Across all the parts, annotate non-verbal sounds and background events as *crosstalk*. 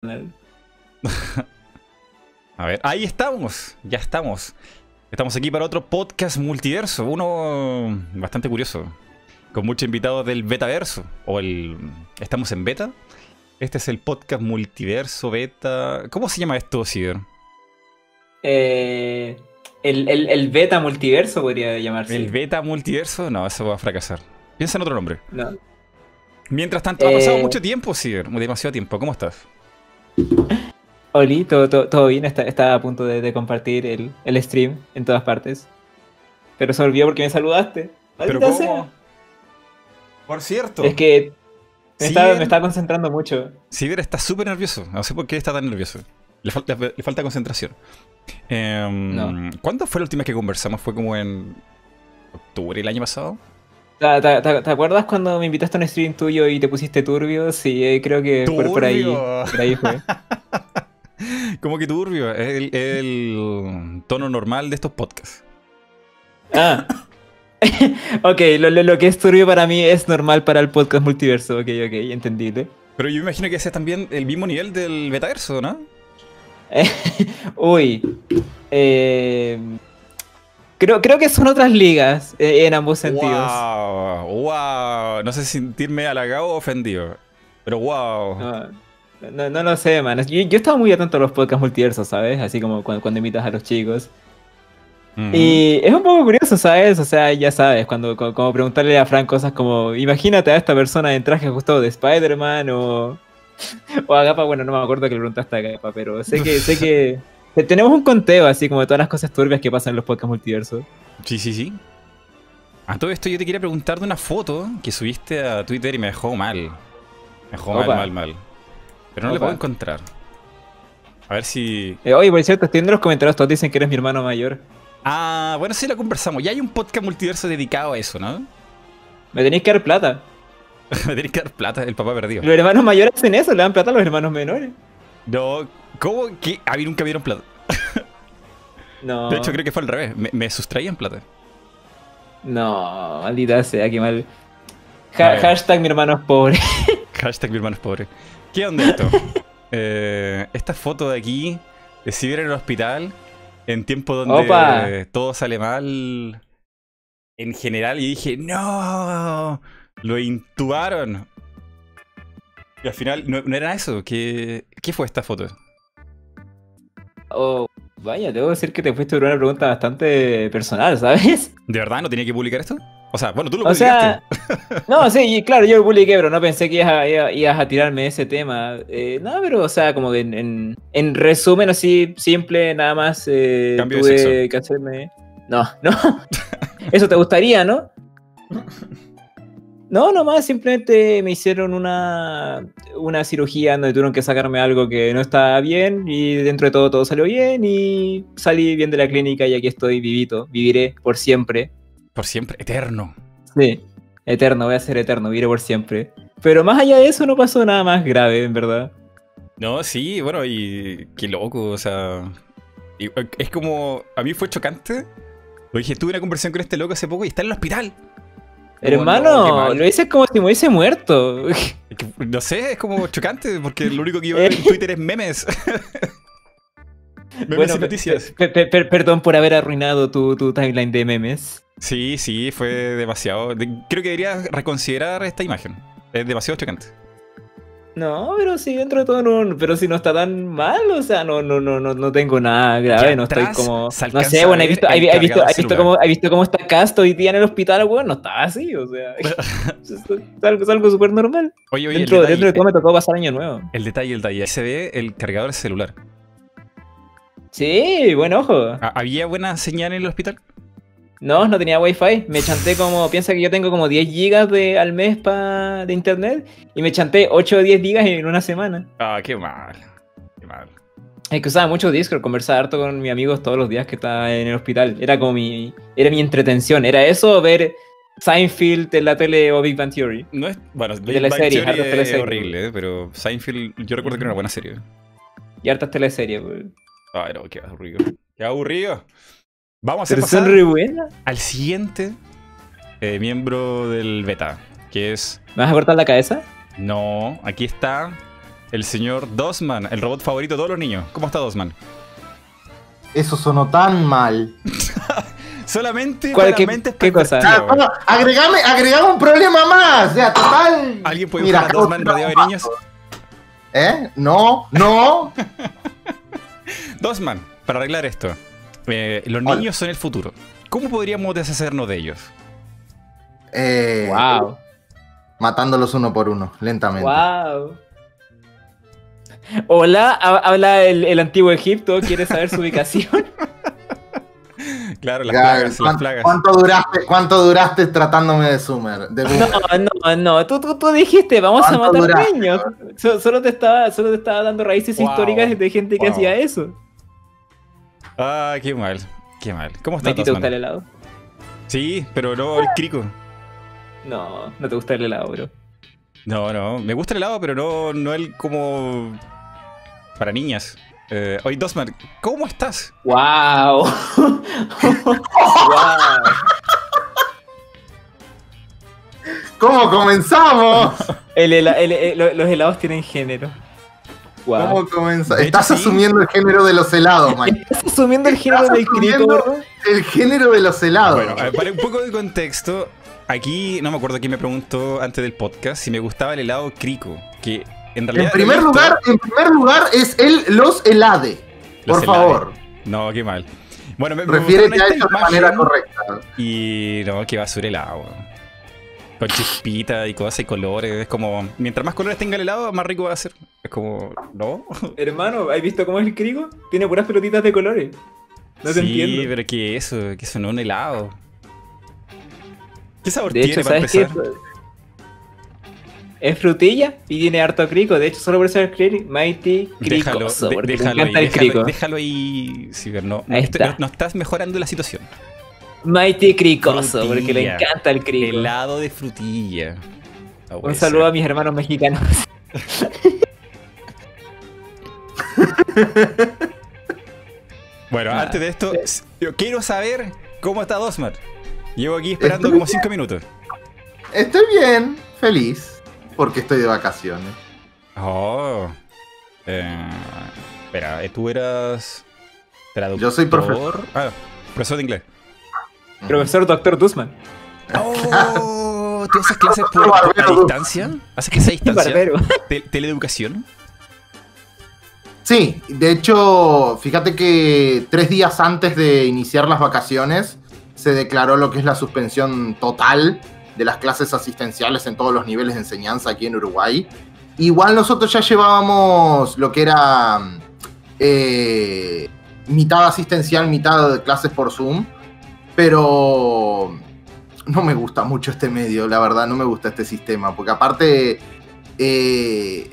*laughs* A ver, ahí estamos, ya estamos. Estamos aquí para otro podcast multiverso, uno bastante curioso, con muchos invitados del betaverso, o el... ¿Estamos en beta? Este es el podcast multiverso, beta... ¿Cómo se llama esto, Ciber? Eh, el, el- el beta multiverso podría llamarse. ¿El beta multiverso? No, eso va a fracasar. Piensa en otro nombre. No. Mientras tanto, ha pasado Eh. mucho tiempo, Ciber, demasiado tiempo. ¿Cómo estás? *laughs* Oli, todo, todo, todo bien, está, estaba a punto de, de compartir el, el stream en todas partes. Pero se olvidó porque me saludaste. ¿Pero cómo? sea. Por cierto. Es que me, estaba, me estaba concentrando mucho. Ciber está súper nervioso. No sé por qué está tan nervioso. Le falta, le falta concentración. Em, No. ¿Cuándo fue la última vez que conversamos? ¿Fue como en octubre el año pasado? ¿Te, te- te- te acuerdas cuando me invitaste a un stream tuyo y te pusiste turbio? Sí, eh, creo que fue por ahí. Turbio. Por ahí fue. *laughs* Como que turbio. Es el, el tono normal de estos podcasts. Ah. *laughs* ok, lo, lo- lo que es turbio para mí es normal para el podcast multiverso. Ok, ok, entendible. Pero yo me imagino que ese es también el mismo nivel del betaverso, ¿no? *laughs* Uy. eh, creo, creo que son otras ligas eh, en ambos sentidos. Wow, wow. No sé si sentirme halagado o ofendido. Pero wow. No, no, no lo sé, man. Yo, yo estaba muy atento a los podcasts multiversos, ¿sabes? Así como cuando, cuando invitas a los chicos. Y es un poco curioso, ¿sabes? O sea, ya sabes, cuando co- como, preguntarle a Frank cosas como, imagínate a esta persona en traje ajustado de Spider-Man o, *laughs* o a Gapa, bueno, no me acuerdo que le preguntaste a Gapa, pero sé que, sé que *laughs* tenemos un conteo así como de todas las cosas turbias que pasan en los podcasts multiversos. Sí, sí, sí. A todo esto yo te quería preguntar de una foto que subiste a Twitter y me dejó mal. Me dejó mal, Opa. mal, mal. Pero no Opa. puedo encontrar. A ver si... Eh, oye, por cierto, estoy viendo los comentarios, todos dicen que eres mi hermano mayor. Ah, bueno, sí la conversamos. Ya hay un podcast multiverso dedicado a eso, ¿no? Me tenéis que dar plata. *laughs* me tenés que dar plata, el papá perdido. Los hermanos mayores hacen eso, le dan plata a los hermanos menores. No, ¿cómo que a mí nunca me dieron plata? *laughs* No. De hecho, creo que fue al revés. Me, me sustraían plata. No, maldita sea, qué mal. Ha- hashtag mi hermano es pobre. *laughs* Hashtag mi hermano es pobre. ¿Qué onda esto? *laughs* Eh, esta foto de aquí, de Ciber en el hospital, en tiempo donde Opa. todo sale mal en general, y dije, no, lo intubaron. Y al final no, no era eso. ¿Qué, ¿Qué fue esta foto? Oh, vaya, debo decir que te fuiste por una pregunta bastante personal, ¿sabes? ¿De verdad no tenía que publicar esto? O sea, bueno, tú lo O sea, publicaste. no, *laughs* sí, claro, yo lo publiqué, pero no pensé que ibas a, iba- ibas a tirarme ese tema. Eh, no, pero, o sea, como que en, en, en resumen así, simple, nada más eh, Cambio de tuve sexo. que hacerme... No, no. *laughs* Eso te gustaría, ¿no? *laughs* No, nomás simplemente me hicieron una, una cirugía donde tuvieron que sacarme algo que no estaba bien y dentro de todo todo salió bien y salí bien de la clínica y aquí estoy vivito, viviré por siempre. Por siempre, eterno. Sí, eterno, voy a ser eterno, viviré por siempre. Pero más allá de eso no pasó nada más grave, en verdad. No, sí, bueno, y qué loco, o sea. y- eh, es como. A mí fue chocante. Lo dije, tuve una conversación con este loco hace poco y está en el hospital. Hermano, lo hice como si me hubiese muerto. *laughs* No sé, es como chocante porque lo único que yo veo en *laughs* Twitter es memes. *laughs* memes Bueno, y noticias. pe- pe- per- perdón por haber arruinado tu, tu timeline de memes. Sí, sí, fue demasiado. de- creo que deberías reconsiderar esta imagen. Es demasiado chocante. No, pero sí, dentro de todo no, pero si no está tan mal, o sea, no, no, no, no, no tengo nada grave, no estoy como. No sé, bueno, he visto, he, he visto, he visto cómo, he visto cómo está Cast hoy día en el hospital, weón, no estaba así, o sea. *laughs* es, algo, es algo súper normal. Oye, oye, Dentro, de todo me tocó pasar año nuevo. el detalle, el detalle. Ahí se ve el cargador celular. Sí, buen ojo. ¿Había buena señal en el hospital? No, no tenía wifi. Me chanté como, piensa que yo tengo como 10 gigas de, al mes pa, de internet y me chanté 8 o 10 gigas en una semana. Ah, qué mal. Qué mal. Es que usaba mucho Discord, conversaba harto con mis amigos todos los días que estaba en el hospital. Era como mi, era mi entretención. Era eso, ver Seinfeld en la tele o Big Bang Theory. No es. Bueno, Big Bang Theory es horrible, ¿eh? pero Seinfeld yo recuerdo que era una buena serie. Y hartas teleseries, pues. Ay, no, qué aburrido. Qué aburrido. Vamos a hacer pasar al siguiente eh, miembro del beta, que es... ¿Me vas a cortar la cabeza? No, aquí está el señor Dosman, el robot favorito de todos los niños. ¿Cómo está Dosman? Eso sonó tan mal. *laughs* Solamente ¿Cuál- para qué- cosa? Ah, bueno, agregame, agregame un problema más. O sea, total. ¿Alguien puede Mira, buscar a Dosman rodeado de niños? ¿Eh? No, no. *laughs* Dosman, para arreglar esto. Eh, los Hola. niños son el futuro. ¿Cómo podríamos deshacernos de ellos? Eh, Wow. Matándolos uno por uno, lentamente. Wow. Hola, ha- habla el, el antiguo Egipto, ¿quieres saber su ubicación? *laughs* Claro, las plagas, las ¿cuán- plagas. ¿cuánto, duraste, ¿Cuánto duraste tratándome de Summer? De No, no, no, tú, tú, tú dijiste, vamos a ¿Cuánto matar duraste? niños. So- solo, te estaba, solo te estaba dando raíces Wow. históricas de gente que Wow. hacía eso. Ah, qué mal. Qué mal. ¿Cómo está ¿Maiti te gusta el helado? Sí, pero no el crico. No, no te gusta el helado, bro. No, no. Me gusta el helado, pero no, no el como. para niñas. Eh, oye, Dosman, ¿cómo estás? Wow. wow. *laughs* ¿Cómo comenzamos? El hela- el- el- lo- los helados tienen género. Wow. ¿Cómo hecho, Estás sí. asumiendo el género de los helados, Mike. *laughs* ¿Estás asumiendo el género del bro? El género de los helados. Bueno, ver, para un poco de contexto, aquí no me acuerdo quién me preguntó antes del podcast si me gustaba el helado crico. Que en realidad. en primer lugar, en primer lugar es el los helade. Los Por helade. favor, No, qué mal. Bueno, me, me refiérete mostraron a esta de manera correcta. Y no, que basura helado. Con chispitas y cosas y colores. Es como. Mientras más colores tenga el helado, más rico va a ser. Es como. ¿No? *laughs* Hermano, ¿has visto cómo es el crico? Tiene puras pelotitas de colores. No te sí, entiendo. pero que eso, que eso no es un helado. ¿Qué sabor De tiene hecho, para empezar? Es frutilla y tiene harto crico. De hecho, solo por eso es cri- Mighty Déjalo, Cricoso. de- déjalo, me ahí, el déjalo, crico. déjalo ahí. Sí, Ahí está. no- no estás mejorando la situación. Mighty Cricoso, porque le encanta el crico. Helado de frutilla. No Un saludo a mis hermanos mexicanos. *laughs* Bueno, Ah, antes de esto, s- yo quiero saber cómo está Dosmar. Llevo aquí esperando Estoy como 5 minutos. Estoy bien, feliz, porque estoy de vacaciones. Oh. Eh, espera, tú eras. Traductor. Yo soy profesor. Ah, profesor de inglés. Profesor Doctor Dusman. Oh, ¿tú haces clases por, a distancia? ¿Haces clases a *laughs* distancia? Te- ¿Teleeducación? Sí, de hecho, fíjate que tres días antes de iniciar las vacaciones se declaró lo que es la suspensión total de las clases asistenciales en todos los niveles de enseñanza aquí en Uruguay. Igual nosotros ya llevábamos lo que era eh, mitad asistencial, mitad de clases por Zoom, pero no me gusta mucho este medio, la verdad, no me gusta este sistema, porque aparte... eh,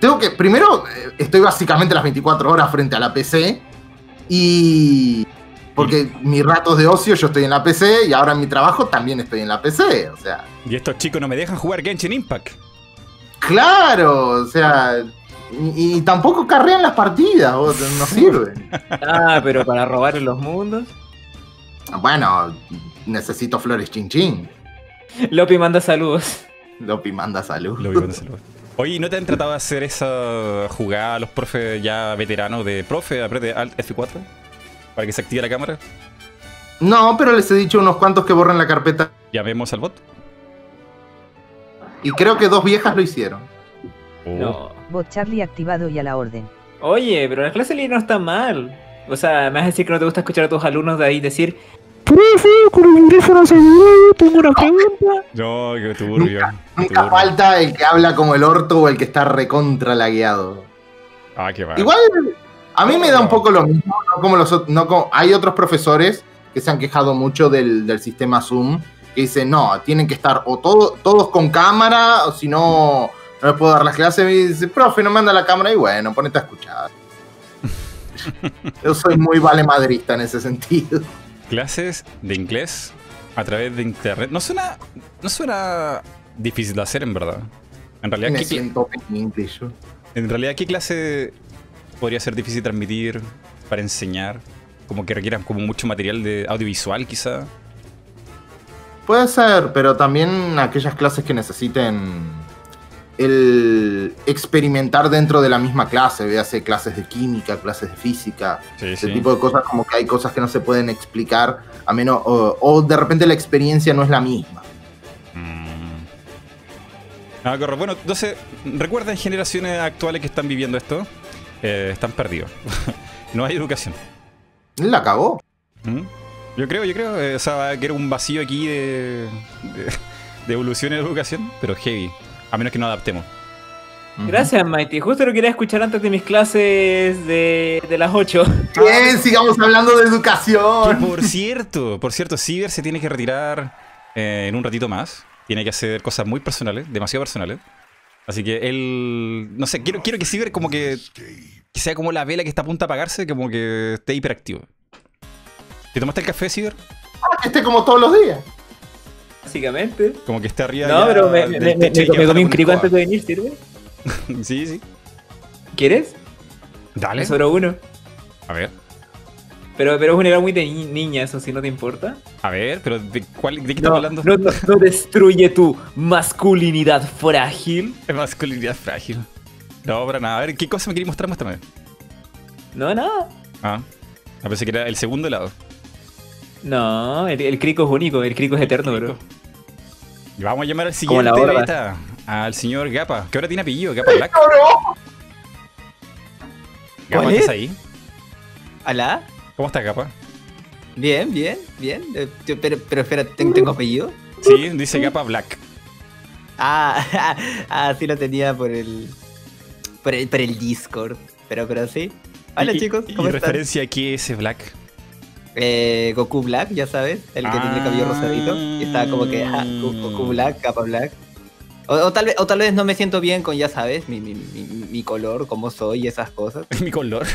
tengo que, primero, eh, estoy básicamente las 24 horas frente a la PC y... Porque mis ratos de ocio yo estoy en la PC y ahora en mi trabajo también estoy en la PC, o sea... Y estos chicos no me dejan jugar Genshin Impact. Claro, o sea... Y, y tampoco carrean las partidas, no *laughs* sirven. Ah, pero para robar en los mundos. Bueno, necesito flores chin chin. Lopi manda saludos. Lopi manda salud. Lo vi cuando se lo- Oye, ¿y ¿no te han tratado de hacer esa jugada a los profes ya veteranos de profe, apriete Alt F4? Para que se active la cámara. No, pero les he dicho unos cuantos que borren la carpeta Llamemos al bot. y creo que dos viejas lo hicieron. Oh. No. Bot Charlie activado y a la orden. Oye, pero la clase línea no está mal. O sea, me vas a decir que no te gusta escuchar a tus alumnos de ahí decir. Profe, con el ingreso no se tengo una pregunta. No, turbio. qué Nunca turbio. falta el que habla como el orto o el que está recontra lagueado. Ah, qué mal. Igual, a mí me da un poco lo mismo, no como los no como- hay otros profesores que se han quejado mucho del, del sistema Zoom, que dicen, no, tienen que estar o todo- todos con cámara, o si no, no les puedo dar las clases, y dice, profe, no manda la cámara, y bueno, ponete a escuchar. *laughs* Yo soy muy vale madrista en ese sentido. Clases de inglés a través de internet. No suena, no suena difícil de hacer, en verdad. En realidad, Me ¿qué, siento yo. en realidad, ¿qué clase podría ser difícil transmitir para enseñar? Como que requieran como mucho material de audiovisual, quizá. Puede ser, pero también aquellas clases que necesiten el experimentar dentro de la misma clase, véase clases de química, clases de física, Sí, ese sí. tipo de cosas como que hay cosas que no se pueden explicar a menos o, o de repente la experiencia no es la misma. Mm. No, corro. Bueno, entonces, recuerden generaciones actuales que están viviendo esto, eh, están perdidos. *laughs* no hay educación. La cagó. ¿Mm? Yo creo, yo creo, eh, o sea, va a quedar un vacío aquí de, de, de evolución en educación, pero heavy, a menos que nos adaptemos. Gracias, Mighty. Justo lo quería escuchar antes de mis clases de, de las 8. *laughs* Bien, sigamos hablando de Que educación. por cierto, por cierto, Ciber se tiene que retirar eh, en un ratito más. Tiene que hacer cosas muy personales, demasiado personales. Así que él, no sé, quiero, quiero que Ciber como que, que sea como la vela que está a punto de apagarse, como que esté hiperactivo. ¿Te tomaste el café, Ciber? Que esté como todos los días. Básicamente. Como que esté arriba. No, pero me, me- me- me comí un crico antes de venir, ¿sirve? *laughs* Sí, sí. ¿Quieres? Dale. Sobró uno. A ver. Pero, pero es una edad muy de ni- niña, eso si no te importa. A ver, pero ¿de, cuál, de qué No, estamos hablando? no, no- no destruye tu masculinidad frágil. *laughs* Masculinidad frágil. No, para nada. A ver, ¿qué cosa me quería mostrar? Muéstrame. No, no. Ah. A pensé que era el segundo lado. No, el, el crico es único, el crico es eterno, bro. Y vamos a llamar al siguiente beta. Al señor Gapa. Que ahora tiene apellido, Gapa Black. Gapa, ¿Cuál ¿estás es? ahí? ¿Alá? ¿Cómo estás, Gapa? Bien, bien, bien. Eh, pero, pero espera, ¿ten- ¿tengo apellido? Sí, dice Gapa Black. Ah, *laughs* ah, sí lo tenía por el, por el, por el Discord. Pero, pero sí. Hola Y- chicos, ¿Y ¿cómo están? referencia a qué es ese Black? Eh, Goku Black, ya sabes, el que tiene el cabello Ah. rosadito. Y estaba como que, ah, Go- Goku Black, capa Black. O, o tal vez, o tal vez no me siento bien con, ya sabes, mi, mi, mi, mi color, cómo soy y esas cosas. *laughs* Mi color.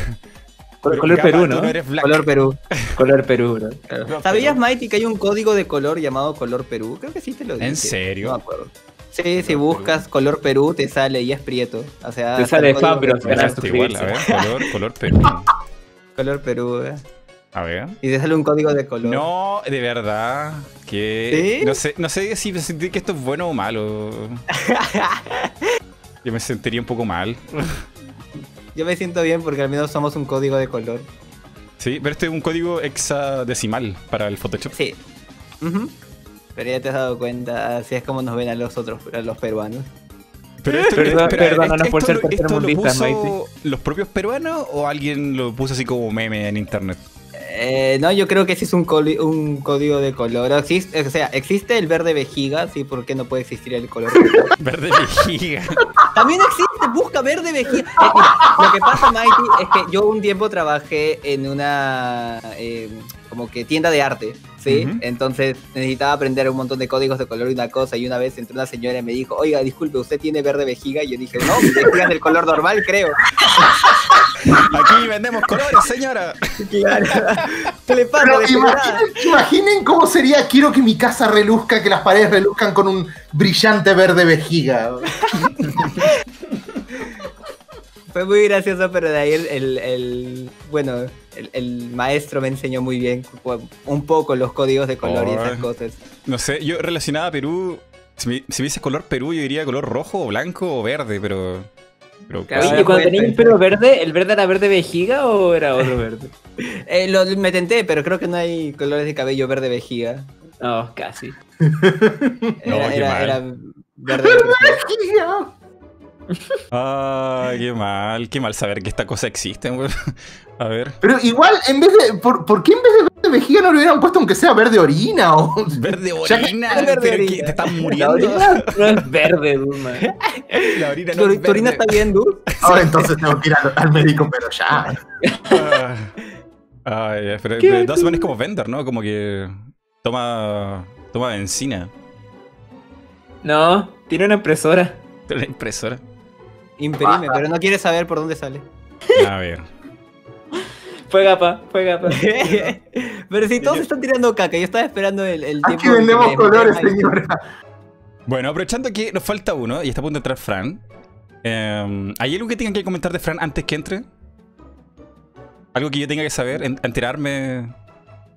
Color, Pero, color Gapa, *laughs* Perú, ¿no? no. Color Perú. Color Perú, bro. Color ¿Sabías, Perú. Mighty, que hay un código de color llamado color Perú? Creo que sí te lo dije. ¿En serio? No me acuerdo. Sí, si buscas color Perú te sale y es prieto. O sea, Te sale Fabro, color, color *laughs* Perú. Color Perú. eh. A ver. Y te sale un código de color. No, de verdad. Que. ¿Sí? No sé, no sé si sentir que esto es bueno o malo. *laughs* Yo me sentiría un poco mal. Yo me siento bien porque al menos somos un código de color. Sí, pero este es un código hexadecimal para el Photoshop. Sí. Pero ya te has dado cuenta, así es como nos ven a los otros, a los peruanos. Pero esto, Perdón- espera, perdónanos ¿esto por ser ¿esto lo puso los propios peruanos o alguien lo puso así como meme en internet? Eh, no, yo creo que sí es un, un código de color. Existe, o sea, existe el verde vejiga, sí, ¿por qué no puede existir el color? *laughs* Verde vejiga. También existe, busca verde vejiga. Eh, lo que pasa, Mighty, es que yo un tiempo trabajé en una eh, como que tienda de arte, ¿sí? Entonces necesitaba aprender un montón de códigos de color y una cosa. Y una vez entró una señora y me dijo, oiga, disculpe, ¿usted tiene verde vejiga? Y yo dije, no, mi vejiga es del color normal, creo. Aquí vendemos colores, señora. Claro. *laughs* Imaginen, imaginen cómo sería, quiero que mi casa reluzca, que las paredes reluzcan con un brillante verde vejiga. *laughs* Fue muy gracioso, pero de ahí el, el- el- bueno, el, el maestro me enseñó muy bien un poco los códigos de color y esas cosas. No sé, yo relacionaba a Perú. Si me, si me dices color Perú, yo diría color rojo, o blanco o verde, pero. Pero Claro, ¿y cuando tenías el pelo verde, el verde era verde vejiga o era otro verde? *laughs* Eh, lo, me tenté, pero creo que no hay colores de cabello verde vejiga. *laughs* No, casi. Era, era verde vejiga. *laughs* Ay, qué mal, qué mal saber que esta cosa existe, weón. A ver. Pero igual, en vez de. ¿por, por qué en vez de verde vejiga no le hubieran puesto aunque sea verde orina? O, Verde que- orina, Verde pero orina. que te están La muriendo. orina no es verde, Duma. La orina ¿Tu, es tu orina verde. está bien, Du? Ahora entonces tengo que ir al, al médico, pero ya. Ah. Ay, pero ¿Qué de todas tú? maneras es como Vender, ¿no? Como que toma toma benzina No, tiene una impresora. de la impresora. Imprime, pero no quiere saber por dónde sale. A ver. *laughs* Fue gapa, fue gapa. *laughs* pero si todos están tirando caca, yo estaba esperando el, el tiempo. Aquí que vendemos colores, señora. Bueno, aprovechando que nos falta uno y está a punto de entrar Fran. eh, ¿Hay algo que tengan que comentar de Fran antes que entre? ¿Algo que yo tenga que saber? en- ¿Enterarme?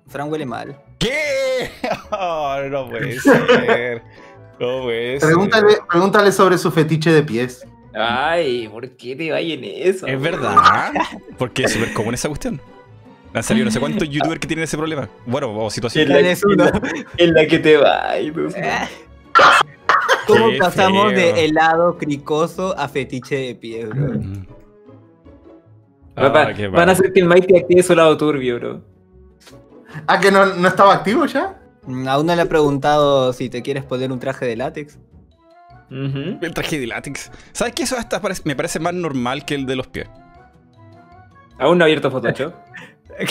Fran huele mal. ¿Qué? *laughs* Oh, no puede ser. No, pues. Pregúntale, pregúntale sobre su fetiche de pies. Ay, ¿por qué te vayas en eso? Es verdad. Porque es súper común esa cuestión. Han salido no sé cuántos *laughs* youtubers que tienen ese problema. Bueno, o En situación. la, en la- en la que te vayas. sé. ¿Cómo Qué pasamos feo. de helado cricoso a fetiche de pie, bro? Mm. Ah, van a hacer que el Mighty active su lado turbio, bro. Ah, que no, no estaba activo ya. Mm, Aún no le he preguntado si te quieres poner un traje de látex. El traje de látex. ¿Sabes qué? Eso hasta parece- me parece más normal que el de los pies. Aún no he abierto Photoshop. *laughs*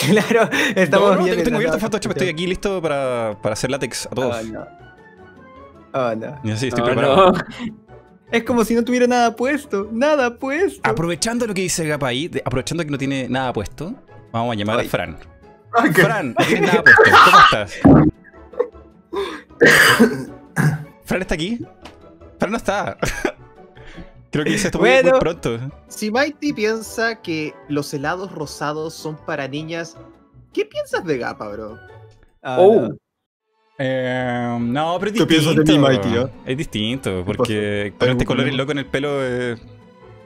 Claro, estamos no, no, bien tengo, tengo en abierto Photoshop, estoy aquí listo para, para hacer látex a todos. Oh, no. Oh, no. Y así, estoy No, preparado. no. *laughs* Es como si no tuviera nada puesto. Nada puesto. Aprovechando lo que dice Gapa ahí, de- aprovechando que no tiene nada puesto, vamos a llamar Ay. a Fran. Ay, que- Fran, no tienes nada puesto. ¿Cómo estás? *laughs* ¿Fran está aquí? Fran no está. *laughs* Creo que hice esto muy- pronto. Si Mighty piensa que los helados rosados son para niñas, ¿qué piensas de Gapa, bro? Ah, Oh. no. Eh, no, pero es ¿Qué piensas de distinto. mí, Mighty, eh? Es distinto, porque ¿Hay ponerte colores loco en el pelo es,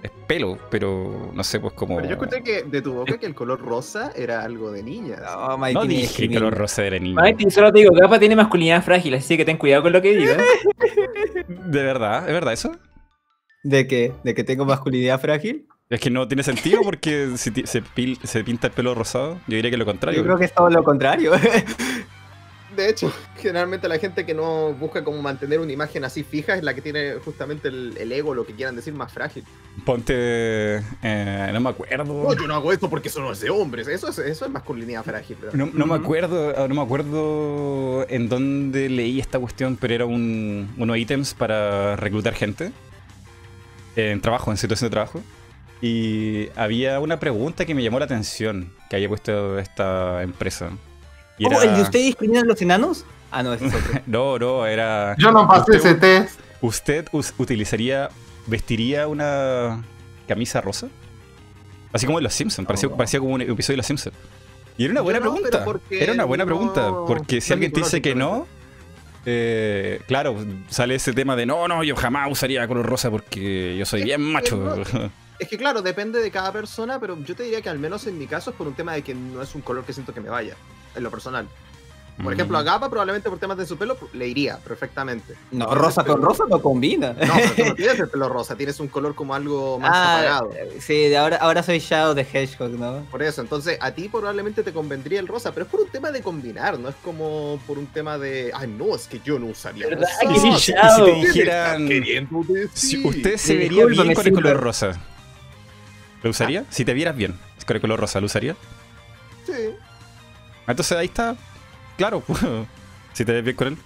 es pelo, pero no sé, pues como... Pero yo escuché que de tu boca que el color rosa era algo de niñas. No, Mighty No ni dije que discrimina. color rosa era niño. Mighty, solo te digo, Gapa tiene masculinidad frágil, así que ten cuidado con lo que digas. *laughs* ¿De verdad? ¿Es verdad eso? ¿De qué? ¿De que tengo masculinidad frágil? Es que no tiene sentido porque si se, pil- se pinta el pelo rosado, yo diría que lo contrario. Yo creo que es todo lo contrario. De hecho, generalmente la gente que no busca como mantener una imagen así fija es la que tiene justamente el, el ego, lo que quieran decir, más frágil. Ponte... eh, no me acuerdo. No, yo no hago esto porque eso no es de hombres. Eso es, eso es masculinidad frágil. No, no me acuerdo, no me acuerdo en dónde leí esta cuestión, pero era un, unos ítems para reclutar gente en trabajo, en situación de trabajo. Y había una pregunta que me llamó la atención que había puesto esta empresa. Y ¿Cómo? era- ¿El de usted discrimina a los enanos? Ah, no, ese es otro. *laughs* No, no, era. Yo no pasé usted, ese test. ¿Usted us- utilizaría, vestiría una camisa rosa? Así como en Los Simpsons, parecía, No. parecía como un episodio de Los Simpsons. Y era una buena no, pregunta. Era una buena no- pregunta. Porque si alguien te dice que no, eh, claro, sale ese tema de no, no, yo jamás usaría color rosa porque yo soy bien macho. *laughs* Es que claro, depende de cada persona, pero yo te diría que al menos en mi caso es por un tema de que no es un color que siento que me vaya, en lo personal. Por ejemplo, a Mm. Gapa probablemente por temas de su pelo le iría perfectamente. No, rosa con rosa no combina. No, pero tú no *laughs* tienes el pelo rosa, tienes un color como algo más Ah, apagado. sí, de ahora, ahora soy Shadow de Hedgehog, ¿no? Por eso, entonces a ti probablemente te convendría el rosa, pero es por un tema de combinar, no es como por un tema de, ay no, es que yo no usaría ¿Verdad rosa. que sí, Y si- y si te ¿Qué me dijeran, si usted se vería bien con el color rosa, ¿lo usaría? Si te vieras bien con el color rosa, ¿lo usaría? Sí. Entonces ahí está, claro, *laughs* si te ves bien con él.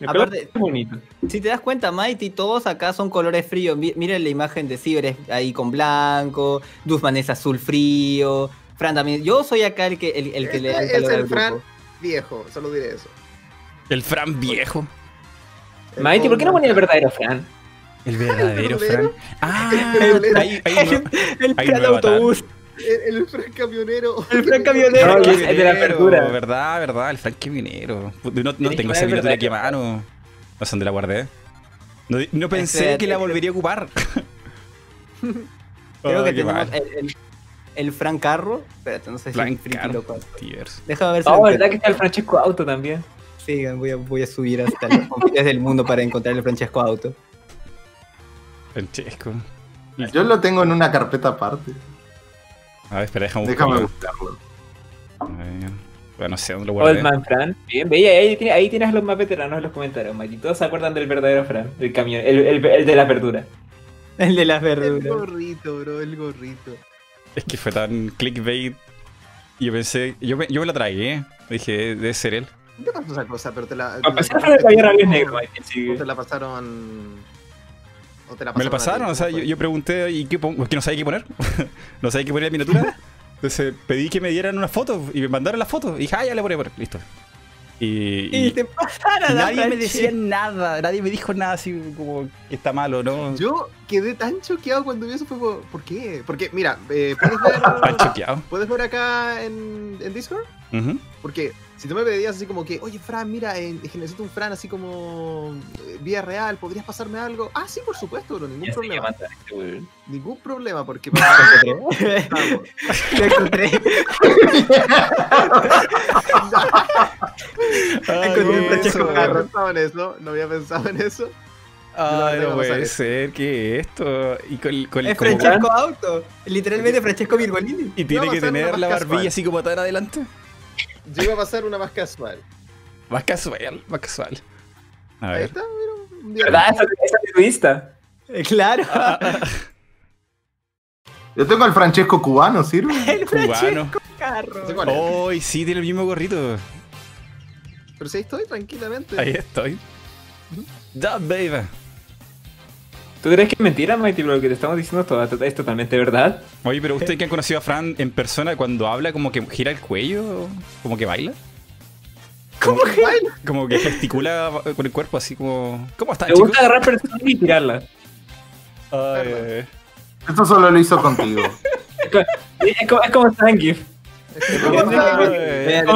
El Aparte- bonito. Si te das cuenta, Mighty, todos acá son colores fríos. Mi- Miren la imagen de Ciber es ahí con blanco, Duzman es azul frío, Fran también. Yo soy acá el que, el, el que le da el Este es calor al el Fran grupo. viejo, solo diré eso. El Fran viejo. El Mighty, ¿por qué no ponía el verdadero Fran? El verdadero *laughs* Fran. verdadero? Ah, hay, *laughs* hay El Hay Fran avatar. El, el Fran camionero. El Fran *laughs* camionero. No, Frank es- de la apertura. Verdad, verdad, el Frank Minero. No, no tengo esa miniatura aquí a mano. No sé dónde la guardé. No, no pensé que la volvería a ocupar. *laughs* Creo Ay, que tenemos el, el, el Fran Carro. Espérate, no sé si Frank es friki Carro. loco. Déjame ver si Oh, ¿verdad que está el Francesco Auto también? Sigan, voy a, voy a subir hasta los confines del mundo para encontrar el Francesco Auto. Francesco. Yo lo tengo en una carpeta aparte. A ver, espera, déjame Déjame buscarlo. buscarlo. A ver. Bueno, no sé dónde lo guardé. Old Man Fran. Bien, veía, ahí, tiene- ahí tienes a los más veteranos en los comentarios, Mighty. Todos se acuerdan del verdadero Fran, del camión, el, el, el de la verdura. El de las El verduras. gorrito, bro, el gorrito. Es que fue tan clickbait. Y yo pensé, yo me, yo me la tragué. Dije, debe ser él. ¿Qué te pasó esa cosa? Pero te la. A pesar de que había rabios negros, Mighty, sí. ¿O te la pasaron? ¿O te la Me lo pasaron, a o sea, ¿Cómo yo, pregunté, ¿y qué pongo? Es que no sabía qué poner. *laughs* no sabía qué poner en miniatura. Entonces pedí que me dieran una foto y me mandaron la foto. Y dije, ah, ya le pone, listo. Y, Y y te pasara la nadie me decía nada, nadie me dijo nada así como que está malo, ¿no? Yo quedé tan choqueado cuando vi eso. Fue como, ¿por qué? Porque, mira, eh, ¿puedes, ver, *laughs* Tan choqueado. ¿puedes ver acá en, en Discord? Ujú. Porque si tú me pedías así como que, oye, Fran, mira, eh, es que necesito un Fran así como eh, vía real, ¿podrías pasarme algo? Ah, sí, por supuesto, bro, ningún Ya sé que problema. este. Ningún problema, porque Lo *laughs* encontré. *laughs* Eso, Francesco no había pensado en eso, no había pensado en eso. Ay, No, puede ser, ¿qué es esto? Y con, con Es Francesco Auto. Literalmente Francesco Virgolini. y tiene que tener la casual. barbilla así como tan adelante. Yo iba a pasar una más casual. Más casual, más casual. A Ahí ver. está, mira, un día ¿Verdad? Esa, esa es tu Insta. Eh, Claro. *laughs* Yo tengo al Francesco cubano, ¿sirve? *laughs* El Cubano. Francesco Carro. ¿Sé cuál es? Hoy sí tiene el mismo gorrito. Pero si ahí estoy tranquilamente. Ahí estoy. Ya, baby. ¿Tú crees que es mentira, Mighty? Lo que te estamos diciendo todo- es totalmente verdad. Oye, pero ustedes *laughs* que han conocido a Fran en persona, cuando habla, como que gira el cuello, como que baila. ¿Cómo que baila? *laughs* Como que gesticula con el cuerpo, así como. ¿Cómo Me chicos? gusta agarrar personas y tirarlas. Ay, Esto solo lo hizo contigo. Es como, es como ay.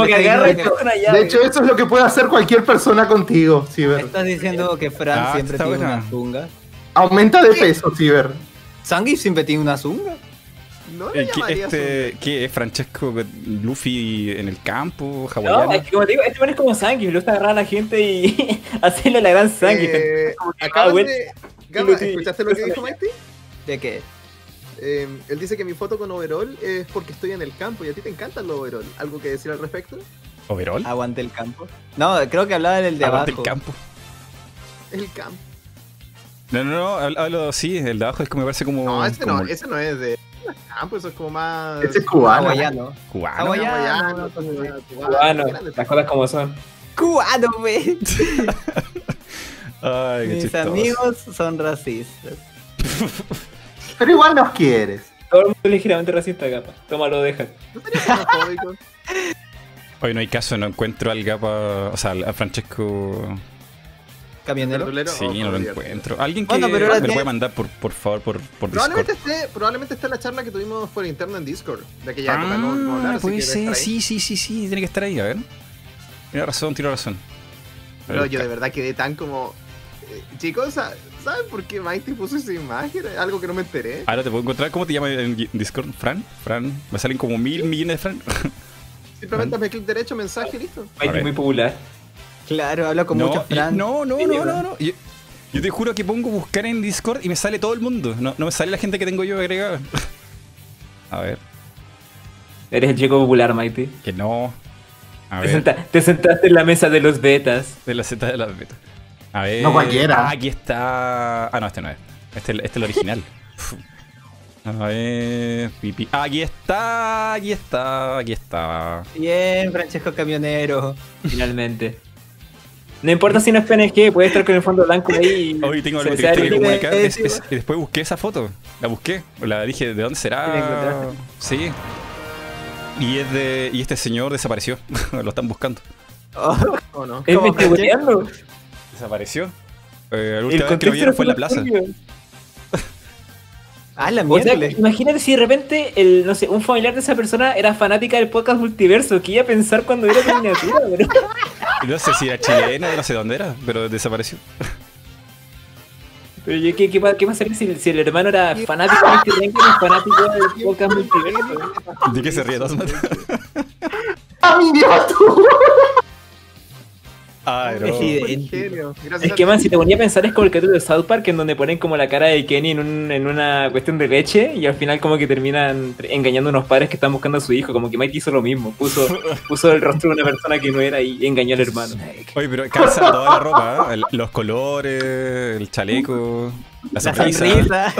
Que agarra una De hecho, eso es lo que puede hacer cualquier persona contigo, Ciber. Estás diciendo que Fran Ah, siempre está tiene buena. una zunga. Aumenta de peso, Ciber. Zangief siempre tiene una zunga. No le Eh, ¿Qué, llamaría este, ¿Qué es Francesco Luffy en el campo, No, hawaiano? es que como te digo, este man es como Zangief. Le gusta agarrar a la gente y *laughs* hacerle la gran Zangief. Eh, acabas ah, de... Gama, ¿escuchaste lo que dijo Mighty? ¿De qué? Eh, él dice que mi foto con overall es porque estoy en el campo y a ti te encantan los overall. ¿Algo que decir al respecto? ¿Overall? Aguante el campo. No, creo que hablaba del de Aguante abajo. el campo. El campo. No, no, no, hablo, hablo- sí, el de abajo es como me parece como. No, ese como no, ese no es de campo, eso es como más... Ese es cubano. Hawaiano. cubano. hawaiano. Cubano, grande. las cosas como son. Cubano, ve. *laughs* Ay, qué Mis chistoso. amigos son racistas. *laughs* Pero igual nos quieres. Todo el mundo es ligeramente racista, capa. Tómalo, deja. ¿No? Hoy no hay caso, no encuentro al Gapa, o sea, al- a Francesco. Camionero. Sí, Oh, no lo encuentro. Alguien que Bueno, pero me lo puede mandar por, por favor por, por Discord. Probablemente esté, probablemente esté la charla que tuvimos por interno en Discord de aquella época. No, no hablar, Ah, puede ser, sí, sí, sí, sí, tiene que estar ahí, a ver. Tiene razón, tiene razón. Pero yo de verdad quedé tan como. eh, chicos, ¿sa- ¿saben por qué Mighty puso esa imagen? Algo que no me enteré. Ahora te puedo encontrar, ¿cómo te llamas en Discord? ¿Fran? ¿Fran? Me salen como mil millones de Fran. Simplemente hazme clic derecho, mensaje y listo. Mighty muy popular. Claro, habla con no, Fran. no, no, no, no, no. Yo, yo te juro que pongo buscar en Discord y me sale todo el mundo. No, no me sale la gente que tengo yo agregada. A ver, Eres el chico popular, Mighty. que no. A Te, ver, senta- te sentaste en la mesa de los betas. de la Z de las betas. A ver. No cualquiera. Ah, aquí está. Ah, no, este no es. Este, este es el original. *laughs* A ver. Pipi. Aquí está, aquí está, aquí está. Bien, Francesco Camionero. Finalmente. No importa si no es PNG, puede estar con el fondo blanco ahí. y Hoy tengo algo triste que comunicar. Es- sí, es- y después busqué esa foto. La busqué. La dije, ¿de dónde ¿Y la será? Sí. Y es de. Y este señor desapareció. *laughs* Lo están buscando. Oh, ¿O no? ¿Es. Desapareció. Eh, la El última vez que lo vieron fue en la plaza. Ah, la O sea, imagínate si de repente, el, no sé, un familiar de esa persona era fanática del podcast multiverso. ¿Qué iba a pensar cuando era tu miniatura, *laughs* bro? No sé si era chilena, no sé dónde era, pero desapareció. Pero yo, ¿qué, qué, qué pasaría si, si el hermano era fanático de este Ranking y fanático del podcast multiverso? ¿De qué se ríe Tosmat? ¡Ah, mi tú! Ay, no. Es idéntico. Es que, man, si te ponía a pensar, es como el capítulo de South Park en donde ponen como la cara de Kenny en, un- en una cuestión de leche y al final, como que terminan engañando a unos padres que están buscando a su hijo. Como que Mike hizo lo mismo, puso, *laughs* puso el rostro de una persona que no era y engañó al hermano. Oye, pero calza toda la ropa, ¿eh? El- los colores, el chaleco, la La sonrisa. sonrisa.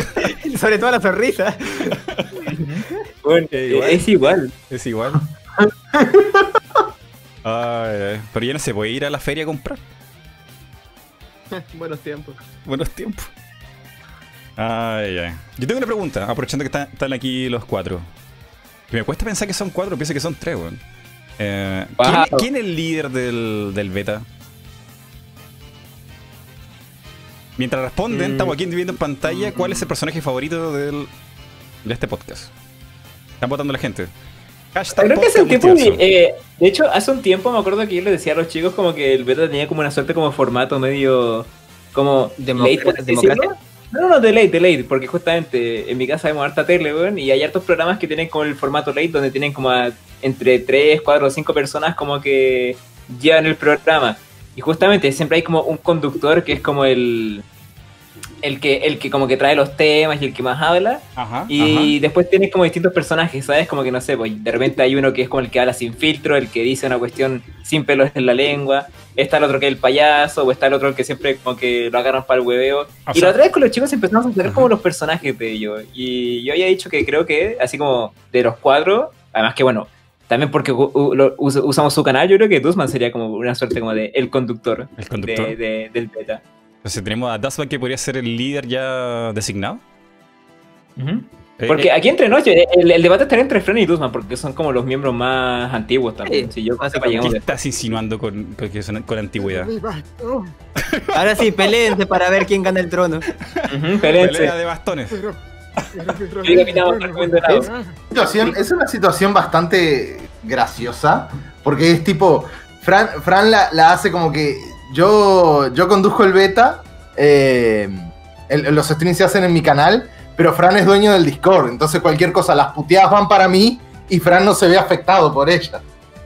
*laughs* Sobre todo la sonrisa. Bueno, *laughs* Eh, igual. es igual. Es igual. Ay, ay, pero ya no se puede ir a la feria a comprar. *laughs* Buenos tiempos. Buenos tiempos. Ay, ay. Yo tengo una pregunta, aprovechando que están, están aquí los cuatro. Que me cuesta pensar que son cuatro, pienso que son tres, weón. Eh, ¿quién, Wow. quién es el líder del, del beta? Mientras responden, Mm. estamos aquí viendo en pantalla cuál es el personaje favorito del, de este podcast. Están votando la gente. Hashtag Creo que hace un tiempo, eh, de hecho, hace un tiempo me acuerdo que yo le decía a los chicos como que el beta tenía como una suerte como formato medio como Democ- late, democracia. no, no, de late, de late, porque justamente en mi casa vemos harta tele, weón, y hay hartos programas que tienen como el formato late donde tienen como a- entre 3, 4 o 5 personas como que llevan el programa. Y justamente siempre hay como un conductor que es como el el que el que como que trae los temas y el que más habla. Ajá, Y después tienes como distintos personajes, ¿sabes? Como que no sé, pues de repente hay uno que es como el que habla sin filtro, el que dice una cuestión sin pelos en la lengua, está el otro que es el payaso, o está el otro que siempre como que lo agarran para el hueveo. O y sea- la otra vez con los chicos empezamos a sacar como los personajes de ellos. Y yo había dicho que creo que, así como de los cuatro, además que bueno, también porque usamos su canal, yo creo que Dusman sería como una suerte como de el conductor, El conductor. de- de- del beta. Entonces tenemos a Dustman que podría ser el líder ya designado. Eh, Porque eh, aquí entre noche, el, el debate estaría entre Fran y Dusman, porque son como los miembros más antiguos también. Si yo ¿Qué estás insinuando con, con, con antigüedad? *laughs* Ahora sí, peleense para ver quién gana el trono. Ujú, espérense. Pelea de bastones. Situación, es una situación bastante graciosa, porque es tipo, Fran, Fran la, la hace como que yo, yo conduzco el beta, eh, los streams se hacen en mi canal, pero Fran es dueño del Discord, entonces cualquier cosa, las puteadas van para mí y Fran no se ve afectado por ellas.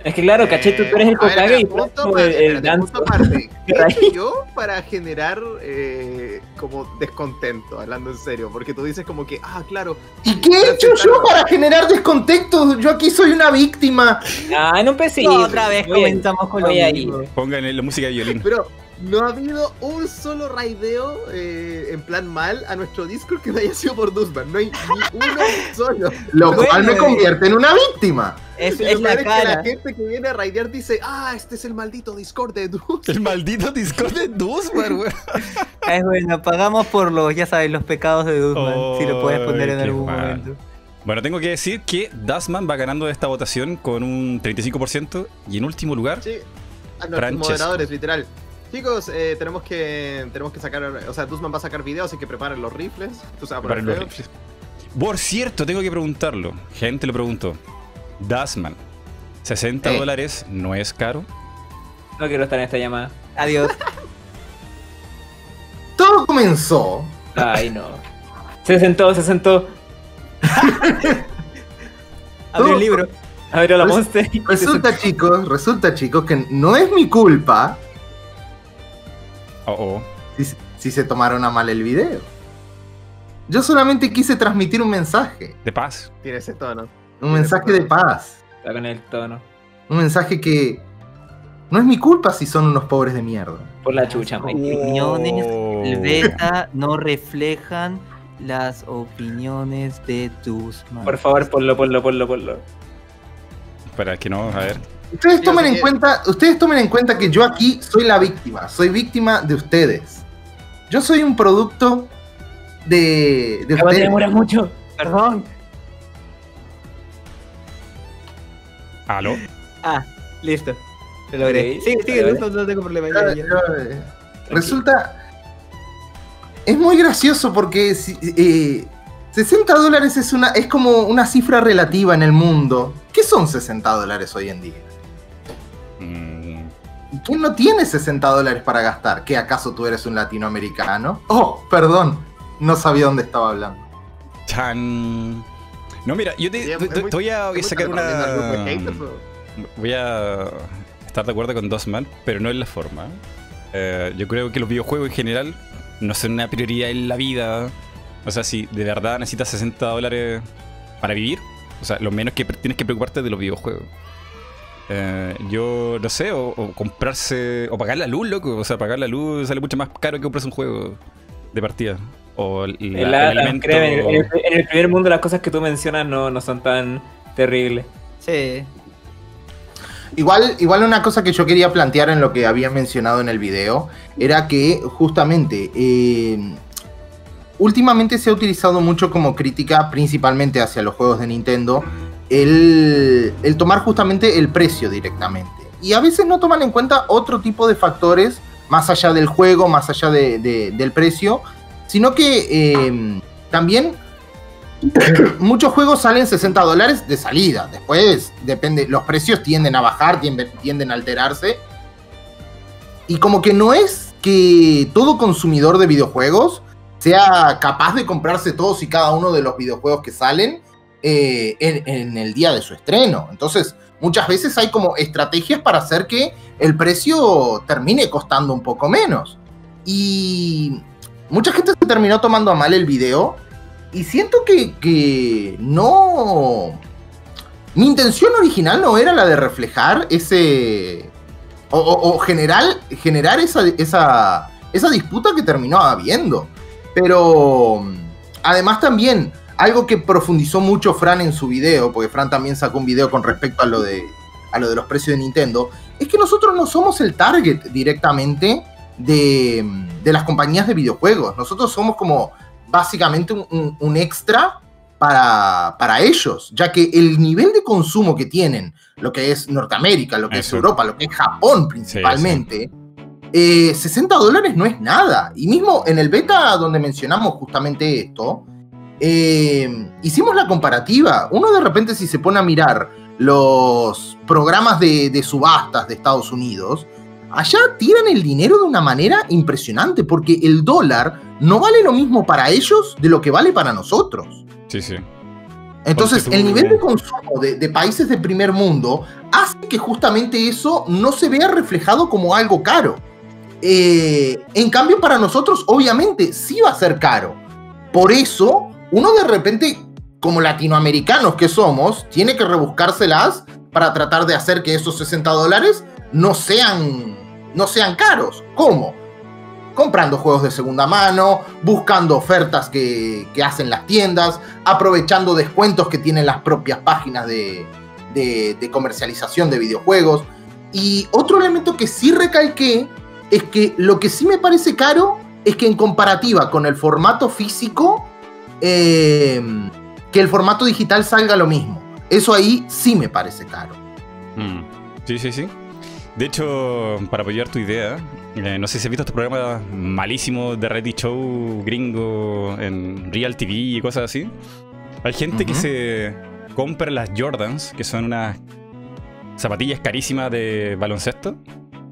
Es que claro, caché, tú, tú eres el Hokage y punto como el, aparte, el espérate, ganso. punto aparte. *laughs* ¿Qué he Ahí. hecho yo para generar eh, como descontento, hablando en serio? Porque tú dices como que, ah, claro, ¿Y qué he hecho yo para generar descontexto? Yo aquí soy una víctima. Ah, no empecé. No, otra vez comenzamos con lo mismo. Pongan la música de violín. pero no ha habido un solo raideo eh, en plan mal a nuestro Discord que no haya sido por Dusman. No hay ni uno *laughs* solo. Lo Bueno, cual me eh. convierte en una víctima. Es, es la peor es que cara. la gente que viene a raidear dice, ah, este es el maldito Discord de Dusman. El maldito Discord de Dusman, weón. Es bueno, pagamos por los, ya sabes, los pecados de Dusman. si lo puedes poner en algún mal. momento. Bueno, tengo que decir que Dustman va ganando esta votación con un 35% y en último lugar, Sí, a nuestros Francesco. moderadores, literal. Chicos, eh, tenemos que tenemos que sacar, o sea, Dusman va a sacar videos, así que preparen los rifles. Tú sabes, para los rifles. Por cierto, tengo que preguntarlo. Gente lo preguntó. Dustman, ¿60 Eh. dólares no es caro? No quiero estar en esta llamada. Adiós. *laughs* Todo comenzó Ay, no. Se sentó, se sentó. *laughs* Abre el libro. Abrió la Res- monster. Resulta, *laughs* chicos, resulta, chicos, que no es mi culpa Oh, oh. si, si se tomaron a mal el video. Yo solamente quise transmitir un mensaje. De paz. Tiene ese tono. Un mensaje de paz. Está con el tono. Un mensaje que no es mi culpa si son unos pobres de mierda. Por la chucha, man. Opiniones Oh. del beta no reflejan las opiniones de Dusman. Por favor, ponlo, ponlo, ponlo, ponlo. Para que no, a ver. Ustedes tomen en cuenta, ustedes tomen en cuenta que yo aquí soy la víctima, soy víctima de ustedes. Yo soy un producto de, de te ustedes. demoras mucho. Perdón. ¿Aló? Ah, listo. Lo logré. Sigue, vale. no, no tengo problema. Ya, ya. Resulta. Es muy gracioso porque si- eh, 60 dólares es, una, es como una cifra relativa en el mundo. ¿Qué son 60 dólares hoy en día? Mm, ¿Y quién no tiene 60 dólares para gastar? ¿Qué acaso tú eres un latinoamericano? Oh, perdón. No sabía dónde estaba hablando. chan. No, mira, yo te, voy a, voy a ¿Te sacar una. Voy a estar de acuerdo con Dosman, pero no en la forma. Eh, yo creo que los videojuegos en general no son una prioridad en la vida. O sea, si de verdad necesitas 60 dólares para vivir, o sea, lo menos que tienes que preocuparte es de los videojuegos. Eh, yo no sé, o, o comprarse, o pagar la luz, loco. O sea, pagar la luz sale mucho más caro que comprarse un juego de partida. O la- El el Alan, alimento. créeme, en, el, en el primer mundo las cosas que tú mencionas no, no son tan terribles. Sí. Igual, igual una cosa que yo quería plantear en lo que había mencionado en el video era que justamente eh, últimamente se ha utilizado mucho como crítica, principalmente hacia los juegos de Nintendo, el, tomar justamente el precio directamente. Y a veces no toman en cuenta otro tipo de factores más allá del juego, más allá de- de- del precio, sino que eh, también muchos juegos salen 60 dólares de salida. Después, depende, los precios tienden a bajar, tienden a alterarse. Y como que no es que todo consumidor de videojuegos sea capaz de comprarse todos y cada uno de los videojuegos que salen eh, en, el día de su estreno. Entonces, muchas veces hay como estrategias para hacer que el precio termine costando un poco menos. Y mucha gente se terminó tomando a mal el video. Y siento que, que no... Mi intención original no era la de reflejar ese... O, o- generar, generar esa, esa, esa disputa que terminó habiendo. Pero además también algo que profundizó mucho Fran en su video, porque Fran también sacó un video con respecto a lo de, a lo de los precios de Nintendo, es que nosotros no somos el target directamente de, de las compañías de videojuegos. Nosotros somos como básicamente un, un- un extra para, para ellos, ya que el nivel de consumo que tienen, lo que es Norteamérica, lo que es. Europa, lo que es Japón principalmente, eh, 60 dólares no es nada. Y mismo en el beta donde mencionamos justamente esto, eh, hicimos la comparativa. Uno de repente si se pone a mirar los programas de, de subastas de Estados Unidos, allá tiran el dinero de una manera impresionante, porque el dólar no vale lo mismo para ellos de lo que vale para nosotros. Sí, sí. Entonces, el nivel de consumo de, de países de primer mundo hace que justamente eso no se vea reflejado como algo caro. Eh, en cambio, para nosotros, obviamente, sí va a ser caro. Por eso, uno de repente, como latinoamericanos que somos, tiene que rebuscárselas para tratar de hacer que esos 60 dólares no sean, no sean caros. ¿Cómo? comprando juegos de segunda mano, buscando ofertas que, hacen las tiendas, aprovechando descuentos que tienen las propias páginas de, de- de comercialización de videojuegos. Y otro elemento que sí recalqué es que lo que sí me parece caro es que en comparativa con el formato físico, eh, que el formato digital salga lo mismo. Eso ahí sí me parece caro. Mm. Sí, sí, sí. De hecho, para apoyar tu idea, eh, no sé si has visto este programa malísimo de Ready Show gringo en Real TV y cosas así. Hay gente que se compra las Jordans, que son unas zapatillas carísimas de baloncesto.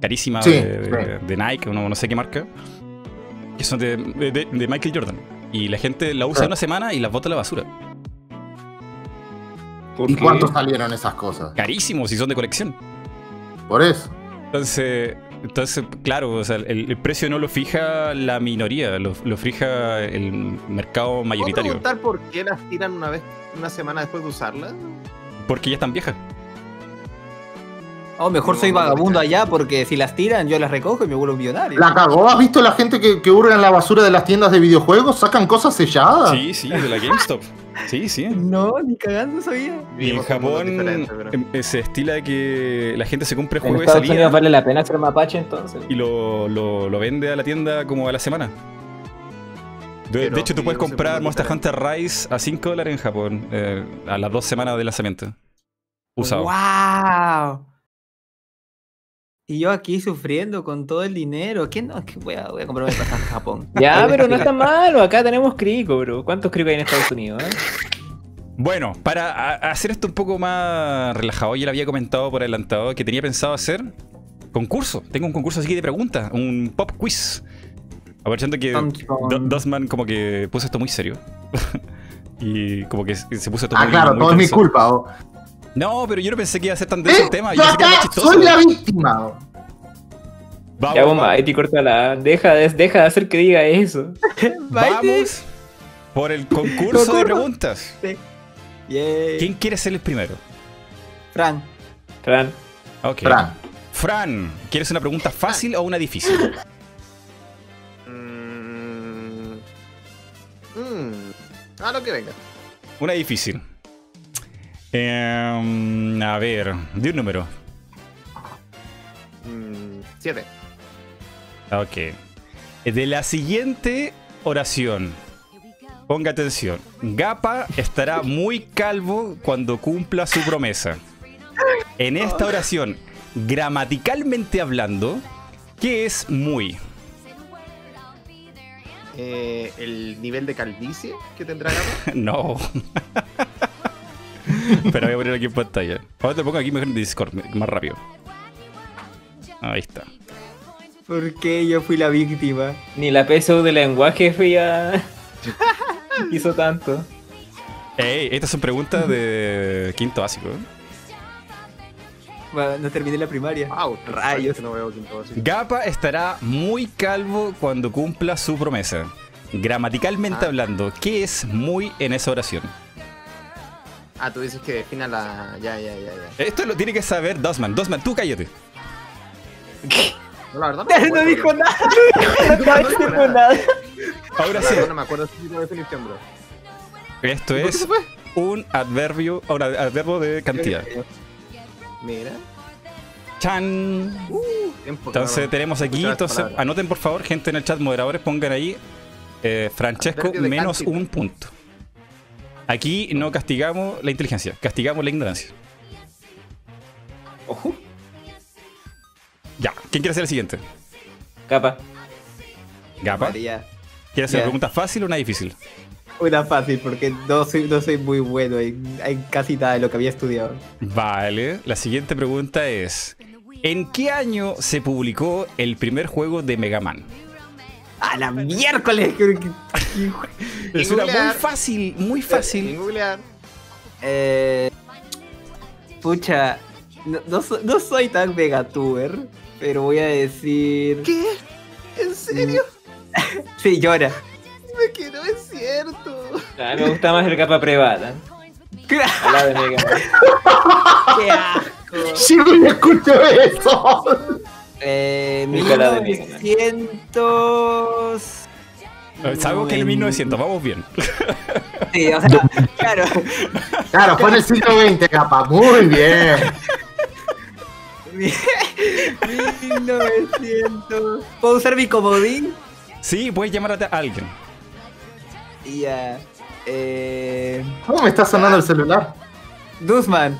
Carísimas Sí, de, sí. de- de Nike, no, no sé qué marca. Que son de Michael Jordan. Y la gente la usa Sí. una semana y las bota a la basura. ¿Por ¿Y qué? cuánto salieron esas cosas? Carísimos si son de colección. Por eso. Entonces, entonces claro, o sea, el, el precio no lo fija la minoría, lo, lo fija el mercado ¿Puedo mayoritario. preguntar por qué las tiran una vez, una semana después de usarlas? Porque ya están viejas. O mejor soy vagabundo allá porque si las tiran yo las recojo y me vuelvo millonario. La cagó, ¿has visto la gente que, que hurga en la basura de las tiendas de videojuegos? Sacan cosas selladas. Sí, sí, de la GameStop. Sí, sí. No, ni cagando sabía. Y en Japón pero- em, eh, se estila que la gente se compre juegos de Estados Unidos salida vale la pena ser mapache entonces. y lo, lo, lo vende a la tienda como a la semana. De, Pero de hecho, tú puedes comprar Monster Hunter Rise a 5 dólares en Japón eh, a las dos semanas de lanzamiento. Usado. ¡Wow! Y yo aquí sufriendo con todo el dinero. ¿Qué no? Que voy a, voy a comprarme el pasaje a Japón. *laughs* Ya, pero no está malo. Acá tenemos crico, bro. ¿Cuántos cricos hay en Estados Unidos? eh? Bueno, para hacer esto un poco más relajado, ya le había comentado por adelantado que tenía pensado hacer concurso. Tengo un concurso así de preguntas, un pop quiz. Aprovechando que Dosman como que puso esto muy serio. *laughs* y como que se puso esto Ah, muy claro, muy todo es mi culpa. ¿o? No, pero yo no pensé que iba a ser tan denso ¿Eh? el tema. Yo pensé que era chistoso. soy la víctima. Vamos, Ya, vamos, Mighty, córtala. Deja de, deja de hacer que diga eso. *laughs* vamos por el concurso de preguntas. Yay. ¿Quién quiere ser el primero? Fran. Fran. Ok. Fran. Fran, ¿quieres una pregunta fácil o una difícil? Mm. Mm. Ah, lo que venga. Una difícil. Em, a ver, de un número. Mm, siete. Ok. De la siguiente oración. Ponga atención. Gapa estará muy calvo cuando cumpla su promesa. En esta oración, gramaticalmente hablando, ¿Qué es muy? Eh, el nivel de calvicie que tendrá Gapa. *laughs* No. *laughs* *laughs* Pero voy a poner aquí en pantalla. Ahora te lo pongo aquí mejor en Discord, más rápido. Ahí está. ¿Por qué yo fui la víctima? Ni la PSU de lenguaje fui a... *laughs* hizo tanto. Ey, estas son preguntas de quinto básico. Bueno, no terminé la primaria. Wow, Rayos. que no veo quinto básico. Gapa estará muy calvo cuando cumpla su promesa. Gramaticalmente Ah. hablando, ¿qué es muy en esa oración? Ah, tú dices que defina la. Ya, ya, ya, ya. Esto lo tiene que saber Dosman. Dosman, tú cállate. No, la verdad No, dijo nada. No *laughs* dijo nada. Ahora La sí, no me acuerdo tipo de definición, bro. esto ¿Y por qué es un adverbio, un adverbio de cantidad. Mira. Chan. Entonces tenemos aquí, entonces anoten por favor, gente en el chat, moderadores, pongan ahí eh, Francesco menos cantidad. un punto. Aquí no castigamos la inteligencia, castigamos la ignorancia. Ojo. Ya, ¿quién quiere ser el siguiente? Capa. Gapa. María. ¿Quieres hacer pregunta fácil o una difícil? Una fácil, porque no soy, no soy muy bueno en, en casi nada de lo que había estudiado. Vale, la siguiente pregunta es: ¿En qué año se publicó el primer juego de Mega Man? ¡A la miércoles! ¿Qué- qué- Es una muy fácil, muy fácil. Eh, pucha, no, no, so- no soy tan megatuber, pero voy a decir... ¿Qué? ¿En serio? Sí, llora. Me es gusta más el capa privada. Al lado de Mega Man. ¡Qué asco! Me escucho. Eh, Nunca la de Mega Man. 1900... Sabemos que en el 1900, vamos bien. *laughs* Sí, o sea, *laughs* claro. Claro, fue en el siglo XX, capa. Muy bien. 1900... ¿Puedo usar mi comodín? Sí, puedes llamar a alguien. Y ya. Eh... ¿Cómo me está sonando el celular? Duzman,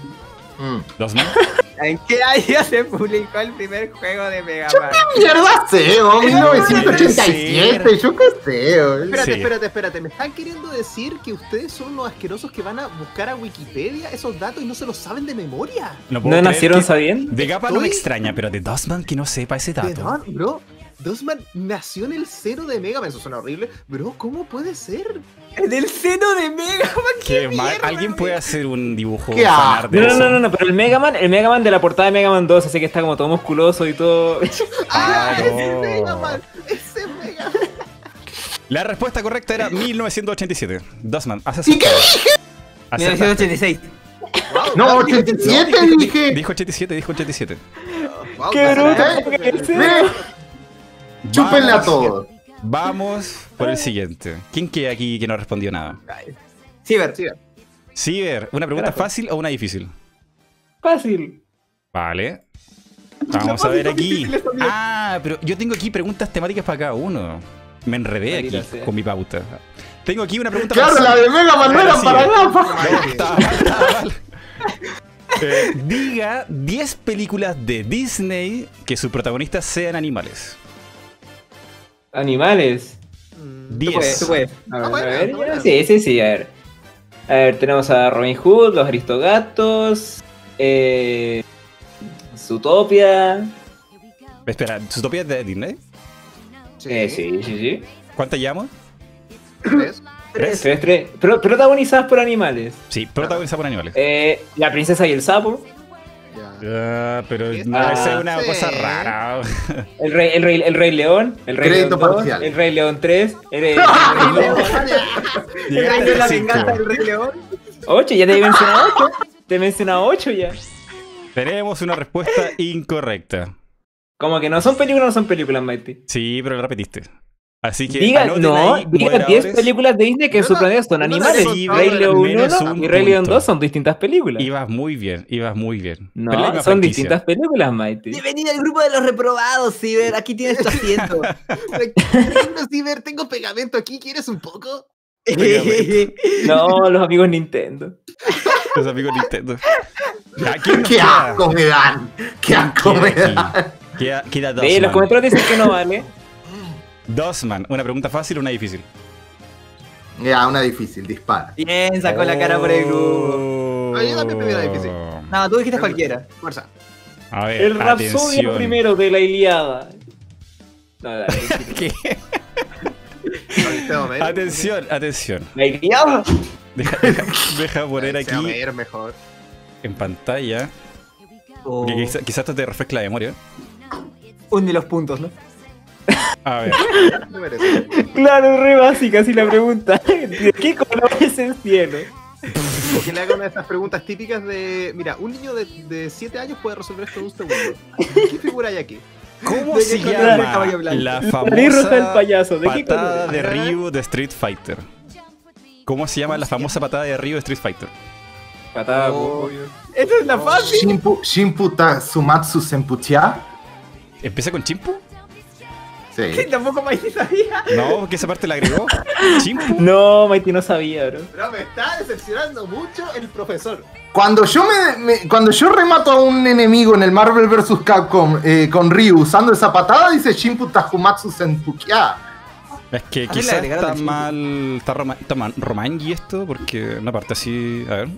Mm. ¿Dosman? *laughs* ¿en qué año se publicó el primer juego de Mega Man? Mierda sé, oh, 1987, yo qué sé. oh. Espérate, Sí. espérate, espérate. ¿Me están queriendo decir que ustedes son los asquerosos que van a buscar a Wikipedia esos datos y no se los saben de memoria? ¿No creer nacieron sabiendo? De Gapa no me Estoy- extraña, pero de Dosman que no sepa ese ¿De dato. verdad, bro? Dosman nació en el cero de Mega Man. Eso suena horrible. Bro, ¿cómo puede ser? En el seno de Mega Man. Qué mierda, ¿Alguien puede hacer un dibujo Qué de No, no, eso? no, no, no, pero el Mega Man, el Mega Man de la portada de Mega Man 2, así que está como todo musculoso y todo. *laughs* ¡Ah! Ah, ¡Ese no. Mega Man! ¡Ese Mega Man! La respuesta correcta era *laughs* 1987. Dosman, haces ¿Y qué Acertaste. 1986. Wow, No, wow, 87 dije. Dijo 87, dijo 87. wow, ¡Qué bruto! Chúpenle a Vamos- todos. Vamos por el siguiente. ¿Quién queda aquí que no respondió nada? Ciber. Sí, Ciber, ¿una pregunta Carajo. fácil o una difícil? Fácil. Vale. Vamos a ver aquí. Ah, pero yo tengo aquí preguntas temáticas para cada uno. Me enredé aquí sea. con mi pauta. Tengo aquí una pregunta Claro, la de Mega Man era para mal. Eh, diga 10 películas de Disney que sus protagonistas sean animales. Animales. Mm, 10. puedes, tú puedes. A ver, Ah, a ver, sí, sí, sí, a ver. A ver, tenemos a Robin Hood, los Aristogatos, eh, Zootopia. Espera, ¿Zootopia es de Disney? Sí. Eh, sí, sí, sí. ¿Cuántas llamo? ¿Tres? ¿Tres? Tres, tres. Pro- protagonizadas por animales. Sí, protagonizada por animales. Eh, la princesa y el sapo. Ya. Ah, pero no, esa es una Sí. cosa rara. El rey, el rey, el rey león. El rey Crédito león 2, parcial. El rey león 3. El rey, El *laughs* Rey León. El Rey de la venganza del Rey León. 8, ya te he mencionado 8. Te he mencionado 8 ya. Tenemos una respuesta incorrecta. Como que no son películas, no son películas, Mighty. Sí, pero la repetiste. Así que Diga, anoten no, ahí, diga 10 moderadores, películas de Disney que Yo su no- planeta son no animales. sé Y Rey León menos 1 un y Rey León punto. 2 son distintas películas. Ibas muy bien, ibas muy bien. No, son franquicia. distintas películas, Mighty. Bienvenido al grupo de los reprobados, Ciber. Aquí tienes tu asiento. *laughs* Ciber, tengo pegamento aquí. ¿Quieres un poco? No, los amigos Nintendo. Los amigos Nintendo. ¿A quién nos Qué asco me dan. Qué asco ¿Quién me dan. Queda, queda Ve, los Dosman. comentarios dicen que no vale. Dosman. Una pregunta fácil o una difícil. Ya, una difícil, dispara. Bien, sacó la cara por el grupo. Ah, yo también pedí la difícil. No, tú dijiste cualquiera. Fuerza. A ver, El Rapsodio primero de la Iliada. No, *laughs* dale. ¿Qué? Homer. Atención, atención. ¿La Iliada? Deja, *laughs* deja, deja poner aquí Homer mejor. en pantalla. O Que quizá- quizás esto te refresca la memoria. un de los puntos, ¿no? A ver. Claro, re básica así la pregunta. ¿De qué colores el cielo? O que le haga una de estas preguntas típicas de. Mira, un niño de 7 años puede resolver esto en un segundo. ¿Qué figura hay aquí? ¿Cómo ¿De se color es llama caballo blanco? la roja del famosa payaso. ¿De patada color? de Ryu de Street Fighter? ¿Cómo se llama la famosa patada de Ryu de Street Fighter? Patada, Oh. obvio. Esa es la fácil. Shimpu, Shimpu Tatsumatsu Senpucha. ¿Empieza con Chimpu? Sí. *laughs* Tampoco Maite sabía. No, porque esa parte la agregó. *laughs* No, Mighty no sabía, bro. Pero me está decepcionando mucho el profesor. Cuando yo me, me- cuando yo remato a un enemigo en el Marvel vs. Capcom eh, con Ryu usando esa patada, dice Shimpu Tatsumatsu Senpucha. Es que le quizás agregaron está el mal. Está, roma, está mal- romangi esto, porque una parte así. A ver.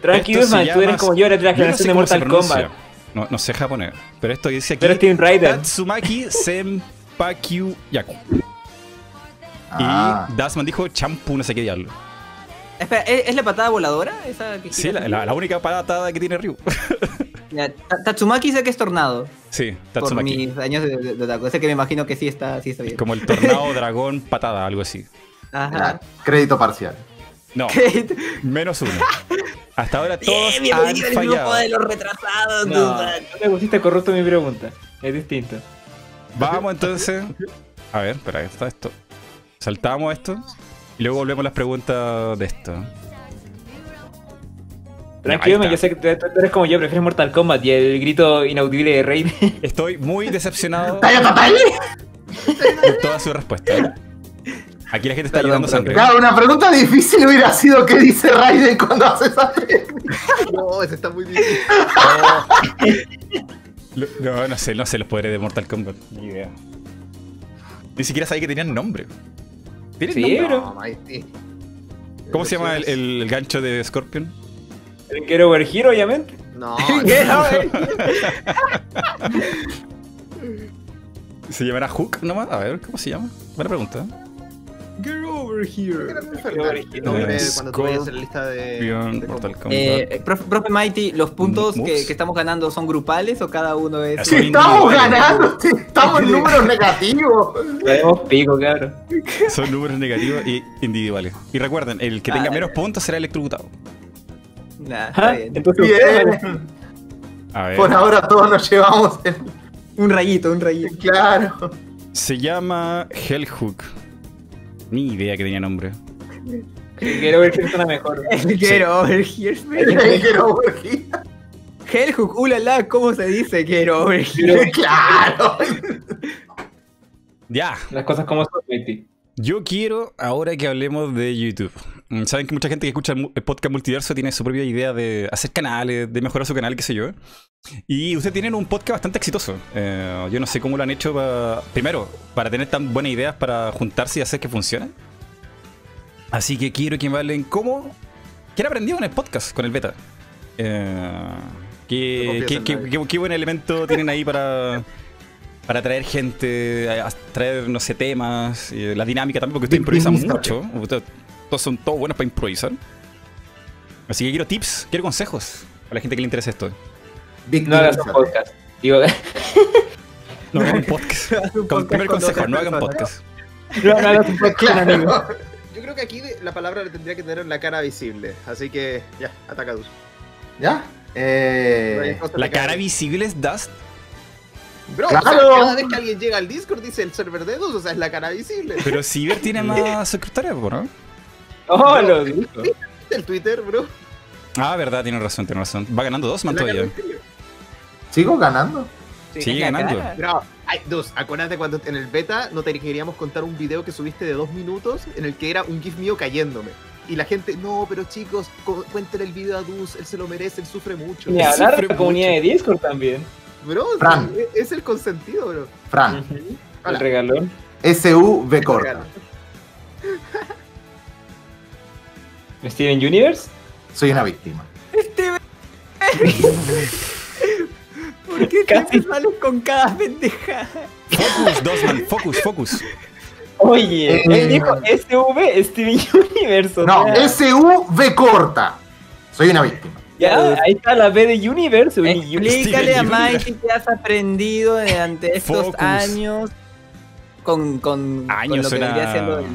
Tranquilo, Esto se man, tú eres como yo, eres de la no generación sé de cómo se Mortal pronuncia. Kombat. No, no sé japonés. Pero esto dice aquí. Tú eres Team Rider. Tatsumaki Senpakyu Yaku. Ah. Y Dasman dijo champu, no sé qué diablo. Espera, ¿es, es la patada voladora? Esa que Sí, la, la- la única patada que tiene Ryu. *laughs* Ya, Tatsumaki sé que es tornado. Sí, Por Tatsumaki. mis años de, de, de otaku. Ese que me imagino que sí está, sí está bien. Como el tornado *laughs* dragón patada, algo así. Ajá. Crédito parcial. No, *laughs* menos uno. Hasta ahora todos Bien, han bienvenido al grupo fallado. de los retrasados. No, no te pusiste corrupto mi pregunta. Es distinto. Vamos entonces. A ver, espera, ¿qué está esto? Saltamos esto y luego volvemos a las preguntas de esto. Tranquilo, yo sé que tú eres como yo, prefieres Mortal Kombat y el grito inaudible de Raiden. *laughs* Estoy muy decepcionado ¡Talla total! de toda su respuesta. Aquí la gente está llorando sangre. Claro, una pregunta difícil hubiera sido qué dice Raiden cuando hace esa. *laughs* No, ese está muy difícil. No, no sé, no sé los poderes de Mortal Kombat. Ni idea. Ni siquiera sabía que tenían nombre. ¿Tienen Sí, nombre? ¿Cómo se llama el, el- el gancho de Scorpion? El Get Over Hero, obviamente. No. *laughs* *laughs* ¿Se llamará Hook nomás? A ver, ¿cómo se llama? Buena pregunta. Get over here. era muy enfermero. El nombre cuando tú vayas a la lista de. Scorpion, de Mortal combos. Kombat. Eh, profe, profe Mighty, ¿los puntos que, que estamos ganando son grupales o cada uno es.? Son estamos ganando, si *laughs* estamos en números negativos. Tenemos pico, cabrón. Son números negativos y individuales. Y recuerden, el que tenga Ah, menos puntos será electrocutado. Nah, está bien. Entonces, Bien. A ver. Por ahora todos nos llevamos el... Un rayito, un rayito. Claro. Se llama Hellhook. Ni idea que tenía nombre. Over Hero suena mejor. *laughs* El Get over here. *laughs* El que no urgía. Hellhook, ulala, ¿cómo se dice Get over here? *laughs* Claro. Ya. Las cosas como son, Mighty. Yo quiero ahora que hablemos de YouTube. Mm, Saben que mucha gente que escucha el podcast multiverso tiene su propia idea de hacer canales, de mejorar su canal, qué sé yo. Y ustedes tienen un podcast bastante exitoso. Eh, yo no sé cómo lo han hecho para, primero, para tener tan buenas ideas para juntarse y hacer que funcione. Así que quiero que me hablen cómo... ¿Qué han aprendido con el podcast, con el beta? Eh, ¿qué, qué- en qué- qué buen elemento tienen ahí para, *laughs* para traer gente, a, a traer, no sé, temas, y la dinámica también, porque ustedes improvisan mucho. Ustedes todos son todos buenos para improvisar. Así que quiero tips, quiero consejos para la gente que le interesa esto. No hagas un podcast. Digo, *laughs* No hagan un podcast. *laughs* Un podcast primer con consejo, no hagan podcast. no, no hagas un podcast, amigo. Yo creo que aquí la palabra le tendría que tener la cara visible. Así que, ya, ataca Dus. ¿Ya? Eh, La cara visible es Dust. Bro, o sea, ¡Claro! cada vez que alguien llega al Discord dice el server de Dus, o sea, es la cara visible. Pero Ciber tiene más suscriptores, ¿no? Oh, lo dijo. El Twitter, bro. Ah, verdad, tiene razón, tiene razón. Va ganando dos, man, todavía. ¿Sigo ganando? Sigue ganando. Bro, ay, Dus, acuérdate cuando en el beta no te queríamos contar un video que subiste de dos minutos en el que era un GIF mío cayéndome. Y la gente, no, pero chicos, cu- cuéntenle el video a Dus, él se lo merece, él sufre mucho. Ni hablar de la comunidad mucho. de Discord también. Bro. Fran. Es, es el consentido, bro. Fran, El Hola. regalón. S-U-V corta. *laughs* Steven Universe. Soy una víctima. *laughs* ¿Por qué siempre sales con cada pendeja? Focus, Dosman, focus, focus. Oye, Eh, él dijo SV Steven Universe. No, S-U-V corta. Soy una víctima. Ya, ahí está la B de Universe. Uni- Explícale a Mikey que has aprendido durante estos Focus. años con, con, con Años lo que suena- vendría siendo el-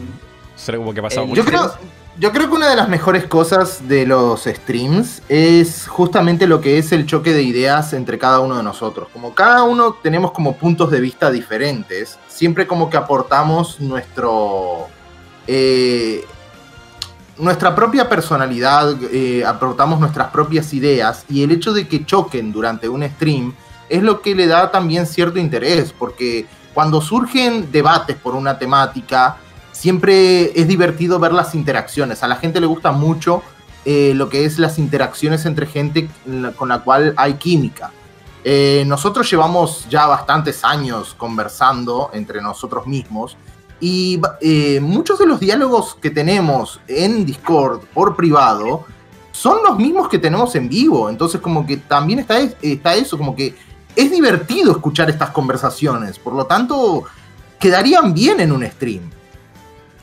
Suena como que ha pasado mucho Yo creo, yo creo que una de las mejores cosas de los streams es justamente lo que es el choque de ideas entre cada uno de nosotros. Como cada uno tenemos como puntos de vista diferentes, siempre como que aportamos nuestro... eh, nuestra propia personalidad, eh, aportamos nuestras propias ideas y el hecho de que choquen durante un stream es lo que le da también cierto interés, porque cuando surgen debates por una temática, siempre es divertido ver las interacciones. A la gente le gusta mucho eh, lo que es las interacciones entre gente con la cual hay química. Eh, nosotros llevamos ya bastantes años conversando entre nosotros mismos y eh, muchos de los diálogos que tenemos en Discord por privado son los mismos que tenemos en vivo. Entonces como que también está, es- está eso, como que es divertido escuchar estas conversaciones. Por lo tanto, quedarían bien en un stream.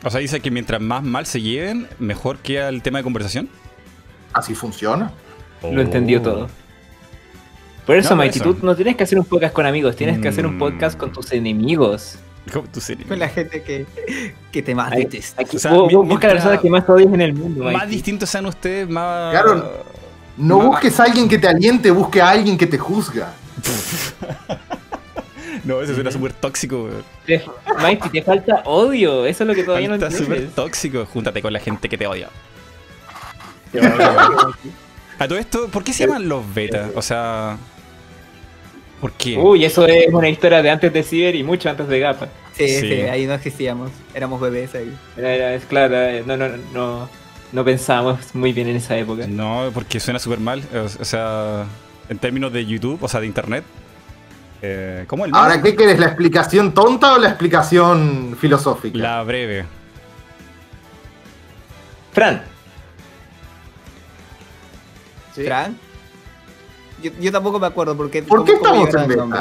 O sea, dice que mientras más mal se lleven, mejor queda el tema de conversación. Así funciona. Lo entendió todo. Por eso, No, por Mighty, eso. tú no tienes que hacer un podcast con amigos, tienes que hacer un Mm. podcast con tus enemigos. Con la gente que, que te más detesta. O sea, mi- bu- busca a la persona que más odies en el mundo, Más distintos sean ustedes, más. Claro. No busques a alguien que te aliente, busque a alguien que te juzga. *laughs* No, eso suena súper tóxico, weón. Te- Mighty, te falta odio, eso es lo que todavía no Está súper entiendes. tóxico. Júntate con la gente que te odia. A todo esto, ¿por qué se llaman los betas? O sea. ¿Por qué? Uy, eso es una historia de antes de Ciber y mucho antes de Gapa. Sí, Sí. sí, ahí no existíamos. Éramos bebés ahí. Era- era- es claro, no, no, no, no pensábamos muy bien en esa época. No, porque suena súper mal. O o sea, en términos de YouTube, o sea, de internet. Eh, ¿Cómo el Ahora, ¿qué quieres? ¿La explicación tonta o la explicación filosófica? La breve. Fran, Sí. ¿Fran? Yo, yo tampoco me acuerdo porque. ¿Por qué cómo- cómo estamos en beta? nombre.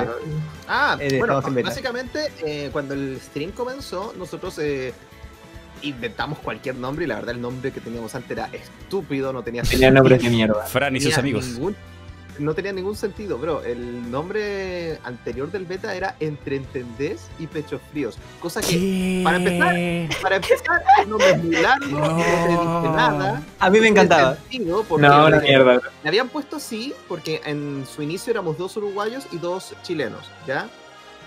Ah, Eh, bueno, estamos en beta. básicamente eh, cuando el stream comenzó, nosotros eh, inventamos cualquier nombre y la verdad el nombre que teníamos antes era estúpido, no tenía tenía nombres de mierda. Fran y sus amigos. ningún- no tenía ningún sentido, bro. El nombre anterior del beta era Entre Entendés y Pechos Fríos. Cosa que, para empezar, para empezar, el nombre es muy largo, no, te dice nada. A mí me encantaba. No, una mierda. le habían puesto así porque en su inicio éramos dos uruguayos y dos chilenos, ¿ya?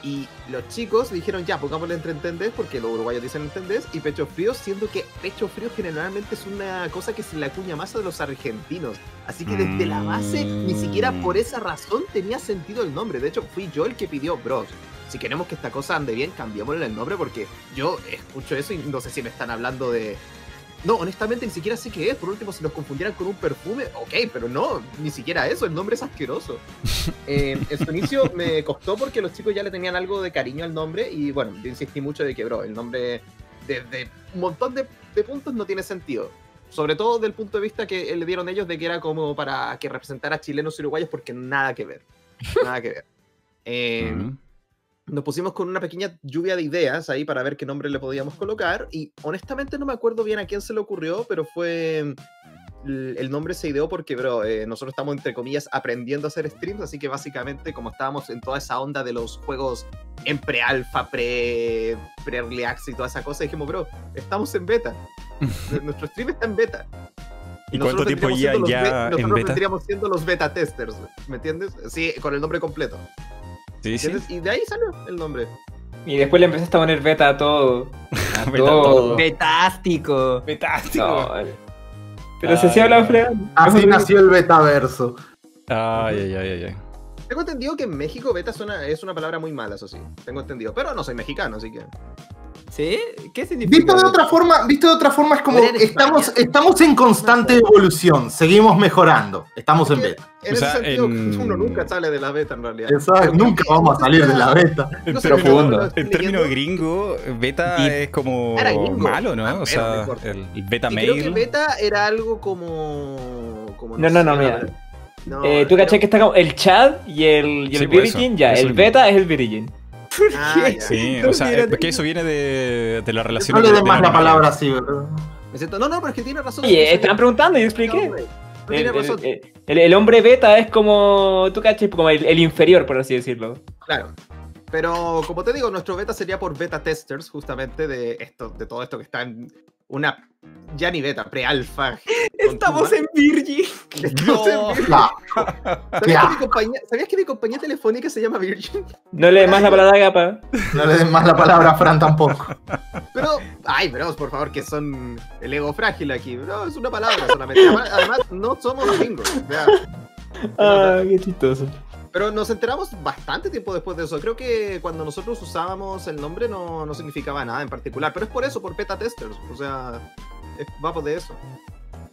Y los chicos dijeron, ya, pongámosle entre entendés, porque los uruguayos dicen entendés, y pecho frío, siendo que pecho frío generalmente es una cosa que se le acuña más a los argentinos. Así que desde la base, ni siquiera por esa razón tenía sentido el nombre. De hecho, fui yo el que pidió, bros. Si queremos que esta cosa ande bien, cambiémosle el nombre, porque yo escucho eso y no sé si me están hablando de, no, honestamente ni siquiera sé qué es. Por último, si nos confundieran con un perfume, ok, pero no, ni siquiera eso. El nombre es asqueroso. *laughs* Eh, en su inicio me costó porque los chicos ya le tenían algo de cariño al nombre. Y bueno, yo insistí mucho de que, bro, el nombre desde un montón de, de puntos no tiene sentido. Sobre todo del punto de vista que le dieron ellos de que era como para que representara a chilenos y uruguayos, porque nada que ver. Nada que ver. *laughs* Eh, Ujú. Nos pusimos con una pequeña lluvia de ideas ahí para ver qué nombre le podíamos colocar y honestamente no me acuerdo bien a quién se le ocurrió, pero fue el el nombre se ideó porque, bro, eh, nosotros estamos entre comillas aprendiendo a hacer streams, así que básicamente como estábamos en toda esa onda de los juegos en pre-alfa, pre- pre-early access y toda esa cosa, dijimos, bro, estamos en beta. *laughs* Nuestro stream está en beta. ¿Y cuánto Nosotros tiempo vendríamos ya, ya be- en Nosotros beta? vendríamos siendo los beta testers, ¿me entiendes? Sí, con el nombre completo. Sí, sí. Y de ahí salió el nombre. Y después le empezaste a poner beta a todo. A *laughs* Beta a todo. todo. Betástico. Betástico. No, pero si así habla Fran. Así nació el betaverso. Ay, ay, ay, ay, ay. Tengo entendido que en México beta suena- es una palabra muy mala, eso sí. Tengo entendido. Pero no soy mexicano, así que. ¿Sí? ¿Qué significa? Visto de otra forma, visto de otra forma es como estamos, España. estamos en constante evolución, seguimos mejorando, estamos en beta. En O sea, ese sentido, en- uno nunca sale de la beta en realidad. Eso es, nunca vamos a salir de la beta. En No sé, términos- leyendo. gringo, beta es como malo, Ah, ¿no? O pero sea, el, beta Y creo que mail. beta era algo como. como No, no, no, sé, mira. No, Eh, Tú creo- caché que está como el Chad y el, y Sí, el eso, Virgin, ya. El beta es el Virgin. Ah, ya. Sí, o sea, hubiera es que eso viene de, de la relación. No le de- den de más la palabra así, siento- No, no, pero es que tiene razón. Sí, estaban preguntando y yo expliqué. No, El, tiene el- razón. el- el- el hombre beta es como, tú caché, como el, el inferior, por así decirlo. Claro. Pero como te digo, nuestro beta sería por beta testers, justamente de esto, de todo esto que está en una ya ni beta, pre-alfa. Estamos en Virgin. Estamos en Virgin. ¿Sabías, que mi compañía, ¿Sabías que mi compañía telefónica se llama Virgin? No le des más la palabra a Gapa. No le den más la palabra a Fran tampoco. Pero, ay, bros, por favor, que son el ego frágil aquí. No, es una palabra solamente. Además, no somos gringos. o sea, Ah, qué chistoso. Pero nos enteramos bastante tiempo después de eso. Creo que cuando nosotros usábamos el nombre no, no significaba nada en particular. Pero es por eso, por beta testers. O sea, va por de eso.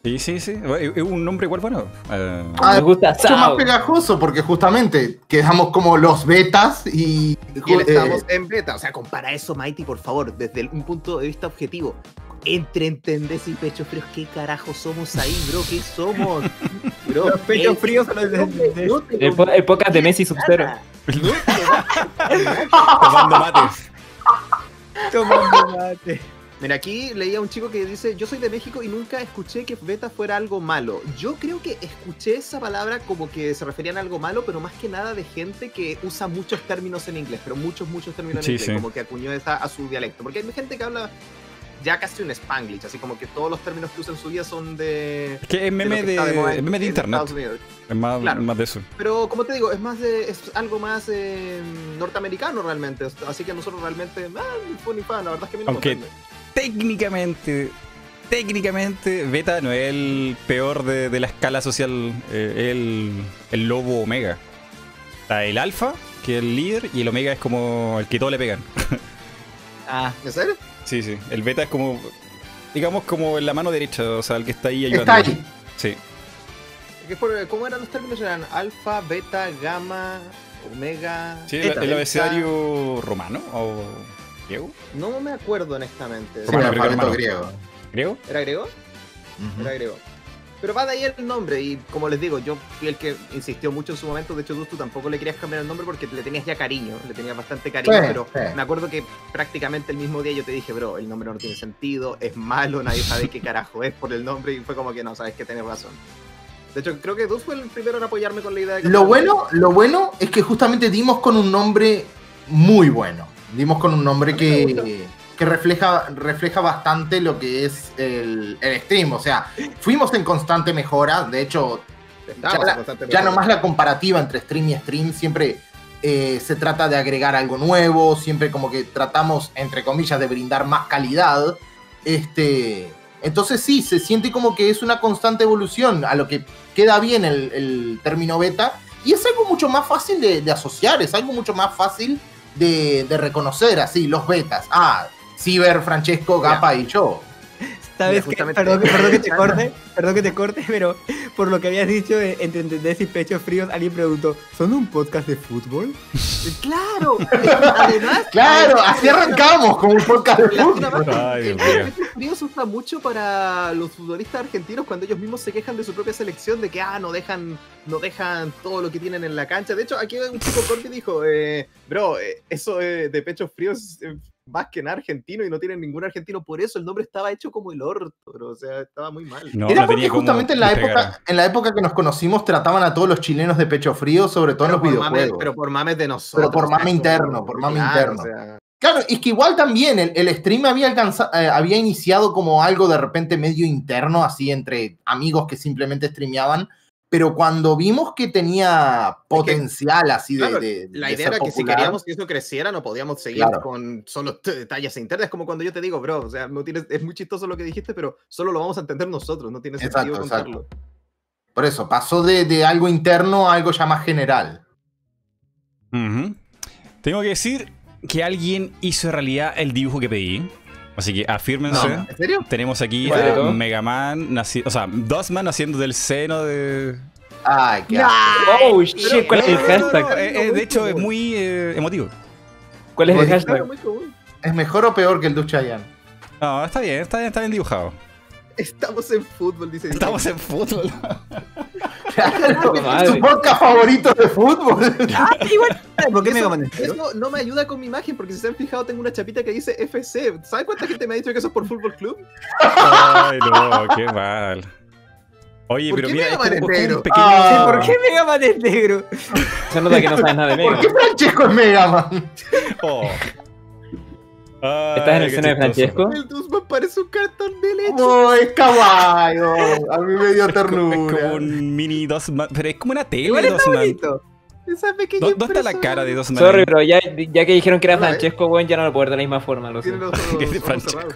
Sí, sí, sí. Es un nombre igual bueno. Eh, Ah, Me gusta Mucho más pegajoso porque justamente quedamos como los betas y, eh, estamos en beta. O sea, compara eso, Mighty, por favor, desde el- un punto de vista objetivo. Entre entendés y pechos fríos, ¿qué carajo somos ahí, bro? ¿Qué somos? *laughs* Bro, Los pechos es- fríos son los de- de- no el podcast de Messi Sub-Zero. *laughs* *laughs* tomando mates. Tomando mate. Mira, aquí leía un chico que dice, yo soy de México y nunca escuché que beta fuera algo malo. Yo creo que escuché esa palabra como que se referían a algo malo, pero más que nada de gente que usa muchos términos en inglés, pero muchos, muchos términos Sí, en inglés, sí. como que acuñó esa a su dialecto. Porque hay gente que habla ya casi un spanglish, así como que todos los términos que usa en su vida son de... Es que es meme de, meme de internet. Es más, Claro. más de eso. Pero como te digo, es más de, es algo más eh, norteamericano realmente, así que nosotros realmente, ah, ni fu ni fa, la verdad es que a mí no Aunque-. Técnicamente, técnicamente, Beta no es el peor de, de la escala social, eh, el, el lobo Omega. Está el Alfa, que es el líder, y el Omega es como el que todos le pegan. *laughs* Ah, ¿En serio? Sí, sí. El Beta es como, digamos, como en la mano derecha, o sea, el que está ahí está ayudando. ahí. Sí. Que por- ¿Cómo eran los términos? Eran alfa, beta, gamma, omega. Sí, el, el abecedario romano o griego. No me acuerdo honestamente. Sí, el griego, griego. ¿Griego? ¿Era griego? Era griego. Pero va de ahí el nombre y como les digo, yo fui el que insistió mucho en su momento. De hecho, tú, tú tampoco le querías cambiar el nombre porque le tenías ya cariño, le tenías bastante cariño. Sí, pero sí. me acuerdo que prácticamente el mismo día yo te dije, bro, el nombre no tiene sentido, es malo, nadie sabe qué carajo es por el nombre y fue como que no, sabes que tenés razón. De hecho, creo que tú fue el primero en apoyarme con la idea de que Lo bueno, lo bueno es que justamente dimos con un nombre muy bueno. Dimos con un nombre que, que refleja, refleja bastante lo que es el, el stream. O sea, fuimos en constante mejora. De hecho, ya, la- constantemente- ya nomás la comparativa entre stream y stream siempre eh, se trata de agregar algo nuevo, siempre como que tratamos, entre comillas, de brindar más calidad. Este, entonces sí, se siente como que es una constante evolución a lo que queda bien el, el término beta y es algo mucho más fácil de, de asociar, es algo mucho más fácil de, de reconocer, así, los betas. Ah, Ciber, Francesco, Gapa y yo. ¿Sabes justamente- Perdón, que- perdón que te *laughs* corte, perdón que te corte, pero por lo que habías dicho entre entendés y pechos fríos, alguien preguntó, ¿son un podcast de fútbol? *laughs* Claro, además. *laughs* Claro, así arrancamos como un podcast de fútbol. última parte, Ay, el Dios mío. pecho frío se usa mucho para los futbolistas argentinos cuando ellos mismos se quejan de su propia selección de que ah, no dejan, no dejan todo lo que tienen en la cancha. De hecho, aquí un chico corte dijo, eh, bro, eh, eso eh, de pechos fríos eh, más que nada argentino y no tienen ningún argentino. Por eso el nombre estaba hecho como el orto, bro. O sea, estaba muy mal. No, Era no porque justamente en la, época, en la época que nos conocimos trataban a todos los chilenos de pecho frío, sobre todo en los mames, videojuegos. pero por mames de nosotros. por mame interno, por mame Claro, interno. o sea, Claro, es que igual también el, el stream había, alcanza- eh, había iniciado como algo de repente medio interno, así entre amigos que simplemente streameaban, pero cuando vimos que tenía potencial así de, Claro, de- La de idea ser era que si queríamos que eso creciera, no podíamos seguir Claro. con solo tallas internas. Como cuando yo te digo, bro, o sea, no tienes, es muy chistoso lo que dijiste, pero solo lo vamos a entender nosotros, no tiene sentido Exacto, exacto. contarlo. Por eso, pasó de, de algo interno a algo ya más general. Tengo que decir que alguien hizo realidad el dibujo que pedí. Así que afírmense. No, ¿En serio? Tenemos aquí Bueno. a Mega Man, naci- o sea, Dosman naciendo del seno de... Ay, qué Oh shit, ¿cuál es el No, no, no, hashtag? eh, eh, de hecho, es muy eh, emotivo. ¿Cuál es el hashtag? ¿Es mejor o peor que el Duchayan? No, está bien, está bien, está bien dibujado. Estamos en fútbol, dice. Estamos en fútbol. *laughs* Su podcast favorito de fútbol. *laughs* ¿Por qué Eso- Mega Man es negro? Eso no me ayuda con mi imagen, porque si se han fijado, tengo una chapita que dice FC. ¿Sabes cuánta gente me ha dicho que eso es por Fútbol Club? Ay, no, qué mal. Oye, ¿Por pero qué mira, Mega es como, negro? un pequeño... Ah. ¿Por qué Mega Man es negro? Se nota que no sabes nada de ¿Por qué Mega. Francesco es Mega Man? Oh. Ay, ¿Estás en el seno de. Francesco? El Dusman parece un cartón de leche. Oh, es kawaii. oh, A mí me dio Es como, es ternura. como un mini Dosman, pero es como una tele Igual de está bonito. Esa pequeña ¿Dó- ¿Dónde está la cara de Dosman? Sorry, pero ya, ya que dijeron que era eh. Francesco, weón, ya no lo puedo ver de la misma forma, lo Tiene sé. *laughs* *laughs* los ojos, Francesco.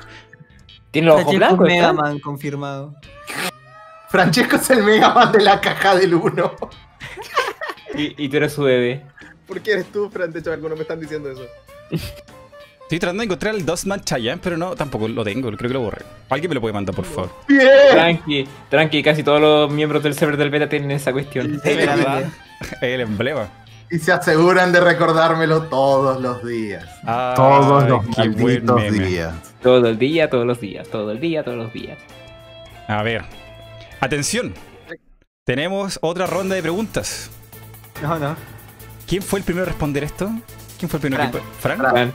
Tiene los ojos blancos, Mega. Man confirmado. Francesco es el Mega Man de la caja del 1. Y, y tú eres su bebé. *laughs* ¿Por qué eres tú, Fran? De hecho, algunos me están diciendo eso. Estoy tratando de encontrar el Dosman Chayanne, pero no, tampoco lo tengo, creo que lo borré. Alguien me lo puede mandar, por favor. Bien. Tranqui, tranqui, casi todos los miembros del server del beta tienen esa cuestión. Seguramente. *laughs* El emblema. Y se aseguran de recordármelo todos los días. Ah, Todos los qué malditos días. Todo el día, todos los días, todo el día, todos los días. A ver. Atención. Tenemos otra ronda de preguntas. No, no. ¿Quién fue el primero a responder esto? ¿Quién fue el primero? Fran. que- ¿Fran? Fran.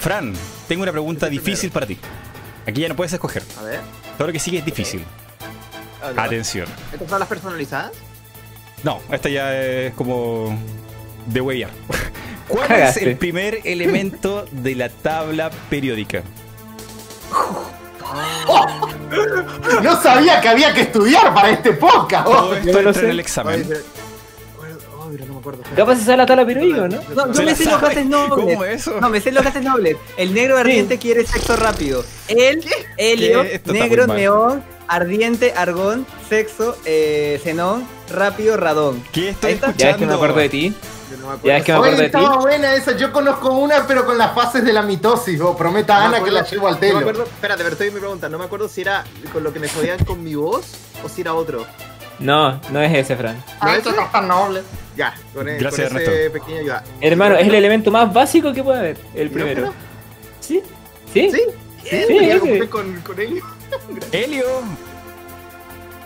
Fran, tengo una pregunta difícil para ti. Aquí ya no puedes escoger. A ver. Todo lo que sigue es difícil. a ver. Atención. ¿Estas son las personalizadas? No, esta ya es como de huellar. *laughs* ¿Cuál es el primer elemento de la tabla periódica? *laughs* No sabía que había que estudiar para este podcast. oh. Todo esto entra en el examen. Acuerdo. capaz se sabe la tabla periódica, ¿no? No, yo ¿Se me sé los gases nobles. ¿Cómo eso? No, me sé los gases nobles. El negro ardiente quiere sexo rápido. El, helio, negro, neón, ardiente, argón, sexo, eh, xenón, rápido, radón. ¿Qué estoy escuchando? Ya es que me acuerdo de ti. Yo no me acuerdo. Ya es que me Oye, acuerdo de ti. estaba buena esa. Yo conozco una, pero con las fases de la mitosis. O prometa a No Ana que la llevo al No me telo. acuerdo, espérate, pero estoy en mi pregunta. No me acuerdo si era con lo que me jodían con mi voz o si era otro. No, no es ese, Fran. Ay, que no tan noble. Ya, con, e- Gracias, con ese pequeño ayuda. Hermano, es el elemento más básico que puede haber, el primero. ¿Sí? ¿Sí? ¿Sí? Sí, Sí, confundí con, con helio. Helio.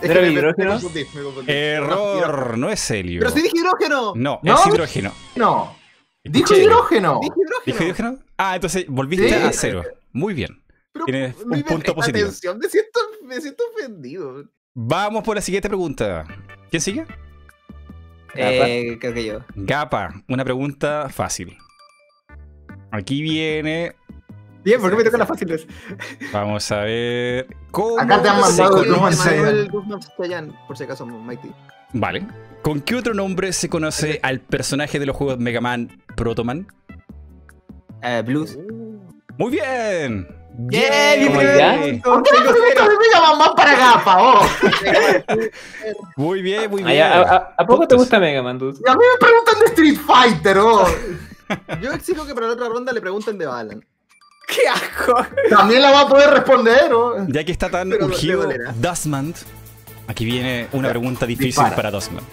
Es ¿No que era me hidrógeno? confundí, me confundí. No, hidrógeno. Error, no es helio. Pero si dije hidrógeno. No, ¿No? es hidrógeno. No. Dijo hidrógeno. Dije hidrógeno. ¿Dijo hidrógeno? Ah, entonces volviste Sí. a cero. Muy bien. Pero Tienes un punto positivo. tensión, me siento, me siento ofendido. Vamos por la siguiente pregunta. ¿Quién sigue? Eh, creo que yo. Gapa, una pregunta fácil. Aquí viene. Bien, ¿por qué me tocan las fáciles? Vamos a ver. ¿Cómo Acá te han se mandado conoce- el Guzmán Chayanne. Manuel Guzmán por si acaso, Mighty. Vale. ¿Con qué otro nombre se conoce al personaje de los juegos Mega Man Protoman? Eh, blues. Muy bien. Bien, ¿Cómo bien, ya? bien. ¿Por qué no te de Mega Man más para gafa, oh? Muy bien, muy bien. ¿A, a- a poco te gusta Mega Man, dude? Y a mí me preguntan de Street Fighter, oh. *laughs* Yo exijo que para la otra ronda le pregunten de Balan. ¡Qué asco! También la va a poder responder, oh. Ya que está tan Pero urgido. Dustman, aquí viene una pregunta difícil Dispara. para Dustman.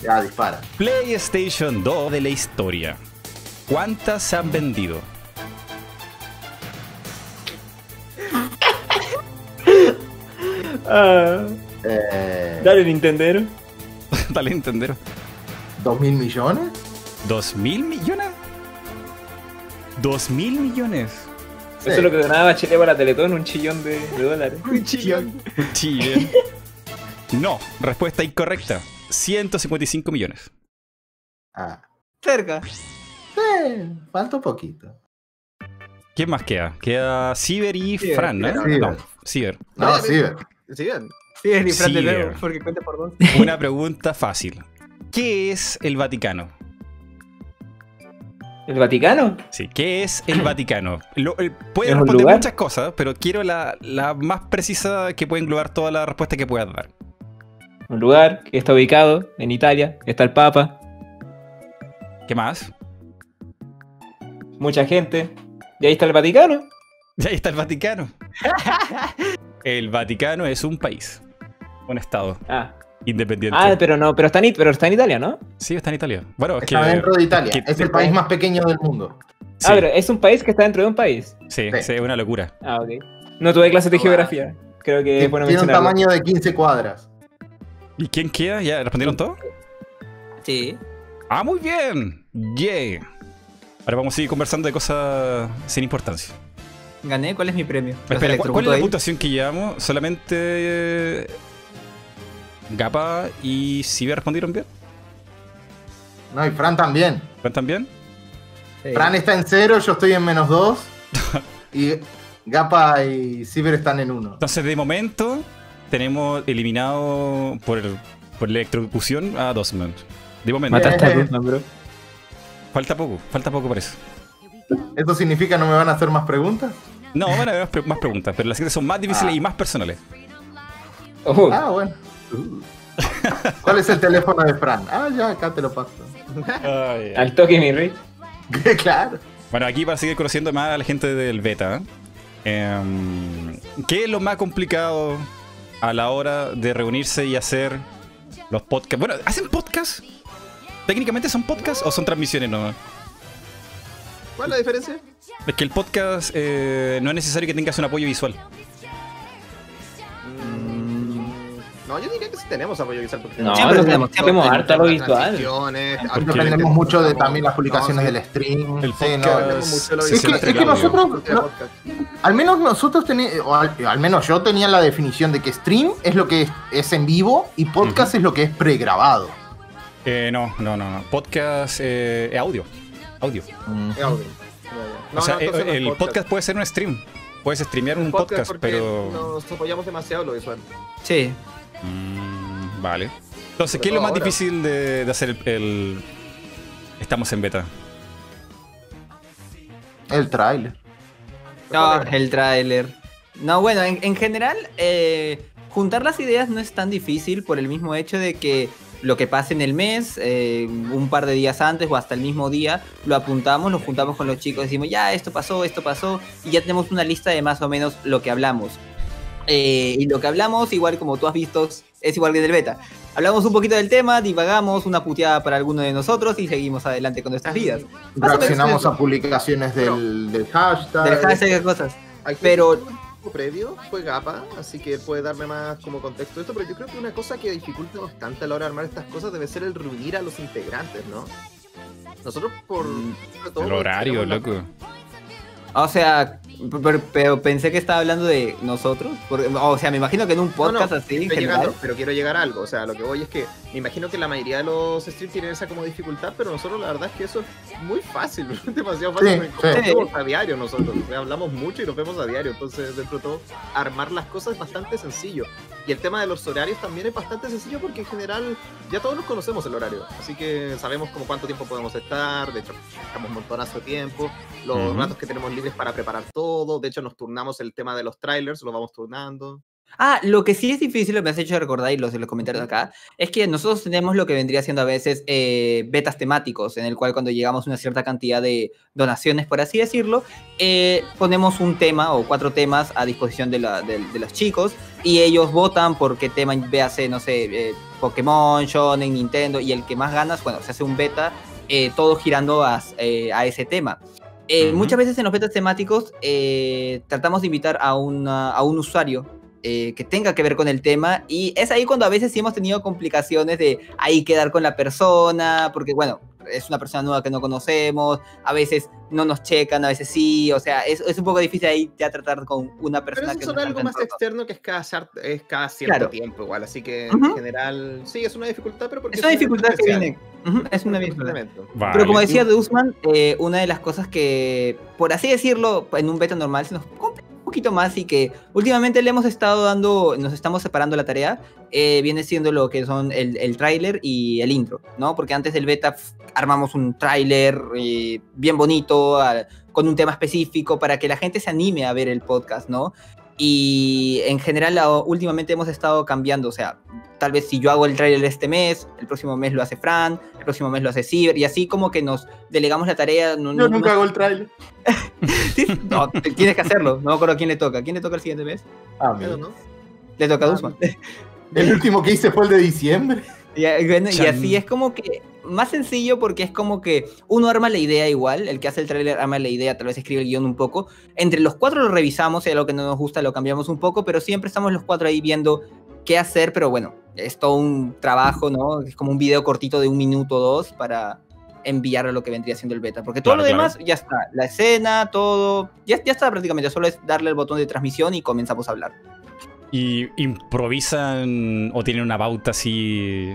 Ya, dispara. PlayStation 2 de la historia. ¿Cuántas se han vendido? Ah, Eh, dale, Nintendero. *laughs* Dale a entender. ¿Dos mil millones? ¿Dos mil millones? ¿Dos mil millones? Sí. Eso es lo que donaba Chile para Teletón, un chillón de, de dólares. Un chillón. Chile. *laughs* No, respuesta incorrecta. 155 millones. Ah. Cerca. Sí, falta un poquito. ¿Quién más queda? Queda Ciber y Ciber, Fran, ¿no? Ciber. No, Ciber. No, Oye, sí. Sí, bien. Sí, de Sí, nuevo, eh. porque cuenta por dos. *laughs* Una pregunta fácil. ¿Qué es el Vaticano? ¿El Vaticano? Sí, ¿qué es el Vaticano? Lo- el- puede ¿Es un responder lugar? muchas cosas, pero quiero la, la más precisa que puede englobar toda la respuesta que puedas dar. Un lugar que está ubicado en Italia, está el Papa. ¿Qué más? mucha gente. Y ahí está el Vaticano. *laughs* Y ahí está el Vaticano. *laughs* el Vaticano es un país, un estado Ah, independiente. ah pero no, pero está, en, pero está en Italia, ¿no? Sí, está en Italia. Bueno, que. Está dentro de Italia. que- es el país más pequeño del mundo. Sí, Ah, pero es un país que está dentro de un país. sí, Sí. sí, es una locura. Ah, ok. No tuve clases de geografía. Creo que es bueno Tiene un tamaño de 15 cuadras. ¿Y quién queda? ¿Ya respondieron todo? Sí. Ah, muy bien. Yay. Ahora vamos a seguir conversando de cosas sin importancia. Gané, ¿cuál es mi premio? ¿Los Espera, ¿cu- ¿cuál es la puntuación que llevamos? Solamente eh, Gapa y Ciber respondieron bien. No, y Fran también. ¿Cuentan bien? Sí. Fran está en cero, yo estoy en menos 2. *laughs* y Gapa y Ciber están en 1. Entonces, de momento, tenemos eliminado por, por la electrocución a Dosman. De momento. Mata- Mataste a Guzmán, bro. Falta poco, falta poco para eso. ¿Esto significa no me van a hacer más preguntas? No, van a haber más, pre- más preguntas, pero las siguientes son más difíciles Ah. y más personales. Oh, Ah, bueno. ¿Cuál es el *laughs* teléfono de Fran? Ah, ya, acá te lo paso. al toque, mi rey. *laughs* claro. Bueno, aquí para seguir conociendo más a la gente del beta, em, ¿qué es lo más complicado a la hora de reunirse y hacer los podcasts? Bueno, ¿hacen podcasts? ¿Técnicamente son podcasts o son transmisiones nomás? ¿Cuál es la diferencia? Es que el podcast eh, no es necesario que tengas un apoyo visual. Mm, No, yo diría que sí tenemos apoyo visual. porque No, Siempre tenemos, tenemos, harto a lo visual. Dependemos mucho de también las publicaciones no, sí, del stream. El Sí, podcast- no, dependemos mucho de lo Sí, Es que, es nosotros, no- al menos nosotros teníamos, al, al menos yo tenía la definición de que stream es lo que es, es en vivo y podcast es lo que es pregrabado. Eh, no, no, no, no. Podcast eh, es audio. Audio. Es audio. No, o sea, no, eh, el podcast. puede ser un stream. Puedes streamear un podcast, pero. Nos apoyamos demasiado lo visual. Sí. Mm, vale. Entonces, ¿qué es lo más ahora. difícil de, de hacer el, el- Estamos en beta. El trailer. No, el tráiler. No, bueno, en, en general, eh, juntar las ideas no es tan difícil por el mismo hecho de que lo que pase en el mes, eh, un par de días antes o hasta el mismo día, lo apuntamos, lo juntamos con los chicos, decimos, ya, esto pasó, esto pasó, y ya tenemos una lista de más o menos lo que hablamos. Eh, y lo que hablamos, igual como tú has visto, es igual que del beta. Hablamos un poquito del tema, divagamos, una puteada para alguno de nosotros y seguimos adelante con nuestras vidas. Reaccionamos a publicaciones del, del hashtag. Del hashtag de cosas. Pero- previo fue Gapa, así que puede darme más como contexto de esto, pero yo creo que una cosa que dificulta bastante a la hora de armar estas cosas debe ser el reunir a los integrantes, ¿no? Nosotros por todo El horario, la- loco. O sea, pero, pero pensé que estaba hablando de nosotros. porque- o sea, me imagino que en un No, no, podcast así estoy general. llegando, pero quiero llegar a algo. O sea, lo que voy es que me imagino que la mayoría de los streams tienen esa como dificultad, pero nosotros la verdad es que eso es muy fácil, *laughs* es demasiado fácil. Sí, sí. nos vemos a diario nosotros, o sea, hablamos mucho y nos vemos a diario, entonces dentro de todo armar las cosas es bastante sencillo. Y el tema de los horarios también es bastante sencillo porque en general ya todos nos conocemos el horario, así que sabemos como cuánto tiempo podemos estar, de hecho estamos un montonazo de tiempo, los Ujú. ratos que tenemos libres para preparar todo, de hecho nos turnamos el tema de los trailers, lo vamos turnando. Ah, lo que sí es difícil, lo que me has hecho recordar y los los comentarios acá, es que nosotros tenemos lo que vendría siendo a veces eh, betas temáticos, en el cual cuando llegamos a una cierta cantidad de donaciones, por así decirlo, eh, ponemos un tema o cuatro temas a disposición de, la- de- de los chicos y ellos votan por qué tema, véase, no sé, eh, Pokémon, Shonen, Nintendo, y el que más ganas, bueno, se hace un beta, todo girando a, a ese tema. Eh. Muchas veces en los betas temáticos eh, tratamos de invitar a, una- a un usuario eh, que tenga que ver con el tema y es ahí cuando a veces sí hemos tenido complicaciones de ahí quedar con la persona, porque bueno, es una persona nueva que no conocemos, a veces no nos checan, a veces sí, o sea, es, es un poco difícil ahí ya tratar con una Pero persona eso que no está algo más externo que es cada, es cada cierto Claro. tiempo igual, así que Ujú. en general sí, es una dificultad, pero porque Es una dificultad que viene. Ujú, es una un dificultad. Vale. Pero como decía Dusman, eh, una de las cosas que, por así decirlo, en un beta normal se nos complica poquito más y que últimamente le hemos estado dando, nos estamos separando la tarea, eh, viene siendo lo que son el, el tráiler y el intro, ¿no? Porque antes del beta armamos un tráiler eh, bien bonito, a- con un tema específico para que la gente se anime a ver el podcast, ¿no? Y en general, últimamente hemos estado cambiando. O sea, tal vez si yo hago el trailer este mes, el próximo mes lo hace Fran, el próximo mes lo hace Ciber, y así como que nos delegamos la tarea. No, Yo no- nunca no- hago el trailer. *laughs* Sí, no, tienes que hacerlo. No me acuerdo a quién le toca. ¿Quién le toca el siguiente mes? A mí. Claro, ¿no? Le toca a Ah, Dusman. El último que hice fue el de diciembre. *laughs* Y, y bueno, y Chan. así es como que más sencillo porque es como que uno arma la idea igual, el que hace el tráiler arma la idea, tal vez escribe el guion un poco. Entre los cuatro lo revisamos, si hay algo que no nos gusta lo cambiamos un poco, pero siempre estamos los cuatro ahí viendo qué hacer, pero bueno, es todo un trabajo, ¿no? Es como un video cortito de un minuto o dos para enviar a lo que vendría siendo el beta, porque todo Claro, lo claro. demás ya está, la escena, todo, ya, ya está prácticamente, solo es darle el botón de transmisión y comenzamos a hablar. ¿Y improvisan o tienen una pauta así?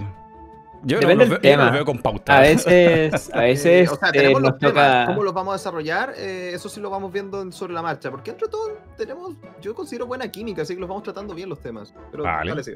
Yo no, Depende los del veo, yo no tema. los veo con pauta. A veces, *laughs* a veces Eh, o sea, eh, tenemos los temas, toca. cómo los vamos a desarrollar, eh, eso sí lo vamos viendo en- sobre la marcha, porque entre todos tenemos, yo considero buena química, así que los vamos tratando bien los temas. Pero Vale. sí.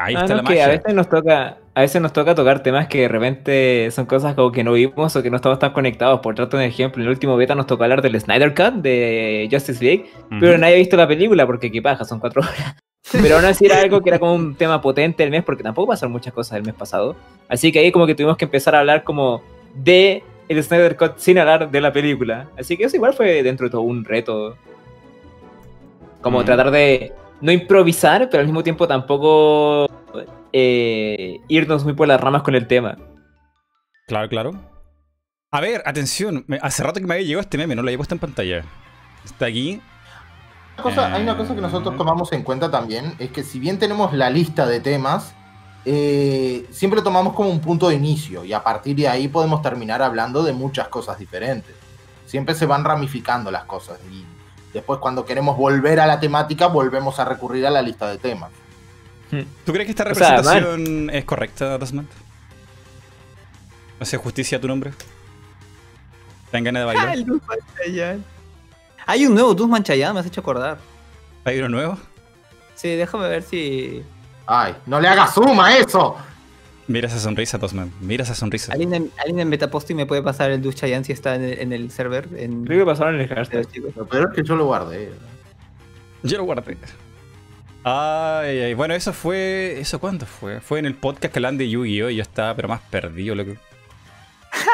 Ahí Ah, está no, la que a magia. veces nos toca, a veces nos toca tocar temas que de repente son cosas como que no vimos o que no estamos tan conectados. Por trato de ejemplo, en el último beta nos tocó hablar del Snyder Cut de Justice League, pero nadie ha visto la película porque qué paja, son cuatro horas. Pero aún así era algo que era como un tema potente el mes porque tampoco pasaron muchas cosas el mes pasado. Así que ahí como que tuvimos que empezar a hablar como de el Snyder Cut sin hablar de la película. Así que eso igual fue dentro de todo un reto. Como Mm. tratar de no improvisar, pero al mismo tiempo tampoco eh, irnos muy por las ramas con el tema. Claro, claro. A ver, atención. Hace rato que me había llegado este meme, no lo había puesto en pantalla. Está aquí. Hay una cosa que nosotros tomamos en cuenta también, es que si bien tenemos la lista de temas, eh, siempre lo tomamos como un punto de inicio y a partir de ahí podemos terminar hablando de muchas cosas diferentes. Siempre se van ramificando las cosas y después cuando queremos volver a la temática volvemos a recurrir a la lista de temas. ¿Tú crees que esta O sea, representación es correcta, Dasmant? ¿Hace justicia a tu nombre? ¿Te ganas de Ah, bailar? Hay un nuevo Dusman Chayanne, me has hecho acordar. ¿Hay uno nuevo? Sí, déjame ver si. Ay, no le hagas suma a eso. Mira esa sonrisa, Dasmant. Mira esa sonrisa. ¿Alguien en, alguien en me puede pasar el Dus Chayanne si está en el, en el server? En, Creo que pasaron en el de hashtag. los chicos. Lo peor es que yo lo guardé. Yo lo guardé. Ay, ay. Bueno, eso fue. ¿Eso cuándo fue? Fue en el podcast que hablan de Yu-Gi-Oh! y yo estaba pero más perdido, loco.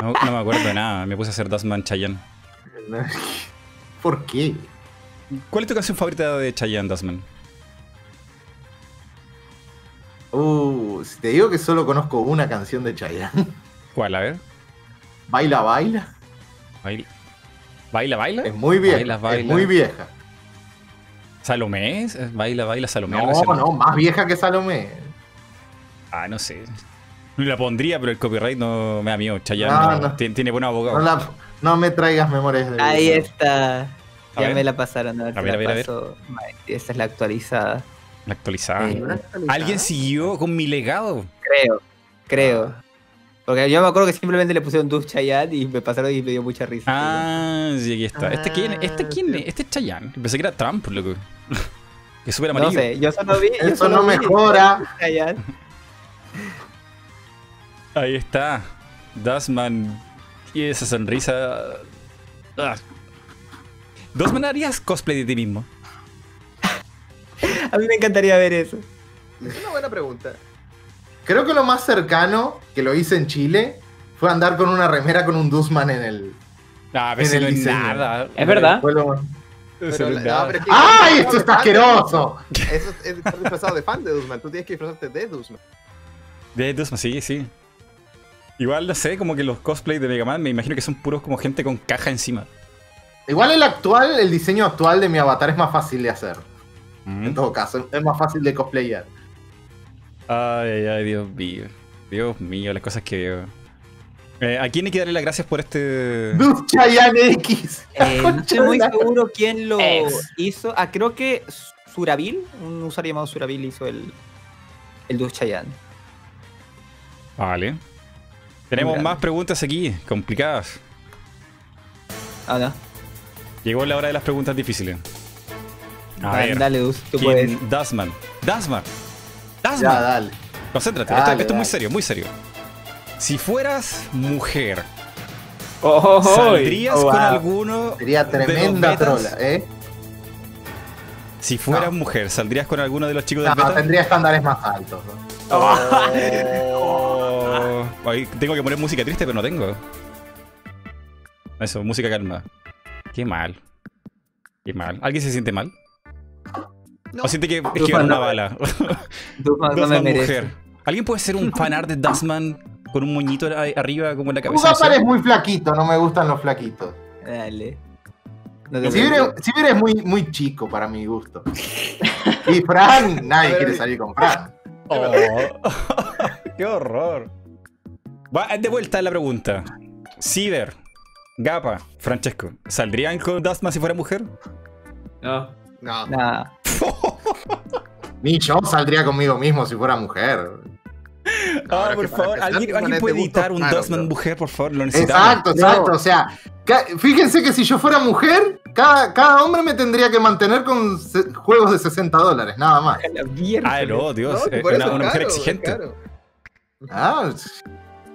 No, no me acuerdo de nada. Me puse a hacer Dasman Chayanne. *laughs* ¿Por qué? ¿Cuál es tu canción favorita de Chayanne, Dasman? Uh, si te digo que solo conozco una canción de Chayanne, ¿Cuál? A ver. Baila Baila, Baila. ¿Baila, baila? es muy vieja. Baila, Es baila. muy vieja. ¿Salomé? ¿Es ¿Baila, baila Salomé? No, no, más vieja que Salomé. Ah, no sé. No la pondría, pero el copyright no me da miedo. Chayanne No, no- no. Tiene, tiene buen abogado. No, la- no me traigas memorias de Ahí está. A Ya ver. me la pasaron. A ver, A ver, la a ver, a ver. paso. Esta es la actualizada. La actualizada. ¿Alguien siguió con mi legado? Creo, creo. Porque yo me acuerdo que simplemente le pusieron Dus Chayanne y me pasaron y me dio mucha risa. Ah, sí, aquí está. ¿Este quién, ¿Este Ah, quién sí. es? Este es Chayanne. Pensé que era Trump, loco. que *laughs* es súper no amarillo. sé, yo solo vi. yo Eso solo no vi mejora. Chayanne. Ahí está. Dasman. Y esa sonrisa. Ah. ¿harías cosplay de ti mismo? *laughs* A mí me encantaría ver eso. Es una buena pregunta. Creo que lo más cercano que lo hice en Chile fue andar con una remera con un Dusman en el. Ah, En el no es diseño. nada. Es verdad. Pero, no pero es que- ¡Ay, esto está asqueroso! Eso es, disfrazado de fan de Dusman. Tú tienes que disfrazarte de Dusman. De Dasman, sí, sí. Igual, no sé, como que los cosplays de Mega Man me imagino que son puros como gente con caja encima. Igual el actual, el diseño actual de mi avatar es más fácil de hacer. Mm. En todo caso, es más fácil de cosplayar. Ay, ay, ay, Dios mío. Dios mío, las cosas que veo. Eh, ¿A quién hay que darle las gracias por este. Dus Chayanne X. *laughs* Eh, no estoy muy seguro quién lo Ex. hizo. Ah, creo que Surabil, un usuario llamado Surabil hizo el, el Dus Chayanne. Vale. Tenemos más preguntas aquí, complicadas. Ah, no. Llegó la hora de las preguntas difíciles. A Ah, ver, Dale, Dus, tú puedes. Dasman. Dasman. Ya, Dasman. dale. Concéntrate, Dale, esto, esto es muy dale. serio, muy serio. Si fueras mujer, Oh, oh, oh, ¿saldrías oh, con wow. alguno Sería de los tremenda trola, ¿eh? Si fueras No. mujer, ¿saldrías con alguno de los chicos No, del beta? tendría estándares más altos. ¿no? *laughs* Ay, tengo que poner música triste, pero no tengo. Eso, música calma. Qué mal. Qué mal. ¿Alguien se siente mal? No. ¿O siente que esquivan una bala? *laughs* Dustman no me merece. mujer. ¿Alguien puede ser un fanart de Dustman con un moñito arriba como en la cabeza? Gapar es muy flaquito, no me gustan los flaquitos. Dale. No Si preocupes. eres, si eres muy, muy chico para mi gusto. Y Fran, *laughs* nadie quiere salir con Fran. Oh. *laughs* ¡Qué horror! Va, de vuelta la pregunta. Ciber, Gapa, Francesco, ¿saldrían con Dustman si fuera mujer? No. No. Nah. *laughs* Ni yo saldría conmigo mismo si fuera mujer. Ah, Ahora por favor, ¿alguien, ¿alguien puede de editar un raros, Dustman bro. mujer, por favor? Lo necesitamos. Exacto, exacto. O sea, fíjense que si yo fuera mujer, cada, cada hombre me tendría que mantener con se- juegos de 60 dólares, nada más. La mierda. Ah, no, Dios. No, eh, una, es una mujer exigente. Ah,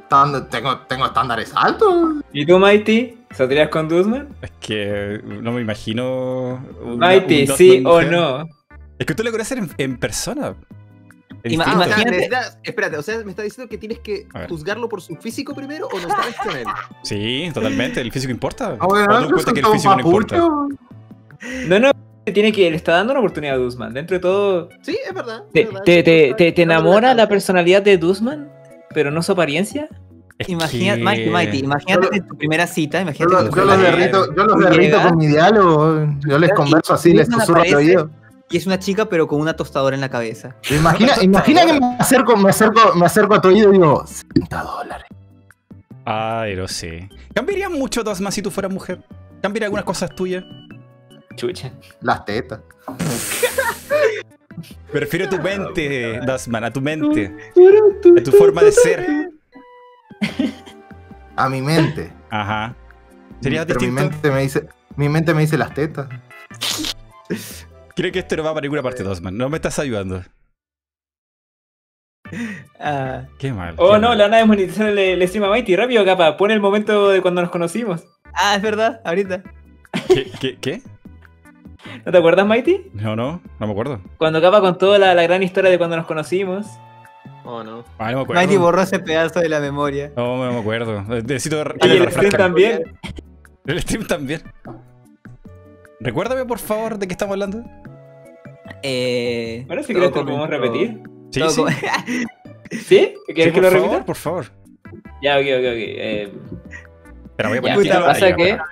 tengo, tengo estándares altos. ¿Y tú, Mighty? ¿Saldrías con Duzman? Es que no me imagino. una- Mighty, un ¿sí o mujer. no? Es que usted lo conocer en, en persona. Es Ima- distinto. O sea, Imagínate- espérate, o sea, me está diciendo que tienes que juzgarlo por su físico primero o no sabes con él. *laughs* Sí, totalmente. ¿El físico importa? Ah, bueno, ¿O tú ¿no encuentras que el son físico no importa? No, no. Tiene que, le está dando una oportunidad a Duzman. Dentro de todo, Sí, es verdad. ¿te, es te, te, te, enamora la personalidad de Duzman, pero no su apariencia? Es Imagina, que- Mighty, Mighty, imagínate Yo lo- en tu primera cita, Yo, imagínate lo- tu yo los derrito, yo los derrito con mi diálogo. Yo les converso así, les susurro al oído. y es una chica pero con una tostadora en la cabeza. Imagina, imagina que me acerco, me acerco, me acerco a tu oído y digo, 60 dólares. Ay, no sé. ¿Cambiaría mucho Dustman si tú fueras mujer? ¿Cambiaría algunas cosas tuyas? Chucha. Las tetas. *laughs* Me refiero a tu mente, Dustman, a tu mente. A tu forma de ser. A mi mente. Ajá. ¿Sería Pero mi distinto? mente me dice, mi mente me dice las tetas. Creo que esto no va para ninguna parte, Dustman. No me estás ayudando. Ah, Qué mal. Oh, qué no, mal. la van a desmonetizar el, el stream a Mighty. Rápido, capa. Pon el momento de cuando nos conocimos. ah, es verdad, ahorita. ¿Qué, qué, qué? ¿No te acuerdas, Mighty? No, no, no me acuerdo. Cuando capa contó la, la gran historia de cuando nos conocimos. Oh, no. Ah, no me acuerdo. Mighty borró ese pedazo de la memoria. No, no me acuerdo. Necesito que Y el stream también. El stream también. Recuérdame, por favor, de qué estamos hablando. Eh, Bueno, si quieres te lo podemos repetir. Sí, todo sí. com- *laughs* ¿Sí? ¿Quieres Sí, que lo por repita? favor, por favor. Ya, ok, ok, ok. Eh, Pero voy a ya, poner título pasa que... para-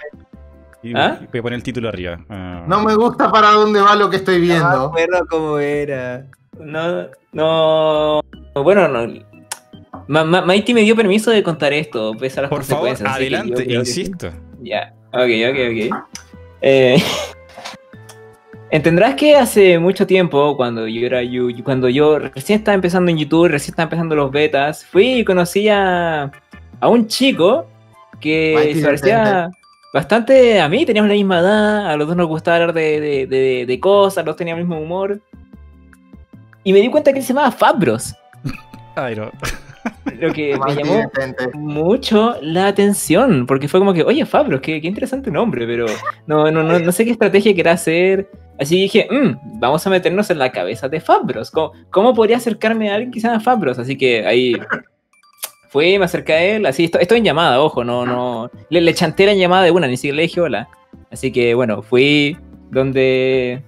¿Ah? Voy a poner el título arriba. Ah. No me gusta para dónde va lo que estoy No me viendo. acuerdo cómo era. No, no... Bueno, no... Ma- Ma- Mighty me dio permiso de contar esto, pese a las Por favor, consecuencias. yo adelante, insisto. Ya, ok, ok, ok. Eh, *laughs* entenderás que hace mucho tiempo, cuando yo era yu- cuando yo recién estaba empezando en YouTube, recién estaba empezando los betas, fui y conocí a, a un chico que se parecía. Bastante a mí, teníamos la misma edad, a los dos nos gustaba hablar de, de- de- de cosas, los dos teníamos el mismo humor. Y me di cuenta que él se llamaba Fabros, *laughs* Ay, no. lo que me llamó mucho la atención, porque fue como que, oye, Fabros, qué, qué interesante nombre, pero no, no, no, no sé qué estrategia querrá hacer. Así que dije, "Mm, vamos a meternos en la cabeza de Fabros. ¿Cómo, cómo podría acercarme a alguien que se llama Fabros? Así que ahí fui, me acerqué a él, así, estoy, estoy en llamada, ojo, no, no, le, le chanté la llamada de una, ni siquiera le dije hola. Así que bueno, fui donde,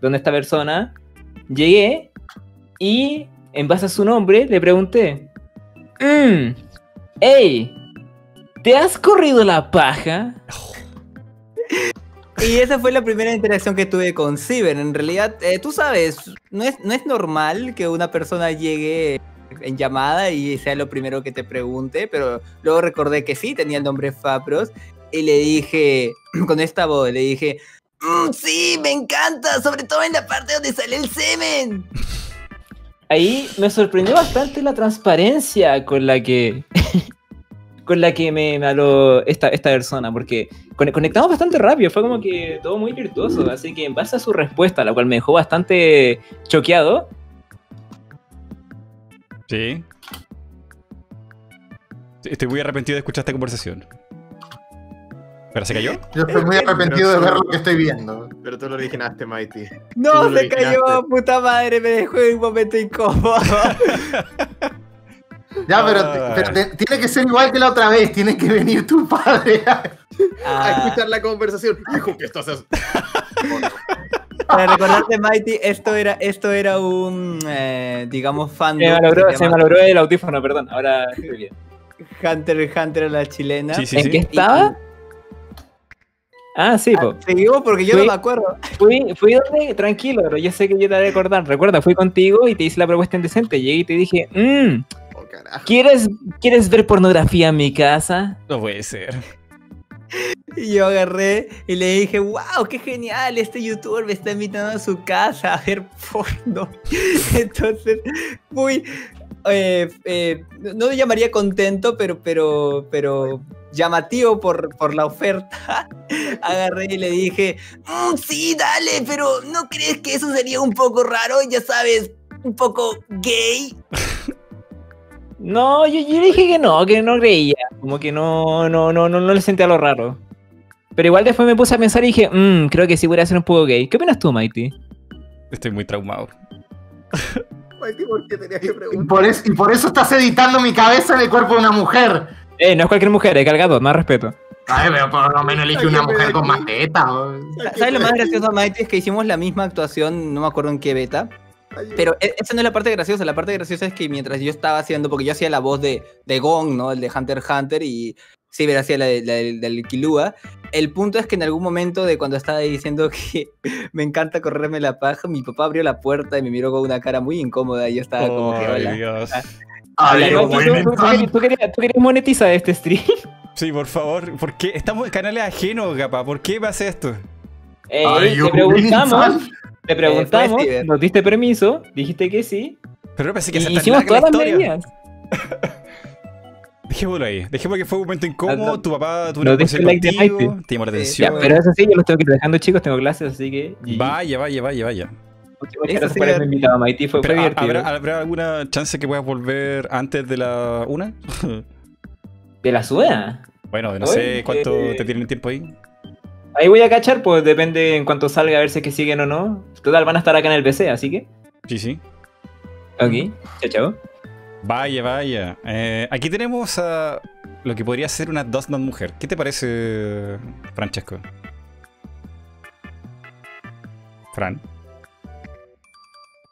donde esta persona, llegué y en base a su nombre le pregunté, Mmm. ¡Ey! ¿Te has corrido la paja? *laughs* Y esa fue la primera interacción que tuve con Ciber. En realidad, eh, tú sabes, no es, no es normal que una persona llegue en llamada y sea lo primero que te pregunte, pero luego recordé que sí, tenía el nombre Fabros y le dije, *clears throat* con esta voz, le dije, "Mm, sí, me encanta, sobre todo en la parte donde sale el semen. Ahí me sorprendió bastante la transparencia con la que. *laughs* con la que me, habló esta, esta persona, porque con- conectamos bastante rápido, fue como que todo muy virtuoso, así que en base a su respuesta, la cual me dejó bastante choqueado, Sí. Estoy muy arrepentido de escuchar esta conversación. ¿Pero se cayó? Yo estoy muy arrepentido de ver lo que estoy viendo. Pero tú lo originaste, Mighty. No, se cayó, puta madre, me dejó en un momento incómodo. *laughs* Ya, pero, Ay. pero te- tiene que ser igual que la otra vez. Tiene que venir tu padre. A Ah, escuchar la conversación. Hijo, ¿qué estás haciendo? *laughs* para recordarte, Mighty, esto era, esto era un, eh, digamos, fan Se malogró, se malogró el audífono, perdón. Ahora estoy bien. Hunter Hunter a la chilena. Sí, sí, ¿En sí. qué estaba? Ah, sí, po. Seguimos porque yo Fui- no me acuerdo. Fui, fui donde, tranquilo, pero yo sé que yo te voy a recordar. Recuerda, fui contigo y te hice la propuesta indecente. Llegué y te dije, mmm, Oh, carajo. ¿quieres, ¿quieres ver pornografía en mi casa? No puede ser. Y yo agarré y le dije, wow, qué genial, este youtuber me está invitando a su casa a ver porno. *laughs* Entonces, muy, eh, eh, no lo llamaría contento, pero, pero, pero llamativo por, por la oferta. *laughs* Agarré y le dije, "Mm, sí, dale, pero ¿no crees que eso sería un poco raro? Ya sabes, un poco gay. *laughs* No, yo, yo dije que no, que no creía. Como que no, no, no, no, no le sentía lo raro. Pero igual después me puse a pensar y dije, mmm, creo que sí podría ser un poco gay. ¿Qué opinas tú, Mighty? Estoy muy traumado. *laughs* Mighty, ¿por qué tenías que Y preguntar? por, eso, y por eso estás editando mi cabeza en el cuerpo de una mujer. Eh, no es cualquier mujer, es cargado, más respeto. Ay, pero por lo menos elige una mujer con más tetas. o- ¿Sabes lo más gracioso, Mighty? Es que hicimos la misma actuación, no me acuerdo en qué beta. Pero e- esa no es la parte graciosa, la parte graciosa es que mientras yo estaba haciendo, porque yo hacía la voz de, de Gong, ¿no? El de Hunter x Hunter y Ciber hacía la, de- la del- del Kilua. El punto es que en algún momento de cuando estaba diciendo *laughs* que me encanta correrme la paja, mi papá abrió la puerta y me miró con una cara muy incómoda y yo estaba como que, Ay, hola. Dios. Ay, Pero, bueno, ¿tú, tú- tú entonces- querías- tú querías, tú querías monetizar este stream? Sí, por favor. ¿Por qué? Estamos en canales ajenos, capa. ¿Por qué me hace esto? Eh, you te preguntamos, te preguntamos, Ciber. nos diste permiso, dijiste que sí, Pero no pensé que y hicimos larga la todas las medidas. *laughs* Dejémoslo ahí. Dejemos que fue un momento incómodo. No, no. Tu papá tuvo No conversación like contigo. Te llamó la atención. Ya, pero eso sí, yo los tengo que ir dejando chicos, tengo clases, así que... Vaya, vaya, vaya, vaya. Muchas gracias por haberme invitado, Mighty, fue, fue Pero, ¿ha- divertido. ¿habrá, ¿Habrá alguna chance que puedas volver antes de la una? *laughs* ¿De la suya? bueno, no Oye, sé cuánto eh, te tienen tiempo ahí. Ahí voy a cachar, pues depende en cuanto salga a ver si es que siguen o no. Total, van a estar acá en el PC, así que... Sí, sí. Ok, chao, chao. Vaya, vaya. Eh, aquí tenemos a lo que podría ser una Dustman mujer. ¿Qué te parece, Francesco? Fran.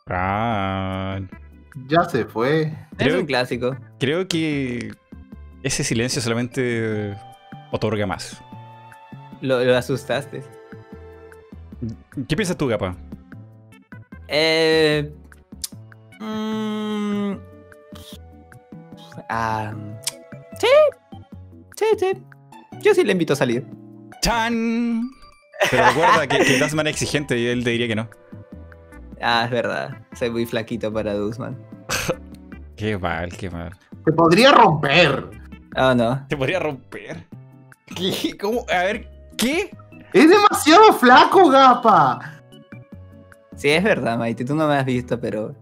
Fran. Ya se fue. Es un clásico. Creo que ese silencio solamente otorga más. Lo, lo asustaste. ¿Qué piensas tú, Gapa? Eh, mm, ah, sí, sí, sí. Yo sí le invito a salir. ¡Chan! Pero recuerda que, que Dustman es exigente y él te diría que no. Ah, es verdad. Soy muy flaquito para Duzman. Qué mal, qué mal. Se podría romper. Oh, no. Te podría romper. *laughs* ¿Qué? ¿Cómo? A ver, ¿qué? Es demasiado flaco, gapa. Sí, es verdad, Maite. Tú no me has visto, pero.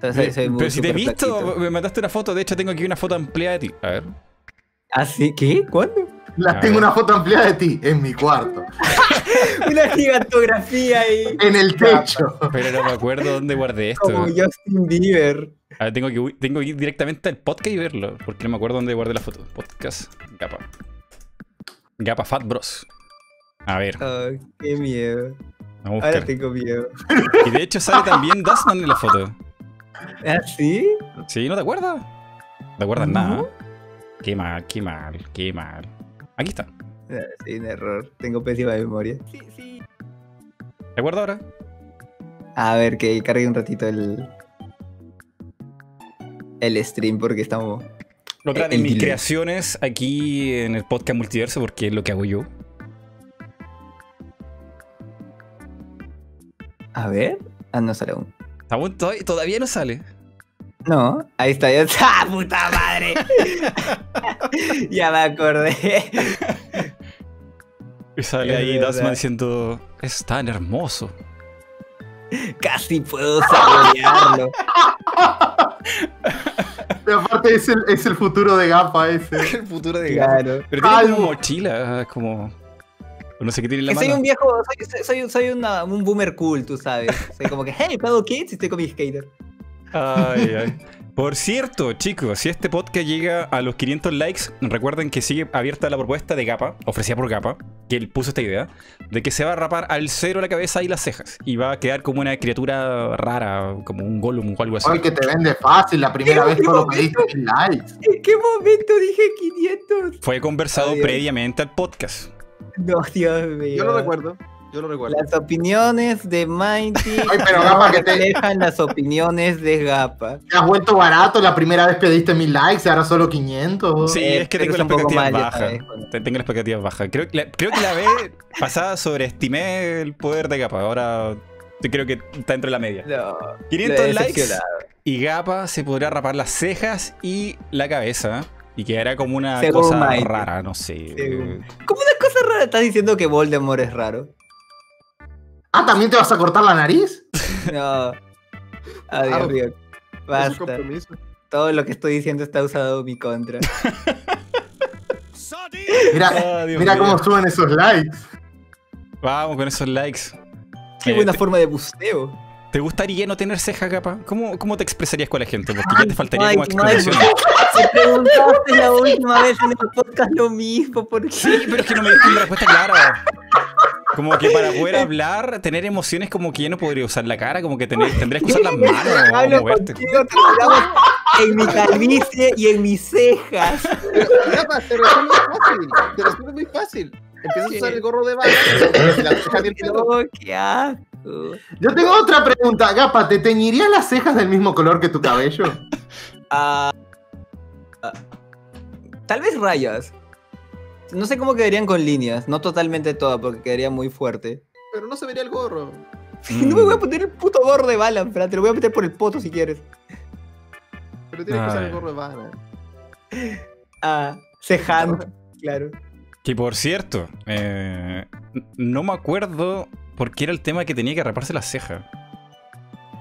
soy- soy muy Pero si te he visto, flaquito. me mandaste una foto. De hecho, tengo aquí una foto ampliada de ti. A ver. ¿Ah, sí? ¿Qué? ¿Cuándo? La A tengo una foto ampliada de ti en mi cuarto, *laughs* Una gigantografía ahí. en el techo. Pero no me acuerdo dónde guardé esto. Como Justin Bieber. A ver, tengo que, tengo que ir directamente al podcast y verlo. Porque no me acuerdo dónde guardé la foto. Podcast, Gapa. Gapa Fat Bros. A ver, Oh, qué miedo. vamos Ahora tengo miedo. Y de hecho sale también *laughs* Dustman en la foto. ¿Ah, sí? ¿Sí? ¿No te acuerdas? ¿No te acuerdas No. nada? Qué mal, qué mal, qué mal. Aquí está. Ah, Sí, un error. Tengo pésima memoria. Sí, sí. ¿Te acuerdas ahora? A ver, que cargue un ratito el. El stream porque estamos. Otra de mis delay. creaciones aquí en el podcast multiverso, porque es lo que hago yo. A ver. Ah, no sale aún. Aún todavía, todavía no sale. No, ahí está. Ya *laughs* ¡Ah, puta madre! *laughs* ya me acordé. Y sale Es ahí. Dustman diciendo: Es tan hermoso. Casi puedo saborearlo. Pero aparte es el, es el futuro de gapa ese. *laughs* el futuro de Claro. Pero tiene como mochila, como. No sé qué tiene en la Que soy un viejo, soy, soy, soy, una- un boomer cool, tú sabes. Soy como que, hey, Paddle Kids, y estoy con mi skater. Ay, *laughs* ay. Por cierto, chicos, si este podcast llega a los 500 likes, recuerden que sigue abierta la propuesta de Gapa, ofrecida por Gapa, que él puso esta idea, de que se va a rapar al cero la cabeza y las cejas. Y va a quedar como una criatura rara, como un Gollum o algo así. Ay, que te vende fácil, la primera vez solo pediste mil likes. ¿En qué momento dije 500? Fue conversado previamente al podcast. *laughs* No, Dios mío. Yo lo recuerdo. Yo lo recuerdo. Las opiniones de Mighty *laughs* Ay, pero no Gapa, que te- reflejan las opiniones de Gapa. Te has vuelto barato, la primera vez pediste mil likes y ahora solo 500. Sí, Eh, es que tengo bajas. sabes, bueno. Te- Tengo las expectativas bajas. Creo, que la- creo que la vez *laughs* pasada sobreestimé el poder de Gapa. Ahora creo que está dentro de la media. No, 500 lo he likes y Gapa se podrá rapar las cejas y la cabeza. Y quedará como una Según cosa rara, no sé. Según- ¿Cómo una cosa rara estás diciendo que Voldemort es raro? Ah, ¿también te vas a cortar la nariz? No. Adiós, Ah, Basta. Todo lo que estoy diciendo está usado en mi contra. Mira, Ah, mira cómo suben esos likes. Vamos con esos likes. Qué Eh, buena te- forma de busteo. ¿Te gustaría no tener ceja, Gapa? ¿Cómo, ¿Cómo te expresarías con la gente? Porque ya te faltaría Mike, como explicación. *laughs* Me preguntaste la última vez en el podcast lo mismo. ¿Por qué? Sí, pero es que no me diste una respuesta clara. Como que para poder hablar, tener emociones como que ya no podría usar la cara, como que tener, tendrías que usar las *laughs* manos o Hablo moverte. contigo, en mi calvicie y en mis cejas. Rafa, te resuelve muy fácil. Te resuelve muy fácil. Empiezas a usar el gorro de bala y la ceja y el pelo. No, qué asco. *laughs* Yo tengo otra pregunta. Gapa, ¿te teñirías las cejas del mismo color que tu cabello? *laughs* Ah, ah, tal vez rayas. No sé cómo quedarían con líneas. No totalmente todas, porque quedaría muy fuerte. Pero no se vería el gorro. *laughs* No me voy a poner el puto gorro de bala, pero te lo voy a meter por el poto si quieres. Pero tienes que usar el gorro de bala. Ah, cejan, claro. Que por cierto, eh, no me acuerdo por qué era el tema que tenía que raparse la ceja.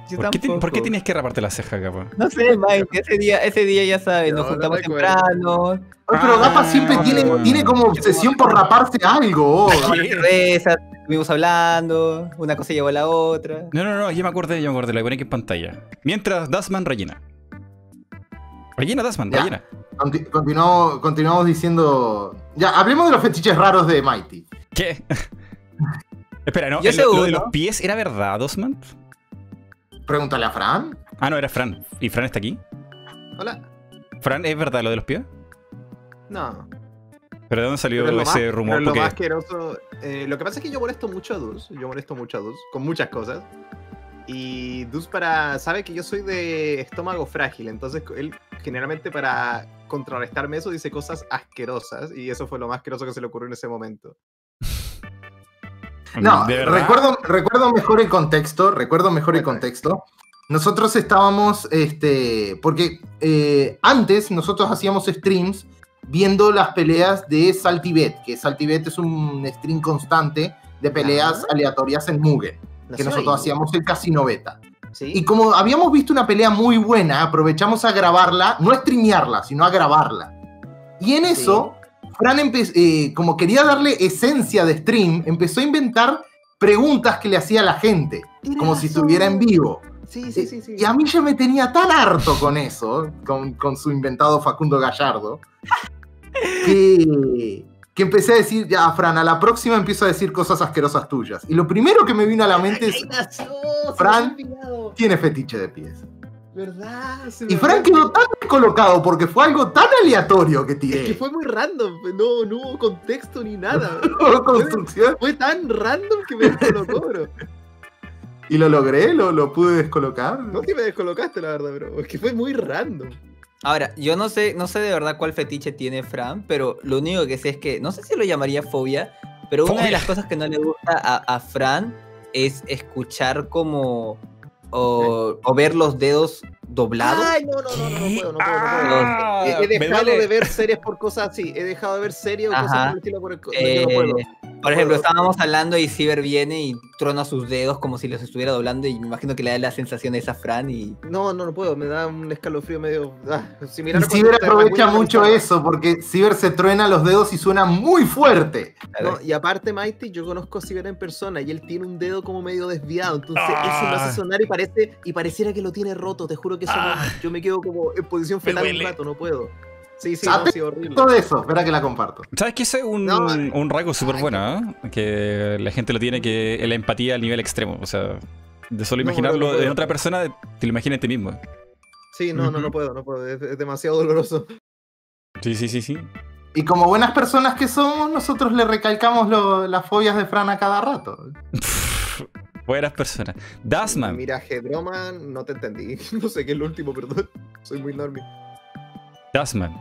Yo ¿Por qué, te- por qué tenías que raparte la ceja, Gapa? No sé, Mike, ese día, ese día ya sabes, No, nos no juntamos recuerdo. temprano, Ay, pero Gapa Ah. siempre tiene, tiene como obsesión por raparse algo. *laughs* Cerveza, estuvimos hablando, una cosa llevó a la otra. No, no, no, ya me acordé, ya me acordé, la voy a poner aquí en pantalla. Mientras Dasman rellena. Rellena, Dasman, Ya. rellena. Conti- continuamos, continuamos diciendo. Ya, hablemos de los fetiches raros de Mighty. ¿Qué? *laughs* Espera, ¿no? Yo ¿El- ¿Lo de los pies era verdad, Osman? Pregúntale a Fran. Ah, no, era Fran. ¿Y Fran está aquí? Hola. ¿Fran, es verdad lo de los pies? No. ¿Pero de dónde salió Pero es lo ese más- rumor? lo Porque- más asqueroso. eh, lo que pasa es que yo molesto mucho a Dus. Yo molesto mucho a Dus con muchas cosas. Y Dus para sabe que yo soy de estómago frágil. Entonces él generalmente para contrarrestarme eso dice cosas asquerosas. Y eso fue lo más asqueroso que se le ocurrió en ese momento. No, recuerdo, recuerdo mejor el contexto, recuerdo mejor el contexto. Nosotros estábamos, este, porque eh, antes nosotros hacíamos streams viendo las peleas de Saltibet, que Saltibet es un stream constante de peleas Ajá. aleatorias en Mugen, que nosotros ahí, hacíamos el Casino Beta. ¿sí? Y como habíamos visto una pelea muy buena, aprovechamos a grabarla, no a streamearla, sino a grabarla. Y en eso, Fran, eh, como quería darle esencia de stream, empezó a inventar preguntas que le hacía a la gente, como si estuviera en vivo. Sí, sí, sí. sí. Y a mí ya me tenía tan harto con eso, con, con su inventado Facundo Gallardo, *laughs* que, que empecé a decir, ya, Fran, a la próxima empiezo a decir cosas asquerosas tuyas. Y lo primero que me vino a la mente es, Fran. tiene fetiche de pies. ¿Verdad? Se Y había Fran quedó tan descolocado porque fue algo tan aleatorio que Es tiré. que fue muy random. No, no hubo contexto ni nada. *laughs* construcción. Fue tan random que me descolocó, bro. Y lo logré, lo, lo pude descolocar. No que me descolocaste, la verdad, bro. Es que fue muy random. Ahora, yo no sé, no sé de verdad cuál fetiche tiene Fran, pero lo único que sé es que, no sé si lo llamaría fobia, pero una de las cosas que no le gusta a, a Fran es escuchar como o, o ver los dedos doblados. Ay, no, no, no, no, no puedo, no puedo, no puedo. Ah, He, he dejado de ver series por cosas así. He dejado de ver series o cosas por el estilo por el Eh, no puedo. Por ejemplo, estábamos hablando y Ciber viene y trona sus dedos como si los estuviera doblando y me imagino que le da la sensación de esa Fran y... No, no, no puedo, me da un escalofrío medio. Ah, Y similar Ciber aprovecha mucho eso, porque Ciber se truena los dedos y suena muy fuerte. No, y aparte, Mighty, yo conozco a Ciber en persona y él tiene un dedo como medio desviado. Entonces, Ah. eso lo hace sonar y parece y pareciera que lo tiene roto. Te juro que eso no- Ah. yo me quedo como en posición fetal un rato, no puedo. Sí, sí, no, sí, horrible. Todo eso, espera que la comparto. ¿Sabes que ese es un, No, un rasgo súper bueno? ¿eh? Que la gente lo tiene que la empatía al nivel extremo. O sea, de solo imaginarlo no, no puedo. en otra persona, te lo imaginas en ti mismo. Sí, no, no, no puedo, no puedo. Es, es demasiado doloroso. Sí, sí, sí, sí. Y como buenas personas que somos, nosotros le recalcamos lo- las fobias de Fran a cada rato. *laughs* Buenas personas. Dasman. Miraje broma, no te entendí. *laughs* No sé qué es lo último, perdón. Soy muy normie. Dasman.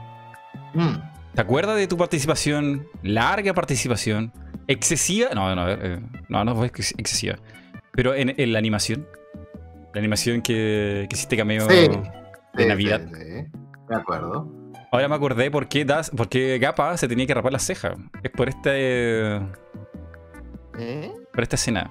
Mm. ¿Te acuerdas de tu participación? Larga participación. Excesiva. No, no, a ver. eh, no, no fue ex- excesiva. Pero en, en la animación. La animación que, que hiciste cameo Sí. de Sí, Navidad. sí, sí. De acuerdo. Ahora me acordé por qué, Das, por qué Gapa se tenía que rapar las cejas. Es por este. ¿Eh? Por esta escena.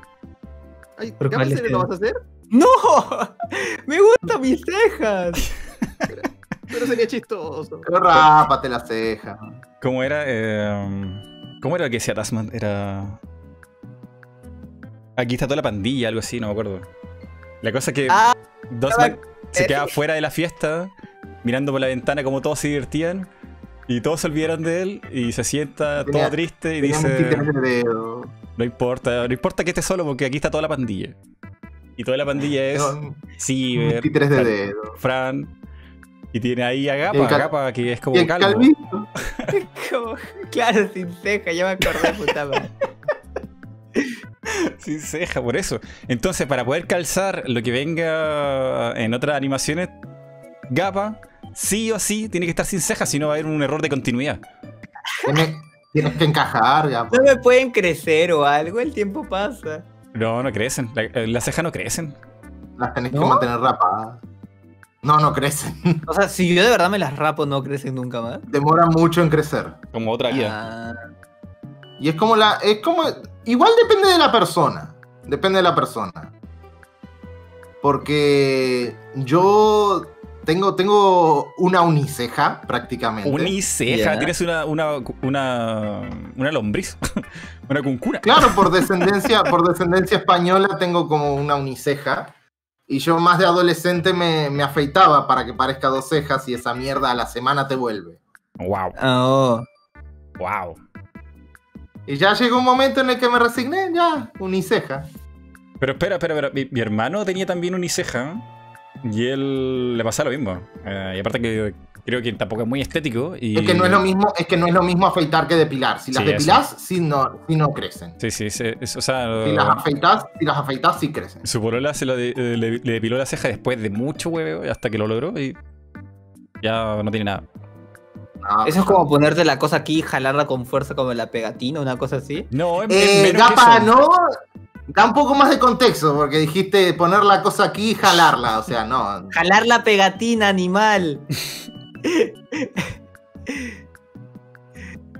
Ay, ¿Por ¿ya cuál en serio lo el- vas a hacer? ¡No! *laughs* ¡Me gustan mis cejas! *laughs* Pero sería chistoso. Pero rápate la ceja. ¿Cómo era? Eh, ¿Cómo era lo que decía Tasman? Era. Aquí está toda la pandilla, algo así, no me acuerdo. La cosa que Ah, Dosman se queda fuera de la fiesta, mirando por la ventana como todos se divertían. Y todos se olvidaron de él y se sienta Tenía- todo triste y dice: títere de dedo. No importa, no importa que esté solo porque aquí está toda la pandilla. Y toda la pandilla es Un Ciber, títeres de Fran- dedo. Fran. Y tiene ahí a Gapa, Gapa que es como el calvo. calvito. *laughs* como- claro, sin ceja, ya me acordé, puta madre. *laughs* Sin ceja, por eso. Entonces, para poder calzar lo que venga en otras animaciones, Gapa, sí o sí, tiene que estar sin ceja, si no va a haber un error de continuidad. Tienes, que encajar, ya. No me pueden crecer o algo, el tiempo pasa. No, no crecen. La- eh, Las cejas no crecen. Las tenés que mantener rapadas. No, no crecen. *laughs* O sea, si yo de verdad me las rapo, no crecen nunca más. Demoran mucho en crecer. Como otra vida. Ah, Y es como la. Es como. Igual depende de la persona. Depende de la persona. Porque yo tengo, tengo una uniceja prácticamente. Uniceja, tienes una, una, una, una lombriz. *laughs* una cuncuna. Claro, por descendencia, por descendencia española tengo como una uniceja. Y yo más de adolescente me, me afeitaba para que parezca dos cejas y esa mierda a la semana te vuelve. Wow, oh. wow. Y ya llegó un momento en el que me resigné, ya, uniceja. Pero espera, espera, espera. Mi, mi hermano tenía también uniceja. Y él le pasaba lo mismo. Eh, y aparte que creo que tampoco es muy estético. Y... Es que no es lo mismo, es que no es lo mismo afeitar que depilar. Si las Sí, depilás, sí no, sí no crecen. Sí, sí, sí, es- o sea, Si las afeitas, si las afeitas, sí crecen. su polola se lo de- eh, le, le depiló la ceja después de mucho hueveo hasta que lo logró y ya no tiene nada. Ah, Eso es como ponerte la cosa aquí y jalarla con fuerza como la pegatina, una cosa así. No, es, es Eh, menos que Gapa, eso. no. Da un poco más de contexto, porque dijiste poner la cosa aquí y jalarla. O sea, no. Jalar la pegatina, animal. *laughs* *laughs*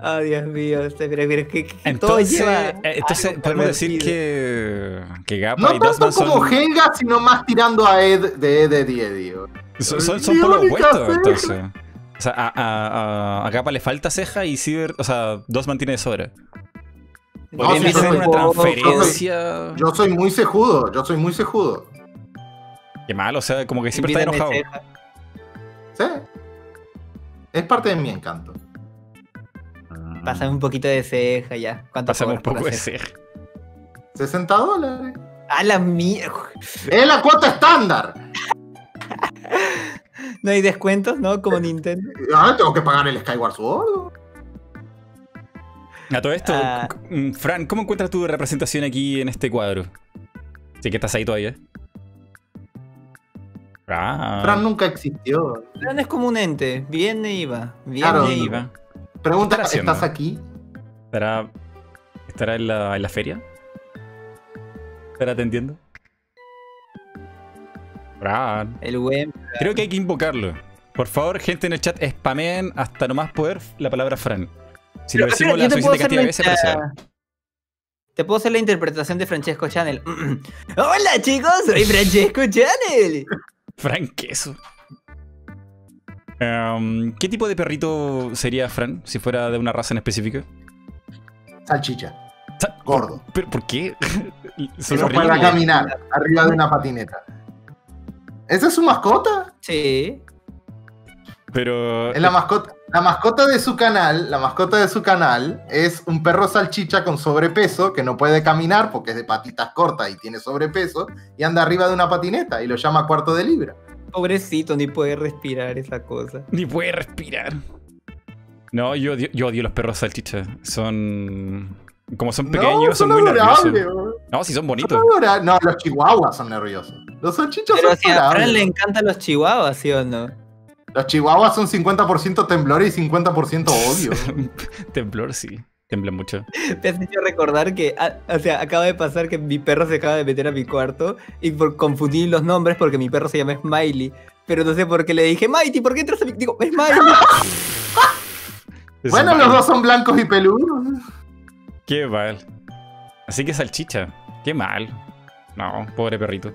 Oh, Dios mío, pero, pero que, que todo Entonces, lleva eh, entonces algo podemos decir que, que Gapa No y tanto Dustman son, como Helga, sino más tirando a Ed de Ed, Ed y Eddie. son, son, son por lo opuesto, entonces. O sea, a, a, a- a Gapa le falta ceja y Ciber, o sea, Dustman tiene de sobra. Podrían sí, hacer yo una soy- transferencia. Yo soy muy cejudo, yo soy muy cejudo. Qué mal, o sea, como que siempre está enojado. ceja. ¿Sí? Es parte de mi encanto. Pásame un poquito de ceja ya. ¿Cuánto Pásame un poco de ceja? ceja. 60 dólares. A la mierda. Es la cuota estándar. *laughs* No hay descuentos, ¿no? Como Nintendo. Ahora tengo que pagar el Skyward Sword. A todo esto, Ah. mm, Fran, ¿cómo encuentras tu representación aquí en este cuadro? Sí que estás ahí todavía. Fran nunca existió. Fran es como un ente. Viene y va. Viene Claro. y va. Pregunta. ¿estás aquí? ¿Estará, estará en, la, en la feria? ¿Estará atendiendo? Fran. El buen. Creo que hay que invocarlo. Por favor, gente en el chat, spameen hasta no más poder la palabra Fran. Si lo decimos la Yo te puedo suficiente cantidad de veces, aparecerá. Te puedo hacer la interpretación de Francesco Channel. *laughs* Hola chicos, soy Francesco Channel. Fran Queso. Em, ¿Qué tipo de perrito sería Fran si fuera de una raza en específica? Salchicha. Sa- Gordo. ¿Pero por qué? *laughs* Pueda horribles. caminar arriba de una patineta. ¿Esa es su mascota? Sí. Pero. Es la mascota. La mascota de su canal, la mascota de su canal es un perro salchicha con sobrepeso que no puede caminar porque es de patitas cortas y tiene sobrepeso y anda arriba de una patineta y lo llama cuarto de libra. Pobrecito, ni puede respirar esa cosa. Ni puede respirar. No, yo odio, yo odio los perros salchicha. Son. Como son pequeños, no, son, son muy nerviosos. bro. No, sí, son bonitos. No, los chihuahuas son nerviosos. Los salchichas Pero son si a Fran le encantan los chihuahuas, ¿sí o no? Los chihuahuas son 50% temblor y 50% odio. *laughs* Temblor, sí. Temblan mucho. Te has hecho recordar que, ah, o sea, acaba de pasar que mi perro se acaba de meter a mi cuarto y por confundir los nombres porque mi perro se llama Smiley. Pero no sé por qué le dije, Mighty, ¿por qué entras a mi...? Digo, Smiley. *laughs* Bueno, los dos son blancos y peludos. Qué mal. Así que salchicha. Qué mal. No, pobre perrito.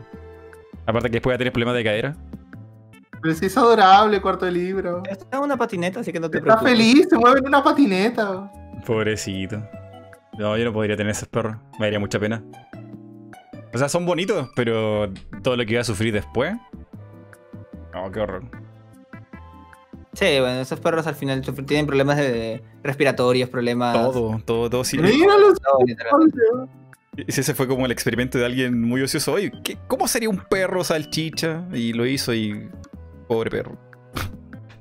Aparte que después va a tener problemas de cadera. Pero sí es adorable, cuarto de libro. Está en una patineta, así que no te Está preocupes. feliz, se mueve en una patineta. Pobrecito. No, yo no podría tener esos perros. Me daría mucha pena. O sea, son bonitos, pero todo lo que iba a sufrir después. No, qué horror. Sí, bueno, esos perros al final tienen problemas de respiratorios, problemas... Todo, todo, todo. Sí. Míralo. todo, literal. Y Ese fue como el experimento de alguien muy ocioso. Oye, ¿qué- ¿cómo sería un perro salchicha? Y lo hizo y... Pobre perro.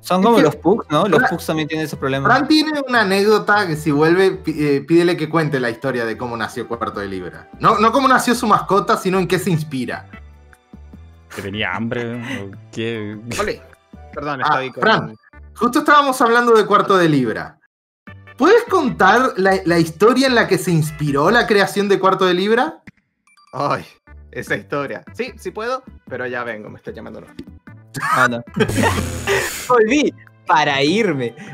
Son como Es que- los pugs, ¿no? Los pugs también tienen esos problemas. Fran tiene una anécdota que si vuelve, eh, pídele que cuente la historia de cómo nació Cuarto de Libra. No, no cómo nació su mascota, sino en qué se inspira. Que tenía hambre. o qué... Ole. Perdón, Ah, estoy con. Fran. Justo estábamos hablando de Cuarto de Libra. ¿Puedes contar la, la historia en la que se inspiró la creación de Cuarto de Libra? Ay, esa historia. Sí, sí puedo, pero ya vengo, me está llamando. Ah, no. *laughs* Volví para irme. *laughs*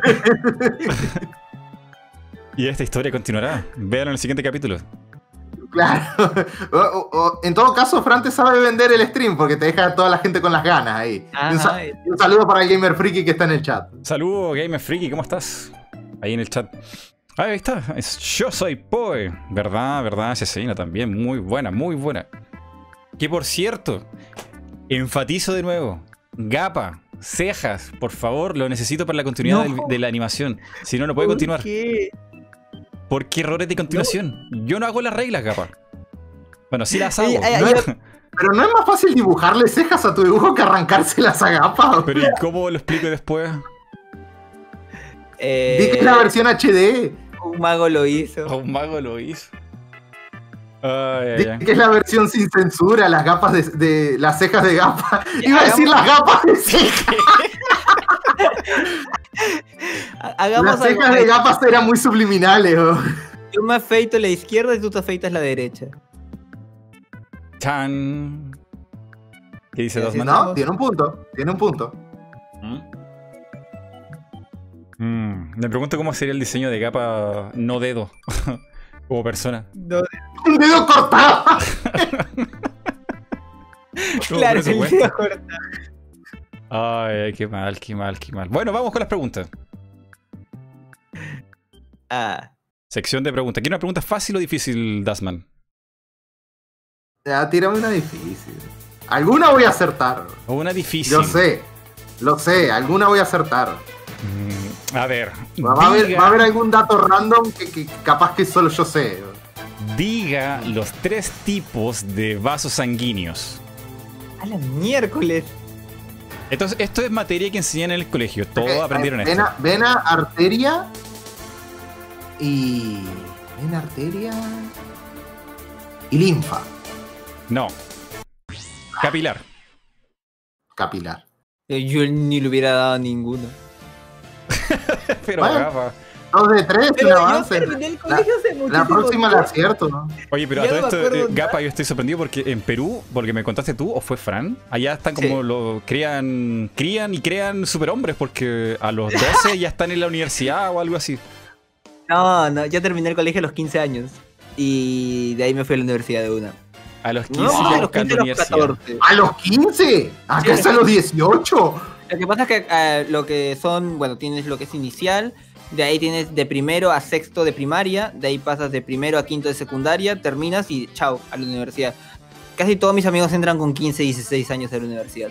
Y esta historia continuará. Véanlo en el siguiente capítulo. Claro. *laughs* O- o- o- en todo caso, Fran te sabe vender el stream porque te deja a toda la gente con las ganas ahí. Y un, saludo para el gamer friki que está en el chat. Saludos, Gamer Freaky, ¿cómo estás? Ahí en el chat. Ah, ahí está. Es Yo soy Poe. ¿Verdad? ¿Verdad? Asesina también. Muy buena, muy buena. Que por cierto, enfatizo de nuevo. Gapa, cejas, por favor, lo necesito para la continuidad No. del- de la animación. Si no, no puede continuar. ¿Qué? ¿Por qué errores de continuación? Yo no hago las reglas, Gapa. Bueno, sí las hago. Ay, ay, ¿no? ay, *laughs* Pero no es más fácil dibujarle cejas a tu dibujo que arrancárselas a gapa. Pero ¿y cómo lo explico después? Eh, Di que es la versión HD. un mago lo hizo. A un mago lo hizo. Ay, que es la versión sin censura, las gapas de, de- las cejas de gapa. Ya, Iba a decir las gapas de cejas. Hagamos Las *laughs* algo. cejas de gapas eran muy subliminales. oh. Yo me afeito la izquierda y tú te afeitas la derecha. Chan. ¿Qué dice Ya, Dosman? sí, No, tiene un punto. Tiene un punto. Mm, me pregunto cómo sería el diseño de capa no dedo. *laughs* Como persona. No, Un dedo cortado. *laughs* Claro, el dedo corta. Ay, ay, qué mal, qué mal, qué mal. Bueno, vamos con las preguntas. Ah, Sección de preguntas. ¿Quiere una pregunta fácil o difícil, Dasman? Ya, tírame una difícil. Alguna voy a acertar. O una difícil. Yo sé. Lo sé, alguna voy a acertar. Mm, a ver. Va, va a haber, diga- va a haber algún dato random que, que capaz que solo yo sé. Diga los tres tipos de vasos sanguíneos. a la miércoles. Entonces, esto es materia que enseñan en el colegio. Todos aprendieron eh, esto. vena, vena, arteria y. Vena, arteria. Y linfa No. Capilar. capilar. Yo, yo ni le hubiera dado ninguno. *laughs* Pero Bueno. Gapa. Dos de tres, un Pero yo avance. terminé el colegio hace muchísimo La próxima la acierto, ¿no? Oye, pero a todo no me esto, eh. Gapa, yo estoy sorprendido porque en Perú, porque me contaste tú, o fue Fran, allá están como Sí. lo crían, crían y crean superhombres porque a los 12 ya están en la universidad o algo así. No, no, yo terminé el colegio a los 15 años. Y de ahí me fui a la universidad de una. A los 15 No, ya a los buscando 15 a los universidad. 14. ¿A los 15? Acá es a los 18. Lo que pasa es que eh, lo que son, bueno, tienes lo que es inicial, de ahí tienes de primero a sexto de primaria, de ahí pasas de primero a quinto de secundaria, terminas y chao, a la universidad. Casi todos mis amigos entran con 15, 16 años a la universidad.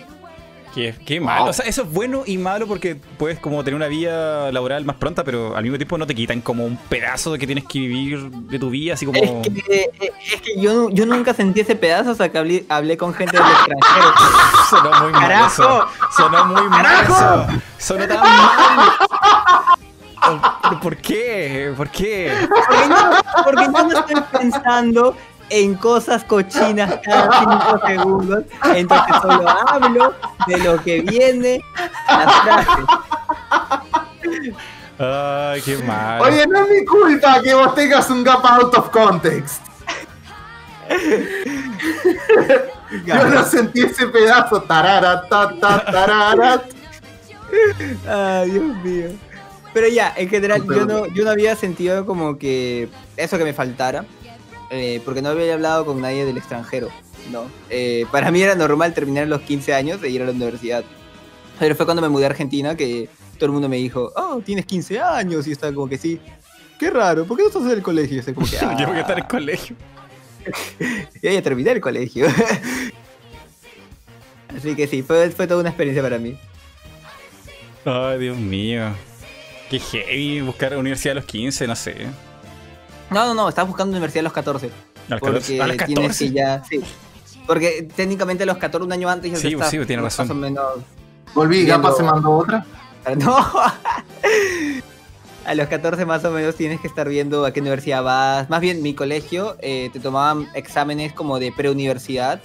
Qué, qué malo. Wow. O sea, eso es bueno y malo porque puedes como tener una vida laboral más pronta, pero al mismo tiempo no te quitan como un pedazo de que tienes que vivir de tu vida, así como... Es que, eh, es que yo, yo nunca sentí ese pedazo hasta que hablé, hablé con gente del extranjero. *laughs* Sonó muy mal ¡Carajo! eso. Sonó muy mal eso. Sonó tan mal. Oh, ¿Por qué? ¿Por qué? Porque no, porque no me estoy pensando en cosas cochinas cada 5 segundos. Entonces solo hablo de lo que viene. Ay, qué mal. Oye, no es mi culpa que vos tengas un gap out of context. Yo no sentí ese pedazo. Tarara, ta, ta, tarara. Ay, Dios mío. Pero ya, en general, yo no, yo no había sentido como que eso que me faltara. Eh, porque no había hablado con nadie del extranjero. No. Eh, para mí era normal terminar los 15 años de ir a la universidad. Pero fue cuando me mudé a Argentina que todo el mundo me dijo, oh, tienes 15 años. Y yo estaba como que sí. Qué raro, ¿por qué no estás en el colegio? Y yo estoy como que, *laughs* Yo voy a estar en "Ah". colegio. *laughs* Ya ya terminé el colegio. *laughs* Así que sí, fue, fue toda una experiencia para mí. Ay, Dios mío. Qué heavy buscar universidad a los 15, no sé. No, no, no, estaba buscando universidad a los 14. A los Porque 14. A los tienes 14. que ya. Sí. Porque técnicamente a los 14, un año antes ya Sí, estás sí, tiene más razón. o menos. Volví, Viendo- Gapa se mandó otra. *laughs* No. *laughs* a los 14 más o menos tienes que estar viendo a qué universidad vas. Más bien, mi colegio eh, te tomaban exámenes como de preuniversidad.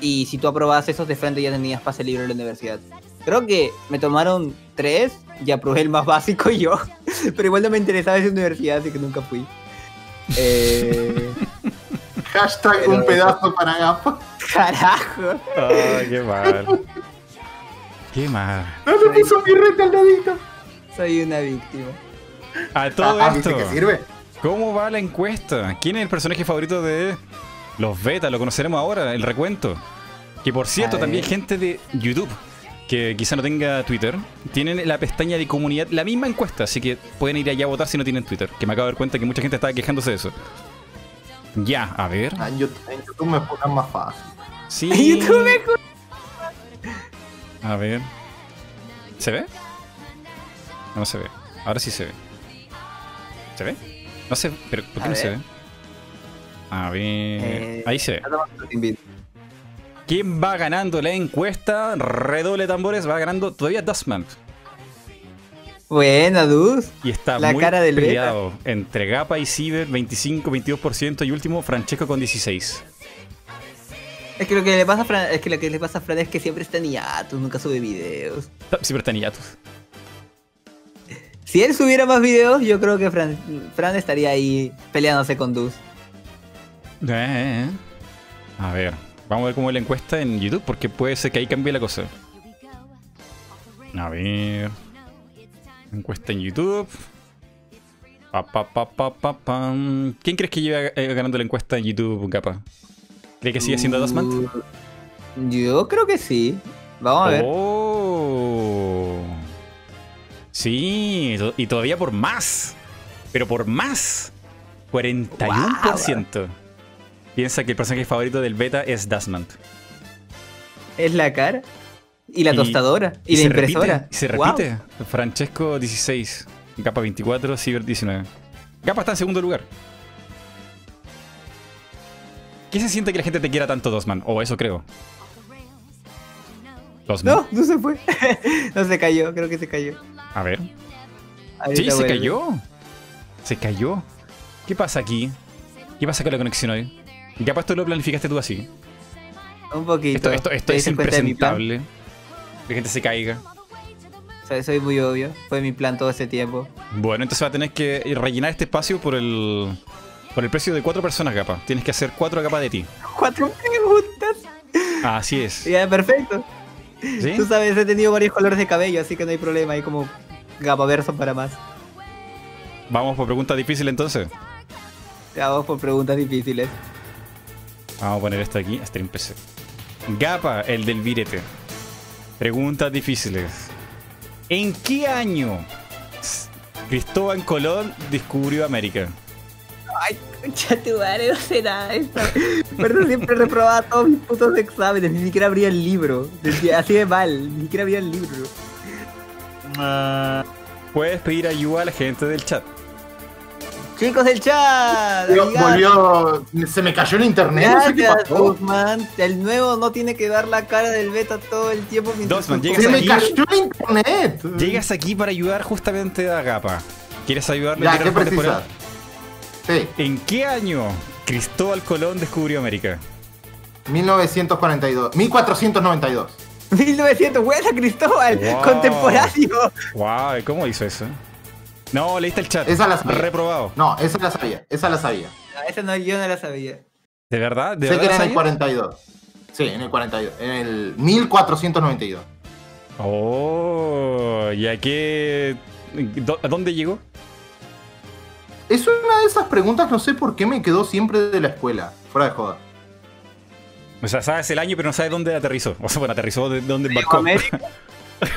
Y si tú aprobabas esos de frente ya tenías pase libre a la universidad. Creo que me tomaron tres y aprobé el más básico y yo. *laughs* Pero igual no me interesaba esa universidad, así que nunca fui. Eh, Hashtag Pero- un pedazo para Gapa. carajo. Ay, qué mal. Qué mal. No le puso mi reta al dedito. Soy una víctima. A todo Ah, esto, ¿viste que sirve? ¿cómo va la encuesta? ¿Quién es el personaje favorito de los beta? Lo conoceremos ahora, el recuento. Que por cierto, también gente de YouTube, que quizá no tenga Twitter, tienen la pestaña de comunidad, la misma encuesta, así que pueden ir allá a votar si no tienen Twitter. Que me acabo de dar cuenta que mucha gente estaba quejándose de eso. Ya, a ver. Ah, En YouTube, en YouTube me pongan más fácil. Sí. En YouTube mejor. A ver. ¿Se ve? No, no se ve. Ahora sí se ve. ¿Se ve? No se pero ¿por qué A no se ve? A ver. Eh, Ahí se ve. ¿Quién va ganando la encuesta? Redoble tambores, va ganando todavía Dustman. Buena, Dus. Y está La muy cara del beta. peleado entre Gapa y Ciber, 25, 22% y último Francesco con 16. Es que lo que le pasa a Fran, es que lo que le pasa a Fran es que siempre está en hiatus, nunca sube videos. Ciber está en hiatus. Si él subiera más videos, yo creo que Fran, Fran estaría ahí peleándose con Dus. Eh, eh, eh. A ver, vamos a ver cómo es la encuesta en YouTube, porque puede ser que ahí cambie la cosa. A ver. Encuesta en YouTube. Pa, pa, pa, pa, pa, pam. ¿Quién crees que lleva eh, ganando la encuesta en YouTube, Gapa? ¿Cree que sigue siendo Dustman? Uh, Yo creo que sí. Vamos a ver. Oh. Sí, to- y todavía por más. Pero por más. 41%. Piensa que el personaje favorito del beta es Dustman. Es la cara. Y la tostadora. Y, la impresora. Repite, y se repite. Francesco 16. Gapa 24, Ciber 19. Gapa está en segundo lugar. ¿Qué se siente que la gente te quiera tanto, Dosman? O eso creo. Dosman. No, no se fue. *laughs* no se cayó, creo que se cayó. A ver. Sí, se vuelve. cayó. Se cayó. ¿Qué pasa aquí? ¿Qué pasa con la conexión hoy? Capaz esto lo planificaste tú así. Un poquito. Esto, esto, esto ¿Te es impresentable. Que la gente se caiga. O sea, soy muy obvio. Fue mi plan todo este tiempo. Bueno, entonces va a tener que rellenar este espacio por el por el precio de cuatro personas, Gapa. Tienes que hacer cuatro capas de ti. Cuatro preguntas. Así es. Ya, perfecto. ¿Sí? Tú sabes, he tenido varios colores de cabello, así que no hay problema. Hay como gapaverso para más. Vamos por pregunta difícil entonces. Ya vamos por preguntas difíciles. Vamos a poner esto aquí, Stream PC. Gapa, el del virete. Preguntas difíciles. ¿En qué año Cristóbal Colón descubrió América? Ay, concha tu madre, no sé nada. Perdón, siempre reprobaba todos mis putos exámenes, ni siquiera abría el libro. Así de mal, ni siquiera abría el libro. Puedes pedir ayuda a la gente del chat. Chicos del chat, Volvió-. Se me cayó el internet. No sé qué Gracias, pasó. Dosman. El nuevo no tiene que dar la cara del beta todo el tiempo mientras Dosman, llegas Se me cayó el internet. Llegas aquí para ayudar justamente a Gapa. ¿Quieres ayudarle? Ya, ¿Quieres ¿qué precisas? Sí? ¿En qué año Cristóbal Colón descubrió América? 1942. 1492. 1900, buena Cristóbal, Wow. contemporáneo. Wow, ¿cómo hizo eso? No, leíste el chat. Esa la sabía. Reprobado. No, esa la sabía. Esa la sabía. No, esa no, yo no la sabía. ¿De verdad? ¿De sé que era en el sabías? 42. Sí, en el 42. En el 1492. Oh, ¿y a qué? ¿A dónde llegó? Es una de esas preguntas, no sé por qué me quedó siempre de la escuela. Fuera de joda. O sea, sabes el año, pero no sabes dónde aterrizó. O sea, bueno, aterrizó de dónde embarcó.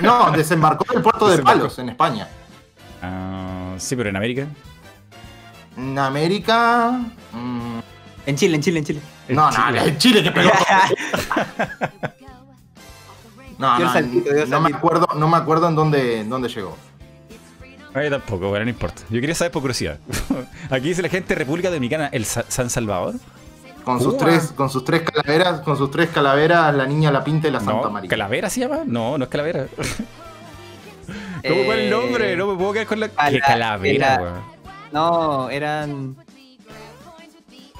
No, desembarcó en el puerto de Desembarcó. Palos, en España. Ah, sí, pero en América. En América. mm, En Chile, en Chile, en Chile. En no, Chile. no, en Chile que pegó. *laughs* No, no, saltito, no me acuerdo, no me acuerdo en dónde, en dónde llegó. A mí tampoco, bueno, no importa. Yo quería saber por curiosidad. *laughs* Aquí dice la gente República Dominicana, el Sa- San Salvador. Con sus tres, con sus tres calaveras, con sus tres calaveras, la niña, la pinta y la Santa No, María. ¿Calavera se llama? No, no es Calavera. ¿Cómo es el nombre? No me puedo quedar con la. ¿Qué Calavera, era- weón? No, eran.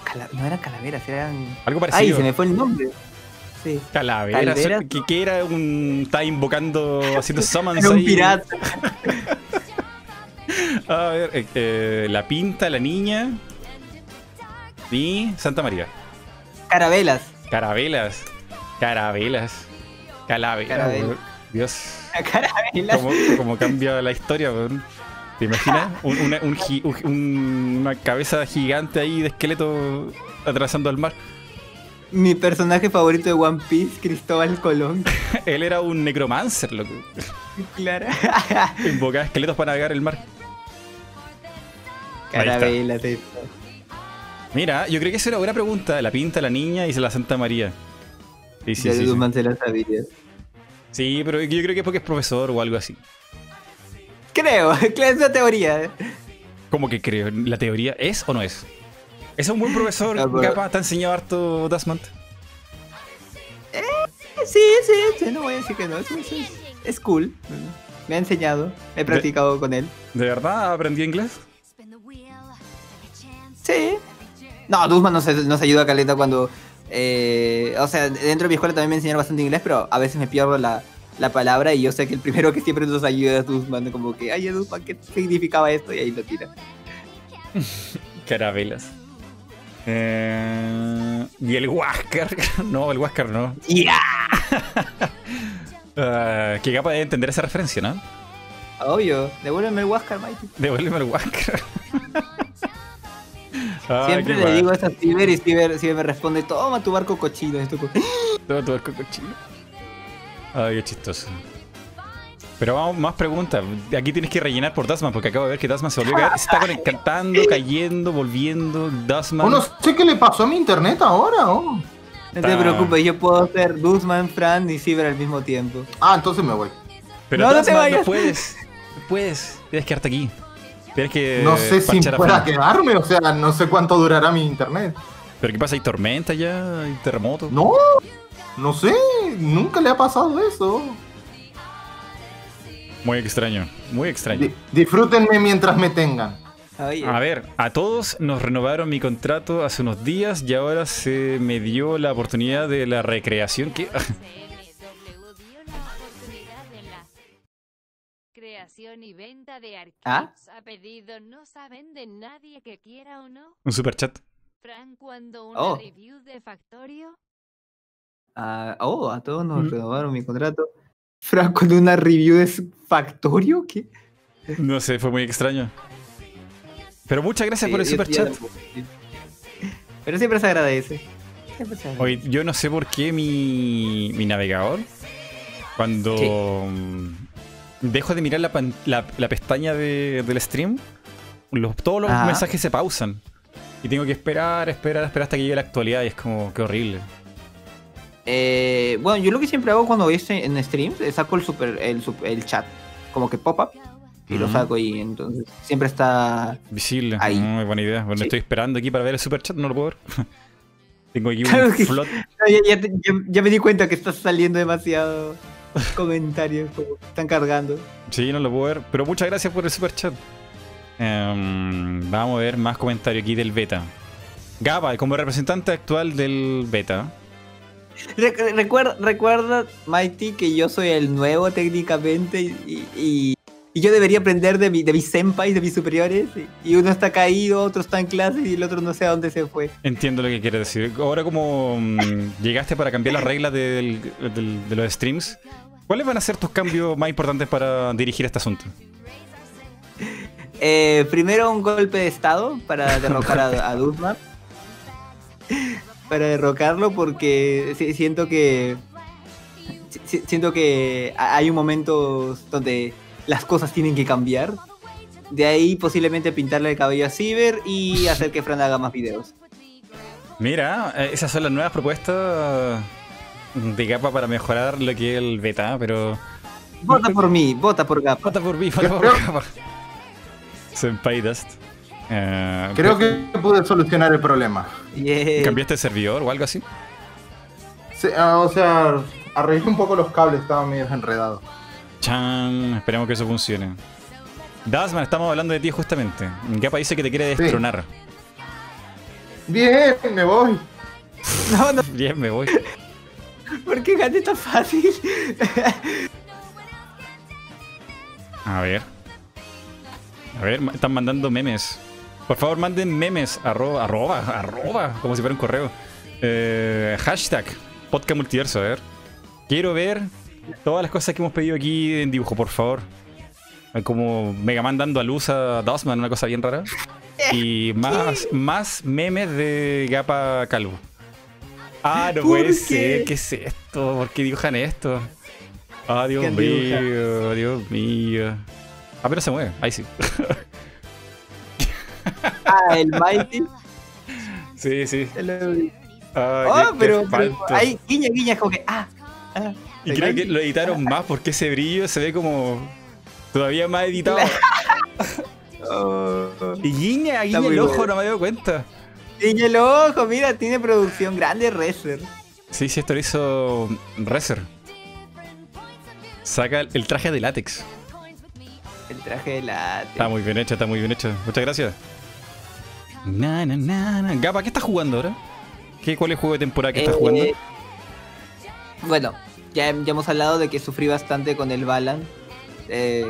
Cala- No eran calaveras, eran. Algo Ay, parecido. se me fue el nombre. Sí. Calavera. ¿Qué, qué era un. Estaba invocando, haciendo summons *laughs* Era un ahí. pirata. *laughs* A ver, eh, eh, la pinta, la niña. Y Santa María. Carabelas. Carabelas. Carabelas. Calavera. Carabela. Dios. Carabelas. ¿Cómo, cómo cambia la historia, weón? ¿Te imaginas? Un- una, un gi- un- un- una cabeza gigante ahí de esqueleto atravesando el mar. Mi personaje favorito de One Piece, Cristóbal Colón. *laughs* Él era un necromancer, loco. Claro. *laughs* Invocaba esqueletos para navegar el mar. Eso. Mira, yo creo que esa es una buena pregunta. La pinta, la niña y la Santa María. Sí, sí, Ya sí. Se la sabía. Sí, pero yo creo que es porque es profesor o algo así. Creo, *laughs* es una teoría. ¿eh? ¿Cómo que creo? ¿La teoría es o no es? ¿Es un buen profesor, Ah, pero- capaz? ¿Te ha enseñado harto Dasmant? Sí, sí, sí, no voy a decir que no. Es, es- es cool. Me ha enseñado. He practicado con él. ¿De verdad aprendió inglés? Sí. No, Duzman nos, nos ayuda a caleta cuando. Eh, o sea, dentro de mi escuela también me enseñaron bastante inglés, pero a veces me pierdo la, la palabra y yo sé que el primero que siempre nos ayuda es Duzman. Como que, ay, Duzman, ¿qué significaba esto? Y ahí lo tira. *laughs* Carabelas. Eh, y el Huáscar. *laughs* No, el Huáscar no. ¡Ya! *laughs* Ah, que capaz de entender esa referencia, ¿no? Obvio, devuélveme el Huáscar, Mighty. Devuélveme el Huáscar. Ay, Siempre le digo eso a Ciber y Ciber, Ciber me responde, toma tu barco cochino. Esto co- Todo tu arco cochino. Ay, qué chistoso. Pero vamos, más preguntas. Aquí tienes que rellenar por Dasman, porque acabo de ver que Dasman se volvió a caer. Se está conectando, *laughs* cayendo, volviendo. Dasman. Oh, no sé qué le pasó a mi internet ahora. oh. No te preocupes, yo puedo ser Duzman, Fran y Ciber al mismo tiempo. Ah, entonces me voy. Pero No, no te Dasman, vayas. no puedes. No puedes. Tienes que quedarte aquí. Tienes que. No sé si pueda quedarme, o sea, no sé cuánto durará mi internet. Pero ¿qué pasa? ¿Hay tormenta ya? ¿Hay terremoto? No, no sé, nunca le ha pasado eso. Muy extraño. Muy extraño. Di- disfrútenme mientras me tengan. A ver, a todos nos renovaron mi contrato hace unos días y ahora se me dio la oportunidad de la recreación. ¿Qué? *laughs* Creación y venta de arcades ¿Ah? a pedido no saben de nadie que quiera o no. Un super chat. Fran, cuando una Oh. review de Factorio. ah, oh, a todos nos Mm. renovaron mi contrato. Fran con una review de Factorio, ¿qué? No sé, fue muy extraño. Pero muchas gracias por el Sí, super yo- yo chat. tampoco. Pero siempre se agradece. Siempre se agradece. Oye, yo no sé por qué mi, mi navegador, cuando mm, dejo de mirar la, pan- la- la pestaña de- del stream, los- todos los Ajá. mensajes se pausan. Y tengo que esperar, esperar, esperar hasta que llegue la actualidad y es como que horrible. Eh, bueno, yo lo que siempre hago cuando voy este- en streams es saco el super, el, el chat, como que pop-up, y lo saco y entonces siempre está... Visible. Ahí. Muy buena idea. Bueno, Sí. estoy esperando aquí para ver el super chat, no lo puedo ver. *laughs* tengo aquí *laughs* un flot. No, ya, ya te- ya- ya me di cuenta que estás saliendo demasiado *laughs* comentarios, como están cargando. Sí, no lo puedo ver. Pero muchas gracias por el super chat. Em, vamos a ver más comentarios aquí del beta. Gaba, como representante actual del beta. Re- recuerda, recuerda, Mighty, que yo soy el nuevo técnicamente y, y- y yo debería aprender de, mi, de mis senpais, de mis superiores. Y, uno está caído, otro está en clase y el otro no sé a dónde se fue. Entiendo lo que quieres decir. Ahora como mm, llegaste para cambiar las reglas del- del- de los streams, ¿cuáles van a ser tus cambios más importantes para dirigir este asunto? Eh, primero un golpe de estado para *laughs* derrocar a, a. Para derrocarlo porque si- siento que si- si- siento que ha- hay un momento donde las cosas tienen que cambiar. De ahí posiblemente pintarle el cabello a Ciber y *laughs* hacer que Fran haga más videos. Mira, eh, esas son las nuevas propuestas de Gapa para mejorar lo que es el beta, pero... Vota por mí, vota por Gap. Vota por mí, vota por Creo- Gapa. Senpai Dust. Eh, Creo que pude solucionar el problema. Yeah. ¿Cambiaste de servidor o algo así? Sí, ah, o sea, arreglé un poco los cables, estaban medio enredados. Chan, esperemos que eso funcione. Dasman, estamos hablando de ti justamente. Gapa dice que te quiere destronar. Bien, me voy. *laughs* No, no, Bien, me voy. ¿por qué gane tan fácil? A ver. A ver, están mandando memes. Por favor, manden memes. Arroba, arroba, arroba. Como si fuera un correo. Eh, hashtag podcast multiverso. A ver. Quiero ver todas las cosas que hemos pedido aquí en dibujo, por favor. Como Mega Man dando a luz a Dustman, una cosa bien rara. *laughs* Y más, más memes de Gapa Calvo. Ah, no ¿Por puede qué? ser. ¿Qué es esto? ¿Por qué dibujan esto? Ah, Dios mío, Dios mío. Ah, pero se mueve, ahí sí. *laughs* Ah, el *laughs* Mighty. Sí, sí. Ah, Oh, pero, pero ahí guiña guiña como que ah, ah. Y creo que lo editaron más porque ese brillo se ve como todavía más editado. Oh. Y guiña, guiña muy el ojo, no me doy cuenta. Guiña el ojo, mira, tiene producción grande Rezer. Sí, sí, esto lo hizo Rezer. Saca el, traje de látex. El traje de la. Está muy bien hecho, está muy bien hecho. Muchas gracias. Na, na, na, na. Gapa, ¿qué estás jugando ahora? ¿Qué, ¿Cuál es el juego de temporada que estás Eh, jugando? Bueno, ya, ya hemos hablado de que sufrí bastante con el Balan. Eh,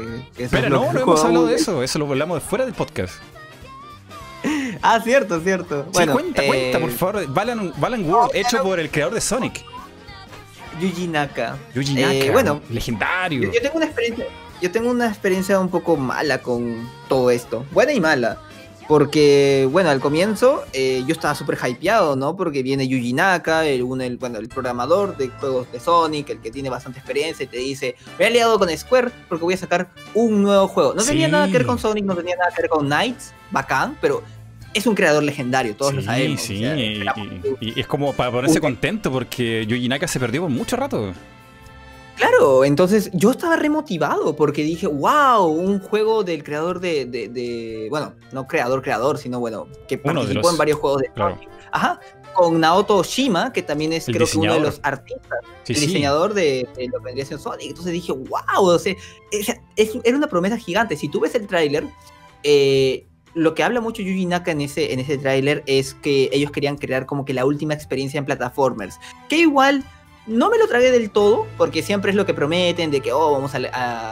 lo no, no hemos hablado de eso. Eso lo hablamos fuera del podcast. *laughs* Ah, cierto, cierto. Sí, bueno, cuenta, eh, cuenta, por favor. Balan, Balan World, hecho por el creador de Sonic. Yuji Naka. Yuji Eh, Naka. bueno, legendario. Yo, yo tengo una experiencia, yo tengo una experiencia un poco mala con todo esto, buena y mala. Porque, bueno, al comienzo eh, yo estaba súper hypeado, ¿no? Porque viene Yuji Naka, el, un- el- bueno, el programador de juegos de Sonic, el que tiene bastante experiencia, y te dice, me he aliado con Square porque voy a sacar un nuevo juego. No tenía nada que ver con Sonic, no tenía nada que ver con Knights, bacán, pero es un creador legendario, todos lo sí, sabemos. sí, o sea, y, es como para ponerse contento porque Yuji Naka se perdió por mucho rato. Claro, entonces yo estaba remotivado porque dije, wow, un juego del creador de, de- de- bueno, no creador, creador, sino bueno, que Uno participó los- en varios juegos de claro. Ajá, con Naoto Oshima, que también es El creo que uno de los artistas, Sí, el sí. diseñador de, de lo que vendría siendo Sonic. Entonces dije, wow, o sea, es- es- era una promesa gigante. Si tú ves el tráiler, eh, lo que habla mucho Yuji Naka en ese, en ese tráiler es que ellos querían crear como que la última experiencia en plataformers. Que igual no me lo tragué del todo, porque siempre es lo que prometen, de que, oh, vamos a,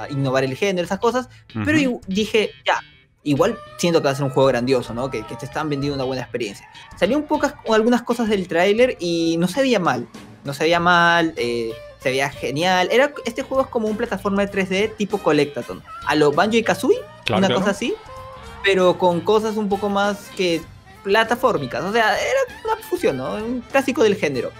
a innovar el género, esas cosas. Pero Ujú. igu- dije, ya, igual siento que va a ser un juego grandioso, ¿no? Que, que te están vendiendo una buena experiencia. Salió un pocas, algunas cosas del tráiler y no se veía mal. No se veía mal, eh, se veía genial. Era, este juego es como un plataforma de 3D tipo Collectathon. A lo Banjo y Kazooie, Claro, una claro. cosa así, pero con cosas un poco más que plataformicas. O sea, era una fusión, ¿no? Un clásico del género.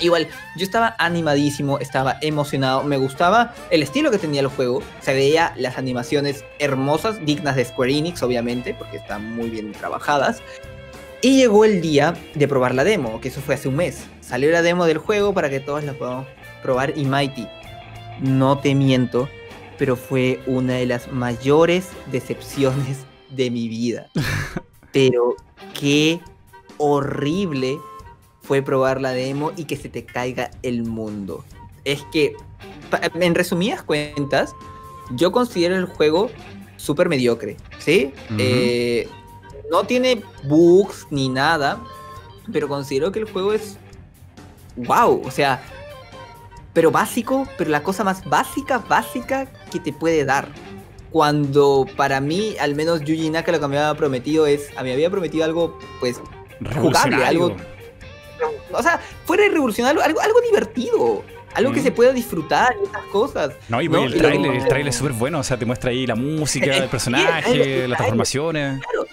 Igual, yo estaba animadísimo, estaba emocionado, me gustaba el estilo que tenía el juego, se veía las animaciones hermosas, dignas de Square Enix, obviamente, porque están muy bien trabajadas. Y llegó el día de probar la demo, que eso fue hace un mes. Salió la demo del juego para que todos la podamos probar y Mighty. No te miento, pero fue una de las mayores decepciones de mi vida. *laughs* Pero qué horrible fue probar la demo y que se te caiga el mundo. Es que, en resumidas cuentas, yo considero el juego súper mediocre, ¿sí? Eh, no tiene bugs ni nada, pero considero que el juego es wow, o sea, pero básico, pero la cosa más básica, básica que te puede dar. Cuando para mí, al menos Yuji Naka lo que me había prometido es, a mí había prometido algo, pues, Revolucionario. algo- o sea, fuera de revolucionario, algo, algo divertido, algo que Mm. se pueda disfrutar y esas cosas. No, y ¿no? el trailer, el trailer es súper bueno, o sea, te muestra ahí la música, *laughs* el el personaje, las transformaciones. Claro,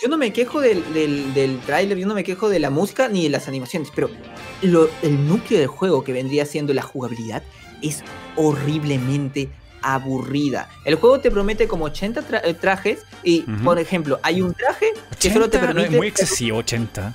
yo no me quejo del, del, del tráiler, yo no me quejo de la música ni de las animaciones, pero lo- el núcleo del juego que vendría siendo la jugabilidad es horriblemente aburrida. El juego te promete como 80 tra- eh, trajes y, por ejemplo, hay un traje que solo te 80, no, permite... es muy excesivo, 80.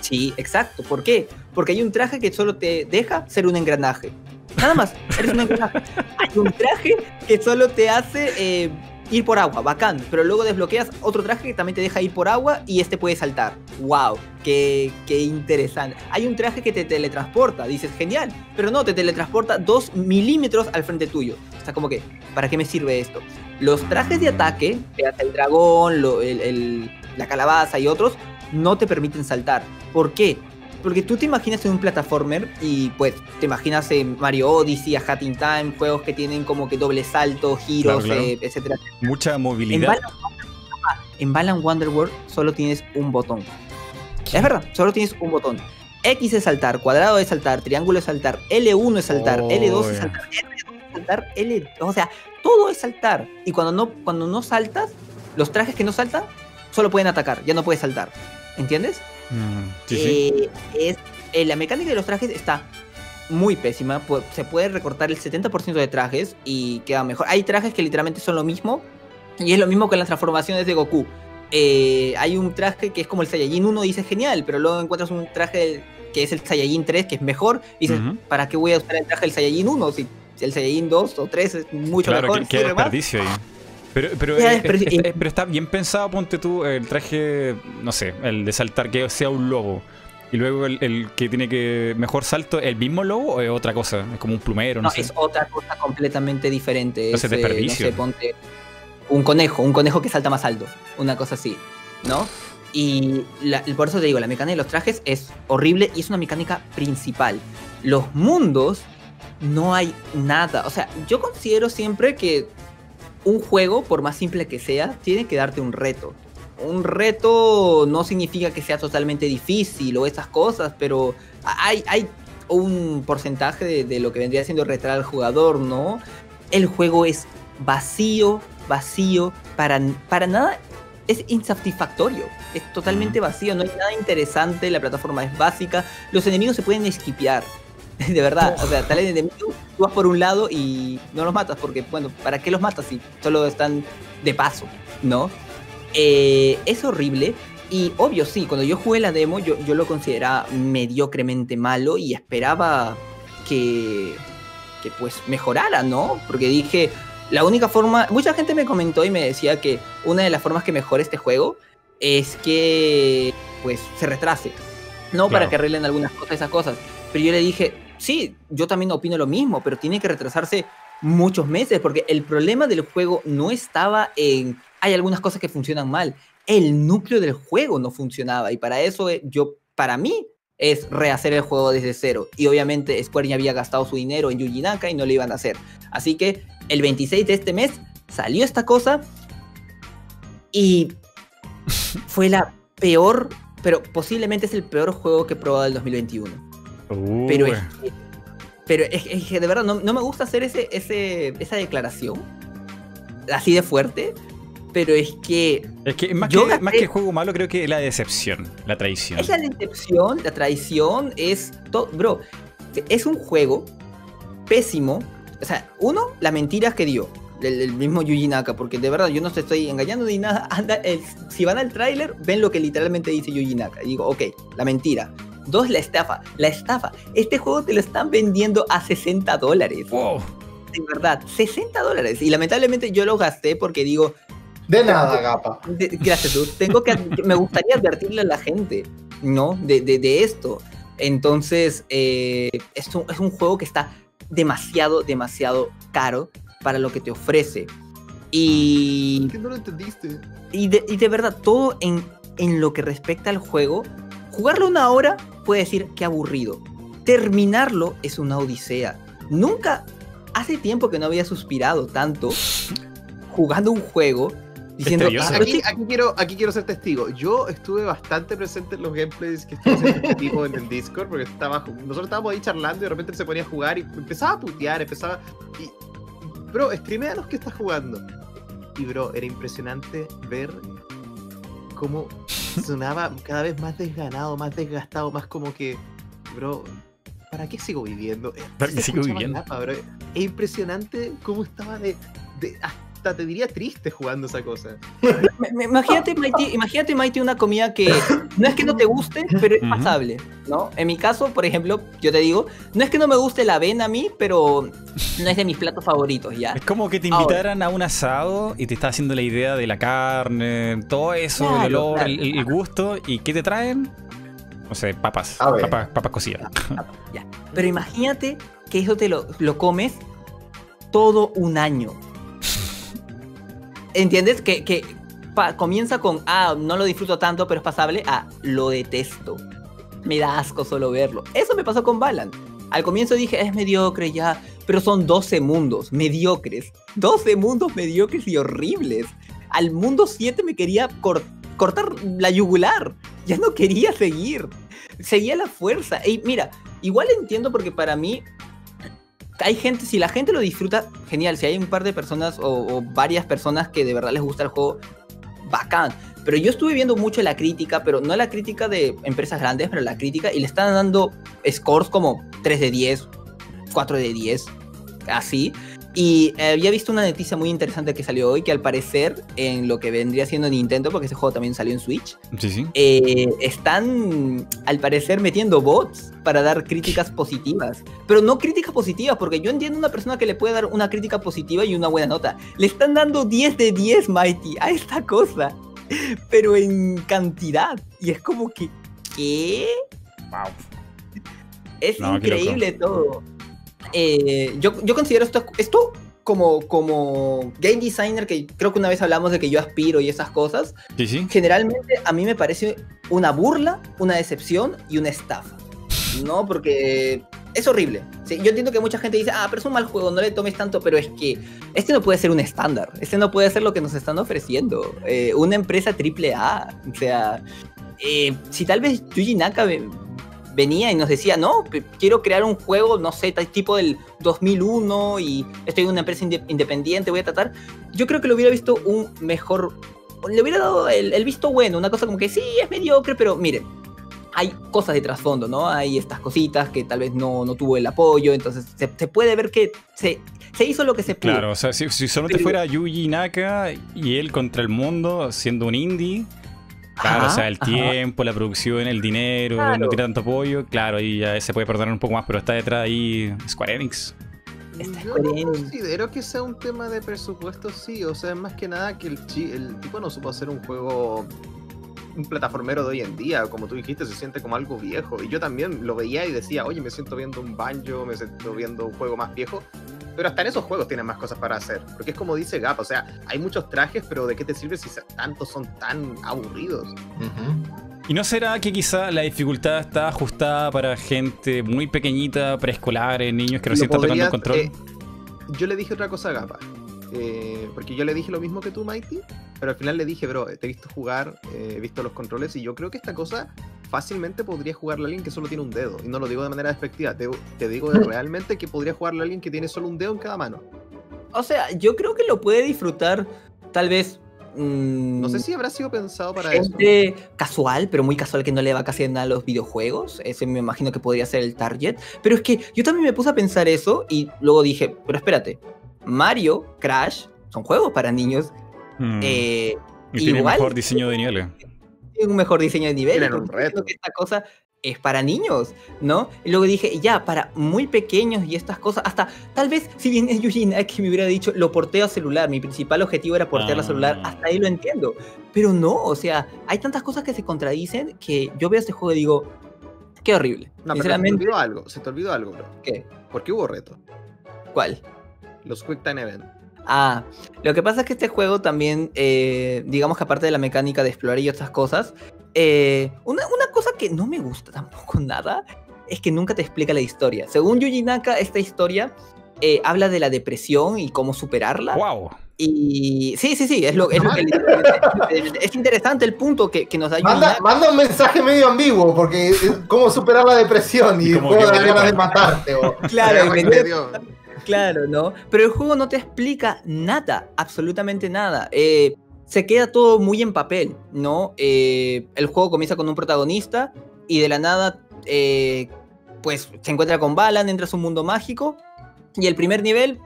Sí, exacto. ¿Por qué? Porque hay un traje que solo te deja ser un engranaje. Nada más, eres un engranaje. Hay un traje que solo te hace eh, ir por agua, bacán. Pero luego desbloqueas otro traje que también te deja ir por agua y este puede saltar. ¡Wow! Qué, qué interesante! Hay un traje que te teletransporta, dices, genial. Pero no, te teletransporta dos milímetros al frente tuyo. O sea, como que, ¿para qué me sirve esto? Los trajes de ataque, el dragón, el- el- la calabaza y otros, no te permiten saltar. ¿Por qué? Porque tú te imaginas en un plataformer y pues te imaginas en Mario Odyssey, a Hat in Time, juegos que tienen como que doble salto, giros, Claro, claro. eh, etcétera. Mucha movilidad. En Balan Wonderworld solo tienes un botón. Es verdad, solo tienes un botón. X es saltar, cuadrado es saltar, triángulo es saltar, L1 es saltar, Oh, L2 es saltar, R2 es saltar, L, o sea, todo es saltar. Y cuando no, cuando no saltas, los trajes que no saltan solo pueden atacar, ya no puedes saltar. ¿Entiendes? Mm, sí, sí. Eh, es, eh, la mecánica de los trajes está muy pésima. Se puede recortar el 70% de trajes y queda mejor. Hay trajes que literalmente son lo mismo. Y es lo mismo con las transformaciones de Goku. Eh, hay un traje que es como el Saiyajin 1 y dices genial, pero luego encuentras un traje que es el Saiyajin 3 que es mejor. Y dices. ¿para qué voy a usar el traje del Saiyajin 1 si el Saiyajin 2 o 3 es mucho Claro, mejor? que, más? desperdicio ahí. Pero, eh, es- es- pero está bien pensado, ponte tú el traje, no sé, el de saltar que sea un lobo. Y luego el, el que tiene que mejor salto, ¿el mismo lobo o es otra cosa? Es como un plumero, no, No, sé. es otra cosa completamente diferente. Entonces, es, eh, desperdicio. no sé, ponte un conejo, un conejo que salta más alto. Una cosa así, ¿no? Y la- por eso te digo, la mecánica de los trajes es horrible y es una mecánica principal. Los mundos, no hay nada. O sea, yo considero siempre que un juego, por más simple que sea, tiene que darte un reto. Un reto no significa que sea totalmente difícil o esas cosas, pero hay, hay un porcentaje de, de lo que vendría siendo retar al jugador, ¿no? El juego es vacío, vacío, para, para nada es insatisfactorio. Es totalmente vacío, no hay nada interesante, la plataforma es básica, los enemigos se pueden esquipear. *laughs* De verdad, o sea, tal enemigo, tú vas por un lado y no los matas, porque, bueno, ¿para qué los matas si solo están de paso, ¿no? Eh, es horrible. Y obvio, sí, cuando yo jugué la demo, yo, yo lo consideraba mediocremente malo y esperaba que, que pues mejorara, ¿no? Porque dije, la única forma, mucha gente me comentó y me decía que una de las formas que mejore este juego es que pues se retrase, no para que arreglen algunas cosas, esas cosas. Pero yo le dije, sí, yo también opino lo mismo, pero tiene que retrasarse muchos meses, porque el problema del juego no estaba en, hay algunas cosas que funcionan mal, el núcleo del juego no funcionaba, y para eso eh, yo, para mí, es rehacer el juego desde cero. Y obviamente Square ya había gastado su dinero en Yuji Naka y no lo iban a hacer. Así que el 26 de este mes salió esta cosa y *laughs* fue la peor, pero posiblemente es el peor juego que he probado del 2021. Pero es que, pero es, es que de verdad no, no me gusta hacer ese, ese, esa declaración así de fuerte, pero es que Es que más, Yo que, gasté- más que juego malo, creo que la decepción, la traición. es la decepción, la traición, es todo. Bro, es un juego pésimo. O sea, uno, las mentiras que dio. El, el mismo Yuji Naka, porque de verdad yo no te estoy engañando ni nada. *laughs* Anda, el- si van al tráiler, ven lo que literalmente dice Yuji Naka. Y digo, ok, la mentira. Dos, la estafa. La estafa. Este juego te lo están vendiendo a 60 dólares. Wow. De verdad, 60 dólares. Y lamentablemente yo lo gasté porque digo, De nada, Gapa. de- gracias, Luz. Tengo que, me gustaría advertirle a la gente, ¿no? De, de- de esto. Entonces, eh, es, un, es un juego que está demasiado, demasiado caro para lo que te ofrece. Y, ¿Qué no lo entendiste? y, de, y de verdad, todo en, en lo que respecta al juego, jugarlo una hora puede decir que aburrido. Terminarlo es una odisea. Nunca, hace tiempo que no había suspirado tanto jugando un juego diciendo. "Ah, Aquí, aquí quiero, aquí quiero ser testigo. Yo estuve bastante presente en los gameplays que estuvo haciendo este tipo en el Discord, porque estaba, nosotros estábamos ahí charlando y de repente él se ponía a jugar y empezaba a putear, empezaba. Y, bro, streamea los que estás jugando. Y, bro, era impresionante ver cómo sonaba cada vez más desganado, más desgastado, más como que, bro, ¿para qué sigo viviendo? ¿Para qué sigo viviendo? Napa, bro. Es impresionante cómo estaba de, de- Hasta te diría triste jugando esa cosa. Imagínate, Mighty, imagínate, Mighty, una comida que no es que no te guste, pero es pasable, ¿no? En mi caso, por ejemplo, yo te digo, no es que no me guste la avena a mí, pero no es de mis platos favoritos, ¿ya? Es como que te Ahora. invitaran a un asado y te está haciendo la idea de la carne, todo eso, el Claro, olor, claro. el, el gusto. ¿Y qué te traen? No sé, papas. A ver. Papas, papas cocidas. Ya. Pero imagínate que eso te lo, lo comes todo un año. ¿Entiendes? Que, que comienza con, ah, no lo disfruto tanto, pero es pasable, ah, lo detesto. Me da asco solo verlo. Eso me pasó con Balan. Al comienzo dije, es mediocre ya, pero son 12 mundos mediocres. 12 mundos mediocres y horribles. Al mundo 7 me quería cor- cortar la yugular. Ya no quería seguir. Seguía la fuerza. Y mira, igual entiendo porque para mí hay gente, si la gente lo disfruta, genial. Si hay un par de personas o, o varias personas que de verdad les gusta el juego, bacán. Pero yo estuve viendo mucho la crítica, pero no la crítica de empresas grandes, pero la crítica, y le están dando scores como 3 de 10, 4 de 10, así. Y eh, había visto una noticia muy interesante que salió hoy, que al parecer, en lo que vendría siendo Nintendo, porque ese juego también salió en Switch, Sí, sí. eh, están al parecer metiendo bots para dar críticas positivas. Pero no críticas positivas, porque yo entiendo una persona que le puede dar una crítica positiva y una buena nota. Le están dando 10 de 10, Mighty, a esta cosa. Pero en cantidad. Y es como que, ¿qué? Wow. Es No, increíble todo. Eh, yo, yo considero esto, esto como, como game designer, que creo que una vez hablamos de que yo aspiro y esas cosas. Sí, sí. generalmente a mí me parece una burla, una decepción y una estafa. ¿No? Porque es horrible. Sí, yo entiendo que mucha gente dice, ah, pero es un mal juego, no le tomes tanto, pero es que este no puede ser un estándar. Este no puede ser lo que nos están ofreciendo. Eh, una empresa triple A. O sea, eh, si tal vez Yuji Naka ve- venía y nos decía, no, quiero crear un juego, no sé, tipo del 2001 y estoy en una empresa inde- independiente, voy a tratar. Yo creo que lo hubiera visto un mejor le hubiera dado el, el visto bueno, una cosa como que sí, es mediocre, pero miren, hay cosas de trasfondo, ¿no? Hay estas cositas que tal vez no, no tuvo el apoyo, entonces se, se puede ver que se, se hizo lo que se pudo. Claro, o sea, si, si solo te fuera Yuji Naka y él contra el mundo siendo un indie, claro, Ajá, o sea, el ajá. tiempo, la producción, el dinero, Claro. no tiene tanto apoyo, claro, ahí ya se puede perdonar un poco más, pero está detrás ahí Square Enix. Está Yo Square no Enix. considero que sea un tema de presupuesto, sí. O sea, es más que nada que el, el tipo no supo hacer un juego, un plataformero de hoy en día. Como tú dijiste, se siente como algo viejo. Y yo también lo veía y decía, oye, me siento viendo un banjo, me siento viendo un juego más viejo. Pero hasta en esos juegos tienen más cosas para hacer. Porque es como dice Gap, o sea, hay muchos trajes, pero ¿de qué te sirve si tantos son tan aburridos? ¿Y no será que quizá la dificultad está ajustada para gente muy pequeñita, preescolares, niños que recién están tocando el control? eh, yo le dije otra cosa a Gapa. Eh, porque yo le dije lo mismo que tú, Mighty. Pero al final le dije, bro, te he visto jugar, eh, he visto los controles. Y yo creo que esta cosa fácilmente podría jugarla alguien que solo tiene un dedo. Y no lo digo de manera despectiva. Te, te digo *laughs* realmente que podría jugarla alguien que tiene solo un dedo en cada mano. O sea, yo creo que lo puede disfrutar tal vez mm, No sé si habrá sido pensado para eso. gente casual, pero muy casual que no le va casi nada a los videojuegos. Ese me imagino que podría ser el target. Pero es que yo también me puse a pensar eso y luego dije, pero espérate, Mario, Crash, son juegos para niños. Mm. eh, y tiene igual- mejor diseño de niveles. tienen un mejor diseño de nivel. Tienen un reto. que esta cosa es para niños, ¿no? Y luego dije, ya, para muy pequeños y estas cosas, hasta tal vez si bien es Yuji Naki me hubiera dicho, lo porteo a celular, mi principal objetivo era portear a celular, Ah. hasta ahí lo entiendo. Pero no, o sea, hay tantas cosas que se contradicen que yo veo este juego y digo, qué horrible. No, pero se te olvidó algo, se te olvidó algo, bro. ¿qué? ¿Por qué hubo reto? ¿Cuál? Los Quick Time Event. Ah, lo que pasa es que este juego también, eh, digamos que aparte de la mecánica de explorar y otras cosas, eh, una, una cosa que no me gusta *laughs* tampoco nada es que nunca te explica la historia. Según Yuji Naka, esta historia eh, habla de la depresión y cómo superarla. ¡Wow! Y sí, sí, sí, es lo, es lo que es interesante el punto que, que nos da Manda, un mensaje medio ambiguo, porque es cómo superar la depresión y, Y ganas de matarte. o- Claro, Pero me- Claro, ¿no? Pero el juego no te explica nada, absolutamente nada. Eh, se queda todo muy en papel, ¿no? Eh, el juego comienza con un protagonista y de la nada, eh, pues se encuentra con Balan, entra a un mundo mágico y el primer nivel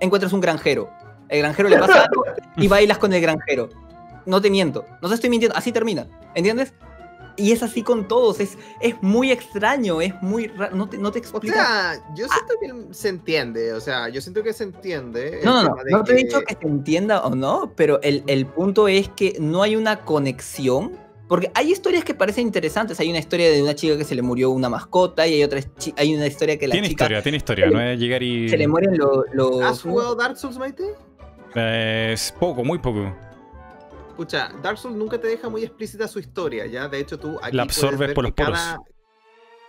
encuentras un granjero. El granjero le pasa algo *laughs* y bailas con el granjero. No te miento, no te estoy mintiendo, así termina, ¿entiendes? Y es así con todos, es, es muy extraño, es muy raro, no te, no te O sea, yo siento que se entiende, o sea, yo siento que se entiende. No, no, no, no te he dicho que se entienda o no, pero el, el punto es que no hay una conexión. Porque hay historias que parecen interesantes. Hay una historia de una chica que se le murió una mascota y hay otra hay una historia que la Tiene chica historia, tiene historia. No es llegar y. se le mueren lo- los... ¿Has jugado Dark Souls, Maite? Eh, Es poco, muy poco. Escucha, Dark Souls nunca te deja muy explícita su historia, ¿ya? De hecho, tú aquí La absorbes por los poros. cada-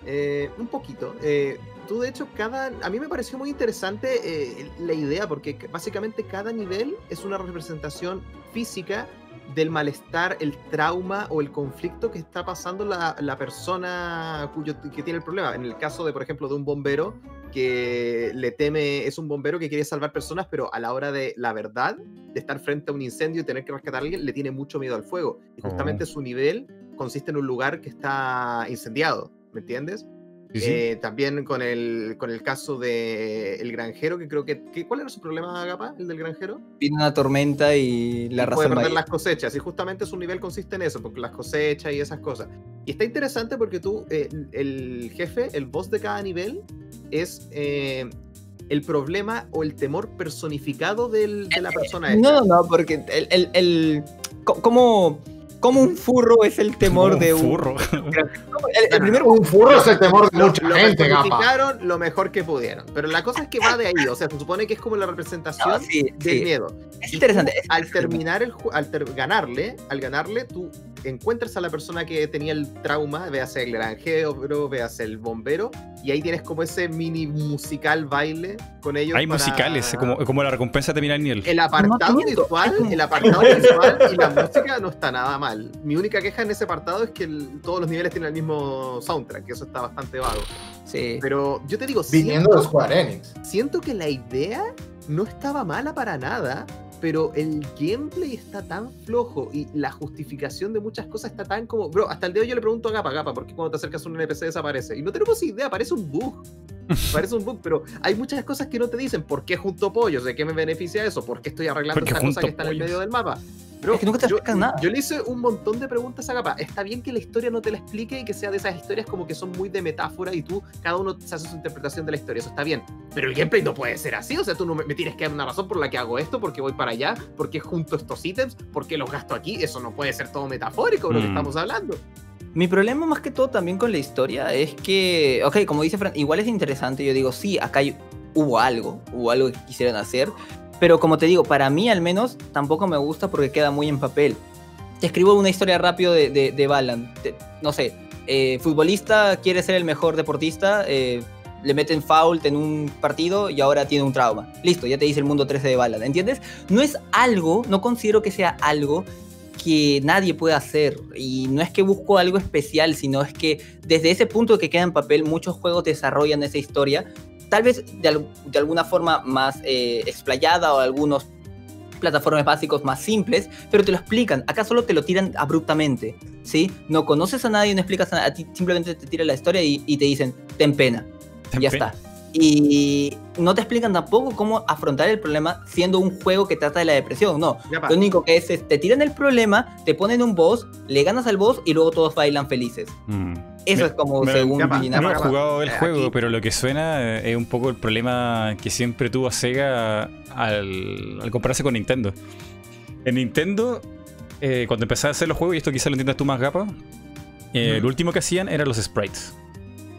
eh, un poquito. eh, tú, de hecho, cada... A mí me pareció muy interesante eh, la idea, porque básicamente cada nivel es una representación física del malestar, el trauma o el conflicto que está pasando la, la persona cuyo, que tiene el problema. En el caso de, por ejemplo, de un bombero que le teme, es un bombero que quiere salvar personas, pero a la hora de la verdad, de estar frente a un incendio y tener que rescatar a alguien, le tiene mucho miedo al fuego. Y justamente su nivel consiste en un lugar que está incendiado, ¿me entiendes? Sí, sí. Eh, también con el, con el caso de el granjero, que creo que, que- ¿Cuál era su problema, Agapa? ¿El del granjero? Viene una tormenta y la puede razón perder las cosechas y justamente su nivel consiste en eso, porque las cosechas y esas cosas. Y está interesante porque tú, eh, el jefe, el boss de cada nivel es eh, el problema o el temor personificado del- de la persona. esta. No, no, porque el... el, el- co- como, un furro es el temor de un... furro. El, el primer Un furro es el temor de mucha lo gente, gapa. lo mejor que pudieron. Pero la cosa es que va de ahí, o sea, se supone que es como la representación No, sí, del sí. miedo. Es interesante. tú, es al terminar el ju- al ter- ganarle, al ganarle, tú encuentras a la persona que tenía el trauma, veas el granjero, veas el bombero, y ahí tienes como ese mini musical baile con ellos. Hay para- musicales, como, como la recompensa de terminar el nivel. El apartado visual, el apartado visual y la música no está nada mal. Mi única queja en ese apartado es que el- todos los niveles tienen el mismo soundtrack, que eso está bastante vago. Sí. Pero yo te digo, Viniendo siento- de Square Enix. siento que la idea no estaba mala para nada, pero el gameplay está tan flojo y la justificación de muchas cosas está tan como. Bro, hasta el de hoy yo le pregunto a Gapa, Gapa, ¿por qué cuando te acercas a un NPC desaparece? Y no tenemos idea, parece un bug. *laughs* Parece un bug, pero hay muchas cosas que no te dicen. ¿Por qué junto pollos? ¿De qué me beneficia eso? ¿Por qué estoy arreglando esta cosa que está en el medio del mapa? Bro, Es que nunca te yo, explican nada. yo le hice un montón de preguntas a Gapa. Está bien que la historia no te la explique y que sea de esas historias como que son muy de metáfora y tú, cada uno se hace su interpretación de la historia. Eso está bien. Pero el gameplay no puede ser así. O sea, tú no me, me tienes que dar una razón por la que hago esto, porque voy para allá, porque junto estos ítems, porque los gasto aquí. Eso no puede ser todo metafórico, lo que Mm. estamos hablando. Mi problema más que todo también con la historia es que, ok, como dice Fran, igual es interesante, yo digo, sí, acá hay- hubo algo, hubo algo que quisieran hacer, pero como te digo, para mí al menos tampoco me gusta porque queda muy en papel. Te escribo una historia rápido de, de, de Balan, no sé, eh, futbolista quiere ser el mejor deportista, eh, le meten foul en un partido y ahora tiene un trauma. Listo, ya te dice el mundo 13 de Balan, ¿entiendes? No es algo, no considero que sea algo que nadie puede hacer. Y no es que busco algo especial, sino es que desde ese punto que queda en papel, muchos juegos desarrollan esa historia. Tal vez de, de alguna forma más eh, explayada o algunos plataformas básicos más simples, pero te lo explican. Acá solo te lo tiran abruptamente, ¿sí? No conoces a nadie, no explicas a nadie, a ti simplemente te tiran la historia y, y te dicen, ten pena. Ten ya pena. está. Y no te explican tampoco cómo afrontar el problema siendo un juego que trata de la depresión, no. Lo único que es, es te tiran el problema, te ponen un boss, le ganas al boss y luego todos bailan felices. Mm. Eso Me- es como me- según Yuji No he jugado el Eh, juego, aquí- pero lo que suena eh, es un poco el problema que siempre tuvo Sega al, al compararse con Nintendo. En Nintendo, eh, cuando empezaron a hacer los juegos, y esto quizás lo entiendas tú más, Gapa, eh, lo último que hacían eran los sprites.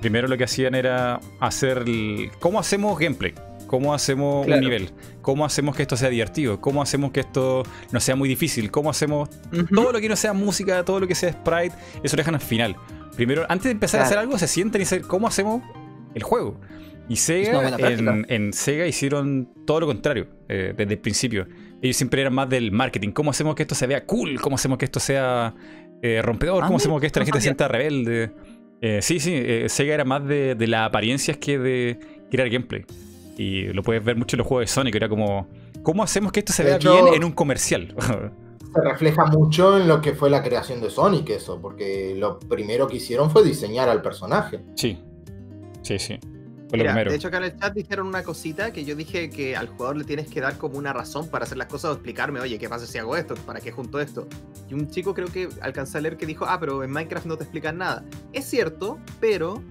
Primero lo que hacían era hacer... el- ¿Cómo hacemos gameplay? ¿Cómo hacemos Claro. un nivel? ¿Cómo hacemos que esto sea divertido? ¿Cómo hacemos que esto no sea muy difícil? ¿Cómo hacemos todo lo que no sea música, todo lo que sea sprite, eso lo dejan al final. Primero, antes de empezar a hacer algo, se sientan y dicen cómo hacemos el juego. Y Sega, en, en Sega hicieron todo lo contrario eh, desde el principio. Ellos siempre eran más del marketing. ¿Cómo hacemos que esto se vea cool? ¿Cómo hacemos que esto sea eh, rompedor? ¿Cómo hacemos que esta no gente se sienta rebelde? Eh, sí, sí, eh, Sega era más de, de las apariencias que de crear gameplay. Y lo puedes ver mucho en los juegos de Sonic. Era como, ¿cómo hacemos que esto se vea bien en un comercial? *laughs* Se refleja mucho en lo que fue la creación de Sonic eso, porque lo primero que hicieron fue diseñar al personaje. sí, sí, sí. Fue lo Mira, primero. de hecho acá en el chat dijeron una cosita que yo dije que al jugador le tienes que dar como una razón para hacer las cosas o explicarme, oye, ¿qué pasa si hago esto? ¿Para qué junto esto? Y un chico creo que alcanzó a leer que dijo, ah, pero en Minecraft no te explican nada. Es cierto, pero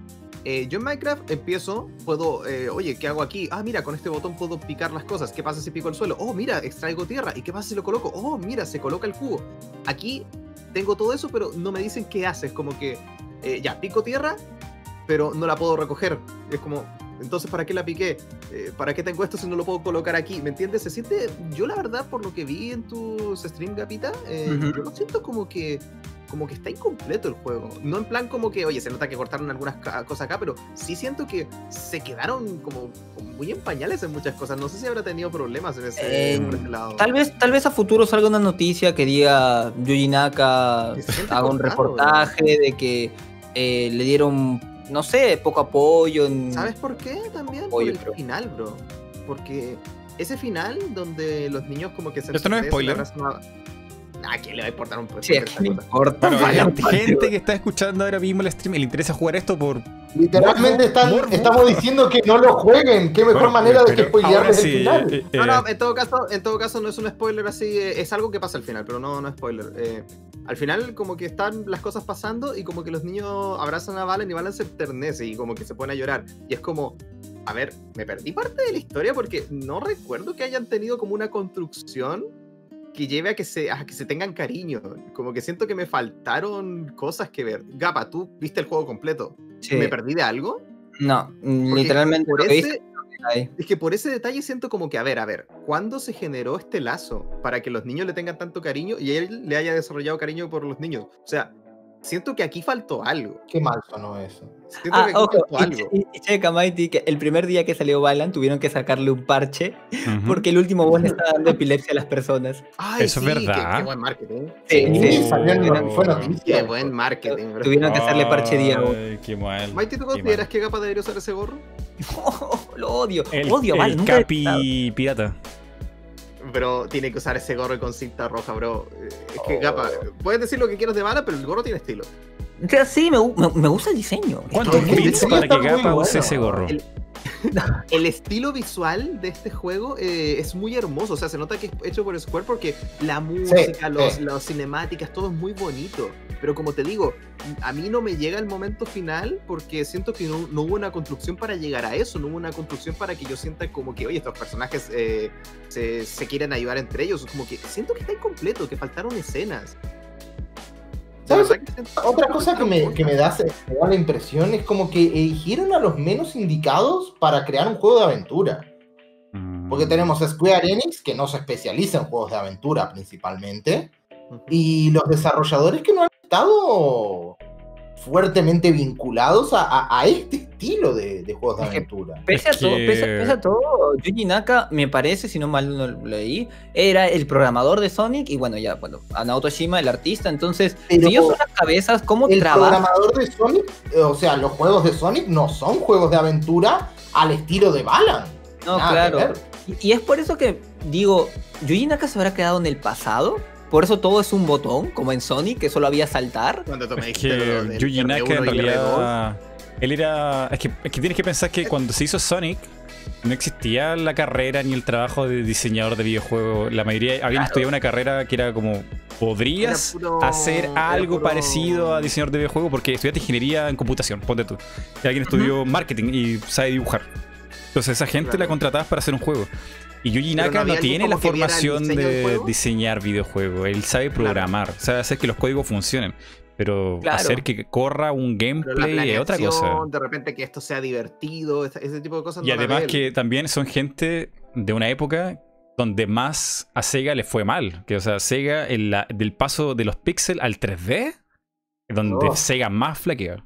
eh, yo en Minecraft empiezo, puedo, eh, oye, ¿qué hago aquí? Ah, mira, con este botón puedo picar las cosas. ¿Qué pasa si pico el suelo? Oh, mira, extraigo tierra. ¿Y qué pasa si lo coloco? Oh, mira, se coloca el cubo. Aquí tengo todo eso, pero no me dicen qué haces. Como que, eh, ya, pico tierra, pero no la puedo recoger. Es como, entonces, ¿para qué la piqué? Eh, ¿Para qué tengo esto si no lo puedo colocar aquí? ¿Me entiendes? Se siente, yo la verdad, por lo que vi en tus stream, Gapita, eh, yo lo siento como que como que está incompleto el juego. No en plan como que, oye, se nota que cortaron algunas cosas acá, pero sí siento que se quedaron como, como muy en pañales en muchas cosas. No sé si habrá tenido problemas en ese, Eh, por ese lado. Tal vez, tal vez a futuro salga una noticia que diga Yuji Naka Que se siente haga un reportaje de que eh, le dieron, no sé, poco apoyo en... ¿Sabes por qué también? Oye, por el pero- final, bro. Porque ese final donde los niños como que se... Esto no es spoiler. abrazan a- ¿A quién le va a importar un Sí, no importa. Bueno, parte, gente que está escuchando ahora mismo el stream y le interesa jugar esto por. Literalmente están- estamos diciendo que no lo jueguen. Qué mejor Bueno, manera de que spoilearles sí, el final. eh, No, eh, no, en todo caso, en todo caso no es un spoiler así, eh, es algo que pasa al final, pero no, no es spoiler. Eh, al final como que están las cosas pasando y como que los niños abrazan a Valen y Valen se enternece y como que se pone a llorar. Y es como, a ver, me perdí parte de la historia porque no recuerdo que hayan tenido como una construcción que lleve a que se, a que se tengan cariño. Como que siento que me faltaron cosas que ver. Gapa, tú viste el juego completo. Sí. ¿Me perdí de algo? No, Porque literalmente por ese- viste, es que por ese detalle siento como que, a ver, a ver, ¿cuándo se generó este lazo para que los niños le tengan tanto cariño y él le haya desarrollado cariño por los niños? O sea, siento que aquí faltó algo. Qué mal sonó eso. Siento Ah, que aquí ojo, faltó y, algo. y- y checa, Mighty, que el primer día que salió Balan tuvieron que sacarle un parche porque el último boss le estaba dando *laughs* epilepsia a las personas. Ay, eso es sí, verdad. Qué, qué buen marketing. Sí, Sí, sí. salió en- fue noticia. Qué buen marketing, bro. Tuvieron que hacerle parche día. Ay, qué mal. Mighty, ¿tú consideras que Gapa debería usar ese gorro? *laughs* lo odio, El, odio a Balan. el nunca he Capi pirata. Bro, tiene que usar ese gorro con cinta roja, bro. Es que Oh. Gapa, puedes decir lo que quieras de bala, pero el gorro tiene estilo. O sea, sí, me, me- me gusta el diseño. ¿Cuántos Es para que Gapa use bueno. ese gorro? El- *laughs* El estilo visual de este juego eh, es muy hermoso. O sea, se nota que es hecho por Square porque la música, los, sí. las cinemáticas, todo es muy bonito. Pero como te digo, a mí no me llega el momento final porque siento que no, no hubo una construcción para llegar a eso. No hubo una construcción para que yo sienta como que, oye, estos personajes eh, se, se quieren ayudar entre ellos. Como que siento que está incompleto, que faltaron escenas. ¿Sabes? Otra cosa que me, que me da, me da la impresión es como que eligieron a los menos indicados para crear un juego de aventura. Mm. Porque tenemos a Square Enix, que no se especializa en juegos de aventura principalmente, y los desarrolladores que no han estado fuertemente vinculados a, a- a este estilo de, de juegos de aventura. Pese, Es a todo, que- pese, pese a todo, Yuji Naka, me parece, si no mal no lo leí, era el programador de Sonic y bueno, ya, bueno, Naoto Shima, el artista, entonces, Pero si ellos son las cabezas, ¿cómo El trabajan? programador de Sonic, eh, o sea, los juegos de Sonic no son juegos de aventura al estilo de Balan. No, Nada claro. Y, y es por eso que digo, ¿Yuji Naka se habrá quedado en el pasado? Por eso todo es un botón, como en Sonic, que solo había saltar. Cuando tú me Es que del Yuji Naka R1 en y R2, realidad. Él era. Es que, es que tienes que pensar que cuando se hizo Sonic. No existía la carrera ni el trabajo de diseñador de videojuegos. La mayoría habían estudiado una carrera que era como. ¿Podrías Era puro- hacer algo puro- parecido a diseñador de videojuegos? Porque estudiaste ingeniería en computación, ponte tú. Y alguien estudió marketing y sabe dibujar. Entonces esa gente Claro. la contratabas para hacer un juego. Y Yuji no Naka no, tiene la formación de diseñar videojuegos. Él sabe programar, sabe hacer que los códigos funcionen. Pero Claro. hacer que corra un gameplay es otra cosa. De repente que esto sea divertido, ese tipo de cosas. Y no además que también son gente de una época donde más a Sega le fue mal. Que, o sea, Sega, en la- del paso de los píxeles al 3D, es donde Oh. Sega más flaquea.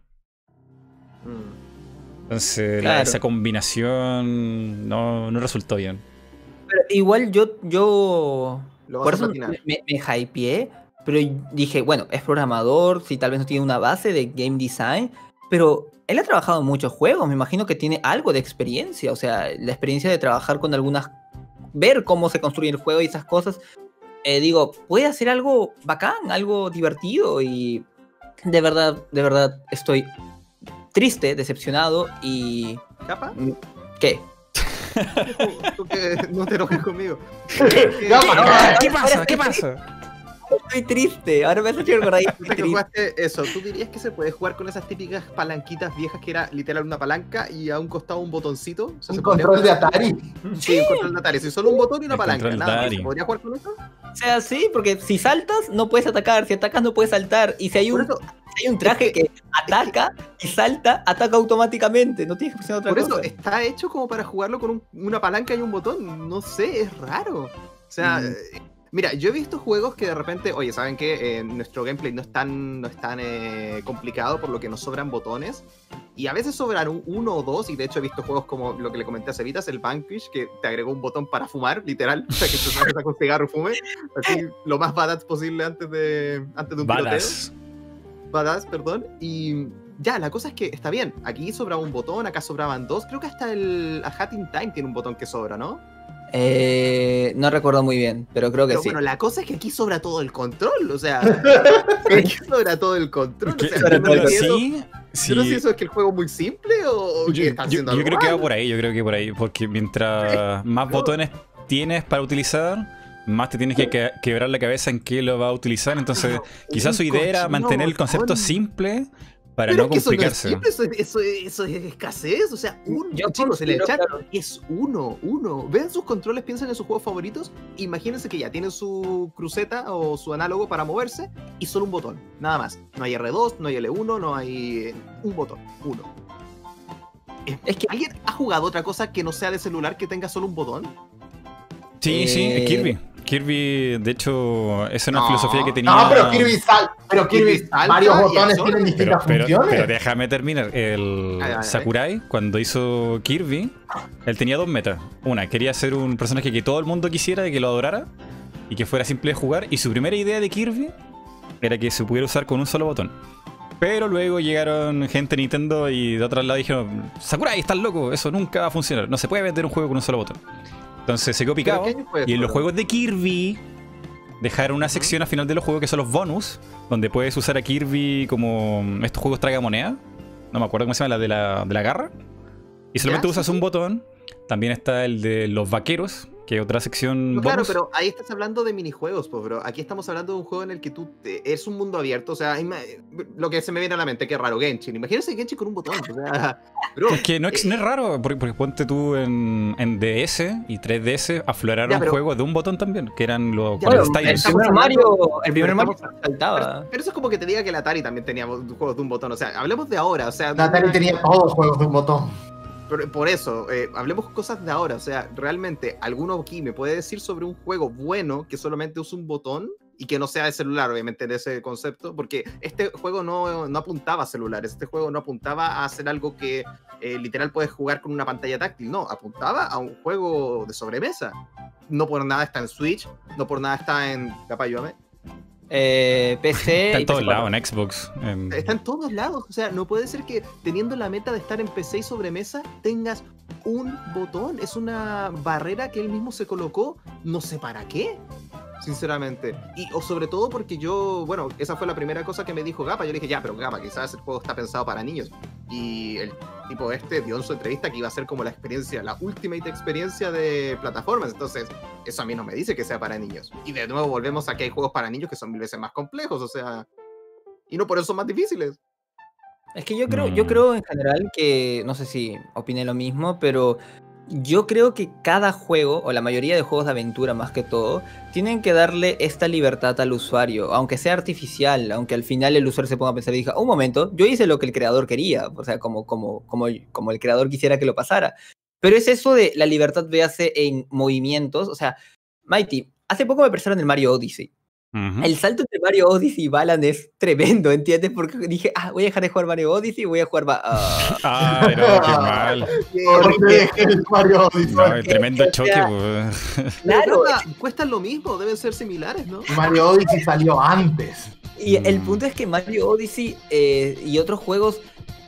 Mm. Entonces, la- esa combinación no, no resultó bien. Pero igual yo, yo Lo por eso me, me hypeé, pero dije, bueno, es programador, si tal vez no tiene una base de game design, pero él ha trabajado en muchos juegos, me imagino que tiene algo de experiencia, o sea, la experiencia de trabajar con algunas, ver cómo se construye el juego y esas cosas, eh, digo, puede hacer algo bacán, algo divertido y de verdad, de verdad estoy triste, decepcionado y... ¿Capa? ¿Qué? Tú que no te enojes conmigo. Ya, pa- ¿Qué pasa? ¿Qué pasa? Estoy triste, ahora me has hecho recordar que jugaste eso, ¿tú dirías que se puede jugar con esas típicas palanquitas viejas que era literal una palanca y a un costado un botoncito? O sea, Un ¿se podría control de Atari. Sí, un control de Atari. Sí, solo un botón y una El palanca. Nada. ¿Se podría jugar con eso? O sea, sí, porque si saltas no puedes atacar, si atacas no puedes saltar, y si hay Por un, eso, si hay un traje que ataca y salta, ataca automáticamente, no tienes que presionar otra por eso está hecho como para jugarlo con un- una palanca y un botón. No sé, es raro. O sea, Mm. eh, mira, yo he visto juegos que de repente, oye, ¿saben qué? Eh, nuestro gameplay no es tan, no es tan eh, complicado por lo que nos sobran botones. Y a veces sobran un- uno o dos, y de hecho he visto juegos como lo que le comenté a Cevitas, el Vanquish, que te agregó un botón para fumar, literal. *laughs* O sea, que te saca con cigarro y fume. Así, lo más badass posible antes de, antes de un tiroteo. Balas. Badass, perdón. Y ya, la cosa es que está bien. Aquí sobraba un botón, acá sobraban dos. Creo que hasta el A Hat in Time tiene un botón que sobra, ¿no? Eh, no recuerdo muy bien, pero creo que Pero sí. bueno, la cosa es que aquí sobra todo el control. O sea, *laughs* aquí sobra todo el control. O sea, yo no sí, sí. yo no sé si eso es que el juego es muy simple o Yo, están yo- haciendo yo algo creo que va por ahí, yo creo que por ahí, porque mientras *laughs* más No. botones tienes para utilizar, más te tienes que que- quebrar la cabeza en qué lo va a utilizar. Entonces, quizás su idea era mantener el concepto simple para Pero no es que eso no es complicarse. simple, eso, es- eso es- eso es escasez. O sea, un Yo chicos en el considero, chat claro. es uno, uno. Vean sus controles, piensen en sus juegos favoritos. Imagínense que ya tienen su cruceta o su análogo para moverse y solo un botón, nada más. No hay R2, no hay L1, no hay eh, un botón, uno. Eh, Es que- ¿Alguien ha jugado otra cosa que no sea de celular que tenga solo un botón? Sí, sí, Eh, es Kirby. Kirby, de hecho, esa es una No. filosofía que tenía. No, pero Kirby sal, pero Kirby, Kirby salta varios botones tienen distintas pero- funciones. pero déjame terminar. El Ay, ay, ay. Sakurai, cuando hizo Kirby, él tenía dos metas. Una, quería ser un personaje que todo el mundo quisiera y que lo adorara y que fuera simple de jugar. Y su primera idea de Kirby era que se pudiera usar con un solo botón. Pero luego llegaron gente de Nintendo y de otro lado dijeron: Sakurai, estás loco, eso nunca va a funcionar. No se puede vender un juego con un solo botón. Entonces se quedó picado. ¿Pero qué año fue Y en los juegos de Kirby dejaron una sección al final de los juegos que son los bonus, donde puedes usar a Kirby como mm, estos juegos traga moneda. No me acuerdo cómo se llama, la de la, de la garra. Y solamente usas un botón. También está el de los vaqueros, que otra sección No, claro, pero ahí estás hablando de minijuegos, pues, bro. Aquí estamos hablando de un juego en el que tú te- es un mundo abierto. O sea, ima- lo que se me viene a la mente, qué raro, Genshin. Imagínense Genshin con un botón. O sea, *laughs* bro. Es que no es, no es raro, porque, porque ponte tú en, en DS y 3DS afloraron Ya, pero- juegos de un botón también, que eran los Ya, el primer Mario, el primer Mario saltaba. Pero, pero eso es como que te diga que la Atari también tenía juegos de un botón. O sea, hablemos de ahora. O sea, La Atari tenía todos los juegos de un botón. Por, eso, eh, hablemos cosas de ahora. O sea, realmente, ¿alguno aquí me puede decir sobre un juego bueno que solamente use un botón y que no sea de celular, obviamente, de ese concepto? Porque este juego no, no apuntaba a celulares, este juego no apuntaba a hacer algo que eh, literal puedes jugar con una pantalla táctil. No, apuntaba a un juego de sobremesa. No por nada está en Switch, no por nada está en. Capaz, ayúdame. Eh, PC. Está en todos PS4. lados, en Xbox. en- Está en todos lados. O sea, no puede ser que teniendo la meta de estar en PC y sobremesa tengas un botón. Es una barrera que él mismo se colocó. No sé para qué. Sinceramente. Y o sobre todo porque yo, bueno, esa fue la primera cosa que me dijo Gapa. Yo dije, ya, pero Gapa, quizás el juego está pensado para niños. Y el tipo este dio en su entrevista que iba a ser como la experiencia, la ultimate experiencia de plataformas. Entonces, eso a mí no me dice que sea para niños. Y de nuevo volvemos a que hay juegos para niños que son mil veces más complejos. O sea, y no por eso son más difíciles. Es que yo creo, yo creo en general que, no sé si opiné lo mismo, pero yo creo que cada juego, o la mayoría de juegos de aventura más que todo, tienen que darle esta libertad al usuario, aunque sea artificial, aunque al final el usuario se ponga a pensar y diga, un momento, yo hice lo que el creador quería, o sea, como, como, como, como el creador quisiera que lo pasara. Pero es eso de la libertad, véase en movimientos, o sea, Mighty, hace poco me prestaron el Mario Odyssey. El salto entre Mario Odyssey y Balan es tremendo, ¿entiendes? Porque dije, ah, voy a dejar de jugar Mario Odyssey y voy a jugar... Ba- *laughs* ah. Ay, no, qué *laughs* mal. Mario Odyssey. No, el tremendo o choque, sea, pues. *laughs* Claro, Cuesta- cuestan lo mismo, deben ser similares, ¿no? Mario Odyssey salió antes. y el Mm. punto es que Mario Odyssey eh, y otros juegos,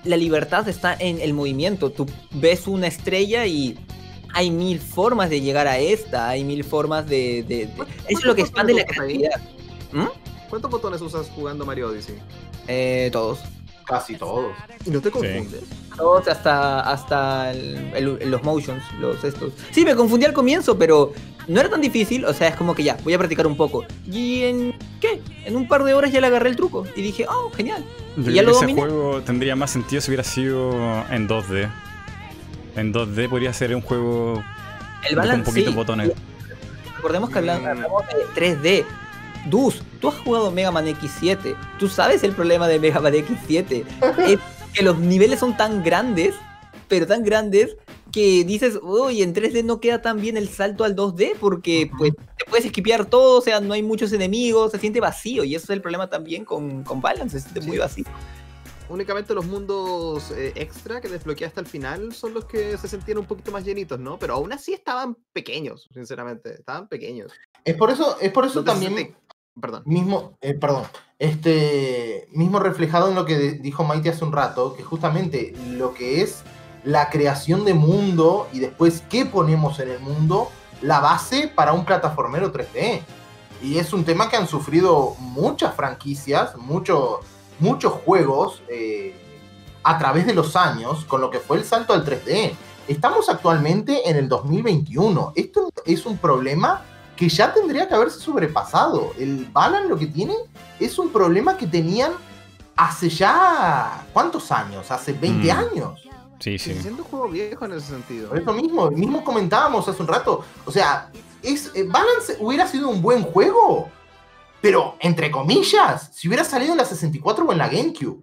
la libertad está en el movimiento. Tú ves una estrella y hay mil formas de llegar a esta, hay mil formas de... de- de- Eso es lo que expande la creatividad. ¿Cuántos botones usas jugando Mario Odyssey? Eh, todos. Casi todos. ¿Y no te confundes? Todos hasta, hasta el- el- los motions, los estos. Sí, me confundí al comienzo, pero no era tan difícil. O sea, es como que ya, voy a practicar un poco. Y en, ¿qué? En un par de horas ya le agarré el truco. Y dije, oh, genial. Yo ¿Y ya creo lo que ese dominé? juego tendría más sentido si hubiera sido en 2D. En 2D podría ser un juego El con poquitos sí. botones. Recordemos que Mm. hablamos de 3D. Dus, tú has jugado Mega Man X7. Tú sabes el problema de Mega Man X7. es que los niveles son tan grandes, pero tan grandes, que dices, uy, en 3D no queda tan bien el salto al 2D porque pues, te puedes esquipear todo, o sea, no hay muchos enemigos, se siente vacío. Y eso es el problema también con, con Balance, se siente muy vacío. Únicamente los mundos eh, extra que desbloqueé hasta el final son los que se sentían un poquito más llenitos, ¿no? Pero aún así estaban pequeños, sinceramente. Estaban pequeños. Es por eso, es por eso No también Perdón. mismo, eh, perdón, este mismo reflejado en lo que dijo Maite hace un rato, que justamente lo que es la creación de mundo y después qué ponemos en el mundo, la base para un plataformero 3D. Y es un tema que han sufrido muchas franquicias, muchos muchos juegos eh, a través de los años con lo que fue el salto al 3D. Estamos actualmente en el 2021. Esto es un problema que ya tendría que haberse sobrepasado. El Balan lo que tiene es un problema que tenían hace ya... ¿Cuántos años? Hace 20 Mm. años. Sí, sí. Siendo un juego viejo en ese sentido. Por eso mismo, mismo comentábamos hace un rato. O sea, es, eh, Balance hubiera sido un buen juego, pero entre comillas, si hubiera salido en la 64 o en la GameCube.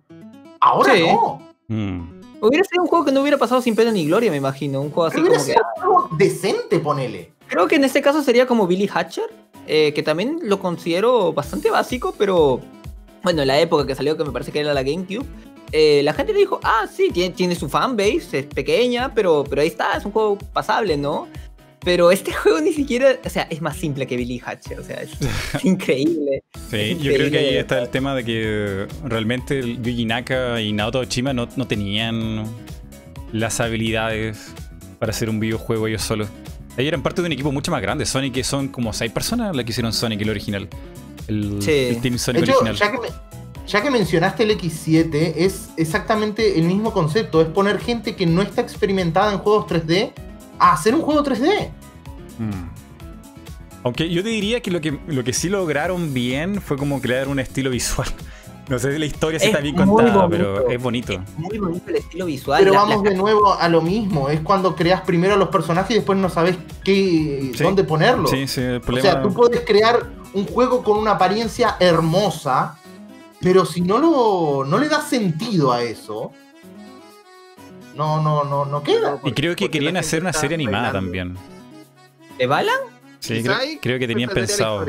Ahora Sí. no. Mm. Hubiera sido un juego que no hubiera pasado sin pena ni gloria, me imagino. Un juego así Pero hubiera como que. sido un juego decente, ponele. Creo que en este caso sería como Billy Hatcher, eh, que también lo considero bastante básico, pero bueno, en la época que salió, que me parece que era la GameCube, eh, la gente le dijo, ah, sí, tiene, tiene su fanbase, es pequeña, pero, pero ahí está, es un juego pasable, ¿no? Pero este *laughs* juego ni siquiera, o sea, es más simple que Billy Hatcher, o sea, es, es *laughs* increíble. Sí, Es yo creo que ahí está el tema de que realmente Yuji Naka y Naoto Oshima no, no tenían las habilidades para hacer un videojuego ellos solos. Ellos eran parte de un equipo mucho más grande. Sonic, que son como seis personas las que hicieron Sonic, el original. El, Sí. el Team Sonic hecho, original. ya que, me- ya que mencionaste el X7, es exactamente el mismo concepto. Es poner gente que no está experimentada en juegos 3D a hacer un juego 3D. Mm. Aunque yo te diría que lo que lo que sí lograron bien fue como crear un estilo visual. No sé si la historia sí Es está bien contada, bonito. pero es bonito. Muy bonito el estilo visual. Pero la- vamos la- de nuevo a lo mismo. Es cuando creas primero a los personajes y después no sabes qué, Sí. dónde ponerlos. Sí, sí, el O problema. sea, tú puedes crear un juego con una apariencia hermosa, pero si no lo no le das sentido a eso, no, no, no, no queda. Y creo que querían hacer una serie animada bailando. también. ¿De Balan? Sí, creo, creo que tenían pensado.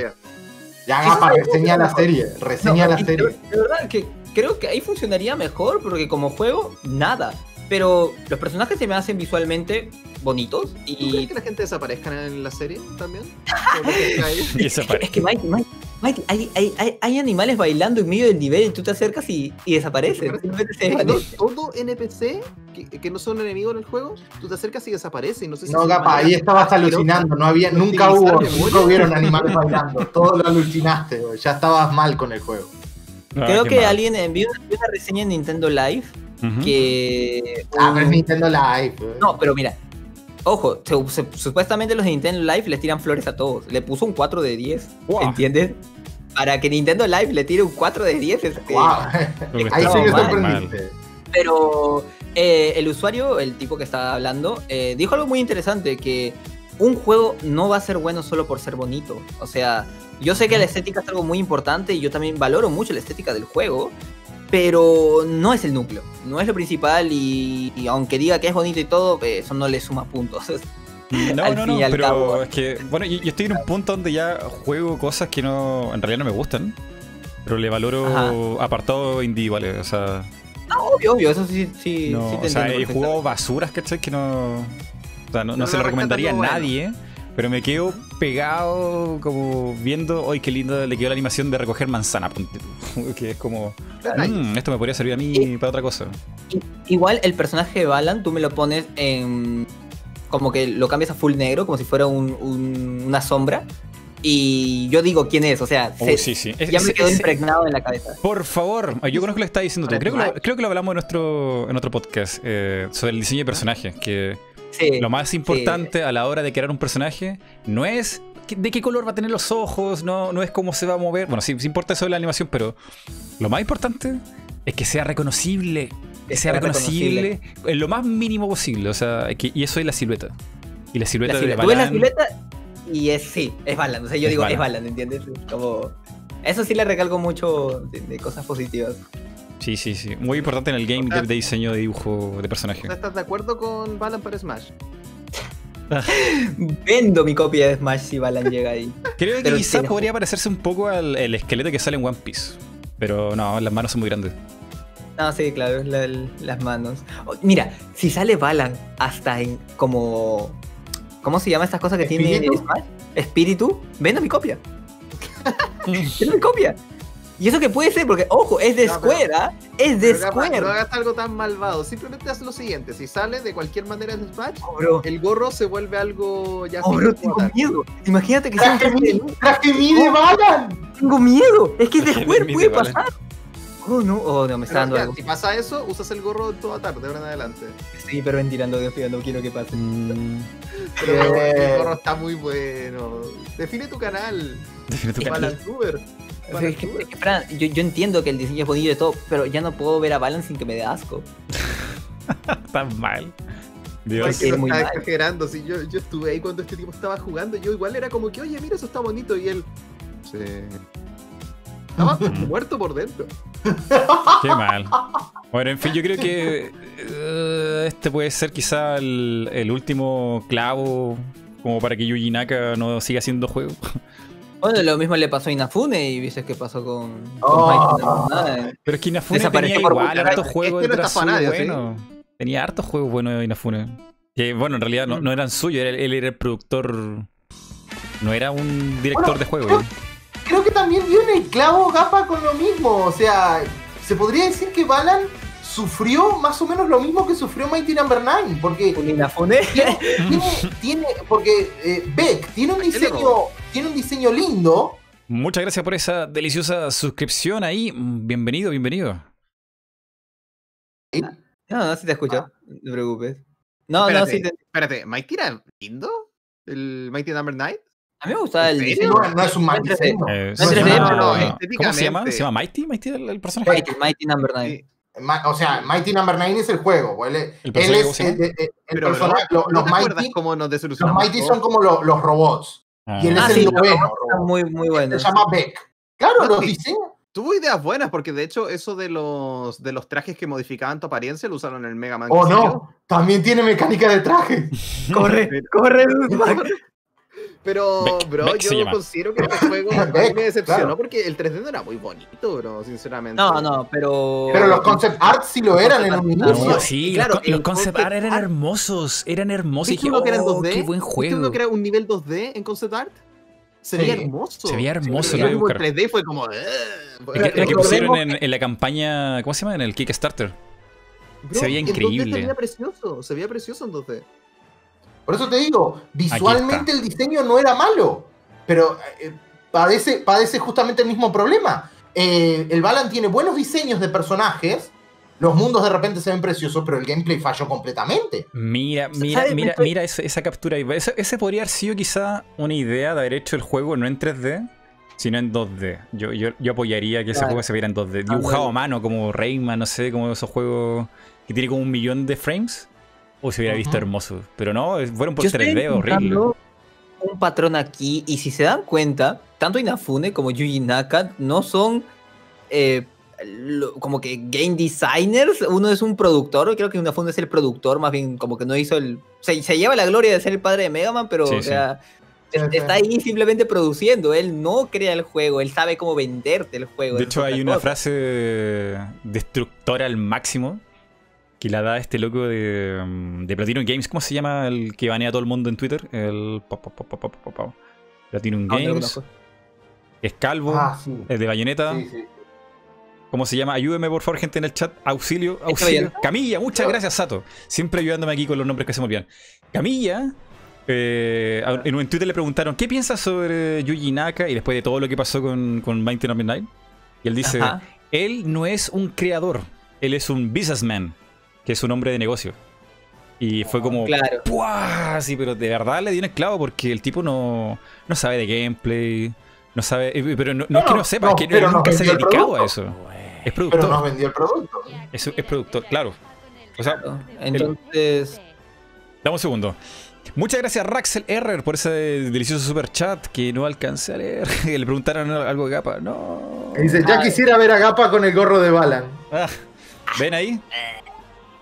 Ya, Gapa, reseña la serie, reseña No, la serie. De verdad que creo que ahí funcionaría mejor porque como juego, nada. Pero los personajes se me hacen visualmente bonitos ¿Tú crees y que la gente desaparezca en la serie también? *laughs* Que es que, parte. es que Mike, Mike, Mike, hay, hay, hay, hay animales bailando en medio del nivel y tú te acercas y, y desaparecen. Todo NPC que, que no son enemigos en el juego, tú te acercas y desaparece. y No sé si No, es Gapa, manera ahí estabas alucinando. No había, nunca hubo, nunca hubieron animales bailando. Todo lo alucinaste, güey. Ya estabas mal con el juego. Ah, Creo que mal. alguien envió una, una reseña en Nintendo Live Que... Ah, pero es Nintendo Live. No, pero mira. Ojo, se- se- supuestamente los de Nintendo Live les tiran flores a todos. Le puso un 4 de 10. Wow. ¿Entiendes? Para que Nintendo Live le tire un 4 de 10. es- Wow. Creo que Ahí sí sorprendiste. Pero eh, el usuario, el tipo que estaba hablando, eh, dijo algo muy interesante, que un juego no va a ser bueno solo por ser bonito. O sea, yo sé que la estética es algo muy importante y yo también valoro mucho la estética del juego, pero no es el núcleo, no es lo principal y, y aunque diga que es bonito y todo, eh, eso no le suma puntos. No, *laughs* al no, fin no, y al pero cabo. es que, bueno, yo, yo estoy en un punto donde ya juego cosas que no, en realidad no me gustan, pero le valoro Ajá. apartados individuales, o sea, No, obvio, obvio, eso sí, sí, no, sí te o sea, entiendo he jugado basuras, ¿cachai? Que no, o sea, no, no No se le lo recomendaría a nadie, pero me quedo pegado como viendo, hoy qué lindo le quedó la animación de recoger manzana, ponte tú", *laughs* que es como, Detalles. "Mm, esto me podría servir a mí Y- para otra cosa. Igual el personaje de Balan, tú me lo pones en. Como que lo cambias a full negro, como si fuera un- un- una sombra. Y yo digo quién es, o sea, Oh, se- sí, sí. Es- ya me quedó impregnado en la cabeza. Por favor, yo conozco lo que estás diciendo tú. Creo que lo, creo que lo hablamos en nuestro, en otro podcast eh, sobre el diseño de personajes. Que Sí, lo más importante a la hora de crear un personaje no es de qué color va a tener los ojos, no, no es cómo se va a mover. Bueno, sí, sí importa eso de la animación, pero lo más importante es que sea reconocible. Que sea reconocible en lo más mínimo posible. O sea, que- y eso es la silueta. Y la silueta la de silueta. La silueta y es, sí, es Balan. O sea, yo Es digo, Balan. es Balan, ¿entiendes? Como. Eso sí le recalco mucho de, de cosas positivas. Sí, sí, sí. Muy importante en el game O sea- de, de diseño de dibujo de personaje. O sea, ¿Estás de acuerdo con Balan para Smash? *laughs* Vendo mi copia de Smash si Balan llega ahí. Creo que Pero quizá tiene- podría parecerse un poco al el esqueleto que sale en One Piece. Pero no, las manos son muy grandes. No, sí, claro, es la- las manos. Oh, mira, si sale Balan hasta en como. ¿Cómo se llama estas cosas que tiene. Smash? Espíritu, vendo mi copia. *laughs* vendo mi copia. Y eso que puede ser, porque, ojo, es de No, pero- Square, ¿ah? Es de Pero, Square. No hagas algo tan malvado. Simplemente haz lo siguiente. Si sale de cualquier manera en Smash, Oh, el gorro se vuelve algo ya oh, bro, tengo miedo. Imagínate que sea un ¡Traje traje de mide, traje mide Balan! Tengo miedo. Es que es de de Square, puede pasar. Oh, no, oh, no, me está Pero dando ya, algo. si pasa eso, usas el gorro toda tarde, de ahora en adelante. Estoy hiperventilando, Dios mío, no quiero que pase. Mm, Pero Eh. el gorro está muy bueno. Define tu canal. define tu Sí, Es que, es que, Fran, yo, yo entiendo que el diseño es bonito y todo, pero ya no puedo ver a Balan sin que me dé asco. *laughs* Está mal. Dios. que es muy está mal. exagerando. Si yo, yo estuve ahí cuando este tipo estaba jugando, yo igual era como que, oye, mira, eso está bonito. Y él. Sí. Estaba *laughs* muerto por dentro. Qué mal. Bueno, en fin, yo creo que eh, este puede ser quizá el, el último clavo como para que Yuji Naka no siga haciendo juego. Bueno, lo mismo le pasó a Inafune y viste qué pasó con, Oh. Nine. Pero es que Inafune Desapareció tenía por igual rato. juegos Este no está. Tenía hartos juegos buenos Inafune. Que bueno, en realidad no, no eran suyos, él era el productor. No era un director Bueno, de juego. creo- Creo que también viene el clavo Gapa con lo mismo. O sea, se podría decir que Balan sufrió más o menos lo mismo que sufrió Mighty Number 9. Porque tiene, tiene- tiene- porque eh, Beck tiene un diseño, tiene un diseño lindo. Muchas gracias por esa deliciosa suscripción ahí. Bienvenido, bienvenido. No, no, sí te escucho. No te preocupes. No, no, te... Espérate, ¿Mighty era lindo? ¿El Mighty Number 9? A mí me gustaba el ¿En diseño. No, no es un mal No es 3D. diseño. Eh, No, se 3D, llama- pero ¿Cómo se llama? ¿Se llama Mighty? ¿Mighty el, el personaje? Mighty, Mighty Number 9. Sí. O sea, Mighty Number 9 es el juego. Él, ¿El él personaje cómo es el, el- el Pero, personaje- bro, lo- ¿no los, Mighty, cómo nos los? Mighty son como lo- los robots. Ah. Y él Ah, es sí, el los noveno. muy, muy buenos. Se llama Beck. Claro, No, los sí. diseños. Tuvo ideas buenas, porque de hecho eso de los de los trajes que modificaban tu apariencia lo usaron en el Mega Man. O que salió. no, también tiene mecánica de traje. *laughs* Corre, corre, Duzbak. *laughs* Pero, Beck- bro, Beck yo considero que este juego a mí Beck, me *laughs* decepcionó claro. porque el 3D no era muy bonito, bro, sinceramente. No, no, pero. Pero los concept arts sí lo eran en un No, inicio. sí, claro, los, con- los el concept concept art eran art- hermosos, eran hermosos. Y ¿Viste dije, uno que era en oh, 2D? qué buen ¿Viste juego. uno que era un nivel 2D en concept art? Se veía Sí. hermoso. Se veía hermoso, Se veía en buscar. 3D y fue como. "Eh". El que, el pusieron en, en la campaña, ¿cómo se llama? En el Kickstarter. Bro, Se veía en 2D increíble. Se veía precioso. Se veía precioso entonces. Por eso te digo, visualmente el diseño no era malo, pero eh, padece, padece justamente el mismo problema. Eh, el Balan tiene buenos diseños de personajes, los mundos de repente se ven preciosos, pero el gameplay falló completamente. Mira, mira, mira, mira esa, esa captura ahí. Ese, ese podría haber sido quizá una idea de haber hecho el juego no en 3D, sino en 2D. Yo, yo, yo apoyaría que ese Claro. juego se viera en 2D. Ah, Dibujado a mano, como Rayman, no sé, como esos juegos que tiene como un millón de frames. O se hubiera visto hermoso. Pero no, fueron por Yo estoy 3D horrible. un patrón aquí y si se dan cuenta, tanto Inafune como Yuji Naka no son eh, lo- como que game designers. Uno es un productor, creo que Inafune es el productor, más bien como que no hizo el... Se, se lleva la gloria de ser el padre de Mega Man, pero Sí, o sí. sea, Sí, es- sí. está ahí simplemente produciendo. Él no crea el juego, él sabe cómo venderte el juego. De hecho, hay una cosa. frase destructora al máximo que la da este loco de, mm, de Platinum Games. ¿Cómo se llama el que banea a todo el mundo en Twitter? El. Platinum Ah, Games. es calvo. Ah, sí. Es de bayoneta. Sí, sí. ¿Cómo se llama? Ayúdeme por favor, gente en el chat. Auxilio, ¿Está auxilio. Camilla, muchas gracias, Sato. Siempre ayudándome aquí con los nombres que se me olvidan. Camilla, eh, en un Twitter le preguntaron, ¿qué piensas sobre Yuji Naka? Y después de todo lo que pasó con, con Mighty 9. Y él dice, Ajá. él no es un creador, él es un businessman, que es un hombre de negocio. Y fue como, Claro. ¡Puah! Sí, pero de verdad le dio un esclavo porque el tipo no, no sabe de gameplay, no sabe, eh, pero no, no es que No, sepa, no, es que pero nunca se ha el dedicado a eso. Es Pero productor, nos vendió el producto. es, es productor, claro. O sea, Entonces, dame un segundo. Muchas gracias Raxel Errer por ese delicioso super chat que no alcancé a leer. *laughs* le preguntaron algo de capa. No. Dice, ya quisiera ver a Gapa con el gorro de Balan. Ah, ¿Ven ahí?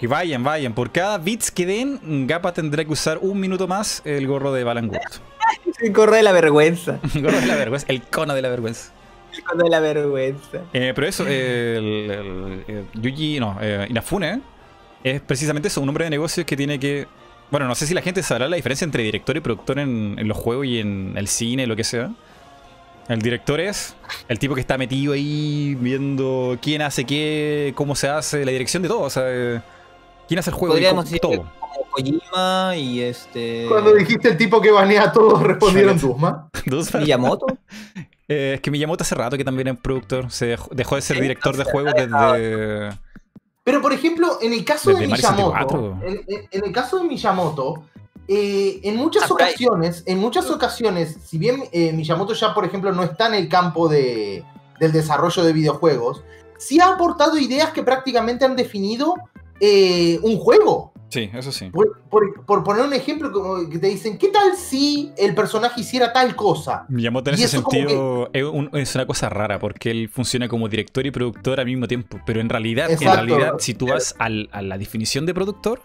Vayan, vayan. Por cada bits que den, Gapa tendrá que usar un minuto más el gorro de Balan Wood. *laughs* se corre de la vergüenza. *laughs* El gorro de la vergüenza, el cono de la vergüenza. El cono de la vergüenza. Eh, pero eso, eh, el, el- el Yuji, no, eh, Inafune es precisamente eso, un hombre de negocios que tiene que. Bueno, no sé si la gente sabrá la diferencia entre director y productor en, en los juegos y en el cine, lo que sea. El director es el tipo que está metido ahí viendo quién hace qué, cómo se hace, la dirección de todo. O sea, eh, quién hace el juego Podríamos decir todo. como Kojima y este. Cuando dijiste el tipo que banea a todos, respondieron. Entonces, *laughs* Miyamoto. eh, es que Miyamoto hace rato que también es productor. Se dejó, dejó de ser director de juegos desde. Pero por ejemplo, en el caso Desde de Miyamoto, 64. en, en- en el caso de Miyamoto, eh, en muchas ocasiones, en muchas ocasiones, si bien eh, Miyamoto ya, por ejemplo, no está en el campo de, del desarrollo de videojuegos, sí ha aportado ideas que prácticamente han definido eh, un juego. Sí, eso sí. Por, por- por poner un ejemplo, como que te dicen, ¿qué tal si el personaje hiciera tal cosa? Miyamoto en Y ese sentido es, un- es una cosa rara porque él funciona como director y productor al mismo tiempo. Pero en realidad, en realidad, si tú vas al- a la definición de productor,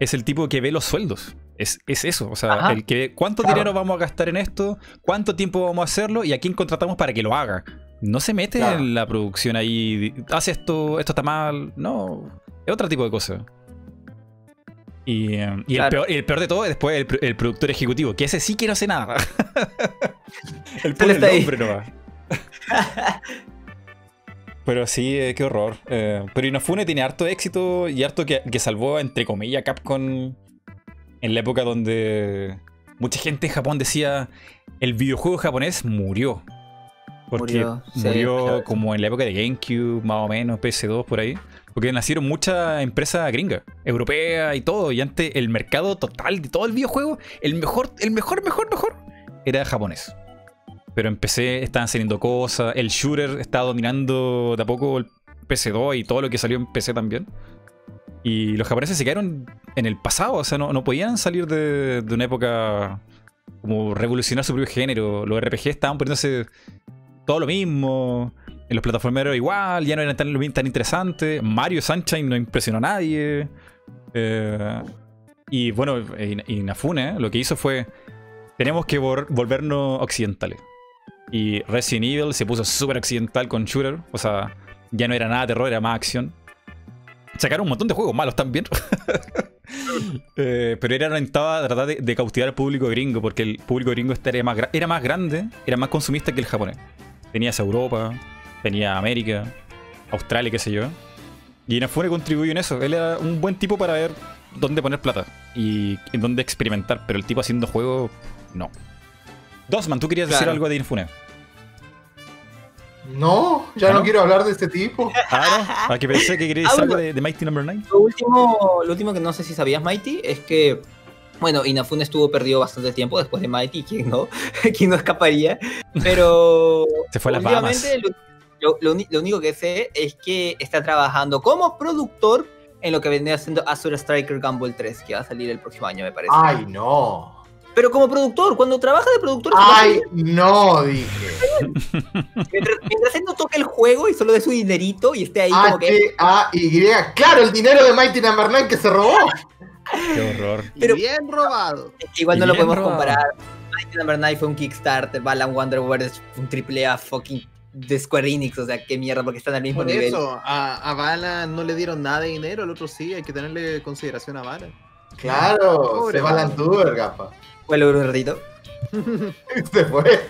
es el tipo que ve los sueldos. Es, es eso. O sea, Ajá. el que ve cuánto Claro. dinero vamos a gastar en esto, cuánto tiempo vamos a hacerlo y a quién contratamos para que lo haga. No se mete Claro. en la producción ahí, hace esto, esto está mal. No, es otro tipo de cosa. Y, eh, y el, peor, y el peor de todo es después el, pro- el productor ejecutivo, que ese sí que no hace nada. *laughs* el pone el nombre nomás. *laughs* Pero sí, eh, qué horror. Eh, pero Inafune tiene harto éxito y harto que, que salvó, entre comillas, Capcom en la época donde mucha gente en Japón decía el videojuego japonés murió. Porque Murió, murió, sí, claro. como en la época de GameCube, más o menos, PS2, por ahí. Porque nacieron muchas empresas gringas, europeas y todo. Y antes el mercado total de todo el videojuego, el mejor, el mejor, mejor, mejor, era japonés. Pero en PC estaban saliendo cosas, el shooter estaba dominando de a poco el PC2 y todo lo que salió en PC también. Y los japoneses se quedaron en el pasado, o sea, no, podían salir de, de una época como revolucionar su propio género. Los RPG estaban poniéndose todo lo mismo. En los plataformeros igual, ya no eran tan, tan interesantes. Mario Sunshine no impresionó a nadie. Eh, y bueno, y- Inafune lo que hizo fue, tenemos que vol- volvernos occidentales. Y Resident Evil se puso súper occidental con shooter. O sea, ya no era nada terror, era más acción. Sacaron un montón de juegos malos también. *laughs* Eh, pero era orientado a tratar de, de cautivar al público gringo, porque el público gringo era más, era más grande, era más consumista que el japonés. Tenías Europa, tenía América, Australia, qué sé yo. Y Inafune contribuyó en eso. Él era un buen tipo para ver dónde poner plata y en dónde experimentar, pero el tipo haciendo juegos, no. Dosman, tú querías decir algo de Inafune. No, ya ¿Ah, no no? quiero hablar de este tipo. Ah, no, ah, que pensé que querías decir Ah, algo de, de Mighty Number 9. Lo último, lo último que no sé si sabías, Mighty, es que, bueno, Inafune estuvo perdido bastante tiempo después de Mighty, ¿quién no? *laughs* ¿Quién no escaparía? Pero Se fue a las Bahamas. lo, lo- lo único que sé es que está trabajando como productor en lo que vendría siendo Azure Striker Gumball 3, que va a salir el próximo año, me parece. Ay, no. Pero como productor, cuando trabaja de productor, Ay, no, dije. *laughs* mientras, mientras él no toque el juego y solo de su dinerito y esté ahí como que... H-A-Y. Claro, el dinero de Mighty Number 9 que se robó. Qué horror. *laughs* Y bien robado. Igual no lo podemos robado. comparar. Mighty Number 9 fue un Kickstarter, Balan Wonderboard es un triple A fucking de Square Enix, o sea, qué mierda, porque están al mismo Por nivel. eso, a, a Bala no le dieron nada de dinero, al otro sí, hay que tenerle consideración a Bala. Claro, Pobre se va la Bala. Tuber, gapa. Fue el ratito. *laughs* Se fue.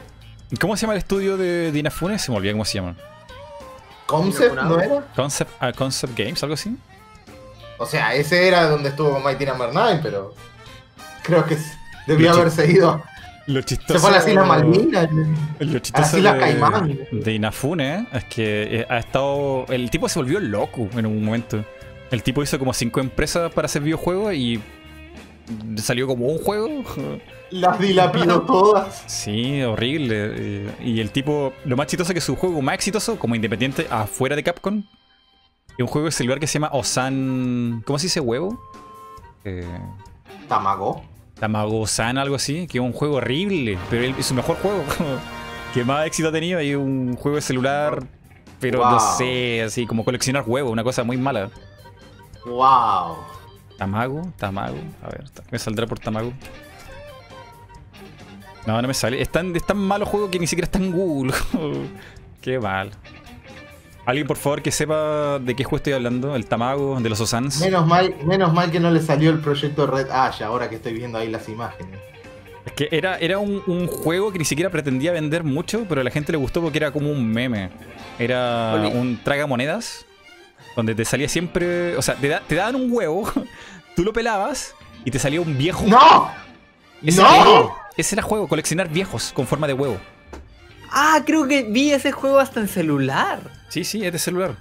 ¿Cómo se llama el estudio de, de Inafune? Se me olvidó cómo se llama. ¿Concept no era? Concept, ah, Concept Games, algo así. O sea, ese era donde estuvo Mighty Number 9, pero. Creo que debió Lo chi- haberse ido. Lo chistoso. Se fue a las Islas Malvinas. Lo chistoso las Islas de, Caimán. de Inafune es que eh, ha estado. El tipo se volvió loco en un momento. El tipo hizo como cinco empresas para hacer videojuegos y salió como un juego. *laughs* Las dilapidó *laughs* todas. Sí, horrible. eh, Y el tipo, lo más chistoso es que su juego más exitoso, como independiente afuera de Capcom, es un juego de celular que se llama Osan. ¿Cómo se dice huevo? Eh, Tamago. Tamago-san, algo así, que es un juego horrible, pero es su mejor juego. *laughs* que más éxito ha tenido y un juego de celular, pero no sé, así como coleccionar huevos, una cosa muy mala. Wow. Tamago, Tamago, a ver, me saldrá por Tamago. No, no me sale. Es tan, es tan malo juego que ni siquiera está en Google. *laughs* Qué mal. Alguien, por favor, que sepa de qué juego estoy hablando. El Tamago, de los Osans. Menos mal, menos mal que no le salió el proyecto Red Ash, ahora que estoy viendo ahí las imágenes. Es que era, era un, un juego que ni siquiera pretendía vender mucho, pero a la gente le gustó porque era como un meme. Era Oli. un tragamonedas, donde te salía siempre. O sea, te, da- te daban un huevo, *laughs* tú lo pelabas y te salía un viejo. ¡No! Ese, ¡No! ese era juego, coleccionar viejos con forma de huevo. Ah, creo que vi ese juego hasta en celular. Sí, sí, es de celular.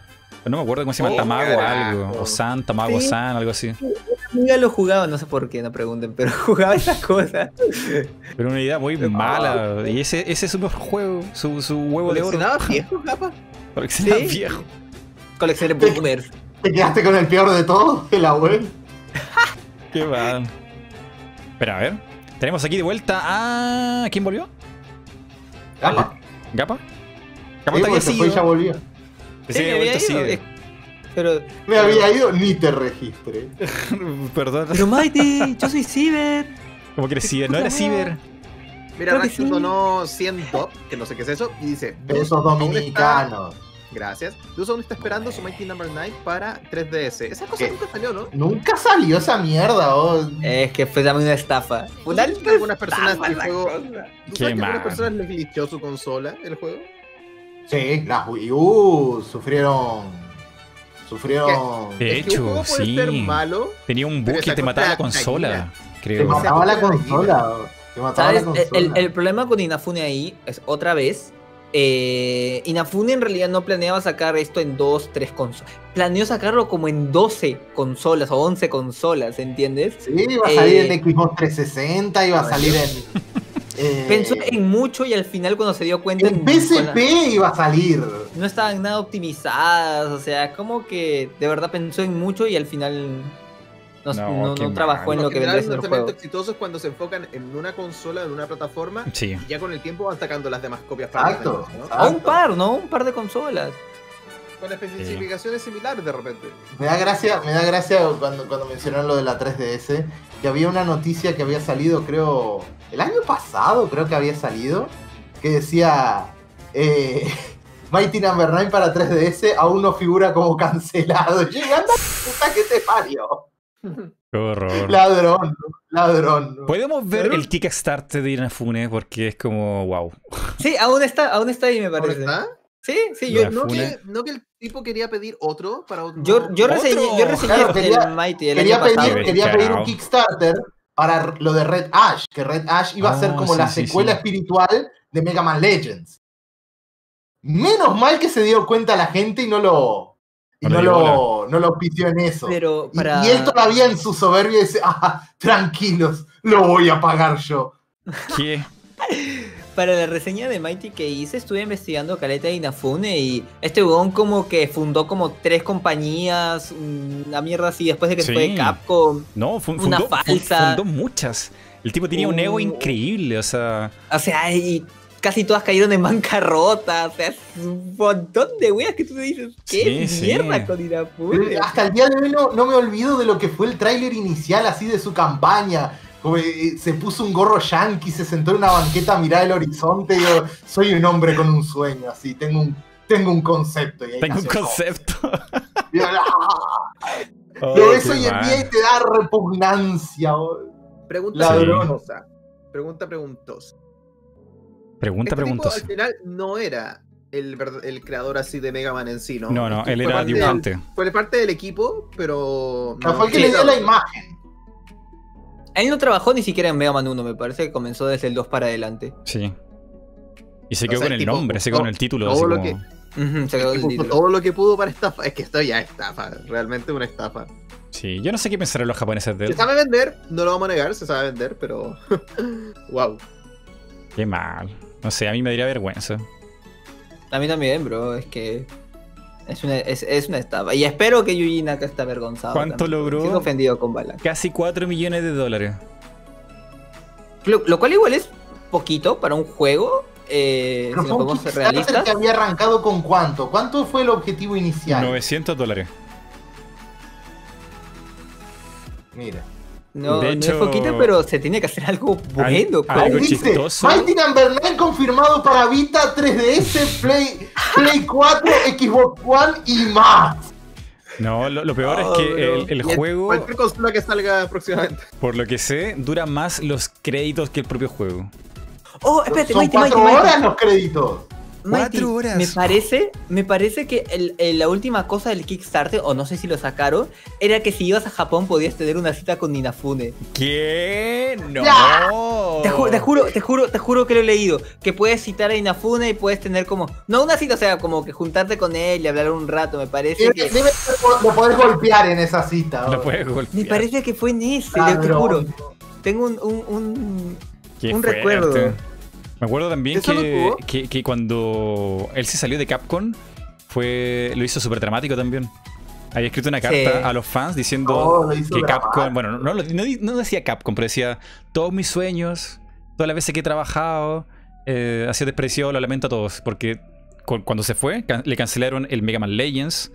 Pero no me acuerdo cómo se llama, Oh, Tamago carajo. algo. O San, Tamago Sí. San, algo así. Ya lo jugaba, no sé por qué, no pregunten, pero *laughs* jugaba esas cosas. Pero una idea muy mala. Y ese, ese es su mejor juego, su, su huevo de oro. ¿Coleccionabas viejos, capa? *laughs* Coleccionar Sí. viejo. Coleccioné boomers. ¿Te quedaste con el peor de todo? El abuelo. *laughs* Qué mal. Espera, a ver. Tenemos aquí de vuelta a. ¿Quién volvió? Gapa. ¿Gapa? Sí, ¿Gapa está fue y ya volvió. Sí, me había ido, Pero, Me había ido, ni te registré. *laughs* Perdón. pero Mighty, yo soy Ciber. ¿Cómo que eres ciber? ¿No era ciber? Mira, Raxus sí. donó 100 top, que no sé qué es eso, y dice: Besos "Dus aún está- dominicanos. Gracias. Dus aún está esperando su Mighty Number 9 para 3DS. Esa cosa ¿Qué? nunca salió, ¿no? Nunca salió esa mierda, oh. Es que fue también una estafa. ¿Tú sabes que algunas personas la juego-. ¿Tú Qué sabes que algunas personas les glitchó su consola, el juego? Sí, las Wii U sufrieron. Sufrieron. De es que un hecho, sí. ser malo. Tenía un bug que te mataba la consola. Te creo. ma- mataba la consola. Te mataba la consola. El, el problema con Inafune ahí es otra vez. eh, Inafune en realidad no planeaba sacar esto en dos, tres consolas. Planeó sacarlo como en 12 consolas o 11 consolas, ¿entiendes? Sí, iba a salir Eh, en Xbox 360, iba a salir en. Eh, Pensó en mucho y al final cuando se dio cuenta en la- PSP iba a salir. no estaban nada optimizadas, o sea, como que de verdad pensó en mucho y al final no, No, no- qué no trabajó en lo Por que lo vendría siendo juego. lanzamiento exitoso es cuando se enfocan en una consola, en una plataforma, Sí. y ya con el tiempo van sacando las demás copias para Exacto. demás, ¿no? exacto. Un par, ¿no? Un par de consolas. Con especificaciones similares de repente. Me da gracia, me da gracia cuando, cuando mencionaron lo de la 3DS, que había una noticia que había salido, creo, el año pasado, creo que había salido, que decía eh, *laughs* Mighty Number 9 para 3DS aún no figura como cancelado. Anda puta que te parió. *laughs* Qué horror. Ladrón, ladrón. Podemos ver Claro. el Kickstarter de Inafune porque es como wow. Sí, aún está, aún está ahí, me ¿Ahora parece. está? Sí, sí, yo. No que, no que el tipo quería pedir otro para otro. yo, yo ¿Otro? reseñé, yo reseñé Claro, el quería- Mighty el Quería año pasado. pedir, quería pedir un. Kickstarter para lo de Red Ash, que Red Ash iba a ser Oh, como sí, la secuela sí. espiritual de Mega Man Legends. Menos mal que se dio cuenta la gente y no lo, y No lo, no lo pitió en eso. Pero. Y, él todavía en su soberbia dice, ah, tranquilos, lo voy a pagar yo. ¿Qué? *laughs* Para la reseña de Mighty que hice, estuve investigando Caleta de Inafune y este weón como que fundó como tres compañías, una mierda así, después de que se fue Sí. de Capcom. No, fun- Una fundó, falsa. fundó muchas. El tipo tenía un ego Uh. increíble, o sea. O sea, y casi todas cayeron en bancarrota, o sea, es un montón de weas que tú te dices, ¿qué Sí, sí. mierda con Inafune? Hasta el día de hoy no, no me olvido de lo que fue el tráiler inicial así de su campaña. Como, eh, se puso un gorro yankee, se sentó en una banqueta a mirar el horizonte y yo, soy un hombre con un sueño, así, tengo un, tengo un concepto. Y ahí Tengo un concepto. *laughs* Y yo, ¡ah! Lo ves hoy en día y te da repugnancia. boludo. Pregunta preguntosa. Pregunta preguntosa. Pregunta, Este tipo, preguntas. al final no era el, el creador así de Mega Man en sí, ¿no? No, no, él era del- dibujante. Fue parte del equipo, pero. No- fue el que Sí, le dio la imagen. Él no trabajó ni siquiera en Mega Man 1, me parece que comenzó desde el 2 para adelante. Sí. Y se O quedó sea, con el tipo, nombre, se quedó con el título. todo así lo como- que- se quedó el título. todo lo que pudo para estafa. Es que esto ya es estafa. Realmente una estafa. Sí, yo no sé qué pensarán los japoneses de Se él. sabe vender, no lo vamos a negar, se sabe vender, pero. *laughs* wow. Qué mal. No sé, a mí me daría vergüenza. A mí también, bro, es que es una, es, es una estafa. Y espero que Yuji Naka esté avergonzado. ¿Cuánto también, logró? Sigo ofendido con Balan. Casi 4 millones de dólares. Lo, lo cual igual es poquito para un juego. Eh, Pero si podemos ser realistas. que había arrancado con cuánto. ¿Cuánto fue el objetivo inicial? 900 dólares. Mira. No, De no hecho- es poquito, pero se tiene que hacer algo bueno. Algo dice, chistoso. Mighty Number 9 confirmado para Vita, 3DS, Play, Play 4, Xbox One y más. No, lo, lo peor Oh, es que bro. el, el juego, Cualquier consola que salga próximamente. por lo que sé, dura más los créditos que el propio juego. Oh, espérate, Son Mighty, cuatro Mighty. horas los créditos. Cuatro horas. Me parece, me parece que el- el- la última cosa del Kickstarter, o no sé si lo sacaron, era que si ibas a Japón podías tener una cita con Ninafune. ¿Qué? No. Te, ju- te juro, te juro, te juro que lo he leído. Que puedes citar a Inafune y puedes tener como. No una cita, o sea, como que juntarte con él y hablar un rato. Me parece Debe- que. lo podés golpear en esa cita. Lo puedes golpear. Me parece que fue en ese, te juro. Tengo un, un, un- un recuerdo. Me acuerdo también ¿Eso lo que, que, que cuando él se salió de Capcom, fue lo hizo súper dramático también. Había escrito una carta Sí. a los fans diciendo Oh, que. Capcom, bueno, no, no, decía Capcom, pero decía todos mis sueños, todas las veces que he trabajado, eh, ha sido despreciado, lo lamento a todos, porque cu- cuando se fue, le cancelaron el Mega Man Legends.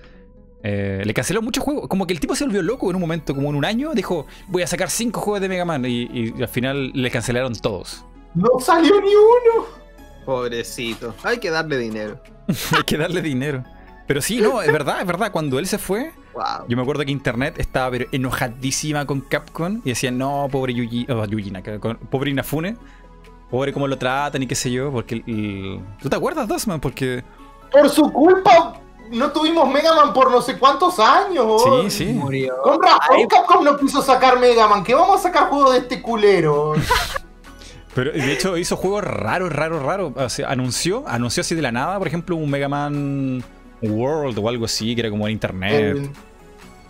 eh, le cancelaron muchos juegos. Como que el tipo se volvió loco en un momento, como en un año, dijo, voy a sacar cinco juegos de Mega Man. Y, y al final le cancelaron todos. No salió ni uno. Pobrecito. Hay que darle dinero. *laughs* Hay que darle dinero. Pero sí, no, es verdad, es verdad. Cuando él se fue, Wow. yo me acuerdo que internet estaba pero enojadísima con Capcom y decían, no, pobre Yuji, oh, Yuji Naka, con- pobre Inafune, pobre cómo lo tratan y qué sé yo, porque el- ¿Tú te acuerdas, Dosman? Porque... Por su culpa no tuvimos Mega Man por no sé cuántos años. oh. Sí, sí. Murió. Con razón Ay, Capcom no quiso sacar Mega Man. ¿Qué vamos a sacar juego de este culero? *laughs* Pero de hecho hizo juegos raros, raros, raros. O sea, anunció, anunció así de la nada, por ejemplo, un Mega Man World o algo así, que era como en internet.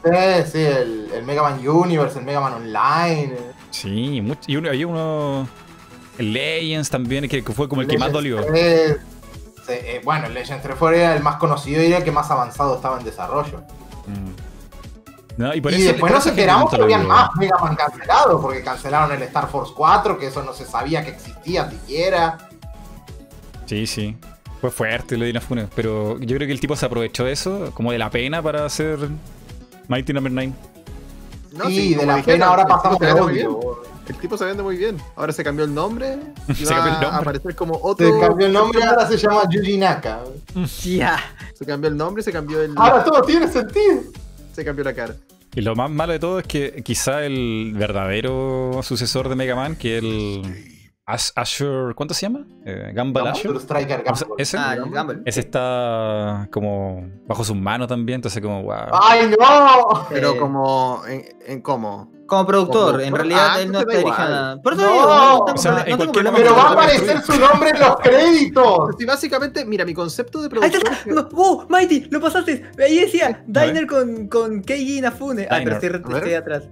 El, sí, sí, el, el Mega Man Universe, el Mega Man Online. Sí, mucho- y uno, había uno... El Legends también, que fue como el que más dolió. 3. Sí, eh, bueno, el Legends 3 fue el más conocido y era el que más avanzado estaba en desarrollo. Mm. No, y por y eso- después nos enteramos que habían más Mega Man cancelados, porque cancelaron el Star Force 4, que eso no se sabía que existía siquiera. Sí, sí. Fue fuerte lo de Inafune, pero yo creo que el tipo se aprovechó de eso, como de la pena para hacer Mighty Number 9. No, sí, sí, de la dijeron, pena ahora pasamos muy odio. bien. El tipo se vende muy bien. Ahora se cambió el nombre. Y *laughs* Se va cambió el a nombre. aparecer como otro. Se cambió el nombre y ahora se llama Yuji Naka. *laughs* Ya. Se cambió el nombre, se cambió el. Ahora todo tiene sentido. Se cambió la cara. Y lo más malo de todo es que quizá el verdadero sucesor de Mega Man, que el Ash- Ashur, ¿cuánto se llama? Eh, Gumball. Astro Striker O sea, Gamble. ese, Ah, Gumball. ese está como bajo sus manos también, entonces como wow. ¡Ay, no! Pero Eh, como. ¿En, en cómo? Como productor, como en realidad Ah, él no está dirigiendo nada. Por eso No. digo, no O sea, no tengo cualquier problema Pero va a aparecer su nombre en los *laughs* créditos. Sí, básicamente, mira, mi concepto de Ahí está, productor. está. No, ¡Oh, Mighty! ¡Lo pasaste! Ahí decía, Diner con, con Keiji Inafune. Ah, pero estoy, estoy atrás.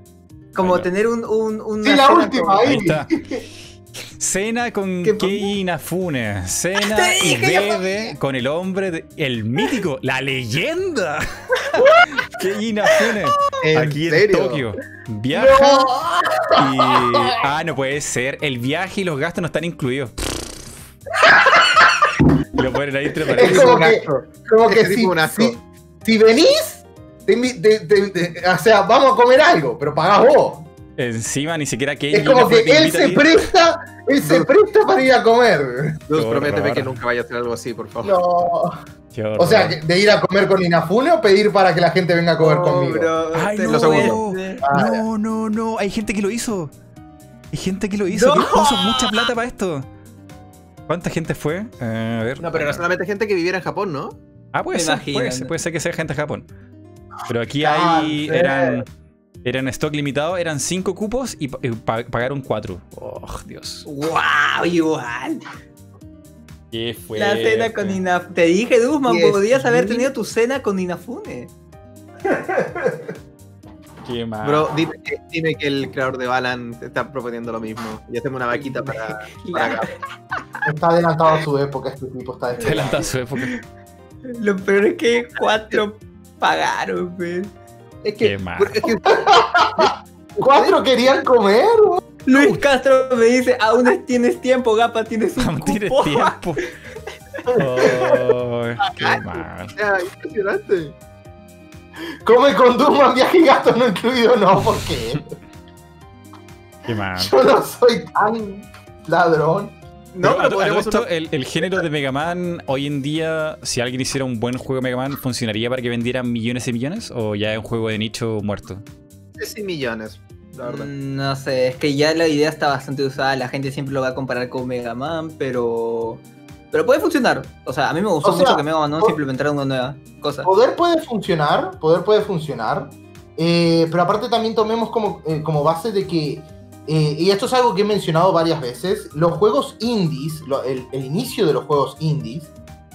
Como Ahí tener un, un, una Sí, la última, con- ahí. Ahí está. *laughs* Cena con ¿Qué Kei Inafune. Cena Te y bebe con el hombre, de- el mítico, la leyenda. *laughs* *laughs* Kei Inafune. Aquí en serio? Tokio. Viaja y. Ah, no puede ser. El viaje y los gastos no están incluidos. *laughs* Lo ponen ahí entre Es paréntesis. como que, como que si, tipo un asco. si, si venís, te invi- te- te- te- o sea, vamos a comer algo, pero pagás vos. Encima ni siquiera Kei Es como que él se presta, él se presta para ir a comer. Luz, prométeme que nunca vaya a hacer algo así, por favor. No. O sea, que- de ir a comer con Inafune o pedir para que la gente venga a comer No, conmigo. bro, Ay, te no. lo segundo. puedes- Ah, No, no, no. Hay gente que lo hizo. Hay gente que lo hizo. ¡No! Que puso mucha plata para esto. ¿Cuánta gente fue? Eh, a ver. No, pero era solamente gente que viviera en Japón, ¿no? Ah, puede ser, puede ser. ¿no? Puede ser que sea gente de Japón. Pero aquí hay. Eran. Eran stock limitado, eran 5 cupos y pa- y pa- pagaron 4. Oh, Dios. ¡Wow! Igual. ¿Qué fue? La cena con Inafune. Te dije, Duzman, Diez podías haber tenido tu cena con Inafune. *laughs* Qué mal. Bro, dime que, dime que el creador de Balan te está proponiendo lo mismo. Y hacemos una vaquita para. *laughs* para acá. Está adelantado a su época, este tipo está Te adelanta su época. Lo peor es que cuatro pagaron, güey. Es que. Es *laughs* Cuatro querían comer. Luis Castro me dice, aún tienes tiempo, Gapa, tienes un Aún tienes cupo. *laughs* tiempo. Oh, qué mal. impresionante. Come con Duman, viaje y gasto no incluido, no, ¿por qué? Qué mal. Yo no soy tan ladrón. No, Pero a- pero a esto, una- el, el género de Mega Man hoy en día, si alguien hiciera un buen juego de Mega Man, ¿funcionaría para que vendiera millones y millones? ¿O ya es un juego de nicho muerto? Sí, millones, la verdad. Mm, No sé, es que ya la idea está bastante usada, la gente siempre lo va a comparar con Mega Man, pero... Pero puede funcionar. O sea, a mí me gustó O sea, mucho que Mega Man 11 o- implementara una nueva cosa. Poder puede funcionar, poder puede funcionar, eh, pero aparte también tomemos como, eh, como base de que, eh, y esto es algo que he mencionado varias veces, los juegos indies, lo- el, el inicio de los juegos indies,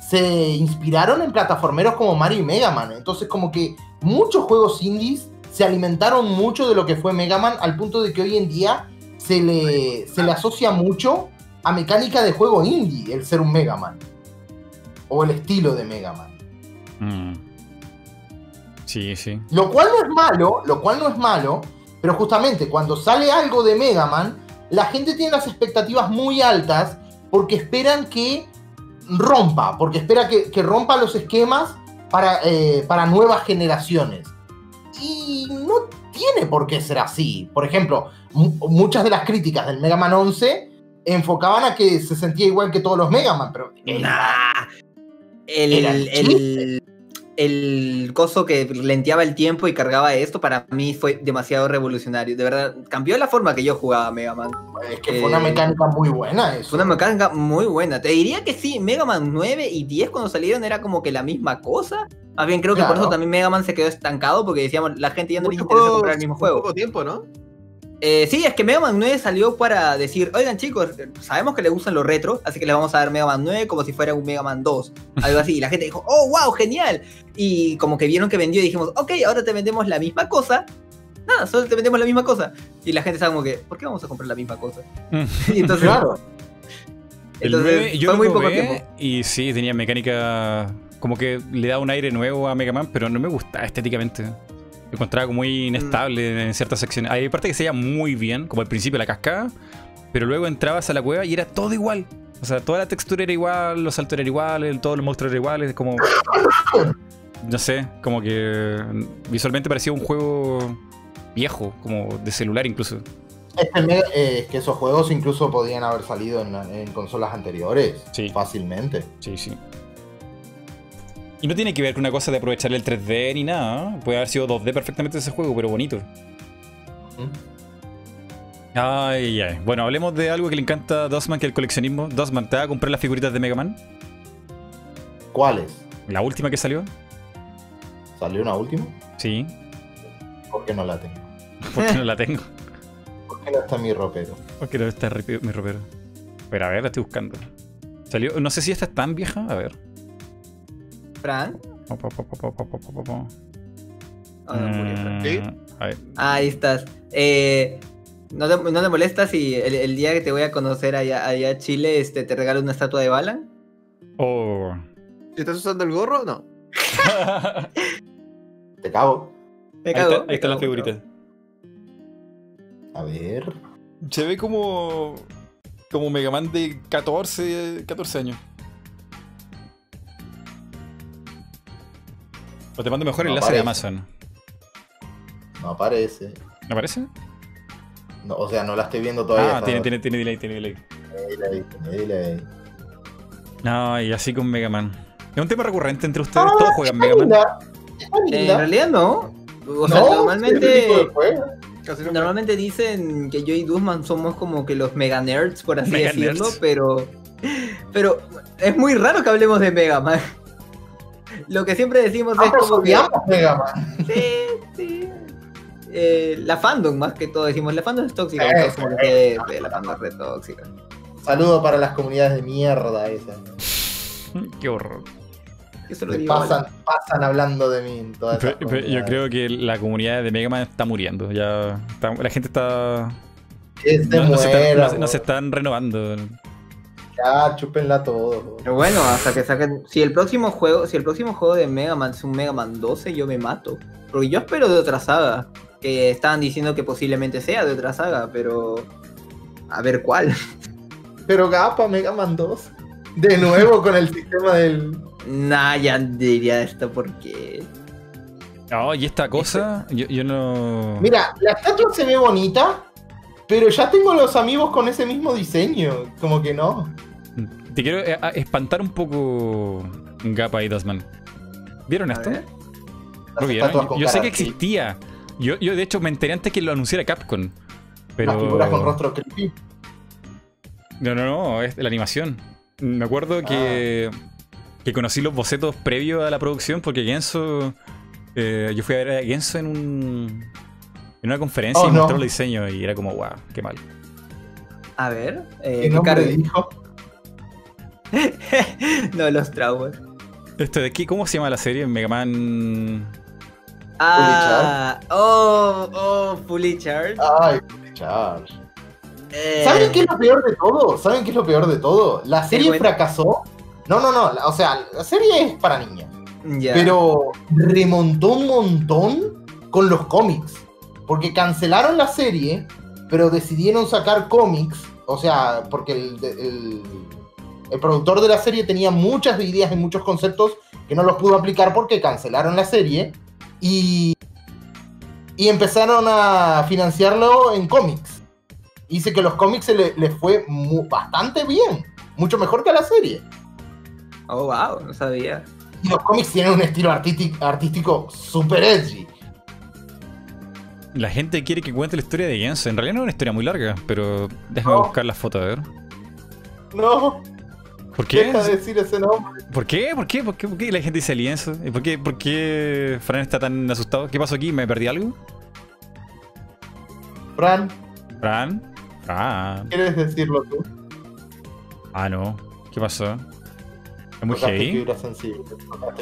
se inspiraron en plataformeros como Mario y Mega Man. Entonces como que muchos juegos indies se alimentaron mucho de lo que fue Mega Man al punto de que hoy en día se le, se le asocia mucho a mecánica de juego indie el ser un Mega Man. O el estilo de Mega Man. Mm. Sí, sí. Lo cual no es malo, lo cual no es malo, pero justamente cuando sale algo de Mega Man, la gente tiene las expectativas muy altas porque esperan que rompa, porque espera que, que rompa los esquemas para, eh, para nuevas generaciones. Y no tiene por qué ser así. Por ejemplo, mu- muchas de las críticas del Mega Man 11 enfocaban a que se sentía igual que todos los Mega Man, pero... Nah. El, Era el el, el coso que lenteaba el tiempo y cargaba esto para mí fue demasiado revolucionario. De verdad, cambió la forma que yo jugaba Mega Man. Es que fue una Eh, mecánica muy buena eso. Fue una mecánica muy buena. Te diría que sí, Mega Man 9 y 10 cuando salieron era como que la misma cosa. Más bien creo que por eso también Mega Man se quedó estancado porque decíamos, la gente ya no le interesa juegos comprar el mismo juego. poco tiempo, ¿no? Eh, sí, es que Mega Man 9 salió para decir, oigan chicos, sabemos que les gustan los retro, así que les vamos a dar Mega Man 9 como si fuera un Mega Man 2. Algo así. Y la gente dijo, oh, wow, genial. Y como que vieron que vendió y dijimos, ok, ahora te vendemos la misma cosa. Nada, solo te vendemos la misma cosa. Y la gente estaba como que, ¿por qué vamos a comprar la misma cosa? *laughs* y entonces, Claro. Entonces 9 yo fue lo muy poco probé tiempo. y sí, tenía mecánica como que le daba un aire nuevo a Mega Man, pero no me gustaba estéticamente. Lo encontraba como muy inestable en ciertas secciones. Hay partes que se veían muy bien, como al principio la cascada, pero luego entrabas a la cueva y era todo igual. O sea, toda la textura era igual, los saltos eran iguales, todos los monstruos eran iguales, como... No sé, como que visualmente parecía un juego viejo, como de celular incluso. Este Mega- eh, que esos juegos incluso podían haber salido en, en consolas anteriores. Sí. Fácilmente. Sí, sí. Y no tiene que ver con una cosa de aprovechar el 3D ni nada. ¿eh? Puede haber sido 2D perfectamente ese juego, pero bonito. Ay, ay. Bueno, hablemos de algo que le encanta a Dosman, que es el coleccionismo. Dosman, ¿te va a comprar las figuritas de Mega Man? ¿Cuáles? La última que salió. ¿Salió una última? Sí. ¿Por qué no la tengo? Porque no la tengo. *laughs* ¿Por qué no está en mi ropero? Porque no está mi ropero. Pero a ver, la estoy buscando. Salió. No sé si esta es tan vieja. A ver. Fran. Ahí estás. Eh, no, te, no te molestas si el, día que te voy a conocer allá, allá a Chile este, te regalo una estatua de Balan? Oh. ¿Estás usando el gorro o no? *laughs* te cago. Te cago. Ahí, está, ahí están las figuritas. A ver. Se ve como. Como Megaman de 14, 14 años. O te mando mejor No enlace de. Amazon. No aparece. No, o sea, no la estoy viendo todavía. Ah, tiene, tiene, tiene delay, tiene delay. tiene delay, tiene delay. No, y así con Mega Man. Es un tema recurrente entre ustedes. Todos juegan Mega Man. Eh, en realidad no. O sea, No, normalmente. Casi Normalmente dicen que yo y Duzman somos como que los mega nerds, por así Mega decirlo, nerds. pero. Pero es muy raro que hablemos de Mega Man. Lo que siempre decimos es Ambos como que. odiamos *laughs* Mega Man. Sí, sí. Eh, la fandom, más que todo, decimos, la fandom es tóxica. Eh, entonces, como que, sí, la fandom es re tóxica. Saludo para las comunidades de mierda esas. *laughs* Qué horror. Eso lo Se digo. pasan, pasan hablando de mí en todas esas Pero- pero yo creo que la comunidad de Mega Man está muriendo. Ya está- la gente está. No, no se, están, no se están renovando. Ya, chúpenla todo. Pero bueno, hasta que saquen. Si el próximo juego, si el próximo juego de Mega Man es un Mega Man 12, yo me mato. Porque yo espero de otra saga. Que estaban diciendo que posiblemente sea de otra saga, pero. A ver cuál. *laughs* Pero Gapa, Mega Man 2. De nuevo con el sistema del. Nah, ya diría esto porque. No, y esta cosa, yo, yo no. Mira, la estatua se ve bonita, pero ya tengo los amigos con ese mismo diseño. Como que no. Te quiero eh, espantar un poco, Gapa y Dasman. ¿Vieron A esto? ¿Lo vieron? Yo, sé que existía. Yo, yo, de hecho, me enteré antes que lo anunciara Capcom. Pero... Las figuras con rostro creepy. No, no, no, es la animación. Me acuerdo que, Ah. que conocí los bocetos previos a la producción porque Genso. eh, yo fui a ver a Genso en un. En una conferencia Oh, y no. mostró el diseño y era como, wow, qué mal. A ver. Eh, ¿Qué nombre dijo? *laughs* no, los traumas. Esto de aquí, ¿cómo se llama la serie? Mega Man. Ah, oh, oh, Fully Charged. Ay, Charge. Eh, ¿Saben qué es lo peor de todo? ¿Saben qué es lo peor de todo? La serie bueno. fracasó. No, no, no. O sea, la serie es para niños. ya. Pero remontó un montón con los cómics. Porque cancelaron la serie, pero decidieron sacar cómics. O sea, porque el, el- el productor de la serie tenía muchas ideas y muchos conceptos que no los pudo aplicar porque cancelaron la serie. Y, y empezaron a financiarlo en cómics. Dice que los cómics se le, le fue mu- bastante bien. Mucho mejor que a la serie. Oh, wow, no sabía. Y los cómics tienen un estilo artísti- artístico super edgy. La gente quiere que cuente la historia de Genso. En realidad no es una historia muy larga, pero déjame No. buscar la foto a ver. No, ¿Por qué? deja de decir ese nombre. ¿Por qué? ¿Por qué? ¿Por qué? ¿Por qué la gente dice lienzo? ¿Y por qué, por qué Fran está tan asustado? ¿Qué pasó aquí? ¿Me perdí algo? Fran, ¿Fran? Fran. ¿quieres decirlo tú? Ah, no. ¿Qué pasó? ¿Es muy heavy? fibra sensible.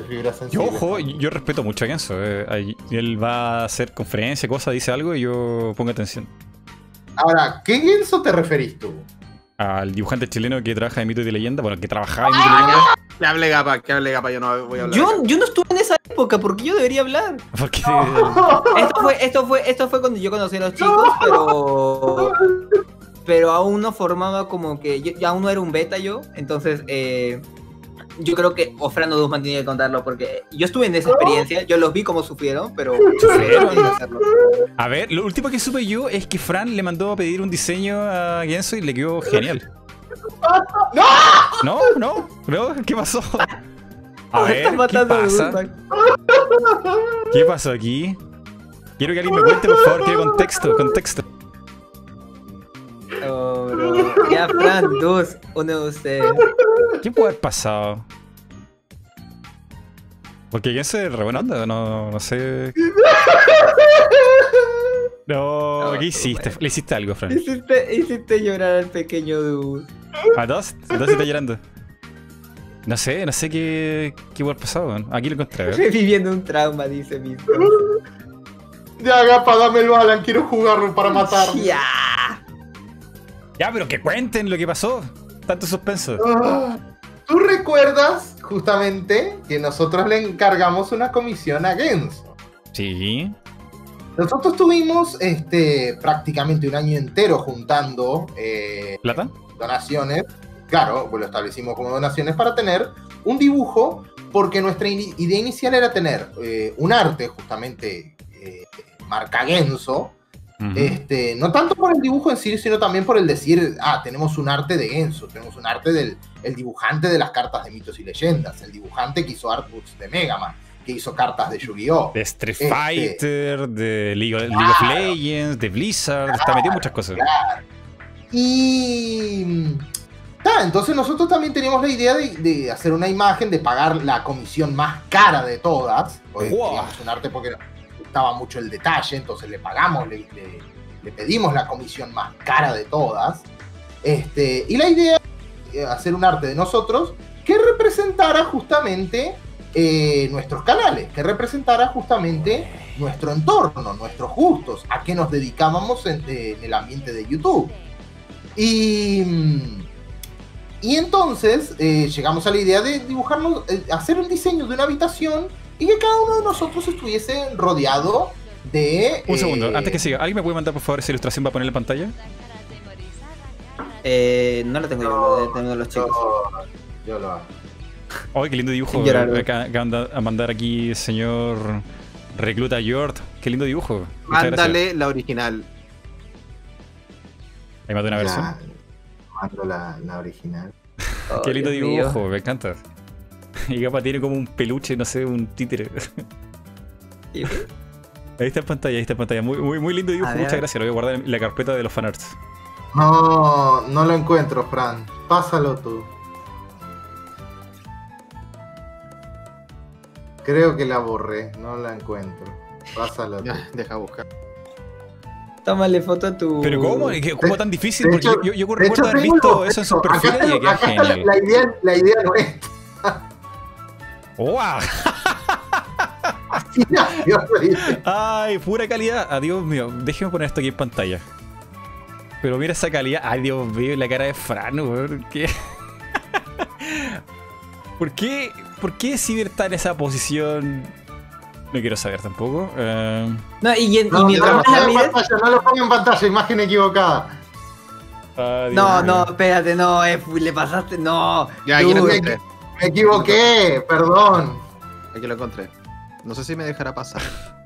Fibra Yo, sensible. ojo, yo respeto mucho a Genso. eh, él va a hacer conferencia, cosas, dice algo y yo pongo atención. Ahora, ¿qué Genso te referís tú? Al dibujante chileno que trabaja en Mito y de Leyenda, bueno, que trabajaba en Mito y Leyenda. Que hable Gapa, que hable Gapa, yo no voy a hablar. Yo, yo no estuve en esa época, porque yo debería hablar. Porque *laughs* Esto fue, esto fue, esto fue cuando yo conocí a los chicos, pero. Pero aún no formaba como que. Yo aún no era un beta yo. Entonces, eh, yo creo que Ofrano Duzman tiene que contarlo porque yo estuve en esa experiencia. Yo los vi como sufrieron, pero. *laughs* ¿Sufrieron? que hacerlo. A ver, lo último que supe yo es que Fran le mandó a pedir un diseño a Genso y le quedó genial. *laughs* ¡No! No, no, no, ¿qué pasó? *laughs* A ver, ¿qué pasa? ¿Qué pasó aquí? Quiero que alguien me cuente, por favor, quiero contexto, contexto. Oh, bro. Ya, Fran, dos, uno de ustedes. ¿Qué puede haber pasado? Porque quién se re buena onda, no, no sé. No, No, ¿qué hiciste? Le hiciste algo, Fran. Hiciste, hiciste llorar al pequeño Dus. ¿A dos? ¿Dos está llorando? No sé, no sé qué, qué puede haber pasado. Aquí lo encontré. Reviviendo un trauma, dice Misto. Ya, Gapa, dame el Balan, quiero jugarlo para matarme. Ya. Ya, pero que cuenten lo que pasó. Tanto suspenso. Ah, ¿Tú recuerdas justamente que nosotros le encargamos una comisión a Genso? Sí. Nosotros tuvimos este, prácticamente un año entero juntando eh, ¿Plata? donaciones. Claro, pues lo establecimos como donaciones para tener un dibujo, porque nuestra idea inicial era tener eh, un arte, justamente eh, marca Genso, Este, no tanto por el dibujo en sí, sino también por el decir, ah, tenemos un arte de Genso, tenemos un arte del el dibujante de las cartas de mitos y leyendas, el dibujante que hizo artbooks de Mega Man, que hizo cartas de Yu-Gi-Oh! De Street Este- Fighter, de League, League of Claro. Legends, de Blizzard, está metido en muchas cosas. Y. ta, entonces nosotros también teníamos la idea de, de hacer una imagen, de pagar la comisión más cara de todas. Porque Wow. un arte porque gustaba mucho el detalle, entonces le pagamos, le, pedimos la comisión más cara de todas. Este, y la idea era hacer un arte de nosotros que representara justamente eh, nuestros canales, que representara justamente nuestro entorno, nuestros gustos, a qué nos dedicábamos en, eh, el ambiente de YouTube. Y, y entonces eh, llegamos a la idea de dibujarnos, hacer un diseño de una habitación y que cada uno de nosotros estuviese rodeado de... Un segundo, eh, antes que siga, ¿alguien me puede mandar por favor esa ilustración para poner en pantalla? Eh, no lo tengo yo, lo tengo los chicos. Yo, yo lo hago. ¡Ay, qué lindo dibujo! Güey. Acá acaban de- a mandar aquí el señor Recluta Yort. ¡Qué lindo dibujo! Mándale la original. Ahí mandé una versión. Mando la, la original. *laughs* Qué lindo Dios mío. dibujo, me encanta. *laughs* Y Gapa tiene como un peluche, no sé, un títere. ¿Y? Ahí está en pantalla, ahí está en pantalla. Muy, muy, muy lindo dibujo, muchas gracias. Lo voy a guardar en la carpeta de los fanarts. No, no lo encuentro, Fran. Pásalo tú. Creo que la borré, no la encuentro. Pásalo tú. Deja buscar. Tómale foto a tu. Pero ¿cómo? ¿Qué- ¿Cómo tan difícil? de Porque hecho- yo, yo, recuerdo haber visto eso en su perfil Acá y queda acá está genial. la idea, la idea no dice. ¡Ay, pura calidad! Adiós mío, déjeme poner esto aquí en pantalla. Pero mira esa calidad. ¡Ay, Dios mío! La cara de Fran, weón. ¿Qué? *laughs* ¿Por qué? ¿Por qué Ciber está en esa posición? No quiero saber tampoco. Eh, No, y, y No, mientras no lo más ponga en pantalla, no lo ponga en pantalla, imagen equivocada. ah, No, mío. no, espérate, no, eh, le pasaste. No. Ya, Dude. Me equivoqué, perdón. Aquí lo encontré. No sé si me dejará pasar. *laughs*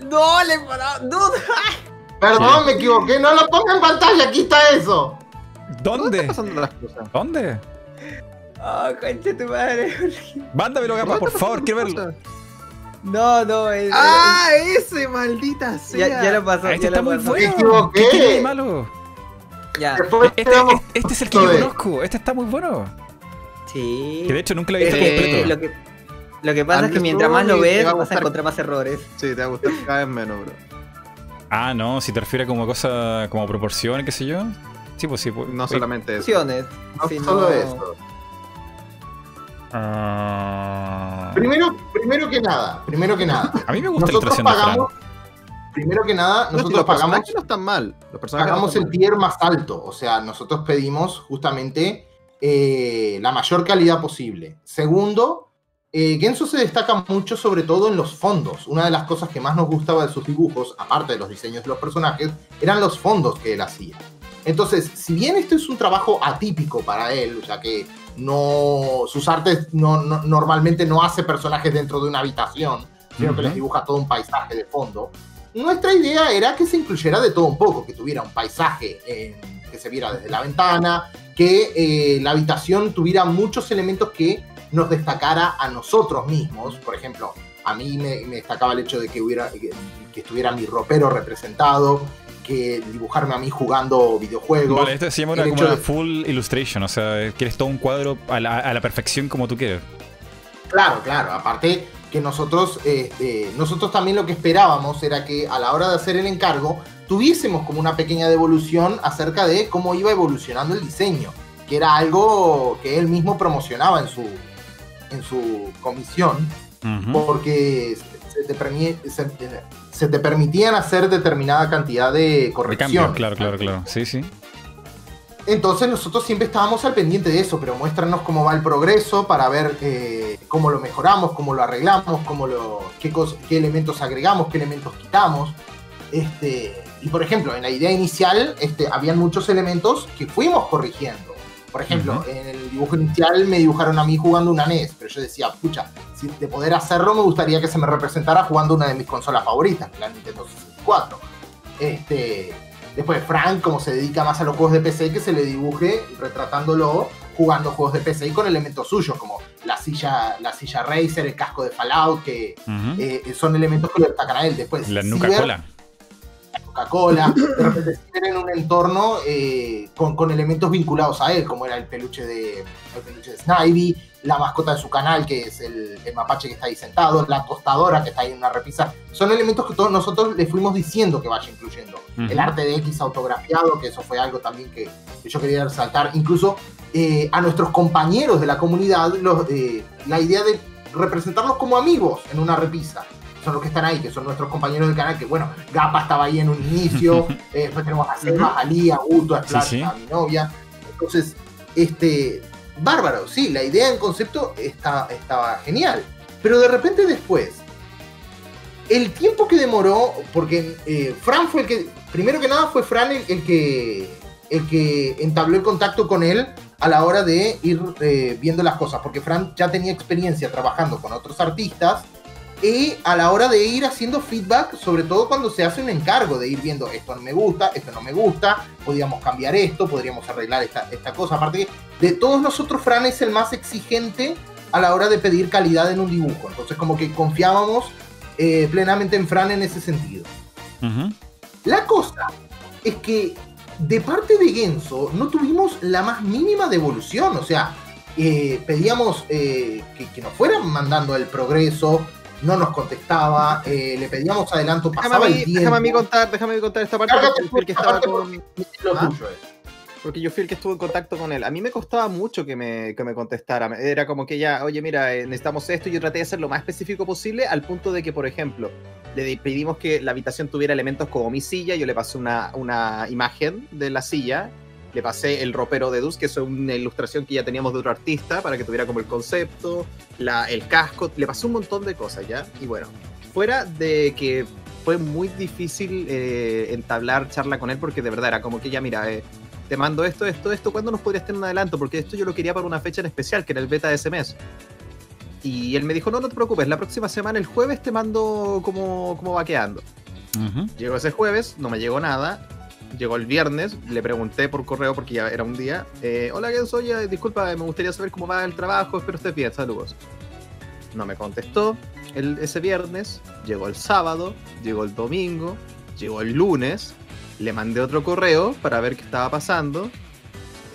No, le paró. Dude. *laughs* Perdón, me equivoqué. No lo ponga en pantalla, aquí está eso. ¿Dónde ¿Dónde? pasando las cosas? ¿Dónde? Oh, concha tu madre. *laughs* Mándamelo, Gapa, ¿Dónde por favor, quiero verlo. No, no, es. ¡Ah, ese, maldita sea! ya, ya lo pasó. Este ya está lo muy pasó. Me bueno. equivoqué. ¿Qué tiene de malo? Ya. Este, este- este es el que yo conozco. Este está muy bueno. Sí. Que de hecho nunca lo he visto completo. lo que, lo que pasa es que mientras más lo ves, va vas a encontrar más errores. Sí, te va a gustar cada vez menos, bro. Ah, no, si te refieres como cosa, como proporciones, qué sé yo. Sí, pues sí. Pues, No solamente eso. Opciones. No sino- solo eso. ah, Primero, primero que nada, primero que nada. *laughs* a mí me gusta la Nosotros Fran. pagamos. Primero que nada, No, nosotros los pagamos, personajes no están mal. Los personajes no pagamos están el tier más alto. O sea, nosotros pedimos justamente eh, la mayor calidad posible. Segundo, eh, Genso se destaca mucho, sobre todo en los fondos. Una de las cosas que más nos gustaba de sus dibujos, aparte de los diseños de los personajes, eran los fondos que él hacía. Entonces, si bien esto es un trabajo atípico para él, ya que no, sus artes no, no- normalmente no hace personajes dentro de una habitación, sino que les dibuja todo un paisaje de fondo, nuestra idea era que se incluyera de todo un poco, que tuviera un paisaje eh, que se viera desde la ventana, que eh, la habitación tuviera muchos elementos que nos destacara a nosotros mismos. Por ejemplo, a mí me, me destacaba el hecho de que, hubiera, que, que estuviera mi ropero representado, que dibujarme a mí jugando videojuegos. Vale, esto se llama una, el como una de- full illustration, o sea, quieres todo un cuadro a la, a la perfección como tú quieres. Claro, claro. Aparte que nosotros, este, nosotros también lo que esperábamos era que a la hora de hacer el encargo tuviésemos como una pequeña devolución acerca de cómo iba evolucionando el diseño, que era algo que él mismo promocionaba en su, en su comisión, porque se te, permi- se, se te permitían hacer determinada cantidad de De correcciones. cambio, claro, claro, claro. Sí, sí. Entonces nosotros siempre estábamos al pendiente de eso, pero muéstranos cómo va el progreso para ver eh, cómo lo mejoramos, cómo lo arreglamos, cómo lo, qué, qué elementos agregamos, qué elementos quitamos. Este, y por ejemplo, en la idea inicial este, habían muchos elementos que fuimos corrigiendo. Por ejemplo, en el dibujo inicial me dibujaron a mí jugando una NES, pero yo decía, pucha, si de poder hacerlo me gustaría que se me representara jugando una de mis consolas favoritas, la Nintendo 64. Este, después Frank, como se dedica más a los juegos de PC, que se le dibuje retratándolo jugando juegos de PC y con elementos suyos, como la silla, la silla Racer, el casco de Fallout, que eh, son elementos que lo destacan a él. Después, la nuca cola. Coca-Cola, de repente en un entorno eh, con, con elementos vinculados a él, como era el peluche de, el peluche de Snivy, la mascota de su canal, que es el, el mapache que está ahí sentado, la tostadora que está ahí en una repisa. Son elementos que todos nosotros le fuimos diciendo que vaya incluyendo. El arte de X autografiado, que eso fue algo también que, que yo quería resaltar. Incluso eh, a nuestros compañeros de la comunidad, los, eh, la idea de representarlos como amigos en una repisa. Son los que están ahí, que son nuestros compañeros del canal, que bueno, Gapa estaba ahí en un inicio, *laughs* eh, después tenemos a Seba, a Lía, a Guto, a Splash, Sí, sí. a mi novia. Entonces, este, bárbaro, sí, la idea en concepto está, estaba genial. Pero de repente después, el tiempo que demoró, porque eh, Fran fue el que, primero que nada fue Fran el, el que, el que entabló el contacto con él a la hora de ir eh, viendo las cosas, porque Fran ya tenía experiencia trabajando con otros artistas y a la hora de ir haciendo feedback, sobre todo cuando se hace un encargo, de ir viendo esto no me gusta, esto no me gusta, podríamos cambiar esto, podríamos arreglar esta, esta cosa. Aparte, de todos nosotros, Fran es el más exigente a la hora de pedir calidad en un dibujo. Entonces, como que confiábamos eh, plenamente en Fran en ese sentido. La cosa es que de parte de Genso no tuvimos la más mínima devolución. O sea, eh, pedíamos eh, que, que nos fueran mandando el progreso, no nos contestaba, eh, le pedíamos adelanto, Déjame pasaba a, mí, el tiempo. déjame a mí contar, déjame a mí contar esta parte porque yo fui el que esta estaba parte con, Lo ¿Ah? tuyo es. porque yo fui el que estuvo en contacto con él. A mí me costaba mucho que me, que me contestara. Era como que ya, oye, mira, eh, necesitamos esto. y Yo traté de ser lo más específico posible al punto de que, por ejemplo, le di- pedimos que la habitación tuviera elementos como mi silla. Yo le pasé una, una imagen de la silla. Le pasé el ropero de Dus, que es una ilustración que ya teníamos de otro artista, para que tuviera como el concepto, la, el casco. Le pasé un montón de cosas, ¿ya? Y bueno, fuera de que fue muy difícil eh, entablar charla con él, porque de verdad era como que ya, mira, eh, te mando esto, esto, esto, ¿cuándo nos podrías tener un adelanto? Porque esto yo lo quería para una fecha en especial, que era el beta de ese mes. Y él me dijo, no, no te preocupes, la próxima semana, el jueves, te mando cómo, cómo va quedando. Ujú. Llegó ese jueves, no me llegó nada. Llegó el viernes, le pregunté por correo porque ya era un día. eh, Hola, ¿qué soy? Eh, Disculpa, me gustaría saber cómo va el trabajo, espero estés bien, saludos. No me contestó el, ese viernes, llegó el sábado, llegó el domingo, llegó el lunes, le mandé otro correo para ver qué estaba pasando.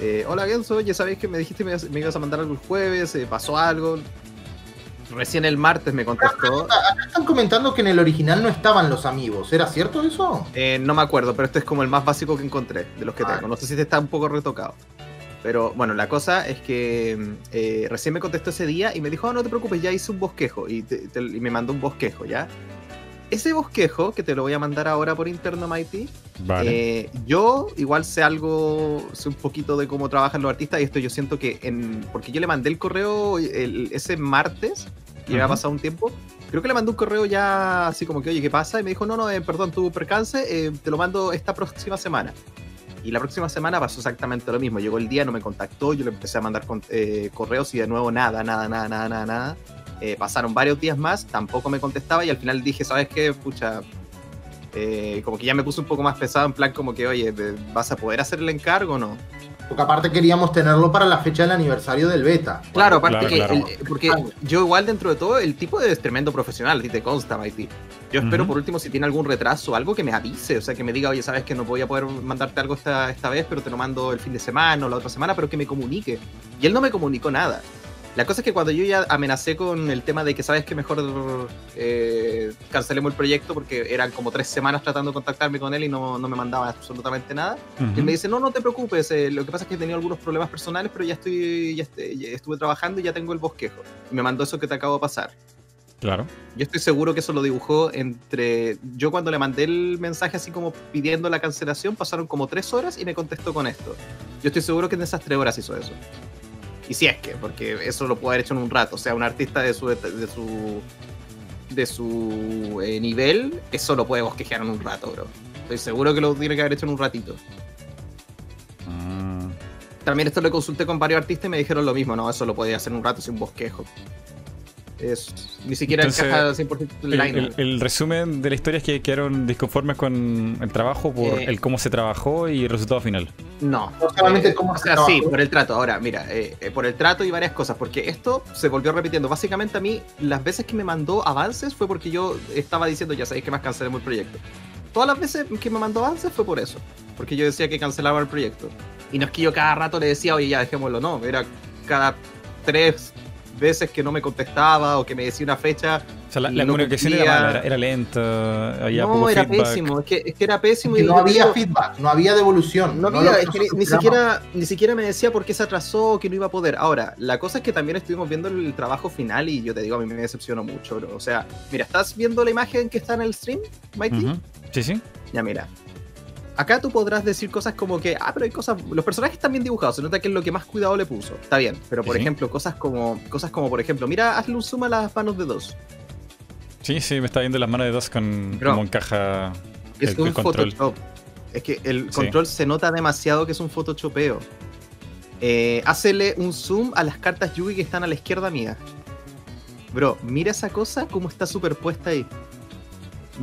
Eh, Hola Genso, ya sabéis que me dijiste que me, ibas- a mandar algo el jueves, eh, pasó algo. Recién el martes me contestó. Acá están comentando que en el original no estaban los amigos. ¿Era cierto eso? Eh, no me acuerdo, pero este es como el más básico que encontré de los que Ah. tengo. No sé si este está un poco retocado. Pero bueno, la cosa es que eh, recién me contestó ese día y me dijo, "Ah, no te preocupes, ya hice un bosquejo. Y, te- te- y me mandó un bosquejo, ¿ya? Ese bosquejo, que te lo voy a mandar ahora por interno, Mighty, Vale. eh, yo igual sé algo, sé un poquito de cómo trabajan los artistas y esto yo siento que en... Porque yo le mandé el correo el- ese martes, y había Ujú. pasado un tiempo, creo que le mandé un correo ya así como que, oye, ¿qué pasa? Y me dijo, no, no, eh, perdón, tuve percance, eh, te lo mando esta próxima semana. Y la próxima semana pasó exactamente lo mismo. Llegó el día, no me contactó, yo le empecé a mandar con- eh, correos y de nuevo nada, nada, nada, nada, nada, nada. Eh, pasaron varios días más, tampoco me contestaba y al final dije, ¿sabes qué? Pucha, eh, como que ya me puse un poco más pesado en plan como que, oye, ¿te- ¿vas a poder hacer el encargo o no? Porque aparte queríamos tenerlo para la fecha del aniversario del beta. Claro, aparte Claro, que, claro. el- porque yo igual dentro de todo, el tipo es tremendo profesional, ti te consta, Mighty. Yo espero por último si tiene algún retraso algo que me avise, o sea, que me diga, oye, sabes que no voy a poder mandarte algo esta, esta vez, pero te lo mando el fin de semana o la otra semana, pero que me comunique. Y él no me comunicó nada. La cosa es que cuando yo ya amenacé con el tema de que sabes que mejor eh, cancelemos el proyecto porque eran como tres semanas tratando de contactarme con él y no, no me mandaba absolutamente nada, y él me dice, no, no te preocupes, eh, lo que pasa es que he tenido algunos problemas personales, pero ya estoy, ya, este- ya estuve trabajando y ya tengo el bosquejo. Y me mandó eso que te acabo de pasar. Claro. Yo estoy seguro que eso lo dibujó entre... Yo cuando le mandé el mensaje así como pidiendo la cancelación, pasaron como tres horas y me contestó con esto. Yo estoy seguro que en esas tres horas hizo eso. Y si es que, porque eso lo puede haber hecho en un rato. O sea, un artista de su... De su de su eh, nivel, eso lo puede bosquejear en un rato, bro. Estoy seguro que lo tiene que haber hecho en un ratito. Mm. También esto lo consulté con varios artistas y me dijeron lo mismo, no, eso lo podía hacer en un rato sin bosquejo. Es, ni siquiera Entonces, encaja 100% el El, el- el resumen de la historia es que quedaron disconformes con el trabajo por Eh. el cómo se trabajó y el resultado final. No. No solamente Eh, cómo o se sea, trabajó. sí, por el trato. Ahora, mira, eh, eh, por el trato y varias cosas, porque esto se volvió repitiendo. Básicamente a mí, las veces que me mandó avances fue porque yo estaba diciendo, ya sabéis que más cancelemos el proyecto. Todas las veces que me mandó avances fue por eso, porque yo decía que cancelaba el proyecto. Y no es que yo cada rato le decía, oye, ya dejémoslo, no, era cada tres veces que no me contestaba o que me decía una fecha. O sea, la, la no comunicación era, mala, era, era lenta, había no, poco era feedback. pésimo, es que, es que era pésimo. Y no había digo, feedback, no había devolución. No había, es que ni, siquiera, ni siquiera me decía por qué se atrasó o que no iba a poder. Ahora, la cosa es que también estuvimos viendo el trabajo final y yo te digo, a mí me decepcionó mucho, bro. O sea, mira, ¿estás viendo la imagen que está en el stream, Mighty? Ujú. Sí, sí. Ya, mira. Acá tú podrás decir cosas como que, ah, pero hay cosas, los personajes están bien dibujados, se nota que es lo que más cuidado le puso. Está bien, pero por Sí, ejemplo, cosas como, cosas como, por ejemplo, mira, hazle un zoom a las manos de dos. Sí, sí, me está viendo las manos de dos con Bro. cómo encaja Es el, un el control. Photoshop. Es que el Sí. control se nota demasiado que es un Photoshopeo. Eh, hácele un zoom a las cartas Yugi que están a la izquierda mía. Bro, mira esa cosa como está superpuesta ahí.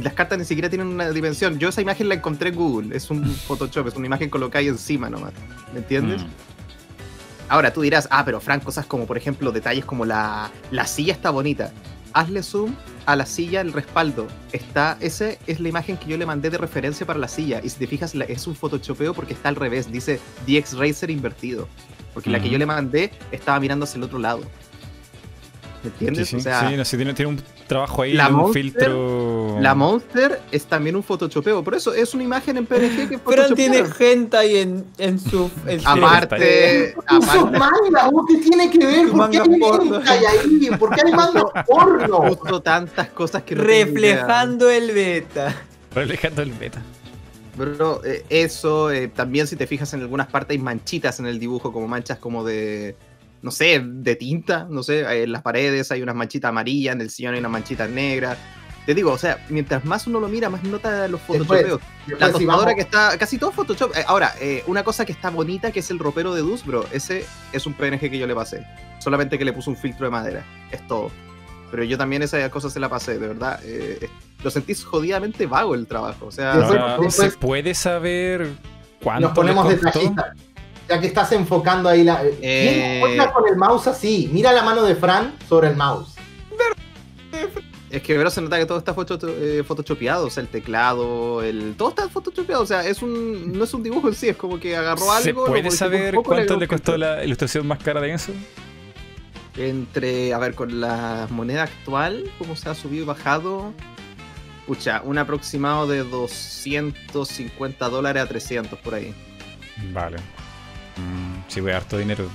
Las cartas ni siquiera tienen una dimensión. Yo esa imagen la encontré en Google. Es un *laughs* Photoshop, es una imagen colocada ahí encima nomás. ¿Me entiendes? Mm. Ahora tú dirás, ah, pero Frank, cosas como por ejemplo detalles como la, la silla está bonita. Hazle zoom a la silla, el respaldo. Está, esa es la imagen que yo le mandé de referencia para la silla. Y si te fijas, es un photoshopeo porque está al revés. Dice DX Racer invertido. Porque la que yo le mandé estaba mirando hacia el otro lado. ¿Me Sí, entiendes? sí, o sea, sí, no, sí, tiene, tiene un trabajo ahí, la un Monster- filtro. la Monster es también un photoshopeo. Por eso es una imagen en PNG que *laughs* Fran tiene photoshopeada. hentai en, en su. En su- Aparte, aparte manga, ¿vos ¿qué tiene que ver? ¿Por qué hay ahí? ¿Por qué hay manga porno? *laughs* puso tantas cosas que reflejando el beta. Reflejando el beta. Bro, eh, eso, eh, también si te fijas en algunas partes hay manchitas en el dibujo, como manchas como de, no sé, de tinta, no sé, eh, en las paredes hay unas manchitas amarillas, en el sillón hay unas manchitas negras. Te digo, o sea, mientras más uno lo mira, más nota los Después, photoshopeos. La si tostadora vamos- que está, casi todo Photoshop. Eh, ahora, eh, una cosa que está bonita, que es el ropero de Dus, bro, ese es un PNG que yo le pasé. Solamente que le puse un filtro de madera, es todo. Pero yo también esa cosa se la pasé, de verdad. eh, lo sentí jodidamente vago el trabajo, o sea... Ahora, después- ¿Se puede saber cuánto Nos ponemos le costó? detallistas. Ya que estás enfocando ahí la. Eh. ¿Quién juega con el mouse así? Mira la mano de Fran sobre el mouse. Es que pero se nota que todo está eh, photoshopeado, o sea, el teclado, el todo está photoshopeado, o sea, es un no es un dibujo en sí, es como que agarró algo. ¿Se puede saber poco, cuánto le costó la ilustración más cara de eso? Entre, a ver, con la moneda actual, cómo se ha subido y bajado, pucha, un aproximado de 250 dólares a 300 por ahí. Vale. Mm, sí, voy a harto dinero.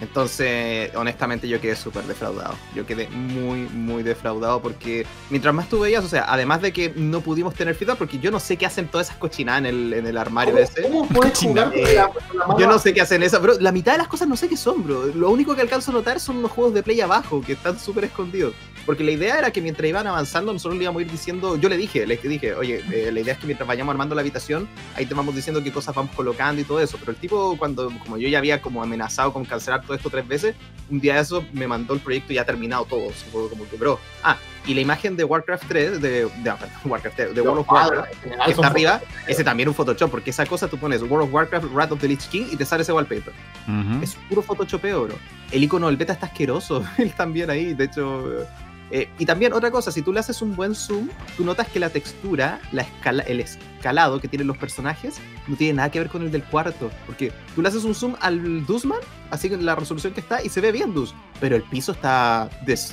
Entonces, honestamente, yo quedé súper defraudado. Yo quedé muy, muy defraudado porque mientras más tú veías, o sea, además de que no pudimos tener feedback, porque yo no sé qué hacen todas esas cochinadas en el, en el armario ¿Cómo, ese. cómo puedes jugar con la, con la mano Yo no sé qué hacen eso, bro. La mitad de las cosas no sé qué son, bro. Lo único que alcanzo a notar son unos juegos de play abajo que están súper escondidos. Porque la idea era que mientras iban avanzando, nosotros le íbamos a ir diciendo. Yo le dije, le dije, oye, eh, la idea es que mientras vayamos armando la habitación, ahí te vamos diciendo qué cosas vamos colocando y todo eso. Pero el tipo, cuando, como yo ya había como amenazado con cancelar todo esto tres veces, un día de eso me mandó el proyecto ya terminado todo. Como que, bro, ah, Y la imagen de Warcraft 3, de, de, *laughs* Warcraft 3, de World of Warcraft, que está arriba, ese también es un Photoshop, porque esa cosa tú pones World of Warcraft, Wrath of the Lich King y te sale ese wallpaper. Ujú. Es puro Photoshopeo, bro. El icono del beta está asqueroso, *laughs* él también ahí, de hecho. Eh, y también otra cosa, si tú le haces un buen zoom, tú notas que la textura, la escala, el escalado que tienen los personajes, no tiene nada que ver con el del cuarto. Porque tú le haces un zoom al Dusman, así que la resolución que está, y se ve bien Dus, pero el piso está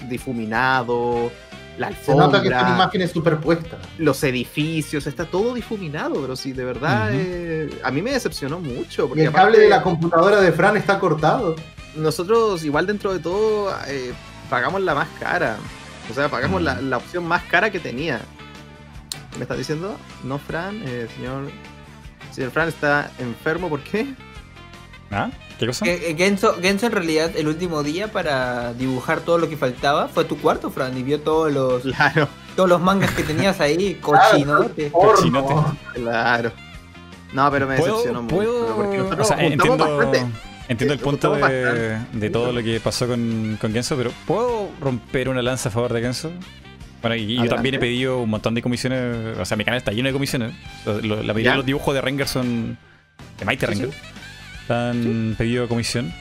difuminado, la Se nota que son alfombra, imágenes superpuestas. los edificios, está todo difuminado, pero sí, de verdad, eh, a mí me decepcionó mucho. Y el cable de la computadora de Fran está cortado. nosotros igual dentro de todo eh, pagamos la más cara. O sea, pagamos la, la opción más cara que tenía. ¿Qué me estás diciendo? No, Fran, eh, señor. Señor Fran está enfermo, ¿por qué? ¿Ah? ¿Qué cosa? Eh, eh, Genso, Genso en realidad el último día para dibujar todo lo que faltaba fue a tu cuarto, Fran, y vio todos los, Claro, todos los mangas que tenías ahí, *laughs* cochinote. Cochinote. Claro. No, pero me decepcionó mucho. puedo- Porque nosotros o sea, juntamos entiendo, bastante. Entiendo el punto de, todo lo que pasó con, con Genso, pero ¿puedo romper una lanza a favor de Genso? Bueno, y, yo también he pedido un montón de comisiones, o sea, mi canal está lleno de comisiones. La mayoría ¿Ya? de los dibujos de Renger son de Mighty Sí, Renger. Han pedido comisión.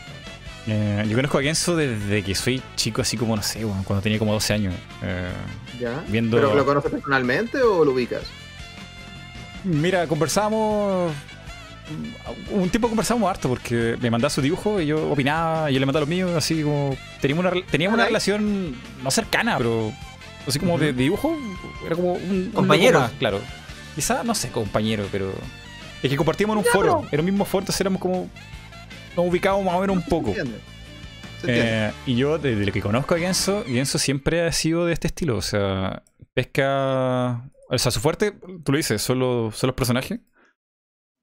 Eh, yo conozco a Genso desde que soy chico, así como, no sé, bueno, cuando tenía como 12 años. Eh, ¿Ya? viendo- ¿Pero lo conoces personalmente o lo ubicas? Mira, conversábamos. Un tiempo conversábamos harto porque me mandaba su dibujo y yo opinaba, y yo le mandaba los míos, así como. Teníamos una, teníamos una relación no cercana, pero. Así como de, de dibujo, era como un. un loco más, claro. Quizá, no sé, compañero, pero. Es que compartíamos en un foro, era un mismo foro, entonces éramos como. Nos ubicábamos más o menos un poco. entiende. Eh, y yo, desde lo que conozco a Genso, Genso siempre ha sido de este estilo. O sea, pesca. O sea, su fuerte, tú lo dices, son los, son los personajes.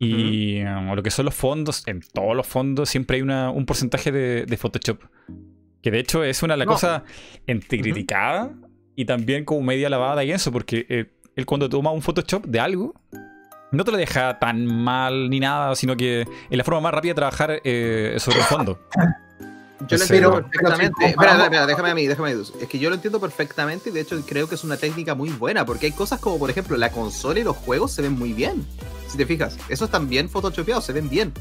Y um, lo que son los fondos, en todos los fondos siempre hay una, un porcentaje de, de Photoshop. Que de hecho es una de las No. cosas entre criticada y también como media lavada de Genso, porque eh, él cuando toma un Photoshop de algo, no te lo deja tan mal ni nada, sino que es la forma más rápida de trabajar eh, sobre el fondo. *laughs* Yo lo entiendo perfectamente. Espera, espera, déjame a mí, déjame a mí. Es que yo lo entiendo perfectamente y de hecho creo que es una técnica muy buena porque hay cosas como, por ejemplo, la consola y los juegos se ven muy bien. Si te fijas, esos bien photoshopeados, se ven bien.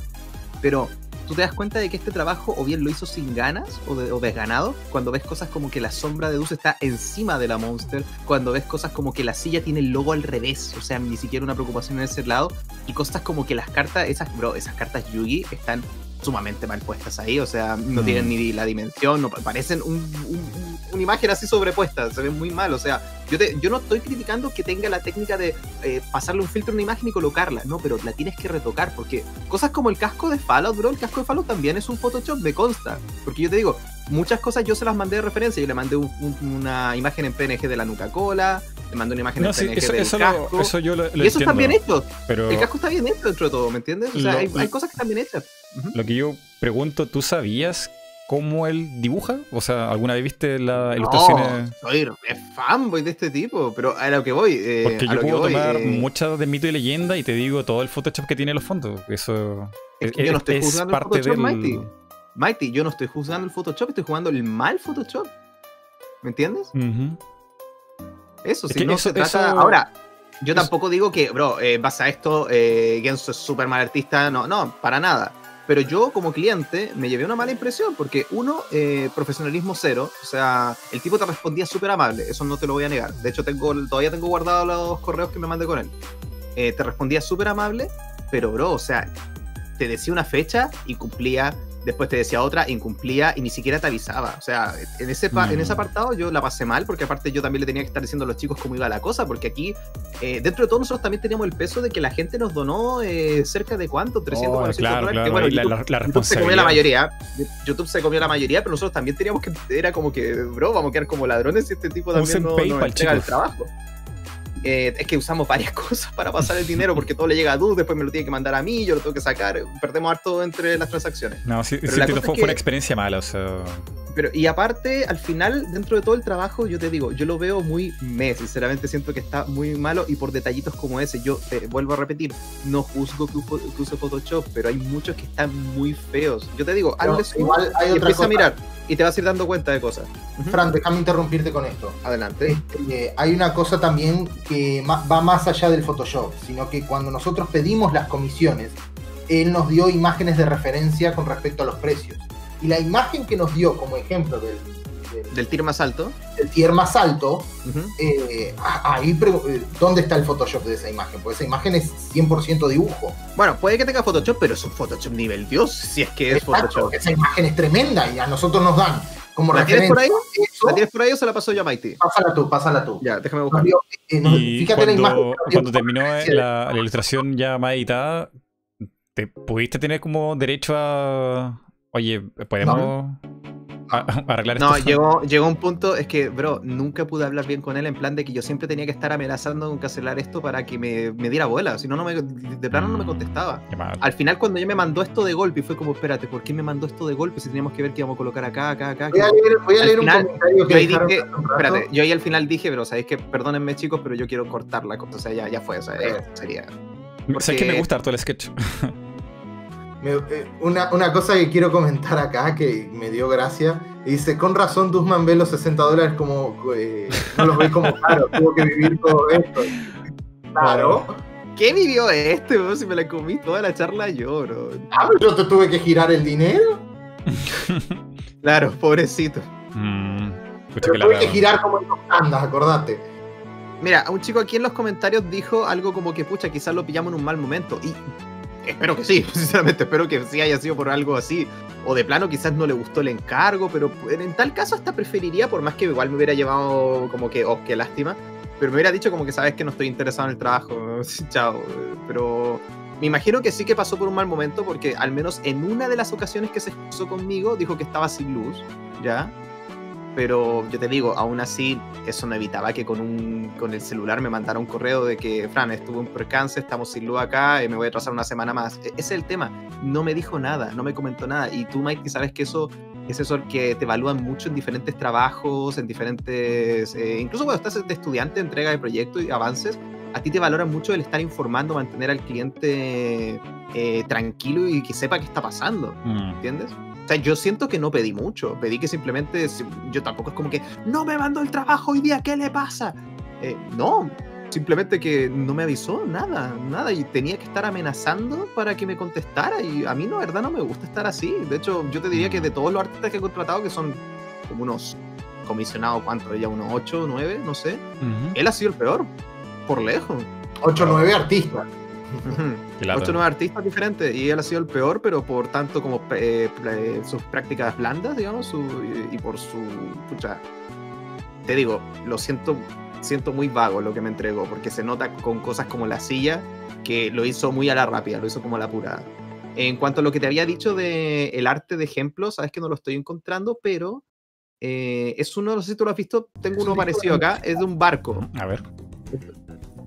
Pero tú te das cuenta de que este trabajo o bien lo hizo sin ganas o, de- o desganado cuando ves cosas como que la sombra de Deuce está encima de la Monster, cuando ves cosas como que la silla tiene el logo al revés, o sea, ni siquiera una preocupación en ese lado, y cosas como que las cartas, esas, bro, esas cartas Yugi están sumamente mal puestas ahí, o sea, no Mm. tienen ni la dimensión, no parecen un- un- una imagen así sobrepuesta, se ven muy mal, o sea, yo, te- yo no estoy criticando que tenga la técnica de eh, pasarle un filtro a una imagen y colocarla, no, pero la tienes que retocar, porque cosas como el casco de Fallout, bro, el casco de Fallout también es un Photoshop, me consta, porque yo te digo, muchas cosas yo se las mandé de referencia, yo le mandé un- un- una imagen en PNG de la Nuca Cola, le mandé una imagen No, en sí, PNG eso, del eso, lo- casco, eso yo lo, lo y eso está bien hecho, Pero el casco está bien hecho dentro de todo, ¿me entiendes? O sea, hay cosas que están bien hechas. Ujú. lo que yo pregunto, ¿tú sabías cómo él dibuja? O sea, ¿alguna vez viste las ilustraciones? No, soy fanboy de este tipo, pero a lo que voy. eh, Porque yo puedo voy, tomar eh, muchas de mito y leyenda y te digo todo el Photoshop que tiene los fondos. Eso Es que yo no estoy es juzgando el parte Photoshop, del... Mighty. Mighty, yo no estoy juzgando el Photoshop, estoy jugando el mal Photoshop. ¿Me entiendes? Ujú. Eso, Es si no eso- se trata. eso- Ahora, yo tampoco digo que, bro, eh, basa esto, eh, Genso es súper mal artista. No, no, para nada. Pero yo, como cliente, me llevé una mala impresión porque, uno, eh, profesionalismo cero. O sea, el tipo te respondía súper amable, eso no te lo voy a negar. De hecho, tengo, todavía tengo guardados los correos que me mandé con él. Eh, te respondía súper amable, pero, bro, o sea, te decía una fecha y cumplía. Después te decía otra, incumplía y ni siquiera te avisaba. O sea, en ese, pa- en ese Mm. apartado yo la pasé mal porque aparte yo también le tenía que estar diciendo a los chicos cómo iba la cosa, porque aquí, eh, dentro de todo nosotros también teníamos el peso de que la gente nos donó eh, cerca de cuánto, 300, Oh, 400 claro, dólares. claro, que bueno, YouTube, la- la YouTube se comió la mayoría. YouTube se comió la mayoría, pero nosotros también teníamos que, era como que, bro, vamos a quedar como ladrones si este tipo también Usen no, PayPal, nos entrega el trabajo. Eh, es que usamos varias *laughs* cosas para pasar el dinero porque todo le llega a Dus, después me lo tiene que mandar a mí, yo lo tengo que sacar, perdemos harto entre las transacciones. No, sí, sí, fue, es fue una experiencia mala, o sea... Pero, y aparte, al final, dentro de todo el trabajo, yo te digo, yo lo veo muy me, sinceramente siento que está muy malo y por detallitos como ese, yo te vuelvo a repetir, no juzgo que, que use Photoshop, pero hay muchos que están muy feos. Yo te digo, hazle igual hay y otra empieza cosa. a mirar y te vas a ir dando cuenta de cosas. Fran, déjame interrumpirte con esto. Adelante. Este, hay una cosa también que va más allá del Photoshop, sino que cuando nosotros pedimos las comisiones, él nos dio imágenes de referencia con respecto a los precios. Y la imagen que nos dio como ejemplo del, del- Del tier más alto. del tier más alto, Ujú. eh, a- ahí, eh, ¿dónde está el Photoshop de esa imagen? Porque esa imagen es 100% dibujo. Bueno, puede que tenga Photoshop, pero es un Photoshop nivel Dios, si es que es Exacto, Photoshop. esa imagen es tremenda y a nosotros nos dan como ¿La tienes por ahí? eso. ¿La tienes por ahí o se la pasó yo a Mighty? Pásala tú, pásala tú. Ya, déjame buscar. dio- eh, Y fíjate la imagen. cuando, cuando terminó la, la ilustración ya más editada, ¿te pudiste tener como derecho a. Oye, ¿podemos *laughs* arreglar No, esto? llegó, llegó un punto, es que, bro, nunca pude hablar bien con él en plan de que yo siempre tenía que estar amenazando con cancelar esto para que me, me diera bola, si no, no me, de plano no me Mm. contestaba. Al final, cuando ella me mandó esto de golpe, y fue como, espérate, ¿por qué me mandó esto de golpe si teníamos que ver que íbamos a colocar acá, acá, acá? Voy a leer, voy a leer final, un comentario que yo ahí dije, un espérate, yo ahí al final dije, pero sabéis que, perdónenme chicos, pero yo quiero cortar la cosa, o sea, ya, ya fue, o sea, Eh. sería... ¿Sabes que me porque- gusta harto el sketch? *laughs* Me- eh, una, una cosa que quiero comentar acá que me dio gracia. Dice, con razón Dusman ve los 60 dólares como... eh, no los ve como caro, *laughs* tuvo que vivir todo esto. Claro. ¿Qué vivió este, bro? Si me la comí toda la charla yo, bro. Ah, pero yo te tuve que girar el dinero. *laughs* Claro, pobrecito. Mm, Pero que tuve que girar como en los andas, acordate. Mira, un chico aquí en los comentarios dijo algo como que, pucha, quizás lo pillamos en un mal momento. Y espero que sí, *laughs* sinceramente, espero que sí haya sido por algo así. O de plano quizás no le gustó el encargo, pero en tal caso hasta preferiría, por más que igual me hubiera llevado como que, oh, qué lástima. Pero me hubiera dicho como que sabes que no estoy interesado en el trabajo. *laughs* Chao. Pero me imagino que sí que pasó por un mal momento porque al menos en una de las ocasiones que se excusó conmigo dijo que estaba sin luz, ¿ya? Pero yo te digo, aún así, eso no evitaba que con, un, con el celular me mandara un correo de que, Fran, estuvo un percance, estamos sin luz acá, y me voy a atrasar una semana más. E- Ese es el tema. No me dijo nada, no me comentó nada. Y tú, Mike, sabes que eso es eso que te evalúan mucho en diferentes trabajos, en diferentes... eh, incluso cuando estás de estudiante, entrega de proyectos y avances, a ti te valoran mucho el estar informando, mantener al cliente eh, tranquilo y que sepa qué está pasando. Mm. ¿Entiendes? O sea, yo siento que no pedí mucho. Pedí que simplemente. si- Yo tampoco es como que. No me mandó el trabajo hoy día, ¿qué le pasa? Eh, no. Simplemente que no me avisó nada, nada. Y tenía que estar amenazando para que me contestara. Y a mí, la verdad, no me gusta estar así. De hecho, yo te diría que de todos los artistas que he contratado, que son como unos comisionados, ¿cuánto? Ya unos 8, 9, no sé. Él ha sido el peor. Por lejos. 8 o 9 artistas. *laughs* Lata. Ocho nueve artistas diferentes y él ha sido el peor, pero por tanto como eh, eh, sus prácticas blandas, digamos, su- y, y por su... Pucha, te digo, lo siento, siento muy vago lo que me entregó, porque se nota con cosas como la silla, que lo hizo muy a la rápida, lo hizo como a la apurada. En cuanto a lo que te había dicho de el arte de ejemplo, sabes que no lo estoy encontrando, pero eh, es uno, no sé si tú lo has visto, tengo uno parecido acá, es de un barco A ver.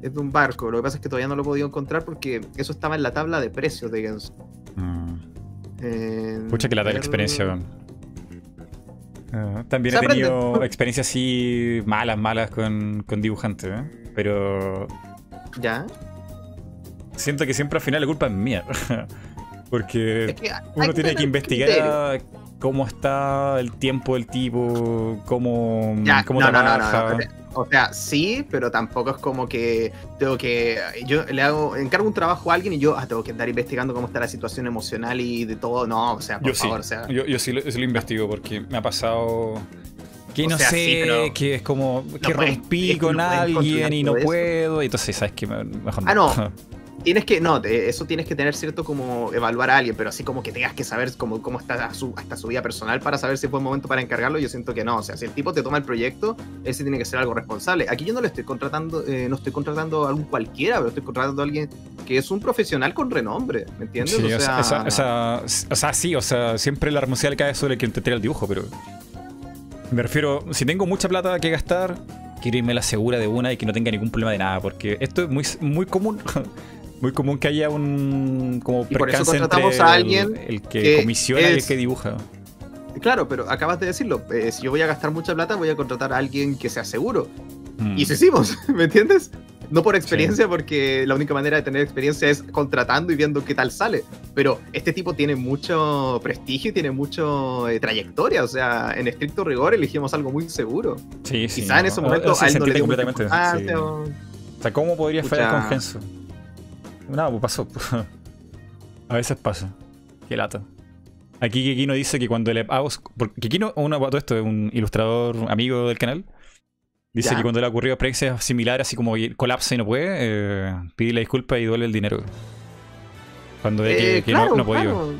Es de un barco. Lo que pasa es que todavía no lo he podido encontrar porque eso estaba en la tabla de precios de Gens. Mm. Eh, Pucha que la da la ver- experiencia. Ah, también he tenido experiencias así malas, malas con, con dibujantes, ¿eh? Pero Ya. siento que siempre al final la culpa es mía. *laughs* Porque Es que hay uno tiene que investigar. Cómo está el tiempo del tipo, cómo, Ya, cómo no, no, no, no, trabaja. no, O sea, sí, pero tampoco es como que tengo que. Yo le hago, encargo un trabajo a alguien y yo ah, tengo que andar investigando cómo está la situación emocional y de todo. No, o sea, por Yo sí, favor, o sea. yo, yo sí, lo, sí lo investigo porque me ha pasado que O no sea, sé, sí, pero que es como que puedes- rompí con no alguien y no puedo, y entonces sabes que me- mejor Ah, no. *laughs* Tienes que, no, te- eso tienes que tener cierto como evaluar a alguien, pero así como que tengas que saber cómo, cómo está su, hasta su vida personal para saber si fue buen momento para encargarlo, yo siento que no. O sea, si el tipo te toma el proyecto, sí tiene que ser algo responsable. Aquí yo no le estoy contratando, eh, no estoy contratando a algún cualquiera, pero estoy contratando a alguien que es un profesional con renombre, ¿me entiendes? Sí, o o sea, sea, esa- esa- o sea, sí, o sea, siempre la responsabilidad cae sobre que te tira el dibujo, pero me refiero, si tengo mucha plata que gastar, quiero irme la segura de una y que no tenga ningún problema de nada, porque esto es muy, muy común, *laughs* muy común que haya un como Y por eso contratamos entre a alguien el, que, que comisiona y el que dibuja. Claro, pero acabas de decirlo. eh, si yo voy a gastar mucha plata, voy a contratar a alguien que sea seguro. Mm. Y eso hicimos, *laughs* ¿me entiendes? No por experiencia, porque la única manera de tener experiencia es contratando y viendo qué tal sale. Pero este tipo tiene mucho prestigio y tiene mucho eh, trayectoria. O sea, en estricto rigor elegimos algo muy seguro. Sí, sí. Quizá en no, ese no, momento se a él no le dio mucha completamente. sí. o- O sea, ¿cómo podría fallar con Genso? Nada, pues pasó. *laughs* A veces pasa. Qué lata. Aquí Kikino dice que cuando le hago... porque Kikino, todo esto es un ilustrador amigo del canal. Dice Ya. que cuando le ha ocurrido experiencias similares, así como colapsa y no puede, eh, pide la disculpa y duele el dinero. Cuando ve que, Eh, que claro, no, no podido. claro.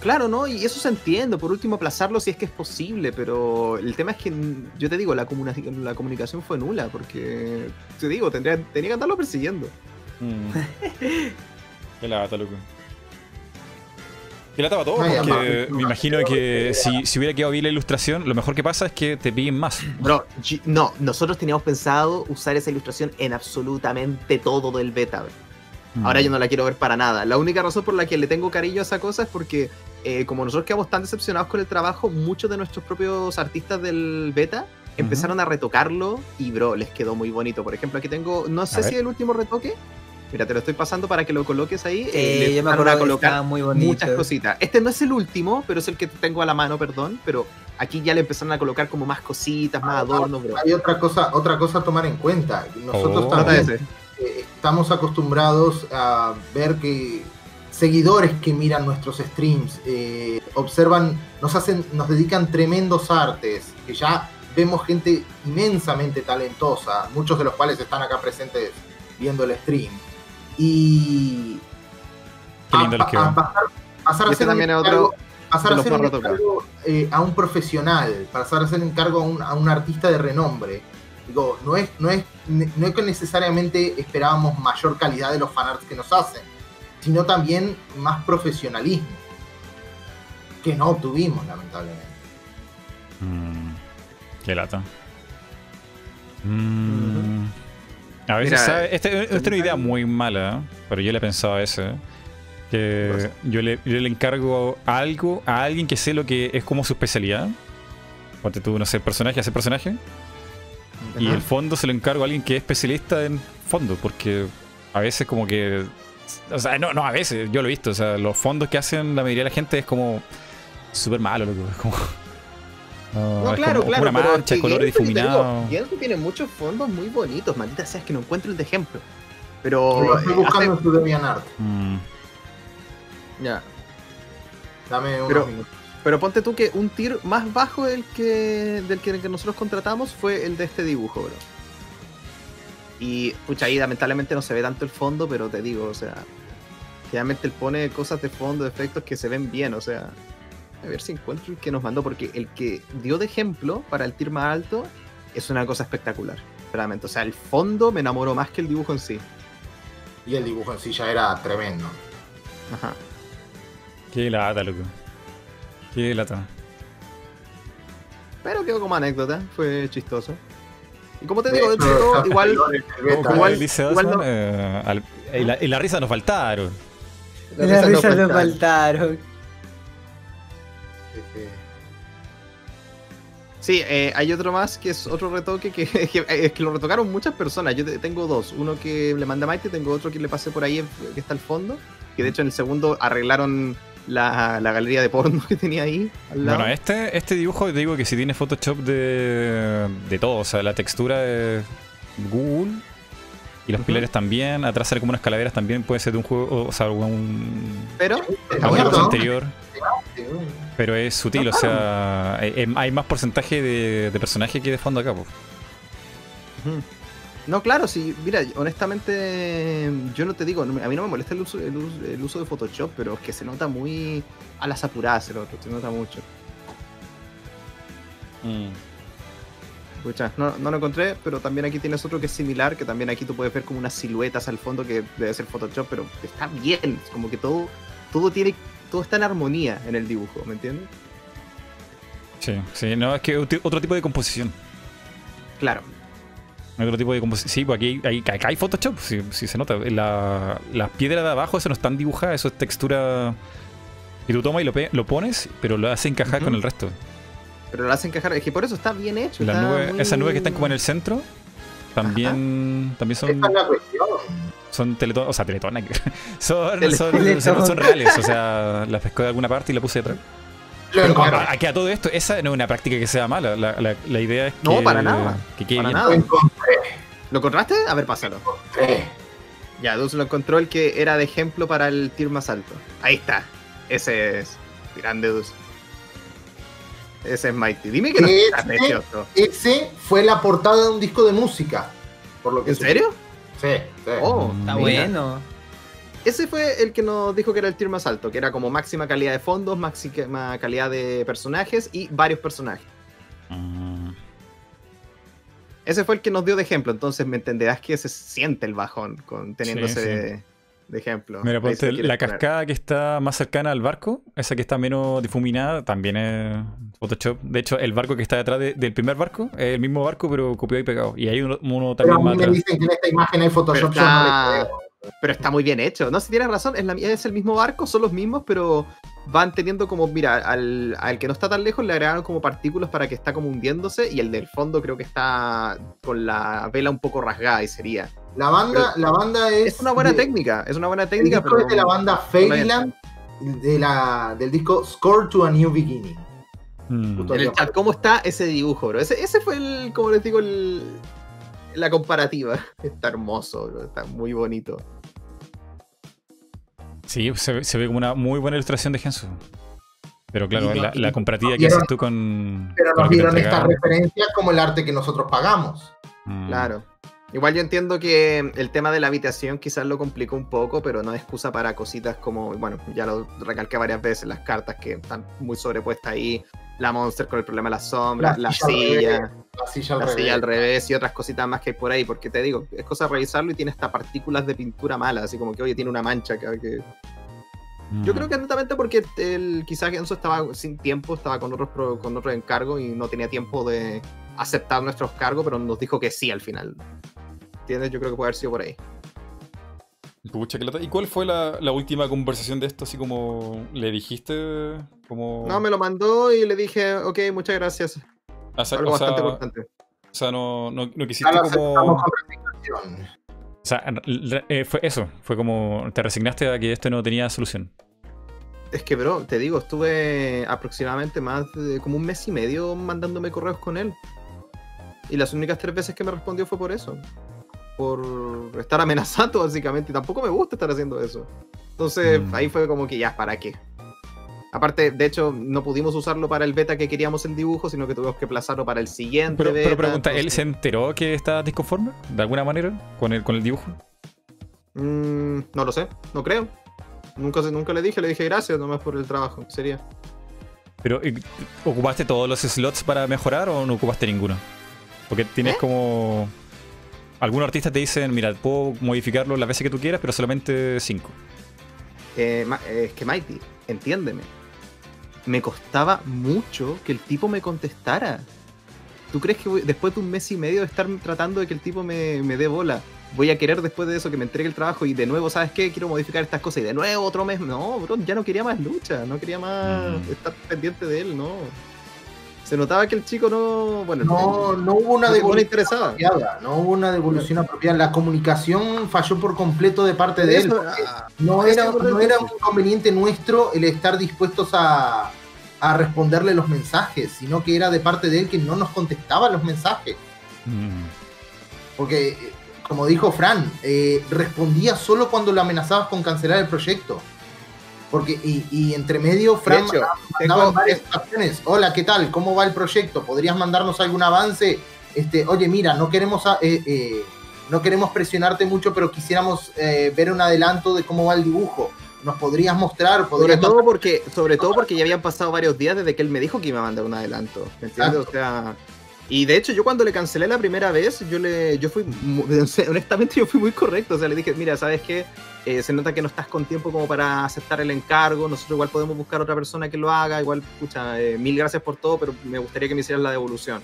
Claro, ¿no? Y eso se entiende. Por último, aplazarlo si es que es posible. Pero el tema es que, yo te digo, la, comuna- la comunicación fue nula. Porque, te digo, tendría, tenía que andarlo persiguiendo. Mm. Qué lata, loco. Qué lata para todo, Ay, porque amable. me imagino que si, si hubiera quedado bien la ilustración, lo mejor que pasa es que te piden más. Bro, no, nosotros teníamos pensado usar esa ilustración en absolutamente todo del beta. Ahora Mm. yo no la quiero ver para nada. La única razón por la que le tengo cariño a esa cosa es porque, eh, como nosotros quedamos tan decepcionados con el trabajo, muchos de nuestros propios artistas del beta empezaron a retocarlo y, bro, les quedó muy bonito. Por ejemplo, aquí tengo, no sé si el último retoque. Mira, te lo estoy pasando para que lo coloques ahí. Eh, le yo me acuerdo a colocar muy bonito. muchas cositas. Este no es el último, pero es el que tengo a la mano, perdón. Pero aquí ya le empezaron a colocar como más cositas, más adornos, bro. Hay otra cosa, otra cosa a tomar en cuenta. Nosotros Oh. También eh, estamos acostumbrados a ver que seguidores que miran nuestros streams eh, observan, nos hacen, nos dedican tremendos artes, que ya vemos gente inmensamente talentosa, muchos de los cuales están acá presentes viendo el stream. Y Qué lindo a, quedó. a pasar, pasar a este ser también un otro encargo- pasar de a ser un encargo, eh, a un profesional, pasar a ser encargo a un, a un artista de renombre. Digo, no es, no, es, no es que necesariamente esperábamos mayor calidad de los fanarts que nos hacen, sino también más profesionalismo, que no obtuvimos, lamentablemente. Mm, qué lata. Mm, A veces, ¿sabes? Este- Esta es una idea muy mala, pero yo le he pensado a veces. Que yo le, yo le encargo algo a alguien que sé lo que es como su especialidad. Ponte tú, no sé, personaje, hacer personaje. Y el fondo se lo encargo a alguien que es especialista en fondo, porque a veces como que... O sea, no, no, a veces, yo lo he visto, o sea, los fondos que hacen la mayoría de la gente es como súper malo, loco. Es como... No, claro, como claro. Una te digo, difuminados. Genshin tiene muchos fondos muy bonitos, maldita sea, es que no encuentro el de ejemplo. Pero. Lo estoy eh, buscando hace- en su DeviantArt. Mm, Ya. Dame unos Pero- minutos. Pero ponte tú que un tier más bajo del que, del que, del que nosotros contratamos fue el de este dibujo, bro. Y, pucha, ahí lamentablemente no se ve tanto el fondo, pero te digo, o sea, generalmente él pone cosas de fondo, de efectos que se ven bien, o sea, a ver si encuentro el que nos mandó, porque el que dio de ejemplo para el tier más alto es una cosa espectacular, realmente. O sea, el fondo me enamoró más que el dibujo en sí. Y el dibujo en sí ya era tremendo. Ajá. qué lata, loco. Qué lata. Pero quedó como anécdota, fue chistoso. Y como te digo, dentro de todo, *laughs* igual igual- igual no- eh, al- y, la, y la risa nos faltaron. las Las risas no risas me faltan. faltaron. Sí, eh, hay otro más que es otro retoque que, *laughs* que- es que lo retocaron muchas personas. Yo te- tengo dos. Uno que le mandé a Maite, tengo otro que le pasé por ahí, en- que está al fondo. Que de hecho en el segundo arreglaron la, la galería de porno *laughs* que tenía ahí al lado. Bueno, este, este dibujo, te digo que si tiene Photoshop de, de todo, o sea, la textura de Google y los pilares también, atrás sale como unas calaveras también, puede ser de un juego, o sea, un, Pero, ¿no? anterior. Pero es sutil, o sea, eh, eh, hay más porcentaje de, de personaje que de fondo acá. Ujú. No, claro, sí, mira, honestamente, yo no te digo, a mí no me molesta el uso, el, uso, el uso de Photoshop, pero es que se nota muy a las apuradas el otro, se nota mucho. Pucha, no, no lo encontré, pero también aquí tienes otro que es similar, que también aquí tú puedes ver como unas siluetas al fondo que debe ser Photoshop, pero está bien, es como que todo, todo tiene, todo está en armonía en el dibujo, ¿me entiendes? Sí, sí, no, es que otro tipo de composición. Claro. Otro tipo de composición. Sí, pues aquí hay, acá hay Photoshop, sí, sí se nota. La- las piedras de abajo, eso no están dibujadas, eso es textura Y tú tomas y lo, pones, pero lo haces encajar con el resto. Pero lo hacen encajar. Es que por eso está bien hecho. Las está nubes, muy- Esas nubes que están como en el centro, también, también son, Esa es la cuestión. Son teletón, o sea, teletonas. *laughs* Son, Tele- son, Teletón. son- son reales, o sea, las pescó de alguna parte y la puse detrás. Lo Pero encontré. a- aquí a todo esto, esa no es una práctica que sea mala. La, la- la idea es que. No, para nada. Que quede Para bien. nada. Lo encontré. ¿Lo encontraste? A ver, pásalo. Ya, Dus lo encontró el que era de ejemplo para el tier más alto. Ahí está. Ese es. Grande Dus. Ese es Mighty. Dime que no Ese- está precioso. Ese fue la portada de un disco de música. Por lo que ¿En serio? Sí, sí. Oh, Está mira. bueno. Ese fue el que nos dijo que era el tier más alto, que era como máxima calidad de fondos, máxima calidad de personajes y varios personajes. Mm. Ese fue el que nos dio de ejemplo, entonces me entenderás que se siente el bajón con teniéndose Sí, sí. De, ejemplo. Mira, ponte la poner. cascada que está más cercana al barco, esa que está menos difuminada, también es Photoshop. De hecho, el barco que está detrás de- del primer barco es el mismo barco, pero copiado y pegado. Y hay uno, Pero también mí más me atrás. dicen que en esta imagen hay Photoshop. Pero está-. Pero muy bien hecho. No, si tienes razón, es, la- es el mismo barco, son los mismos, pero van teniendo como, mira, al, al que no está tan lejos le agregaron como partículas para que está como hundiéndose y el del fondo creo que está con la vela un poco rasgada y sería. La banda, la banda es. Es una buena de- técnica, es una buena El técnica, disco pero... es de la banda Fairyland, de la, del disco Score to a New Beginning. Mm. Justo En el chat, ¿cómo está ese dibujo, bro? Ese, ese fue el, como les digo, el, la comparativa. *laughs* Está hermoso, bro, está muy bonito. Sí, se, ve- se ve como una muy buena ilustración de Gensu. Pero claro, no- la, y la no comparativa que haces tú con. Pero nos dieron estas referencias como el arte que nosotros pagamos. Mm. Claro. Igual yo entiendo que el tema de la habitación quizás lo complicó un poco, pero no es excusa para cositas como, bueno, ya lo recalqué varias veces, las cartas que están muy sobrepuestas ahí, la Monster con el problema de las sombras, la, La silla La silla al la revés. silla al revés y otras cositas más que hay por ahí, porque te digo, es cosa de revisarlo y tiene hasta partículas de pintura mala, así como que, oye, tiene una mancha que... que- Mm. Yo creo que netamente porque el, quizás Genso estaba sin tiempo, estaba con otros, pro- con otros encargos y no tenía tiempo de aceptar nuestros cargos, pero nos dijo que sí al final. ¿Entiendes? Yo creo que puede haber sido por ahí. Pucha, qué lata. ¿Y cuál fue la, la última conversación de esto? Así como le dijiste, como. No, me lo mandó y le dije, ok, muchas gracias. o sea, Algo o sea, bastante importante. o sea, no, no, no Ya quisiste como. O sea, eh, fue eso. Fue como. Te resignaste a que esto no tenía solución. Es que, bro, te digo, estuve aproximadamente más de como un mes y medio mandándome correos con él. Y las únicas tres veces que me respondió fue por eso. Por estar amenazando, *laughs* básicamente. Y tampoco me gusta estar haciendo eso. Entonces, Mm. ahí fue como que ya, ¿para qué? Aparte, de hecho, no pudimos usarlo para el beta que queríamos el dibujo, sino que tuvimos que plazarlo para el siguiente. Pero, pero beta, pregunta, ¿él se enteró que estabas disconforme? ¿De alguna manera? ¿Con el, con el dibujo? Mm, no lo sé, no creo. Nunca, nunca le dije, le dije gracias nomás por el trabajo. Sería. Pero, ¿ocupaste todos los slots para mejorar o no ocupaste ninguno? Porque tienes ¿Eh? como. Algunos artistas te dicen, mira, puedo modificarlo las veces que tú quieras, pero solamente cinco. Eh, eh, es que Mighty, entiéndeme. Me costaba mucho que el tipo me contestara. ¿Tú crees que voy- después de un mes y medio de estar tratando de que el tipo me, me dé bola, voy a querer después de eso que me entregue el trabajo y de nuevo, ¿sabes qué? Quiero modificar estas cosas y de nuevo otro mes. No, bro, ya no quería más lucha, no quería más Mm. estar pendiente de él, no. Se notaba que el chico no. Bueno, No, no hubo una no, devolución apropiada. No hubo una devolución apropiada. La comunicación falló por completo de parte de él. Ah, No era, no era un inconveniente nuestro el estar dispuestos a, a responderle los mensajes, sino que era de parte de él que no nos contestaba los mensajes. Mm. Porque, eh, como dijo Fran, eh, respondía solo cuando lo amenazabas con cancelar el proyecto. Porque, y, y entre medio, Fran hecho, tengo, varias ocasiones, hola, ¿qué tal? ¿Cómo va el proyecto? ¿Podrías mandarnos algún avance? Este, oye, mira, no queremos, a- eh, eh, no queremos presionarte mucho, pero quisiéramos eh, ver un adelanto de cómo va el dibujo. ¿Nos podrías mostrar? Sobre ¿Podrías todo porque, sobre todo porque ya habían pasado varios días desde que él me dijo que iba a mandar un adelanto. ¿Me entiendes? O sea. Y de hecho, yo cuando le cancelé la primera vez, yo le, yo fui, *laughs* honestamente, yo fui muy correcto. O sea, le dije, mira, ¿sabes qué? Eh, se nota que no estás con tiempo como para aceptar el encargo. Nosotros igual podemos buscar otra persona que lo haga. Igual, escucha, mil gracias por todo, pero me gustaría que me hicieras la devolución.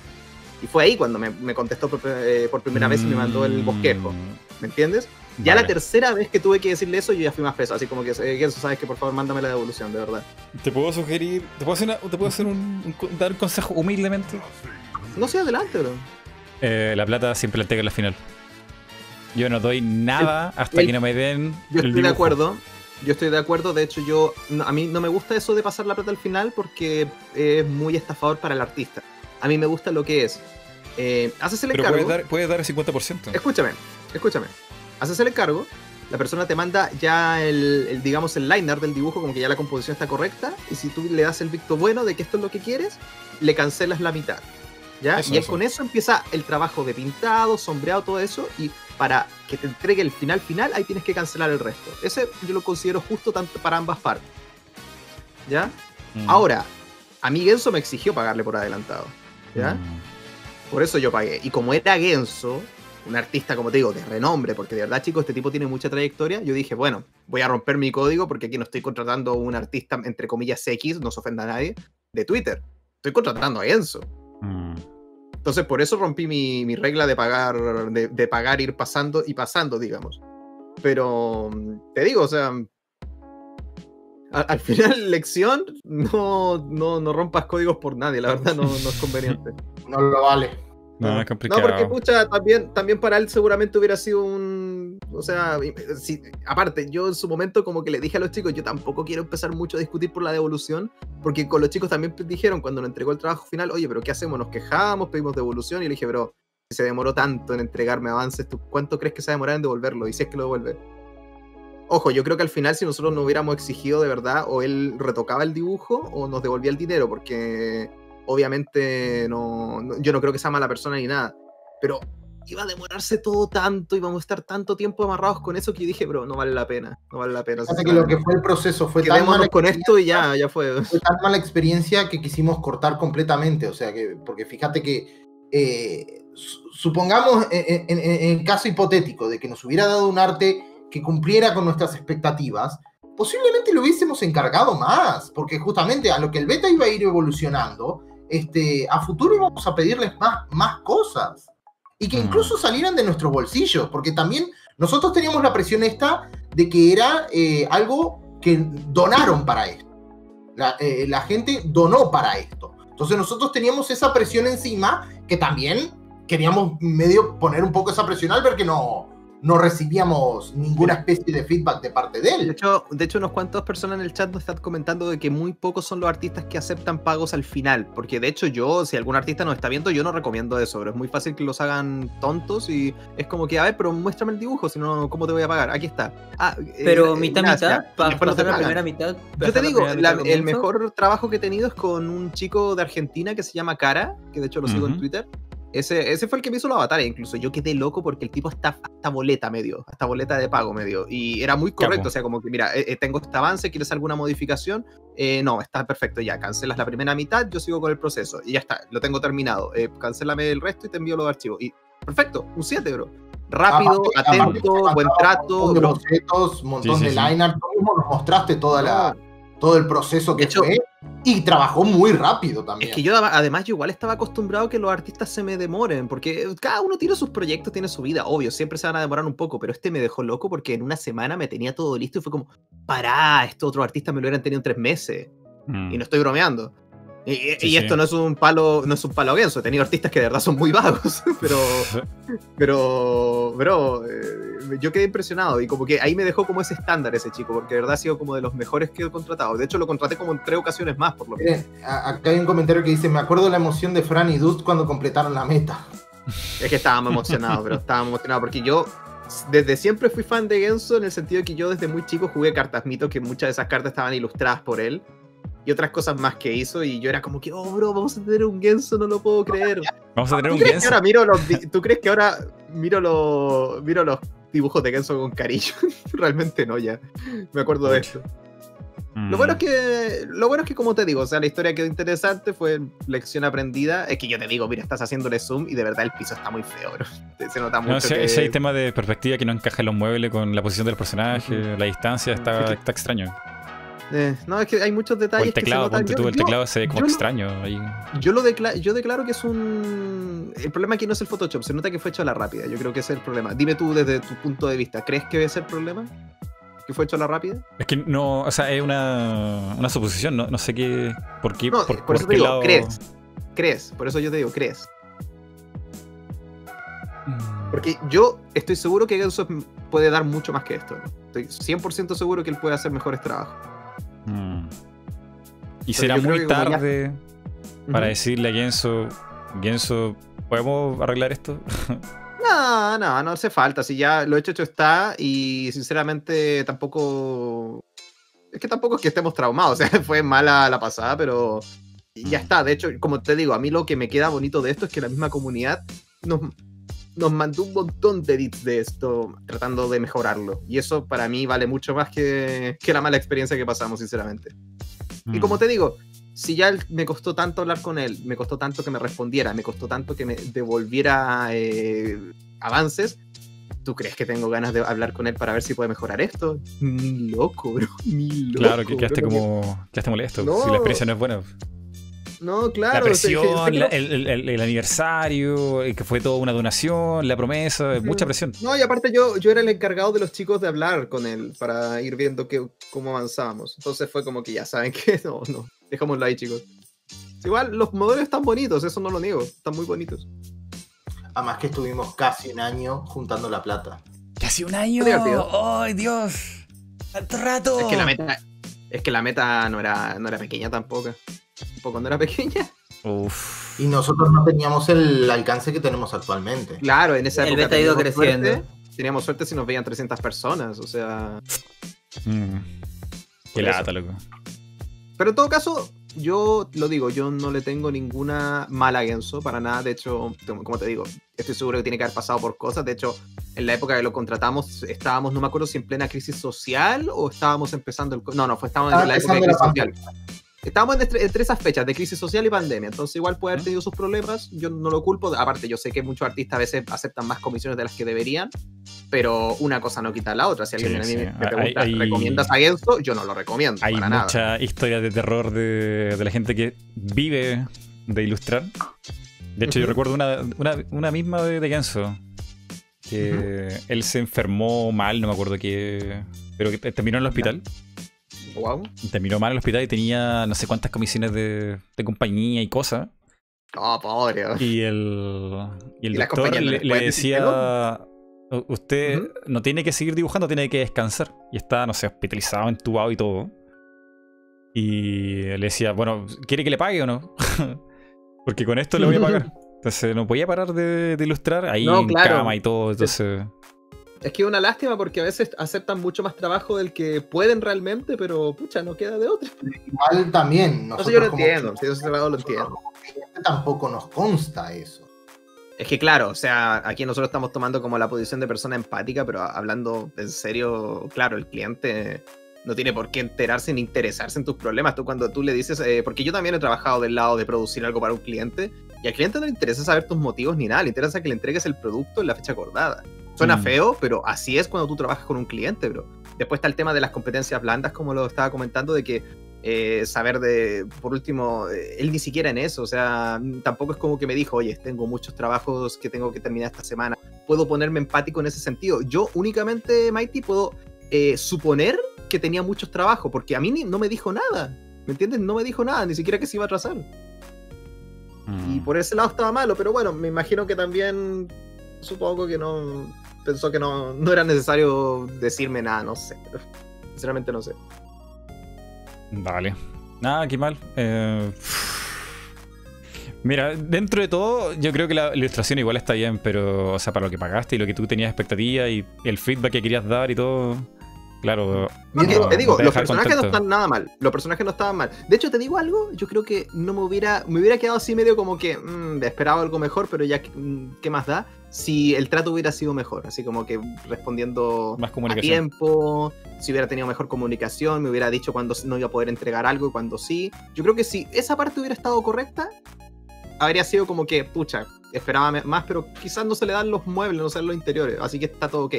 Y fue ahí cuando me, me contestó por, eh, por primera vez y me mandó el bosquejo. Mm. ¿Me entiendes? Ya Vale. la tercera vez que tuve que decirle eso, yo ya fui más peso. Así como que, eh, eso sabes que por favor mándame la devolución, de verdad. Te puedo sugerir, te puedo hacer, una- te puedo hacer un, un dar un consejo humildemente. No sé, adelante, bro. Eh, la plata siempre la entrega en la final. Yo no doy nada hasta el- que no me den. Yo el estoy de acuerdo. Yo estoy de acuerdo. De hecho, yo no- a mí no me gusta eso de pasar la plata al final porque es muy estafador para el artista. A mí me gusta lo que es. Eh, haces el Pero encargo. puedes dar, puedes dar el 50%. Escúchame, escúchame. Haces el encargo, la persona te manda ya el, el, digamos, el liner del dibujo, como que ya la composición está correcta, y si tú le das el visto bueno de que esto es lo que quieres, le cancelas la mitad. ¿Ya? Eso, y él eso. con eso empieza el trabajo de pintado, sombreado, todo eso, y para que te entregue el final final, ahí tienes que cancelar el resto. Ese yo lo considero justo tanto para ambas partes. ¿Ya? Mm. Ahora, a mí Genso me exigió pagarle por adelantado. ¿Ya? Mm. Por eso yo pagué. Y como era Genso, un artista, como te digo, de renombre, porque de verdad, chicos, este tipo tiene mucha trayectoria, yo dije, bueno, voy a romper mi código porque aquí no estoy contratando a un artista, entre comillas, X, no se ofenda a nadie, de Twitter. Estoy contratando a Genso. Mm. Entonces, por eso rompí mi, mi regla de pagar, de, de pagar, ir pasando y pasando, digamos. Pero mm, te digo, o sea, a- al final, *laughs* lección, no, no, no rompas códigos por nadie, la verdad no, no es conveniente. *laughs* No lo vale. No, es No, complicado. porque pucha, también, también para él seguramente hubiera sido un. O sea, y- si- aparte, yo en su momento como que le dije a los chicos, yo tampoco quiero empezar mucho a discutir por la devolución, porque con los chicos también dijeron cuando nos entregó el trabajo final, oye, pero ¿qué hacemos? Nos quejamos, pedimos devolución, y le dije, pero si se demoró tanto en entregarme avances, ¿tú cuánto crees que se va a demorar en devolverlo? Y si es que lo devuelve. Ojo, yo creo que al final si nosotros no hubiéramos exigido de verdad, o él retocaba el dibujo o nos devolvía el dinero, porque obviamente no, no- yo no creo que sea mala persona ni nada, pero iba a demorarse todo tanto, íbamos a estar tanto tiempo amarrados con eso que yo dije, bro, no vale la pena, no vale la pena. Fíjate que lo que fue el proceso fue tan mala con esto y ya, ya fue. fue tan mala experiencia que quisimos cortar completamente. O sea, que, porque fíjate que, eh, su- supongamos, en, en- en caso hipotético de que nos hubiera dado un arte que cumpliera con nuestras expectativas, posiblemente lo hubiésemos encargado más, porque justamente a lo que el beta iba a ir evolucionando, este, a futuro íbamos a pedirles más, más cosas. Y que Mm. incluso salieran de nuestros bolsillos, porque también nosotros teníamos la presión esta de que era eh, algo que donaron para esto. La, eh, la gente donó para esto. Entonces nosotros teníamos esa presión encima que también queríamos medio poner un poco esa presión al ver que no, no recibíamos ninguna especie de feedback de parte de De él. hecho, de hecho, unos cuantos personas en el chat nos están comentando de que muy pocos son los artistas que aceptan pagos al final. Porque de hecho, yo, si algún artista nos está viendo, yo no recomiendo eso. Pero es muy fácil que los hagan tontos y es como que, a ver, pero muéstrame el dibujo, si no, ¿cómo te voy a pagar? Aquí está. Ah, eh, Pero eh, mitad, gracias. mitad, para después no te pasar la primera mitad. Yo te pasar digo, primera la- mitad el comienzo. mejor trabajo que he tenido es con un chico de Argentina que se llama Cara, que de hecho lo sigo en. Twitter. Ese, ese fue el que me hizo la batalla, incluso yo quedé loco porque el tipo está hasta boleta medio, hasta boleta de pago medio, y era muy correcto, Capo. o sea, como que mira, eh, eh, tengo este avance, ¿quieres alguna modificación? Eh, no, está perfecto, ya, cancelas la primera mitad, yo sigo con el proceso, y ya está, lo tengo terminado, eh, cancélame el resto y te envío los archivos, y perfecto, un 7, bro. Rápido, aparte atento, te buen trato, Un montón de bro. bocetos, un montón Sí, sí, de sí. line art. Tú mismo nos mostraste toda la, todo el proceso que hecho- fue. Y trabajó muy rápido también. Es que yo adem- además yo igual estaba acostumbrado a que los artistas se me demoren, porque cada uno tiene sus proyectos, tiene su vida, obvio, siempre se van a demorar un poco, pero este me dejó loco porque en una semana me tenía todo listo y fue como, pará, estos otros artistas me lo hubieran tenido en tres meses, Mm. y no estoy bromeando. Y, Sí, y sí. esto no es un palo, no es un palo Genso, he tenido artistas que de verdad son muy vagos, *laughs* pero, *laughs* pero, bro, eh, yo quedé impresionado y como que ahí me dejó como ese estándar ese chico, porque de verdad ha sido como de los mejores que he contratado. De hecho, lo contraté como en tres ocasiones más, por lo menos. Acá hay un comentario que dice: Me acuerdo de la emoción de Fran y Dust cuando completaron la meta. *laughs* Es que estábamos emocionados, pero estábamos emocionados porque yo desde siempre fui fan de Genso en el sentido de que yo desde muy chico jugué cartas mito, que muchas de esas cartas estaban ilustradas por él y otras cosas más que hizo y yo era como que, oh, bro, vamos a tener un Genso, no lo puedo creer. Vamos a tener ¿Tú un Genso. ahora miro los, ¿Tú crees que ahora miro, los miro los dibujos de Genso con cariño? *laughs* Realmente no, ya. Me acuerdo de esto. Mm. Lo bueno es que, lo bueno es que como te digo, o sea, la historia quedó interesante, fue lección aprendida. Es que yo te digo, mira, estás haciéndole zoom y de verdad el piso está muy feo, bro. Se nota mucho No, si, que... si hay tema de perspectiva que no encaja en los muebles con la posición del personaje, la distancia, está, está extraño. Eh, no, es que hay muchos O detalles el teclado, que se ponte Yo- el teclado se ve como lo- extraño. ahí. Yo lo decla- yo declaro que es un. El problema aquí no es el Photoshop, se nota que fue hecho a la rápida. Yo creo que ese es el problema. Dime tú desde tu punto de vista, ¿crees que es el problema? ¿Que fue hecho a la rápida? Es que no, o sea, es una, una suposición, no, no sé qué, por qué, No, por, por eso te digo, lado- ¿crees? ¿Crees? Por eso yo te digo, ¿crees? Mm. Porque yo estoy seguro que Genso puede dar mucho más que esto. Estoy 100% seguro que él puede hacer mejores trabajos. Mm. Y Pero será muy ya- tarde para decirle a Genso, Genso, ¿podemos arreglar esto? *laughs* No, no, no hace falta. Si ya lo hecho, hecho está. Y sinceramente tampoco. Es que tampoco es que estemos traumados. *laughs* O sea, fue mala la pasada, pero ya está. De hecho, como te digo, a mí lo que me queda bonito de esto es que la misma comunidad nos, nos mandó un montón de edits de esto, tratando de mejorarlo. Y eso para mí vale mucho más que, que la mala experiencia que pasamos, sinceramente. Y Mm. como te digo, si ya me costó tanto hablar con él, me costó tanto que me respondiera, me costó tanto que me devolviera eh, avances, ¿tú crees que tengo ganas de hablar con él para ver si puede mejorar esto? Ni loco, bro. Ni loco. Claro, que quedaste bro. como, quedaste molesto, No. si la experiencia no es buena. No, claro. la o sea, presión, la- el, el- aniversario, el que fue toda una donación, la promesa, Ujú. mucha presión. No, y aparte yo, yo era el encargado de los chicos de hablar con él para ir viendo que, cómo avanzábamos. Entonces fue como que ya saben *laughs* que no, no, dejémoslo ahí, chicos. Igual los modelos están bonitos, eso no lo niego, están muy bonitos. Además que estuvimos casi un año juntando la plata. Casi un año. ¡Ay, Dios! ¡Tanto rato! Es que la meta, es que la meta no era, no era pequeña tampoco. No era pequeña. Uf. Y nosotros no teníamos el alcance que tenemos actualmente. Claro, en esa El época beta ha ido creciendo. suerte- teníamos suerte si nos veían 300 personas, o sea... Mm. Qué lata, loco. Pero en todo caso, yo lo digo, yo no le tengo ninguna mala a Genso, para nada. De hecho, como te digo, estoy seguro que tiene que haber pasado por cosas. De hecho, en la época que lo contratamos, estábamos, no me acuerdo si en plena crisis social o estábamos empezando el... No, no, fue, estábamos Estaba en la época de crisis la social. Estábamos entre, entre esas fechas de crisis social y pandemia, entonces igual puede haber tenido sus problemas, yo no lo culpo, aparte yo sé que muchos artistas a veces aceptan más comisiones de las que deberían, pero una cosa no quita la otra, si alguien Sí, a mí sí. me pregunta, hay- ¿recomiendas a Genso? Yo no lo recomiendo, Hay para nada. mucha historia de terror de, de la gente que vive de ilustrar. De hecho, yo recuerdo una, una, una misma de, de Genso. Que él se enfermó mal, no me acuerdo qué. Pero que terminó en el hospital. Guau. Terminó mal en el hospital y tenía no sé cuántas comisiones de, de compañía y cosas. No, pobre. Y el, y el ¿Y la doctor le, decía: "U- Usted no tiene que seguir dibujando, tiene que descansar. Y está, no sé, hospitalizado, entubado y todo. Y le decía: Bueno, ¿quiere que le pague o no? *laughs* Porque con esto le voy a pagar. *laughs* Entonces no podía parar de, de ilustrar ahí No, en claro. cama y todo. Entonces, Es que es una lástima porque a veces aceptan mucho más trabajo del que pueden realmente, pero pucha, no queda de otra. Igual también. No sé, yo lo entiendo, ese lado lo entiendo. tampoco nos consta eso. Es que claro, o sea, aquí nosotros estamos tomando como la posición de persona empática, pero hablando en serio, claro, el cliente no tiene por qué enterarse ni interesarse en tus problemas. Tú cuando tú le dices, eh, porque yo también he trabajado del lado de producir algo para un cliente, y al cliente no le interesa saber tus motivos ni nada, le interesa que le entregues el producto en la fecha acordada. Suena Mm. feo, pero así es cuando tú trabajas con un cliente, bro. Después está el tema de las competencias blandas, como lo estaba comentando, de que eh, saber de, por último, eh, él ni siquiera en eso, o sea, tampoco es como que me dijo, oye, tengo muchos trabajos que tengo que terminar esta semana, puedo ponerme empático en ese sentido. Yo únicamente, Mighty, puedo eh, suponer que tenía muchos trabajos, porque a mí ni- no me dijo nada, ¿me entiendes? No me dijo nada, ni siquiera que se iba a atrasar. Y mm, por ese lado estaba malo, pero bueno, me imagino que también supongo que no pensó que no, no era necesario decirme nada, no sé. Sinceramente no sé. Vale. Nada, qué mal. Eh, Mira, dentro de todo, yo creo que la ilustración igual está bien, pero, o sea, para lo que pagaste y lo que tú tenías expectativa y el feedback que querías dar y todo, claro. No, te digo, no te los personajes no están nada mal. Los personajes no estaban mal. De hecho, te digo algo, yo creo que no me hubiera, me hubiera quedado así medio como que mm, esperaba algo mejor, pero ya, mm, ¿qué más da? Si el trato hubiera sido mejor, así como que respondiendo Más a tiempo, si hubiera tenido mejor comunicación, me hubiera dicho cuando no iba a poder entregar algo y cuando sí. Yo creo que si esa parte hubiera estado correcta, habría sido como que, pucha, esperaba más, pero quizás no se le dan los muebles, no se dan los interiores, así que está todo ok.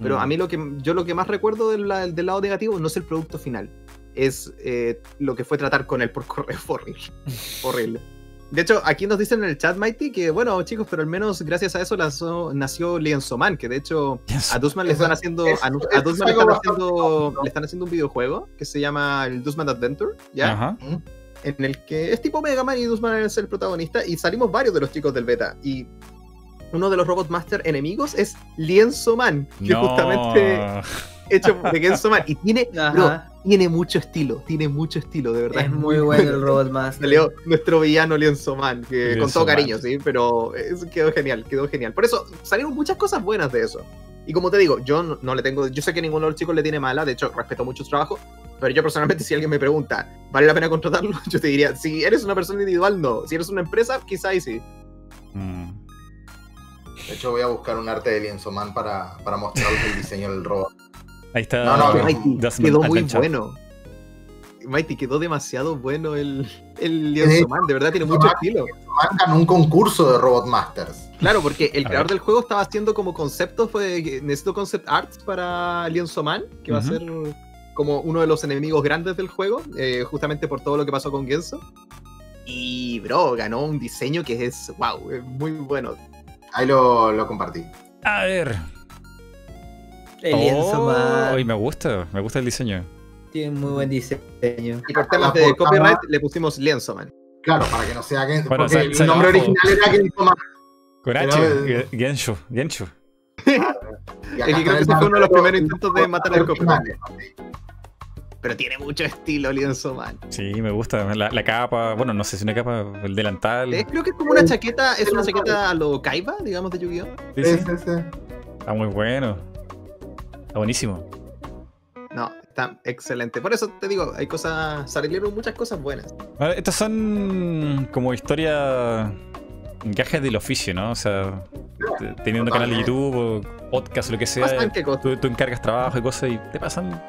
Pero Mm. a mí lo que yo lo que más recuerdo del, del lado negativo no es el producto final. es eh, lo que fue tratar con él por correo. *laughs* Horrible. horrible. De hecho, aquí nos dicen en el chat, Mighty, que bueno, chicos, pero al menos gracias a eso nació, nació Lienzo-Man, que de hecho a Dusman le están haciendo, a, Dusman le están, haciendo, bastante- le están haciendo un videojuego que se llama el Dusman Adventure, ¿ya? Ajá. en el que es tipo Mega Man y Dusman es el protagonista y salimos varios de los chicos del beta y uno de los Robot Master enemigos es Lienzo Man, que No. justamente *laughs* hecho de Genso Man y tiene, bro, tiene mucho estilo, tiene mucho estilo, de verdad. Es muy bueno el Robot *laughs* Master. Salió nuestro villano Lienzo Man, que con Lienzo todo Man. cariño, sí, pero es- quedó genial, quedó genial. Por eso salieron muchas cosas buenas de eso. Y como te digo, yo no, no le tengo, yo sé que ninguno de los chicos le tiene mala, de hecho respeto mucho su trabajo, pero yo personalmente si alguien me pregunta, ¿vale la pena contratarlo? *laughs* Yo te diría, si eres una persona individual, no. Si eres una empresa, quizá y sí. Mm. De hecho, voy a buscar un arte de lienzo man para, para mostrarles el diseño del robot. Ahí está. No, no, Mighty, quedó muy bueno. Mighty, quedó demasiado bueno el, el Lienzo Man, de verdad tiene mucho estilo. Man ganó un concurso de Robot Masters. Claro, porque el creador del juego estaba haciendo como conceptos, fue necesito concept arts para Lienzo Man, que va a ser como uno de los enemigos grandes del juego, eh, justamente por todo lo que pasó con Genso. Y, bro, ganó un diseño que es, wow, es muy bueno. Ahí lo, lo compartí. A ver. El Lienzo Oh, Man y me gusta, me gusta el diseño. tiene muy buen diseño. Y por temas La de copyright le pusimos Lienzo Man. Claro, para que no sea Gen- Bueno, porque sal- el nombre original era Genso Man. Con H, Ge- Genshu, Genshu. *laughs* Es que creo que fue uno de los primeros intentos de matar el original. Pero tiene mucho estilo Lienzo Man. Sí, me gusta. La, la capa, bueno, no sé si una capa, el delantal. Eh, creo que es como una chaqueta, es una chaqueta a lo Kaiba, digamos, de Yu-Gi-Oh! Sí. sí, sí. Está muy bueno. Está buenísimo. No, está excelente. Por eso te digo, hay cosas, salieron muchas cosas buenas. Estas son como historias, gajes del oficio, ¿no? O sea, te- teniendo un canal de YouTube o podcast o lo que sea, tú, tú encargas trabajo y cosas y te pasan.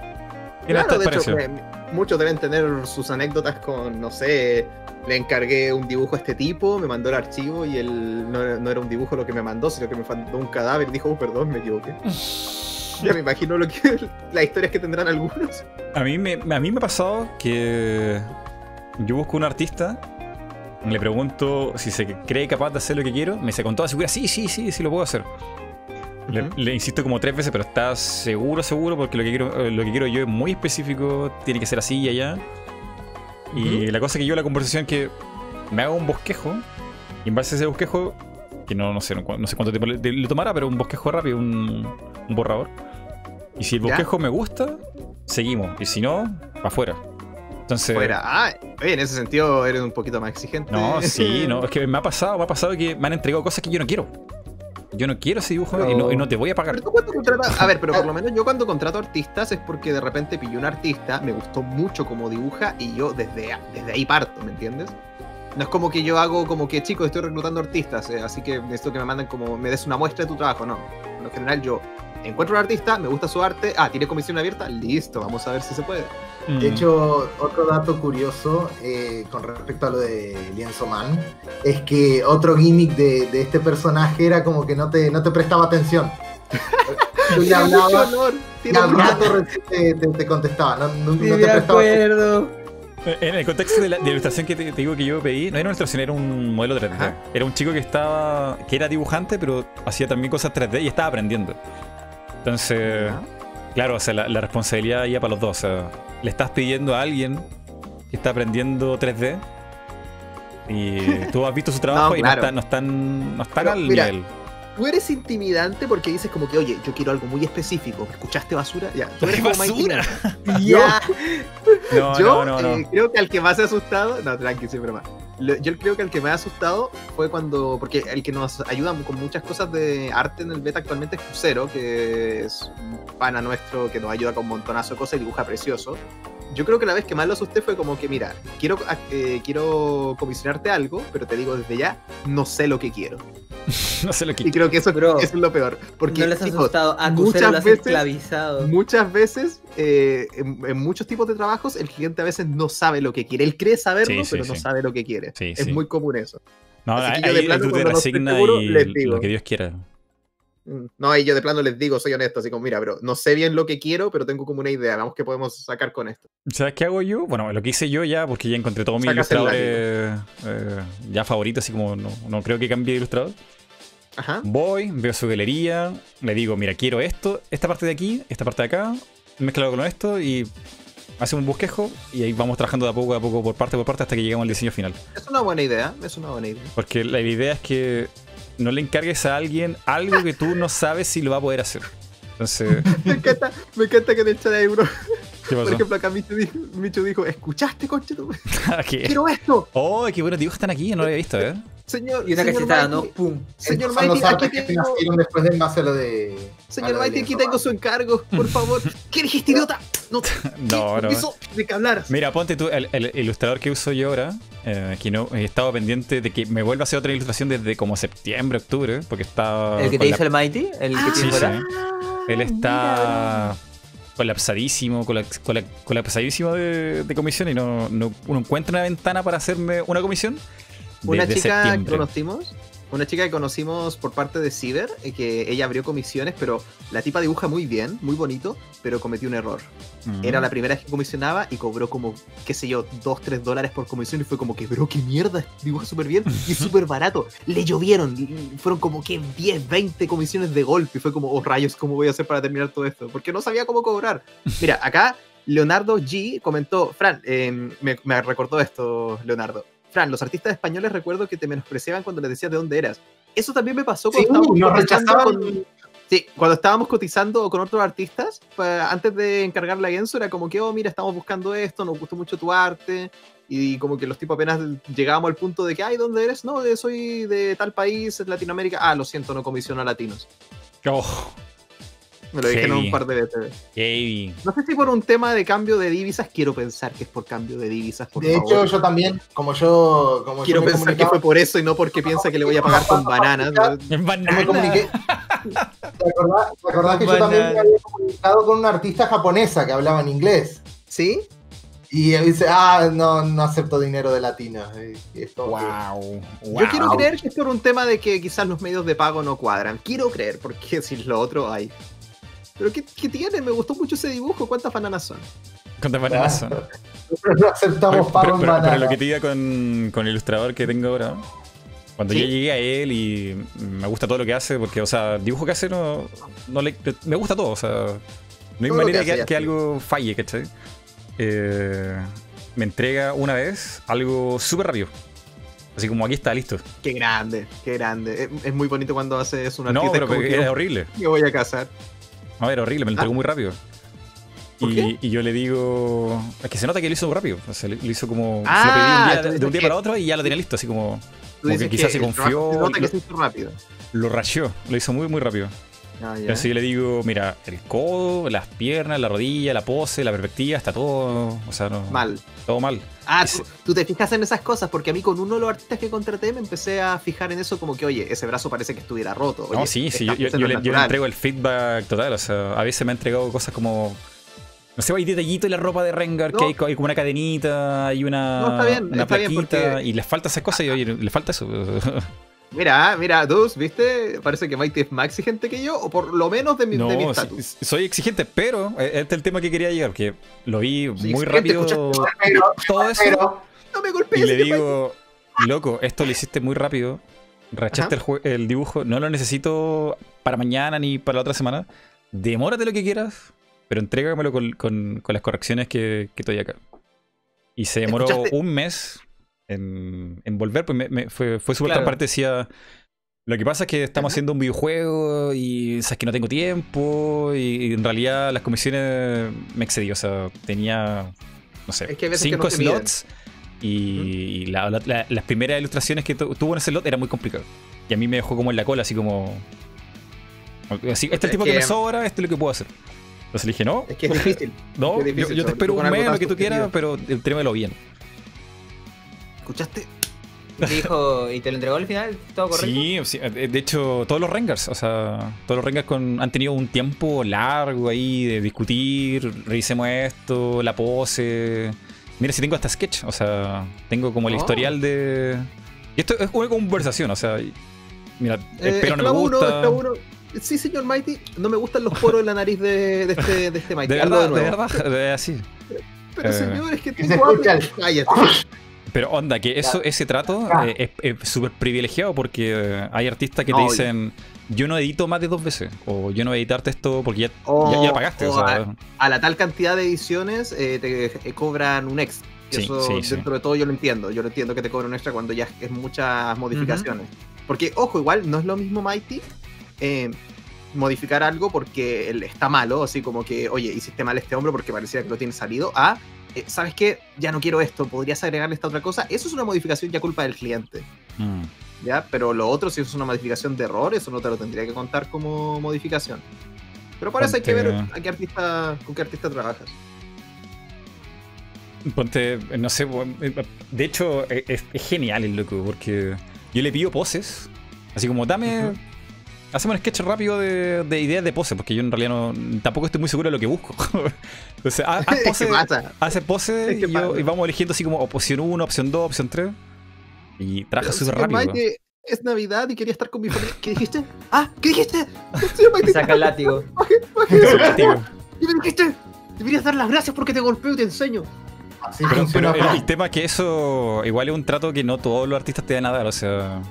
Claro, de hecho, eh, muchos deben tener sus anécdotas con, no sé, le encargué un dibujo a este tipo, me mandó el archivo y él no, era- no era un dibujo lo que me mandó, sino que me mandó un cadáver y dijo, "Oh, perdón, me equivoqué. *laughs* ya me imagino lo que, *laughs* las historias que tendrán algunos. A mí, me, a mí me ha pasado que yo busco un artista, le pregunto si se cree capaz de hacer lo que quiero, me dice con toda seguridad, sí, sí, sí, sí lo puedo hacer. Le, insisto como tres veces, pero ¿estás seguro, seguro? Porque lo que quiero, lo que quiero yo es muy específico, tiene que ser así y allá. Y la cosa que yo la conversación que me hago un bosquejo, y en base a ese bosquejo, que no, no sé, no, sé cuánto tiempo le, le tomará, pero un bosquejo rápido, un, un borrador. Y si el ¿Ya? bosquejo me gusta, seguimos. Y si no, afuera. Entonces. Fuera. Ah, oye, en ese sentido eres un poquito más exigente. No, sí, *laughs* no. Es que me ha pasado, me ha pasado que me han entregado cosas que yo no quiero. Yo no quiero ese dibujo y, no, y no te voy a pagar. Pero tú cuando contratas- A ver, pero por lo menos yo cuando contrato artistas es porque de repente pillé un artista, me gustó mucho como dibuja y yo desde, desde ahí parto, ¿me entiendes? No es como que yo hago como que, chicos, estoy reclutando artistas, eh, así que necesito que me manden como, me des una muestra de tu trabajo, no. En lo general yo encuentro un artista, me gusta su arte, ah, tiene comisión abierta, listo, vamos a ver si se puede. De Mm. hecho, otro dato curioso eh, con respecto a lo de Lienzo Man es que otro gimmick de, de este personaje era como que no te, no te prestaba atención. *laughs* Tú le hablabas te, te- te contestaba. No, no- Sí, no me te prestaba atención. Acuerdo. En el contexto de la, de la ilustración que te, te digo que yo pedí, no era una ilustración, era un modelo 3D. Ajá. Era un chico que estaba. que era dibujante, pero hacía también cosas 3D y estaba aprendiendo. Entonces, claro, o sea, la, la responsabilidad iba para los dos. O sea, le estás pidiendo a alguien que está aprendiendo 3D y tú has visto su trabajo No, y claro. no están, no están, no están al mira, nivel. Tú eres intimidante porque dices como que, oye, yo quiero algo muy específico. ¿Escuchaste basura? Ya, tú eres ¿Qué como más basura? *laughs* Ya. No, yo no, no, no. eh, creo que al que más he asustado, no, tranqui, broma. Lo- Yo creo que al que me ha asustado fue cuando, porque el que nos ayuda con muchas cosas de arte en el beta actualmente es Crucero, que es un pana nuestro que nos ayuda con un montonazo de cosas y dibuja precioso. Yo creo que la vez que más lo asusté fue como que, mira, quiero, eh, quiero comisionarte algo, pero te digo desde ya, no sé lo que quiero. *laughs* no sé lo que. Y creo que eso, Bro, eso es lo peor. Porque, no les has chicos, asustado. A muchas lo has veces- esclavizado. Muchas veces, eh, en, en muchos tipos de trabajos, el cliente a veces no sabe lo que quiere. Él cree saberlo, Sí, sí, pero no sabe lo que quiere. Sí, es sí. muy común eso. No, Así ahí que yo de plano, tú te resignas y les digo. lo que Dios quiera. Mm, No, y yo de plano les digo, soy honesto, así como, mira, pero no sé bien lo que quiero, pero tengo como una idea, veamos qué podemos sacar con esto. ¿Sabes qué hago yo? Bueno, lo que hice yo ya, porque ya encontré todos mis ilustradores eh, ya favoritos, así como no, no creo que cambie de ilustrador. Ajá. Voy, veo su galería, le digo, mira, quiero esto, esta parte de aquí, esta parte de acá, mezclado con esto y hacemos un bosquejo y ahí vamos trabajando de a poco a poco, por parte por parte, hasta que llegamos al diseño final. Es una buena idea, es una buena idea. Porque la idea es que no le encargues a alguien algo que tú no sabes si lo va a poder hacer. Entonces, *laughs* Me encanta, me encanta que en el chat hay uno. ¿qué Por pasó? ejemplo, acá Micho dijo, ¿escuchaste, *laughs* ¿Qué? ¡Quiero esto! Oh, qué buenos dibujos están aquí, no lo había visto, ¿eh? Señor, Y una señor cachetada, ¿no? Mighty, ¡Pum! Señor son los Mighty, aquí que tengo, nacieron después del más a lo de. señor Mighty, aquí tengo su encargo, por favor. *laughs* ¿Qué dijiste, idiota? No, *laughs* No, no. permiso de que hablaras. Mira, ponte tú, el, el ilustrador que uso yo ahora, eh, que no he estado pendiente de que me vuelva a hacer otra ilustración desde como septiembre, octubre, porque está. ¿El que te la- hizo el Mighty? ¿El que Ah, te Sí, hizo sí. ahora? Él está colapsadísimo, colax- cola- colapsadísimo de, de comisión y no, no, no encuentra una ventana para hacerme una comisión. Una chica que conocimos, una chica que conocimos por parte de Ciber, eh, que ella abrió comisiones, pero la tipa dibuja muy bien, muy bonito, pero cometió un error. Mm. Era la primera vez que comisionaba y cobró como, qué sé yo, 2, 3 dólares por comisión y fue como que, bro, qué mierda, dibuja súper bien y *laughs* súper barato. Le llovieron, fueron como que 10, 20 comisiones de golpe y fue como, oh rayos, ¿cómo voy a hacer para terminar todo esto? Porque no sabía cómo cobrar. Mira, acá Leonardo G comentó, Fran, eh, me, me recordó esto, Leonardo. Fran, los artistas españoles recuerdo que te menospreciaban cuando les decías de dónde eras. Eso también me pasó Sí, cuando estábamos nos cotizando rechazaban. con- Sí, cuando estábamos cotizando con otros artistas, pa- antes de encargarle a Genso, era como que, oh, mira, estamos buscando esto, nos gustó mucho tu arte. Y como que los tipos apenas llegábamos al punto de que, ay, ¿dónde eres? No, soy de tal país, Latinoamérica. Ah, lo siento, no comisiono a latinos. Oh, Me lo dijeron un par de veces. No sé si por un tema de cambio de divisas, quiero pensar que es por cambio de divisas, por De favor. hecho, yo también, como yo. Como quiero yo pensar que fue por eso y no porque piensa que le voy a pagar con bananas. En yo me banana. comuniqué. ¿Te acordás, te acordás que yo Banana. también me había comunicado con una artista japonesa que hablaba en inglés? ¿Sí? Y él dice, ah, no, no acepto dinero de latinos. Wow, Yo quiero creer que es por un tema de que quizás los medios de pago no cuadran. Quiero creer, porque si lo otro hay. Pero ¿qué, qué tiene? Me gustó mucho ese dibujo. ¿Cuántas bananas son? ¿Cuántas bananas son? No aceptamos Pero, pago pero- lo que te diga con, con el ilustrador que tengo ahora, cuando Sí. yo llegué a él y me gusta todo lo que hace, porque, o sea, dibujo que hace no, no le, me gusta todo, o sea, no hay Todo manera que que, hace, algo falle, ¿cachai? Eh, me entrega una vez algo súper rápido. Así como aquí está, listo. Qué grande, qué grande. Es, es muy bonito cuando haces un No, pero es como porque que, era horrible. me voy a casar. No, era horrible, me lo entregó muy rápido. ¿Por Y, yo le digo. Es que se nota que lo hizo muy rápido. O sea, lo hizo como. Ah, se lo pedí un día- tú de un día que- para otro y ya lo tenía listo, así como. Como que quizás se confió, se nota que lo- se hizo rápido. Lo rasheó, lo hizo muy, muy rápido. Ah. Entonces yo le digo, mira, el codo, las piernas, la rodilla, la pose, la perspectiva, está todo. O sea, no. Mal. Todo mal. Ah, tú, tú te fijas en esas cosas, porque a mí con uno de los artistas que contraté me empecé a fijar en eso como que, oye, ese brazo parece que estuviera roto. Oye, no, sí, sí, yo, le, yo entrego el feedback total. O sea, a veces me ha entregado cosas como. No sé, hay detallito en la ropa de Rengar, que hay, co- hay como una cadenita, hay una, No, está bien, una está bien, plaquita, porque- y le falta esas cosas y oye, le falta eso. *laughs* Mira, mira, Dus, ¿viste? Parece que Mighty es más exigente que yo, o por lo menos de mi de mi No, sí, soy exigente, pero eh, este es el tema que quería llegar, que lo vi muy rápido Pero, todo eso. pero, No me Y golpees. le que digo, loco, esto lo hiciste muy rápido. Rachaste el, el dibujo, no lo necesito para mañana ni para la otra semana. Demórate lo que quieras, pero entrégamelo con, con- con las correcciones que, que estoy acá. Y se demoró ¿Escuchaste? un mes en, en volver, pues me- me- fue, fue súper Claro. transparente. Decía, lo que pasa es que estamos haciendo un videojuego y sabes que no tengo tiempo y, y en realidad las comisiones me excedí, o sea, tenía, no sé, Es que cinco no slots y la- la- la- las primeras ilustraciones que tu- tuvo en ese slot era muy complicado. Y a mí me dejó como en la cola, así como... Así, este es el Es tiempo que, que- me sobra, este es lo que puedo hacer. Entonces le dije, no, Es que es difícil. *laughs* no, es yo, difícil, yo te espero un mes, lo que tú quieras, pero entrémelo bien. ¿Escuchaste? Te dijo, ¿y te lo entregó al final? ¿Todo correcto? Sí, sí, eh, de hecho, todos los Rengars, o sea, todos los Rengars con, han tenido un tiempo largo ahí de discutir, revisemos esto, la pose. Mira, si tengo hasta sketch, o sea, tengo como el Oh. historial de. Y esto es una conversación, o sea, mira, Eh, espero no me gusta. uno. Sí, señor Mighty, no me gustan los poros en la nariz de, de este, de este *laughs* Mighty. De verdad, de nuevo. verdad, así. Pero Eh, señor, es que tengo hambre. Cállate. *laughs* Pero onda, que eso, ese trato eh, es súper privilegiado porque eh, hay artistas que te dicen yo no edito más de dos veces o yo no voy a editarte esto porque ya, O- ya, ya pagaste. o o sea, a la tal cantidad de ediciones eh, te cobran un extra. Sí, eso sí, sí. dentro de todo yo lo entiendo. Yo lo entiendo que te cobran un extra cuando ya es muchas modificaciones. Porque, ojo, igual no es lo mismo Mighty eh, modificar algo porque está malo, así como que, oye, hiciste mal este hombro porque parecía que lo tienes salido, a, eh, ¿sabes qué? Ya no quiero esto, podrías agregarle esta otra cosa. Eso es una modificación ya culpa del cliente. mm. ¿ya? Pero lo otro, si es una modificación de error, eso no te lo tendría que contar como modificación. Pero para eso hay que ver a qué artista, con qué artista trabajas. Ponte, no sé, eh, de hecho eh, es, es genial el loco porque yo le pido poses, así como dame. Hacemos un sketch rápido de, de ideas de poses, porque yo en realidad no, tampoco estoy muy seguro de lo que busco. *laughs* Entonces, haz, *laughs* haz ¿Qué poses, pasa? hace poses ¿Qué y, yo- y vamos eligiendo así como opción 1, opción 2, opción 3 y trabaja súper rápido. Es Navidad y quería estar con mi familia. ¿Qué dijiste? Ah, ¿qué dijiste? *laughs* Saca el látigo. ¿qué me dijiste? Deberías dar las gracias porque te golpeo y te enseño. Así Pero, pero el, el tema es que eso igual es un trato que no todos los artistas te dan a dar, o sea...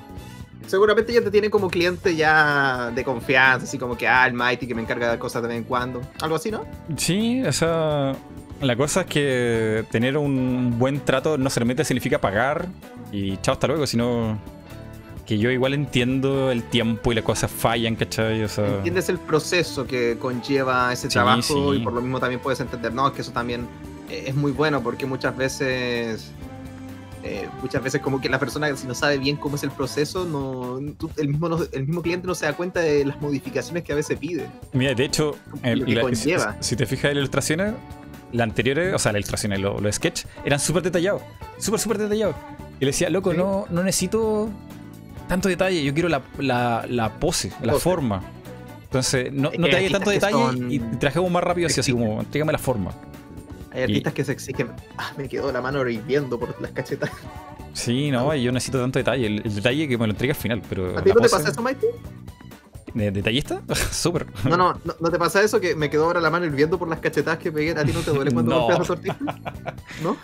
Seguramente ya te tienen como cliente ya de confianza, así como que, ah, el Mighty que me encarga de cosas de vez en cuando. Algo así, ¿no? Sí, o sea, la cosa es que tener un buen trato no solamente significa pagar y chao, hasta luego, sino que yo igual entiendo el tiempo y las cosas fallan, ¿cachai? O sea, Entiendes el proceso que conlleva ese Sí, trabajo sí. y por lo mismo también puedes entender, no, es que eso también es muy bueno porque muchas veces, eh, muchas veces como que la persona si no sabe bien cómo es el proceso, no, el, mismo, no- el mismo cliente no se da cuenta de las modificaciones que a veces pide. mira, de hecho, la- si, te fijas en las ilustraciones, las anteriores, o sea, las ilustraciones, los, los sketches, eran súper detallados, súper, súper detallados. Y le decía, loco, Sí. no, no necesito tanto detalle, yo quiero la, la, la pose, la forma. Entonces, no, no te hagas tanto detalle son y trajemos más rápido, así, así como, entrégame la forma. Hay artistas que se exigen, ah, me quedó la mano hirviendo por las cachetas. *laughs* Sí, no, yo necesito tanto detalle. El, el detalle que me lo entrega al final, pero. ¿A ti la no te pasa eso, Mighty? ¿De- ¿Detallista? *laughs* Súper. No, no, no, ¿no te pasa eso que me quedó ahora la mano hirviendo por las cachetadas que pegué? ¿A ti no te duele *laughs* cuando No. golpeas a tu artista? ¿No?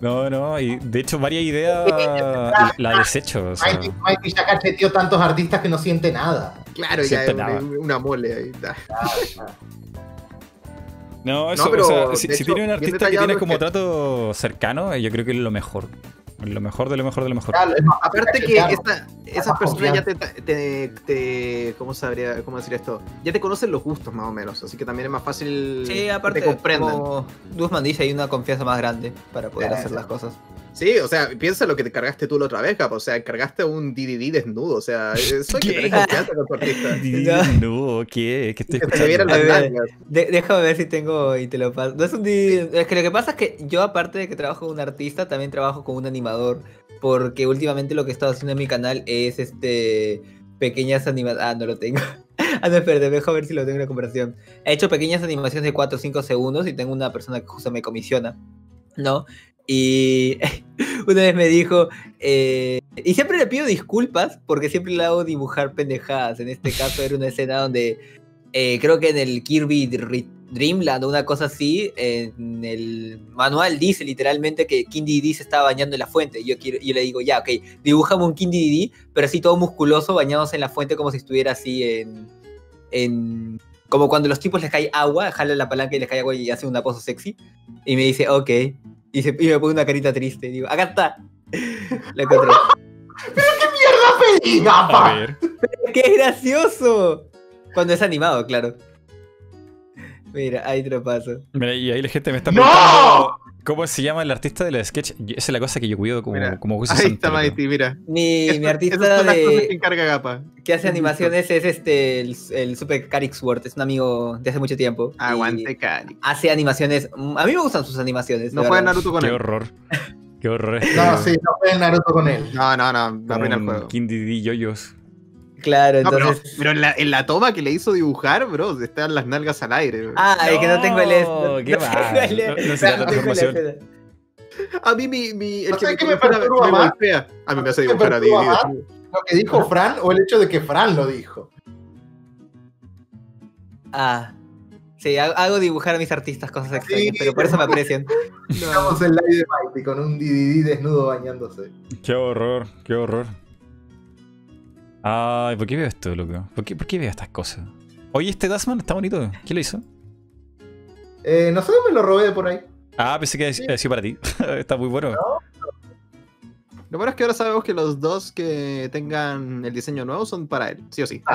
No, no, y de hecho, varias ideas la, la desecho. O sea, Mighty, Mighty ya cacheteó tantos artistas que no siente nada. Claro, ya es una, una mole ahí. ah. No, eso, pero, o sea, si, si tiene un artista que tiene como trato cercano, eh, yo creo que es lo mejor. Lo mejor de lo mejor de lo mejor. Claro, Aparte que esta- esas personas ya te, te, te- ¿cómo sabría, cómo decir esto? Ya te conocen los gustos más o menos, así que también es más fácil Sí, que aparte, te comprendan. como Guzmán dice, hay una confianza más grande para poder Claro. hacer las cosas. Sí, o sea, piensa lo que te cargaste tú la otra vez, Cap, o sea, cargaste un DDD desnudo, o sea, *laughs* eso hay que tener confianza con tu artista. No, ¿qué? ¿Qué estoy escuchando? las A ver. De- déjame ver si tengo y te lo paso. No es un di- Es que lo que pasa es que yo, aparte de que trabajo con un artista, también trabajo con un animador. Porque últimamente lo que he estado haciendo en mi canal es este. Pequeñas animaciones. Ah, no lo tengo. *laughs* ah, no, espérate, dejo ver si lo tengo en la conversación. He hecho pequeñas animaciones de 4 o 5 segundos y tengo una persona que justo me comisiona. ¿No? Y *laughs* una vez me dijo. eh, y siempre le pido disculpas porque siempre le hago dibujar pendejadas. En este caso era una *laughs* escena donde eh, creo que en el Kirby Dr- Dreamland o una cosa así, en el manual dice literalmente que King Dedede se estaba bañando en la fuente. Yo, quiero, yo le digo, ya, ok, dibujame un King Dedede, pero así todo musculoso, bañándose en la fuente como si estuviera así en... en como cuando los tipos les cae agua, jala la palanca y les cae agua y hace una pose sexy. Y me dice, ok. Y, se, y me pone una carita triste. Y digo, acá está. *laughs* Lo encontré. pedí, A ver. ¡Qué gracioso! Cuando es animado, claro. Mira, ahí te lo paso. Mira, y ahí la gente me está ¡No! Cómo se llama el artista de la sketch. Yo- Esa es la cosa que yo cuido como, Mira, como Ahí santo, está. Mighty, mira. Mi, mi artista cosas que de, encarga Gapa. que hace animaciones es este, el, el Super Carixworth. Es un amigo de hace mucho tiempo. Aguante, Cali. Hace animaciones. mm, A mí me gustan sus animaciones. No de juega. Naruto con Qué él. horror. Qué horror. este- No, sí, no fue Naruto con él. No, no, no, me como arruina el juego. Dedede yoyos. Claro, No, pero, entonces. pero en, la, en la toma que le hizo dibujar, bro, están las nalgas al aire. bro. Ah, es que no tengo el. No, No, qué no No- no no. A mí mi, mi el ¿No que me, me perturba me más? golpea. A mí me hace ¿Me dibujar a más? ¿Lo que dijo *laughs* Fran o el hecho de que Fran lo dijo? Ah. Sí, hago, dibujar a mis artistas cosas extrañas, Sí. pero por eso me aprecian. *laughs* Estamos en live de Mighty con un DDD desnudo bañándose. Qué horror, qué horror. Ay, ¿por qué veo esto, loco? ¿Por qué, por qué veo estas cosas? Oye, este Dasman está bonito. ¿Quién lo hizo? Eh, no sé, me lo robé de por ahí. Ah, pensé que había sido para ti. *laughs* está muy bueno. Lo bueno es que ahora sabemos que los dos que tengan el diseño nuevo son para él, sí o sí. *laughs*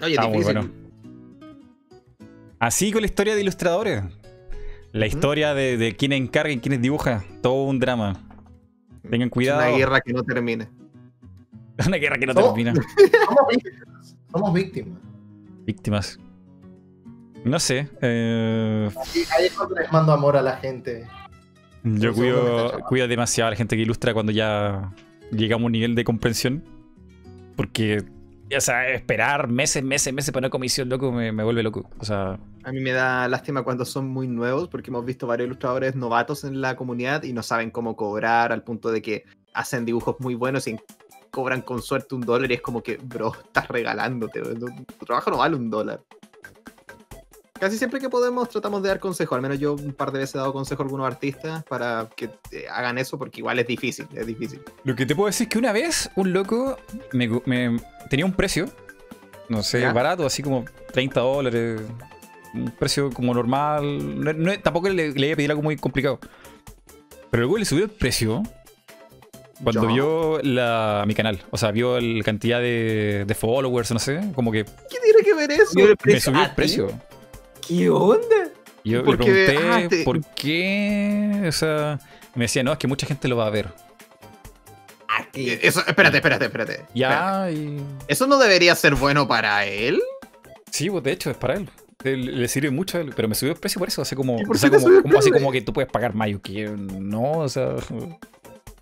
Oye, Está muy difícil. bueno. Así con la historia de ilustradores. La historia de, de quién encarga y quién dibuja. Todo un drama. Tengan cuidado. Una guerra que no termine. *laughs* Una guerra que no termina. Somos víctimas. Somos víctimas. Víctimas. No sé. eh, Y ahí es cuando les mando amor a la gente. yo cuido, cuido demasiado a la gente que ilustra cuando ya llegamos a un nivel de comprensión. Porque, o sea, esperar meses, meses, meses para una comisión, loco, me, me vuelve loco. O sea, A mí me da lástima cuando son muy nuevos, porque hemos visto varios ilustradores novatos en la comunidad y no saben cómo cobrar, al punto de que hacen dibujos muy buenos y cobran con suerte un dólar y es como que, bro, estás regalándote, tu trabajo no vale un dólar. Casi siempre que podemos tratamos de dar consejo, al menos yo un par de veces he dado consejo a algunos artistas para que eh, hagan eso, porque igual es difícil, es difícil. Lo que te puedo decir es que una vez un loco me, tenía un precio, no sé, ¿Ya? barato, así como 30 dólares, un precio como normal. No- no- tampoco le, le iba a pedir algo muy complicado. Pero luego le subió el precio cuando Ya. vio la, mi canal. O sea, vio la cantidad de, de followers, no sé, como que ¿Qué tiene que ver eso? me subió ¿A el ti? precio. ¿Qué onda? Yo le pregunté ah, te- por qué, o sea, me decía, no, es que mucha gente lo va a ver. Eh, Eso, espérate, espérate, espérate. Ya, y... ¿Eso no debería ser bueno para él? Sí, pues de hecho es para él. Le sirve mucho a él, pero me subió el precio por eso. Así como, ¿Y por o sea, como, como- así como que tú puedes pagar más. Yo que no, o sea.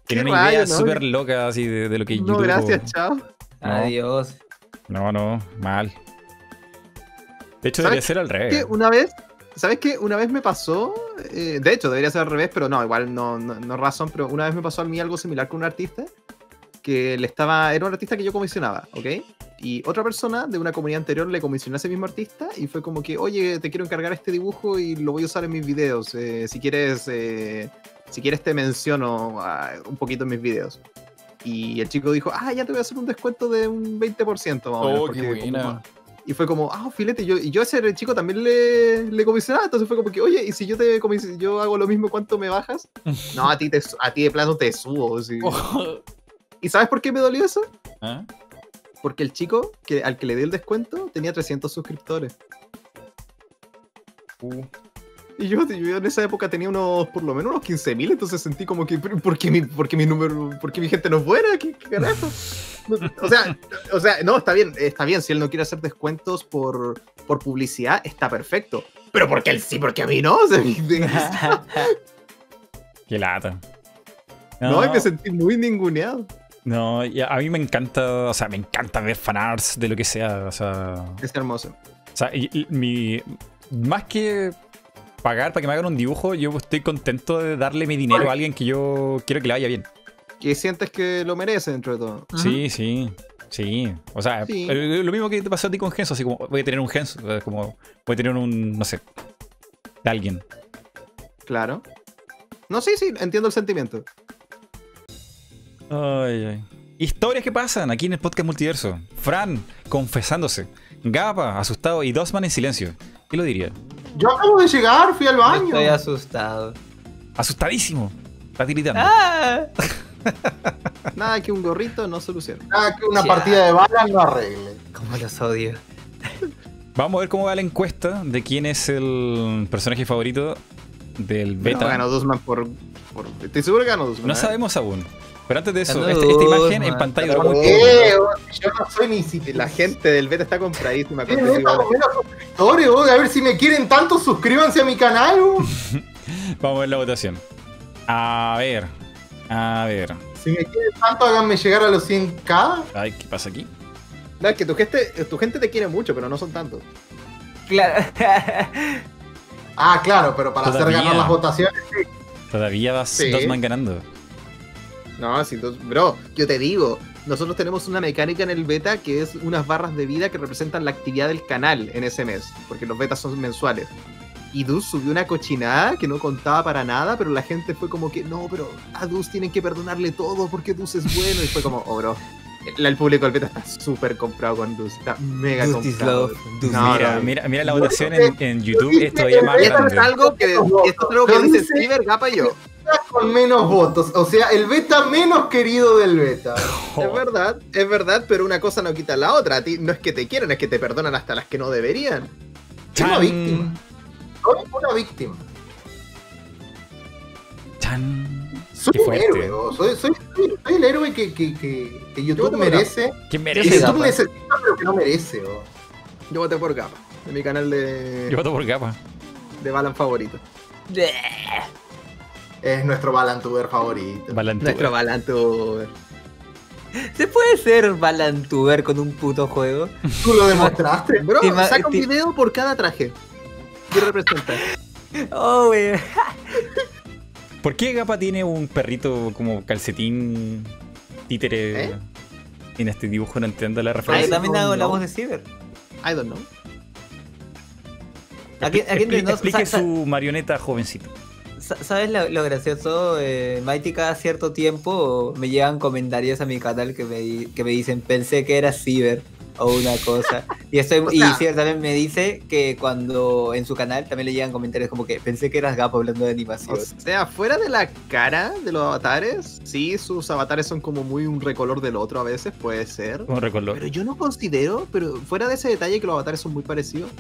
Tiene una idea no? súper loca así de, de lo que No, YouTube. gracias, chao. Adiós. No, no, mal. De hecho, ¿Sabes debería ser al que revés. una vez, ¿sabes qué? Una vez me pasó, eh, de hecho debería ser al revés, pero no, igual no, no, no razón, pero una vez me pasó a mí algo similar con un artista que le estaba, era un artista que yo comisionaba, ¿ok? Y otra persona de una comunidad anterior le comisionó a ese mismo artista y fue como que, oye, te quiero encargar este dibujo y lo voy a usar en mis videos. eh, si quieres, eh, si quieres te menciono ah, un poquito en mis videos. Y el chico dijo, ah, ya te voy a hacer un descuento de un 20% más o menos. Oh, qué buena. y fue como, ah, filete, y yo, y yo a ese chico también le, le comisionaba, entonces fue como que, oye, y si yo te yo hago lo mismo, ¿cuánto me bajas? *laughs* No, a ti, te, a ti de plano te subo. sí. ¿Y sabes por qué me dolió eso? ¿Ah? Porque el chico que, al que le di el descuento tenía 300 suscriptores. Uh. Y yo, yo en esa época tenía unos, por lo menos unos 15.000, entonces sentí como que, "Pero, ¿por qué mi, por qué mi número, por qué mi gente no es buena? ¿Qué, qué carajo? O sea, o sea, no, está bien, está bien, si él no quiere hacer descuentos por, por publicidad, está perfecto. Pero porque él sí, porque a mí no. O sea, *laughs* de- Qué lata. no, y me sentí muy ninguneado. no, a a mí me encanta, o sea, me encanta ver fanarts de lo que sea, o sea, Es hermoso. O sea, y- y mi, más que pagar para que me hagan un dibujo, yo estoy contento de darle mi dinero a alguien que yo quiero que le vaya bien. Que sientes que lo merece dentro de todo. Sí, sí, sí. O sea, Sí. el- lo mismo que te pasó a ti con Genso, así como voy a tener un Genso, como voy a tener un, no sé, de alguien. Claro. No, sí, sí, entiendo el sentimiento. Ay, ay. Historias que pasan aquí en el podcast multiverso. Fran confesándose. Gapa, asustado y Dosman en silencio. ¿Qué lo diría? Yo acabo de llegar, fui al baño. Estoy asustado. Asustadísimo. Está tiritando. ¡Ah! Nada que un gorrito no solucione. Nada que una Ya. partida de balas no arregle. Cómo los odio. Vamos a ver cómo va la encuesta de quién es el personaje favorito del No, beta. ganó Dusman por, por- Estoy seguro que ganó Dusman. No ¿eh? sabemos aún. Pero antes de eso, este- esta imagen dos, en man. pantalla duró muy dos. poco. Eh, yo no soy ni siquiera La gente del beta está compradísima. Con a ver si me quieren tanto, suscríbanse a mi canal. *laughs* Vamos a ver la votación. A ver. A ver. Si me quieren tanto, háganme llegar a los 100k. Ay, ¿qué pasa aquí? No, es que tu gente, tu gente te quiere mucho, pero no son tantos. Claro. *laughs* Ah, claro, pero para hacer ganar las votaciones. Todavía vas Sí. Dosman ganando. No, si tú- bro, yo te digo, nosotros tenemos una mecánica en el beta que es unas barras de vida que representan la actividad del canal en ese mes, porque los betas son mensuales. Y Dus subió una cochinada que no contaba para nada, pero la gente fue como que, no, pero a Dus tienen que perdonarle todo porque Dus es bueno. Y fue como, oh, bro. El, público del beta está súper comprado con Dus, está mega comprado. No, mira, no, mira, mira la votación en, en YouTube, es todavía más Esto es algo que, esto es algo que dice Ciber, Gapa y yo. Con menos votos. O sea, el beta menos querido del beta. *laughs* Es verdad, es verdad, pero una cosa no quita la otra. A ti no es que te quieran, es que te perdonan hasta las que no deberían. Soy una víctima. Soy una víctima. Chan. Soy Qué un fuerte. héroe. oh. Soy, soy- soy- soy el héroe que, que, que, que Yo YouTube merece. ¿Quién Que merece? YouTube necesita, pero que no merece. oh. Yo voté por Gapa, en mi canal de, Yo voto por Gapa. de Balan favorito. Es nuestro Balantuber favorito. Balantuber. Nuestro Balantuber. ¿Se puede ser Balantuber con un puto juego? Tú lo demostraste. *laughs* Bro, saca un video por cada traje. ¿Qué representa? Oh, wey. *laughs* ¿Por qué Gapa tiene un perrito como calcetín títere ¿Eh? en este dibujo? No entiendo la Ah, referencia. también no, hago la no. voz de Ciber. I don't know. Aquí, aquí explique sa- su marioneta jovencito. Sa- ¿Sabes lo, gracioso? Eh, Mighty cada cierto tiempo me llegan comentarios a mi canal que me, que me dicen pensé que era Ciber o una cosa. Y, estoy, O y también me dice que cuando en su canal también le llegan comentarios como que pensé que eras Gapo hablando de animación. O sea, fuera de la cara de los avatares, sí, sus avatares son como muy un recolor del otro a veces, puede ser. Como recolor. Pero yo no considero, pero fuera de ese detalle que los avatares son muy parecidos,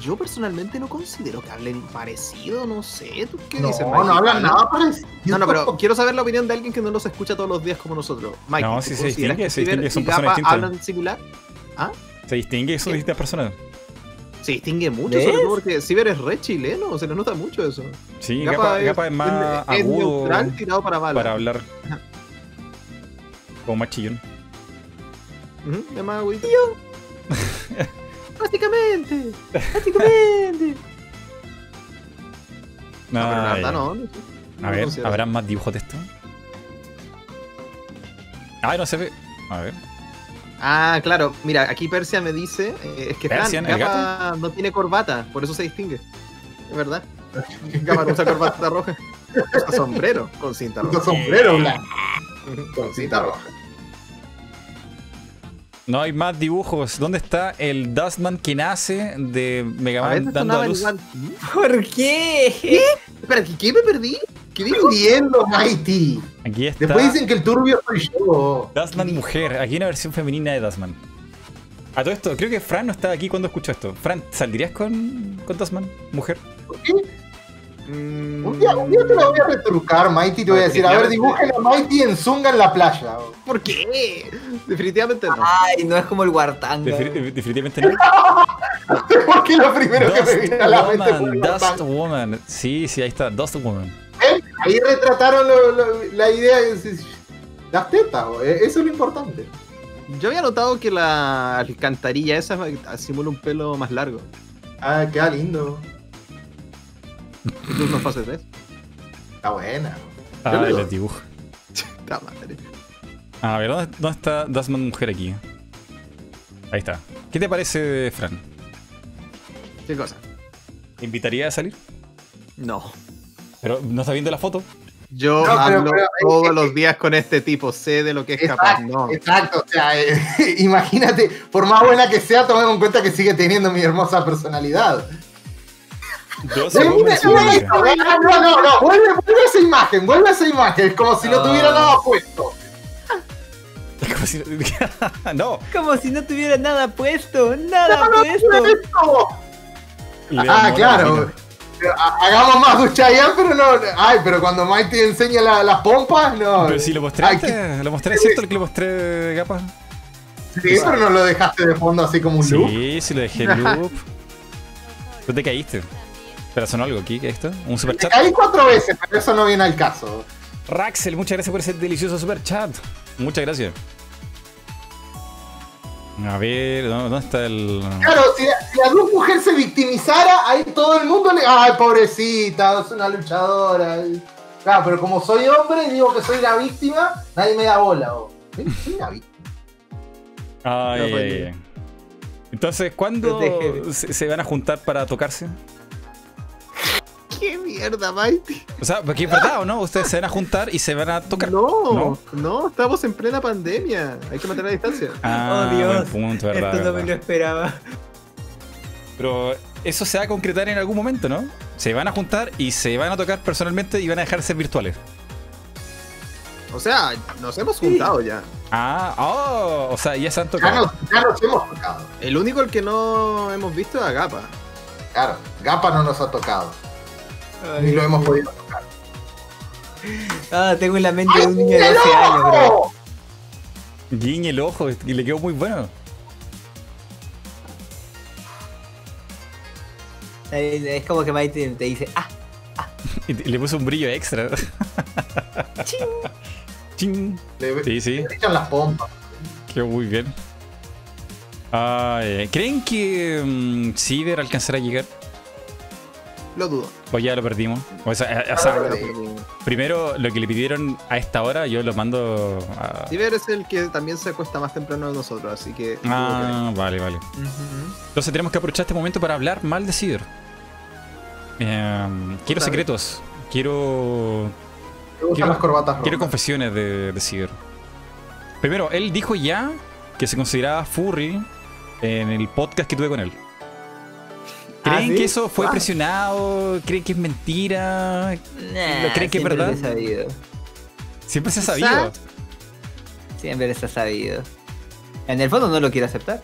yo personalmente no considero que hablen parecido, no sé, ¿tú qué No, dices? no Mikey? hablan nada parecido. No, no, pero quiero saber la opinión de alguien que no los escucha todos los días como nosotros. Mike, No, ¿tú sí se consideras distingue, que son personas distintas. hablan similar? Se distingue ¿Qué? distintas personas. Se distingue mucho, ¿Ves? sobre todo porque Ciber es re chileno, se le nota mucho eso. Sí, Gapa, Gapa es más es agudo neutral tirado para bala. para hablar. Ajá. Como más chillón. Es más agudito. *laughs* Básicamente, *laughs* básicamente. No, pero la Ay, verdad no. no. No A ver, considero. ¿habrá más dibujos de esto? Ah, no se ve. A ver. Ah, claro. Mira, aquí Persia me dice, eh, es que Persian, Gapa no tiene corbata, por eso se distingue. Es verdad. *laughs* Gapa no usa corbata roja. Usa sombrero con cinta roja. sombrero blanco. Ujú, Con cinta roja. No hay más dibujos. ¿Dónde está el Dustman que nace de Mega A ver, Man dando a luz? ¿Por qué? ¿qué, qué me perdí? ¿Qué dijo? Estoy viendo, Mighty. Aquí está Después dicen que el turbio soy yo. Dustman mujer. Aquí hay una versión femenina de Dustman. A todo esto, creo que Fran no estaba aquí cuando escuchó esto. Fran, ¿saldrías con, con Dustman mujer? ¿Por qué? Mm, Un día, un día te la voy a retrucar, Mighty. Te voy a decir, a ver, dibujen a Mighty en Zunga en la playa. ¿Por qué? Definitivamente no. Ay, no es como el Wartanga. Defini- definitivamente no. *laughs* Porque lo primero que me Dust vino a la mente Woman, Dust. Woman. Sí, sí, ahí está, Dust Woman. ¿Eh? Ahí retrataron lo- lo- la idea de las tetas, eh, eso es lo importante. Yo había notado que la alcantarilla esa simula un pelo más largo. Ah, queda lindo. Incluso no fase 3. Está buena. Ah, doy. dibujos. Puta madre. A ver, ¿dónde, dónde está Dustman mujer aquí? Ahí está. ¿Qué te parece, Fran? ¿Qué cosa? ¿Te invitaría a salir? No. Pero no está viendo la foto. Yo No, pero- hablo pero- todos los días con este tipo, sé de lo que es capaz. No. Exacto, o sea, eh, *laughs* imagínate, por más buena que sea, tomemos en cuenta que sigue teniendo mi hermosa personalidad. Amiga. esto, no, no, no, no, vuelve, vuelve a esa imagen, vuelve a esa imagen, es como si no Ah. tuviera nada puesto. *laughs* Como si- *laughs* no. Como si no tuviera nada puesto, nada No, no, puesto. mira esto. Le Ah, claro. Hagamos más Duchayan, pero no. Ay, pero cuando Mighty enseña la- las pompas, no. Pero si lo mostré Ay, lo mostré, ¿cierto? El que lo mostré, Gapa. Sí, pero no lo dejaste de fondo así como un loop. Sí, sí lo dejé en *laughs* loop. Tú te caíste. Pero sonó algo aquí, ¿qué es esto? Un super chat. caí cuatro veces, pero eso no viene al caso. Raxel, muchas gracias por ese delicioso super chat. Muchas gracias. A ver, ¿dó- ¿dónde está el...? Claro, si, si la dos mujer se victimizara, ahí todo el mundo le. Ay, pobrecita, es una luchadora. Claro, pero como soy hombre y digo que soy la víctima, nadie me da bola. bo. Soy una víctima. Ay, No, ay, pues, ay. Entonces, ¿cuándo se van a juntar para tocarse? ¡Qué mierda, Mighty! O sea, porque es verdad o no, ustedes se van a juntar y se van a tocar. No, no, estamos en plena pandemia. Hay que mantener la distancia. Ah, Oh, Dios. buen punto, verdad, Esto no me lo esperaba. Pero eso se va a concretar en algún momento, ¿no? Se van a juntar y se van a tocar personalmente y van a dejar de ser virtuales. O sea, nos hemos juntado ya. Ah, oh, o sea, ya se han Ya tocado. nos, ya nos hemos tocado. El único el que no hemos visto es Agapa. Claro, Gapa no nos ha tocado. Ni lo hemos podido tocar. Ah, tengo en la mente de un niño de 12 años, bro. Guiñe el ojo y le quedó muy bueno. Eh, Es como que Maite te dice, ah, *laughs* Y te- le puso un brillo extra. Ching. *laughs* Le, Sí, sí, le echan las pompas. quedó muy bien. Ay, ¿Creen que Ciber alcanzará a llegar? Lo dudo. O ya lo perdimos. O sea, o sea, primero lo que le pidieron a esta hora, yo lo mando a. Ciber es el que también se acuesta más temprano de nosotros, así que. Ah, vale, vale. Entonces tenemos que aprovechar este momento para hablar mal de Ciber. Eh, quiero Otra vez. secretos. Quiero. Quiero- las corbatas Quiero confesiones de, de Ciber. Primero, él dijo ya que se consideraba furry en el podcast que tuve con él. ¿Ah, ¿Creen sí? que eso fue Ah. presionado? ¿Creen que es mentira? Nah, ¿Creen que es siempre verdad? lo he sabido. Siempre se ha sabido. Siempre se ha sabido. En el fondo no lo quiero aceptar.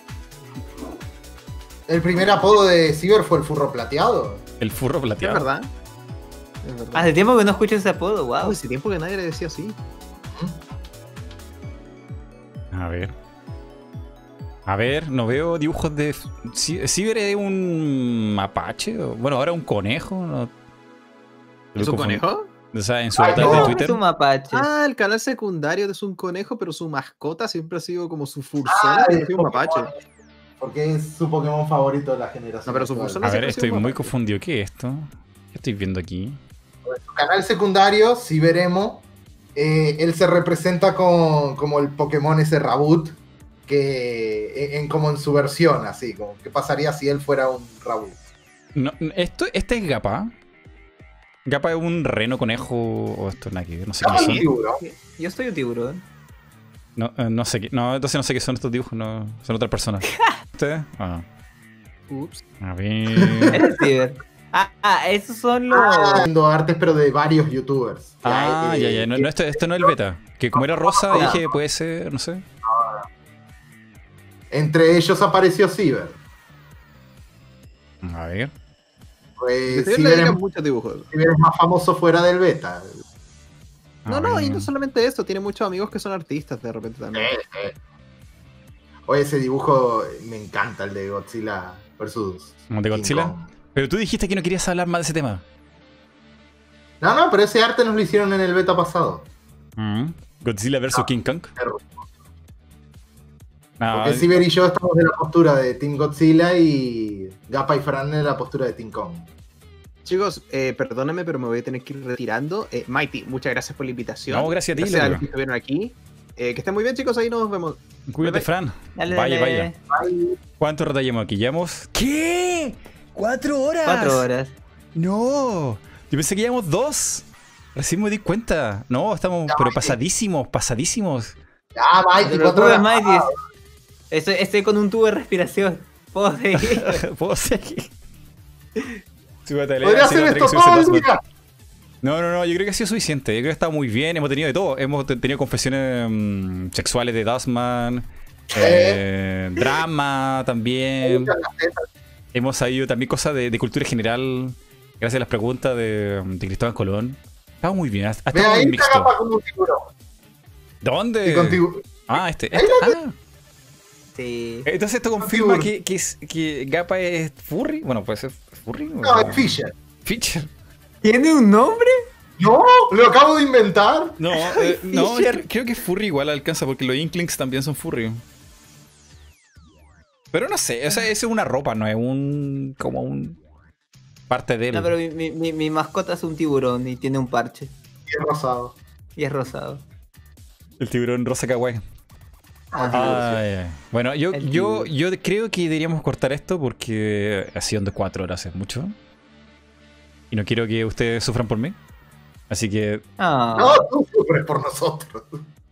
El primer apodo de Ciber fue el furro plateado. El furro Es plateado. verdad. Es verdad. Hace tiempo que no escucho ese apodo, Ah, wow. hace tiempo que nadie le decía así. A ver. A ver, no veo dibujos de. Ci- Ciber es un mapache. o- Bueno, ahora un conejo. ¿no? ¿Es un conejo? O sea, en su Ay, no. de Es Twitter. un mapache. Ah, el canal secundario de un conejo, pero su mascota siempre ha sido como su fursona, Ah, es un mapache. Porque es su Pokémon favorito de la generación. No, pero su fursona- A ver, estoy muy confundido. ¿Qué es esto? ¿Qué estoy viendo aquí? En su canal secundario, Ciberemo, eh, él se representa con, como el Pokémon ese Raboot, que en, en- como en su versión, así, como qué pasaría si él fuera un Raboot. No, esto, este es Gapa. Gapa es un reno conejo. O esto nada que ver, no sé qué es son. tiburón. Yo soy un tiburón. No, eh, no sé qué. No, entonces no sé qué son estos dibujos. No, son otras personas. *laughs* ¿Ustedes? Ah, Ups. a ver. *laughs* Ah, ah, esos son los. Haciendo artes, pero de varios youtubers. Ah, eh, ya, ya. No, no, esto, esto no es el beta. Que como era rosa, No. dije, puede ser, no sé. Entre ellos apareció Ciber. A ver. Pues, Ciber es, muchos dibujos. Ciber es más famoso fuera del beta. a No, no, ver. y no solamente eso, tiene muchos amigos que son artistas de repente también. Oye, ese dibujo me encanta, el de Godzilla versus. ¿Como de King Godzilla? Kong. Pero tú dijiste que no querías hablar más de ese tema. No, no, pero ese arte nos lo hicieron en el beta pasado. Mm. Godzilla vs Ah. King Kong. No, Porque Ciber y yo estamos de la postura de Team Godzilla y Gapa y Fran en la postura de Team Kong. Chicos, eh, perdónenme, pero me voy a tener que ir retirando. Eh, Mighty, muchas gracias por la invitación. No, gracias a ti, Gracias a los que estuvieron aquí. Eh, que estén muy bien, chicos. Ahí nos vemos. Cuídate, Bye, bye. Fran. Dale, vaya, dale. vaya. ¿Cuánto rato llevamos aquí? ¿Llevamos? ¿Qué? ¿Cuatro horas? Cuatro horas. No. Yo pensé que llevamos dos. Recién me di cuenta. No, estamos pero Mighty. pasadísimos, pasadísimos. Ya, Mighty, cuatro horas. Mighty, Estoy, estoy con un tubo de respiración. Puedo seguir. *laughs* ¿Puedo seguir? Súbete a Podría hacer esto todo el día. No, no, no, yo creo que ha sido suficiente. Yo creo que está muy bien. Hemos tenido de todo. Hemos te- tenido confesiones mm, sexuales de Dustman, eh, drama también. Hemos sabido también cosas de, de cultura general, gracias a las preguntas de, de Cristóbal Colón. Estaba muy bien, ha, estado muy mixto. ¿Dónde? Ah, este. Ahí este- ah. Sí. Entonces esto confirma que, que, es- que Gapa es furry. Bueno, puede ser furry. o- No, es Fisher. Fisher. ¿Tiene un nombre? No, lo acabo de inventar. No, eh, *laughs* no, creo que furry igual alcanza porque los Inklings también son furry. Pero no sé, o sea, eso es una ropa, no es un. como un. parte de él. No, pero mi, mi- mi- mi mascota es un tiburón y tiene un parche. Y es rosado. Y es rosado. El tiburón rosa kawaii. Ay, ay. Bueno, yo, yo, yo creo que deberíamos cortar esto porque ha sido de cuatro horas, es mucho. Y no quiero que ustedes sufran por mí. Así que. Ah. No, tú sufres por nosotros.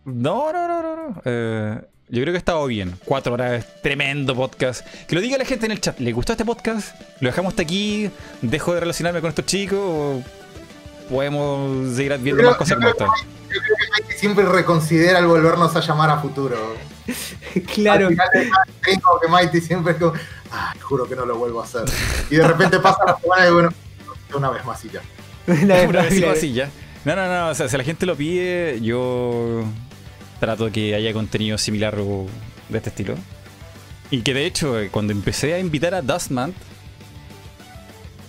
No, no, no, no. no. Eh, yo creo que ha estado bien. Cuatro horas, tremendo podcast. Que lo diga la gente en el chat. ¿Le gustó este podcast? ¿Lo dejamos hasta aquí? ¿Dejo de relacionarme con estos chicos? ¿O podemos seguir viendo Creo- más cosas como esta? Yo creo que Mikey siempre reconsidera el volvernos a llamar a futuro. *laughs* Claro. Al final como que Mighty siempre es como, ay, juro que no lo vuelvo a hacer. Y de repente pasa la semana y bueno, una vez más y ya. *laughs* Una vez Una más, así ya. No, no, no. O sea, si la gente lo pide, yo trato de que haya contenido similar o de este estilo. Y que de hecho, eh, cuando empecé a invitar a Dustman,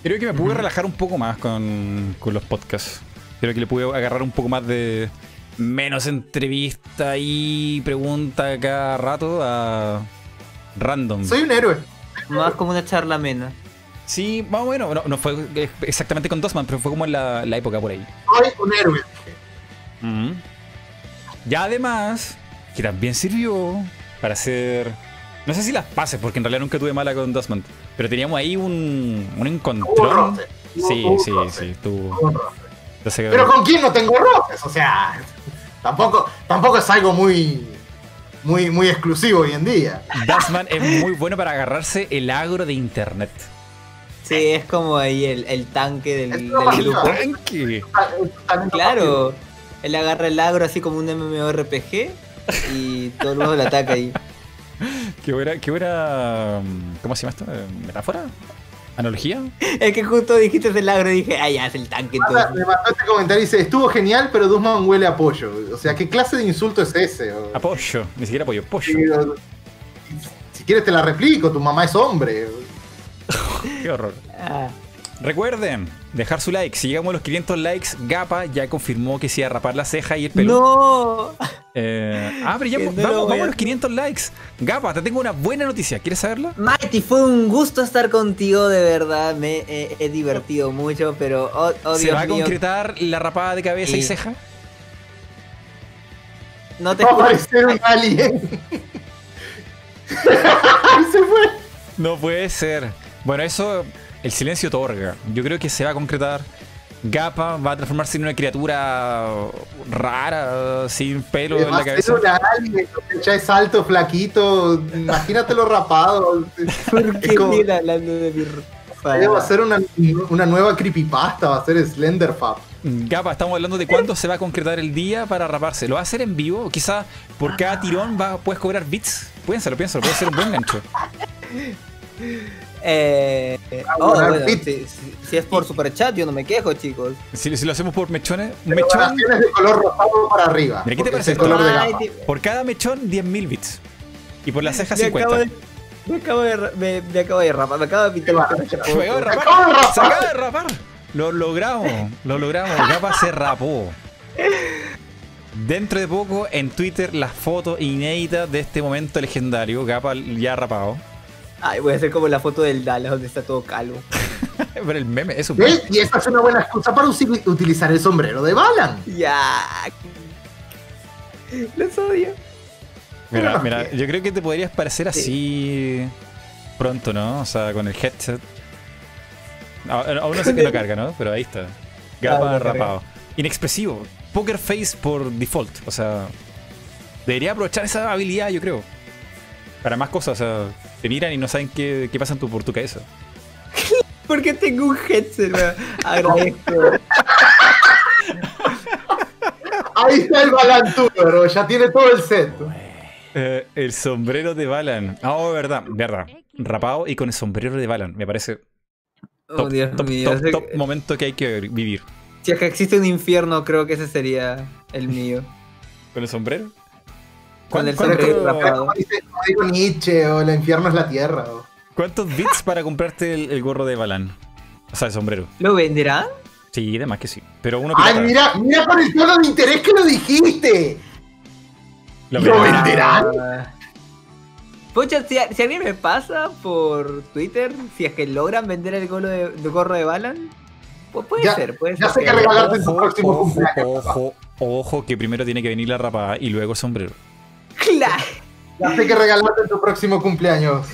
creo que me pude relajar un poco más con, con los podcasts. Creo que le pude agarrar un poco más de menos entrevista y pregunta cada rato a random. Soy un héroe. Más como una charla amena. Sí, más o menos. No, no fue exactamente con Dustman, pero fue como en la, la época por ahí. Soy un héroe. Ya además, que también sirvió para hacer. No sé si las pases, porque en realidad nunca tuve mala con Dustman. Pero teníamos ahí un, un encontrón. Sí, sí, roce. sí. Tuvo. Pero con quién no tengo roces, o sea, tampoco, tampoco es algo muy, muy, muy exclusivo hoy en día. Dustman es muy bueno para agarrarse el agro de internet. Sí, es como ahí el, el tanque del, del grupo. Tanque. Claro. Él agarra el agro así como un MMORPG y todo el mundo lo ataca ahí. Qué buena, qué buena. ¿Cómo se llama esto? ¿Metáfora? ¿Analogía? Es que justo dijiste el agro y dije, ah, ya, es el tanque entonces. Me mandó este comentario y dice, estuvo genial, pero Dusman huele a pollo. O sea, ¿qué clase de insulto es ese? Apoyo. Ni siquiera apoyo. Pollo. Sí, o- Si quieres te la replico, tu mamá es hombre. *laughs* Qué horror. Ah, Recuerden, dejar su like. Si llegamos a los 500 likes, Gapa ya confirmó que se iba a rapar la ceja y el pelo. ¡No! Eh, ah, pero ya vamos, vamos a los 500 likes. Gapa, te tengo una buena noticia. ¿Quieres saberla? Mighty, fue un gusto estar contigo, de verdad. Me he, he divertido mucho, pero oh, oh, ¿Se Dios va a mío, concretar la rapada de cabeza y ceja? no te Va a parecer un alien. *laughs* se fue. No puede ser. Bueno, eso, el silencio otorga. Yo creo que se va a concretar. Gapa va a transformarse en una criatura rara, sin pelo en Va la cabeza. alien, ya es alto, flaquito. Imagínatelo rapado. ¿Por Es qué como- hablando de mi Va a ser una, una nueva creepypasta, va a ser Slenderfab. Gapa, estamos hablando de cuándo se va a concretar el día para raparse. ¿Lo va a hacer en vivo? Quizá por cada tirón va, puedes cobrar bits. Piénsalo, piénsalo, puede ser un buen gancho. *laughs* Eh, Ah, oh, bueno, si, es por super chat, yo no me quejo, chicos. Si, si lo hacemos por mechones, mechón, de color rosado para arriba. Mira, ¿qué te parece es el esto? color de gama. por cada mechón 10.000 bits. Y por la ceja me 50. acabo de, me acabo de, ra- me, me acabo de rapar, me acabo de pintar Qué el pelo. barato. Me acabo de Me rapar. acabo de rapar. Se acaba de rapar. Lo logramos. Lo logramos. Gapa se rapó. Dentro de poco en Twitter las fotos inéditas de este momento legendario. Gapa ya rapado. Ay, voy a hacer como la foto del Dallas donde está todo calvo. *laughs* Pero el meme es un. Y esa es una buena excusa para utilizar el sombrero de Balan. Ya. Los odio. Mira, mira, yo creo que te podrías parecer así pronto, ¿no? O sea, con el headset. Aún no sé que lo carga, ¿no? Pero ahí está. Ah, Gapa lo rapado. Inexpresivo. Poker face por default. O sea, debería aprovechar esa habilidad, yo creo. Para más cosas. O sea, te miran y no saben qué, qué pasa en tu, por tu cabeza. *laughs* Porque tengo un headset. Agradezco. Ahí está el Balan Tudor, ya tiene todo el set. Eh, el sombrero de Balan. Ah, oh, verdad, verdad. Rapado y con el sombrero de Balan. Me parece Oh, top, Dios top, mío. top, momento que hay que vivir. Si es que existe un infierno, creo que ese sería el mío. ¿Con el sombrero? Con el ¿Cuánto- sombrero cuánto- rapado. Como dice, como digo Nietzsche, o el infierno es la tierra. o- ¿Cuántos bits *laughs* para comprarte el, el gorro de Balan? O sea, el sombrero. ¿Lo venderán? Sí, además que sí. Pero uno Ay, mira, mira con el tono de interés que lo dijiste. Lo lo venderán. Pucha, si, si alguien me pasa por Twitter, si es que logran vender el gorro de, el gorro de Balan, pues puede Ya- ser, puede ya ser. sé que regalarte en tu Ojo, próximo ojo, cumpleaños. ojo, ojo, que primero tiene que venir la rapada y luego el sombrero. Claro. Ya sé que regalarte en tu próximo cumpleaños.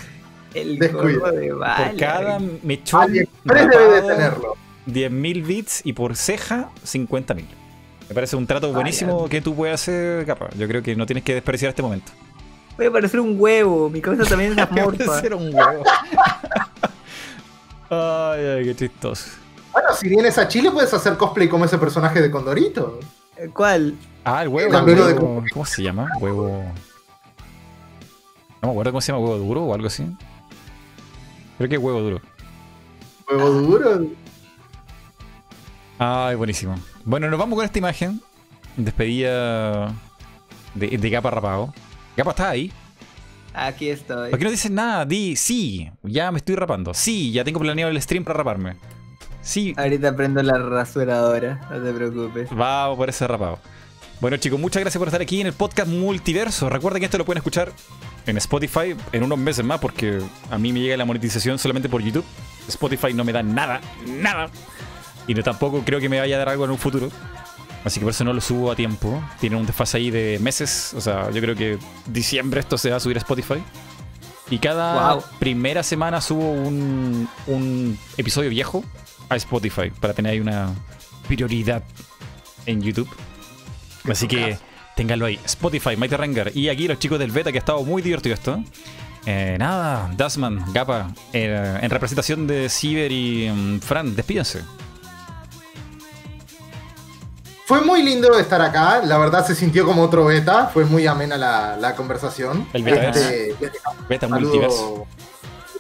El Descuida. gorro de. Por cada mechón AliExpress debe de tenerlo. 10.000 bits y por ceja 50.000. Me parece un trato buenísimo que tú puedes hacer, capa. Yo creo que no tienes que despreciar este momento. Voy a parecer un huevo. Mi cabeza también es *laughs* amorfa. Parecer un huevo. *laughs* ay, ay, qué chistoso. Bueno, si vienes a Chile puedes hacer cosplay como ese personaje de Condorito. ¿Cuál? Ah, el huevo. El lo de huevo- ¿Cómo se llama? Huevo. No me acuerdo cómo se llama, huevo duro o algo así. Creo que es huevo duro. Huevo duro. Ay, buenísimo. Bueno, nos vamos con esta imagen. Despedida de, de Gapa rapado. Gapa está ahí. Aquí estoy. ¿Por qué no dices nada? Di, sí, ya me estoy rapando. Sí, ya tengo planeado el stream para raparme. Sí, Ahorita prendo la rasuradora. No te preocupes. vamos por ese rapado. Bueno, chicos, muchas gracias por estar aquí en el podcast Multiverso. Recuerden que esto lo pueden escuchar en Spotify en unos meses más porque a mí me llega la monetización solamente por YouTube. Spotify no me da nada, nada. Y no tampoco creo que me vaya a dar algo en un futuro. Así que por eso no lo subo a tiempo. Tiene un desfase ahí de meses. O sea, yo creo que diciembre esto se va a subir a Spotify. Y cada Wow. primera semana subo un, un episodio viejo a Spotify para tener ahí una prioridad en YouTube. Así que ténganlo ahí. Spotify, Mighty Ranger. Y aquí los chicos del beta, que ha estado muy divertido esto. Eh, nada, Dasman, Gapa, eh, en representación de Ciber y mm, Fran, despídense. Fue muy lindo estar acá, la verdad se sintió como otro beta, fue muy amena la, la conversación. El beta Este, Beta un Multiverso. saludo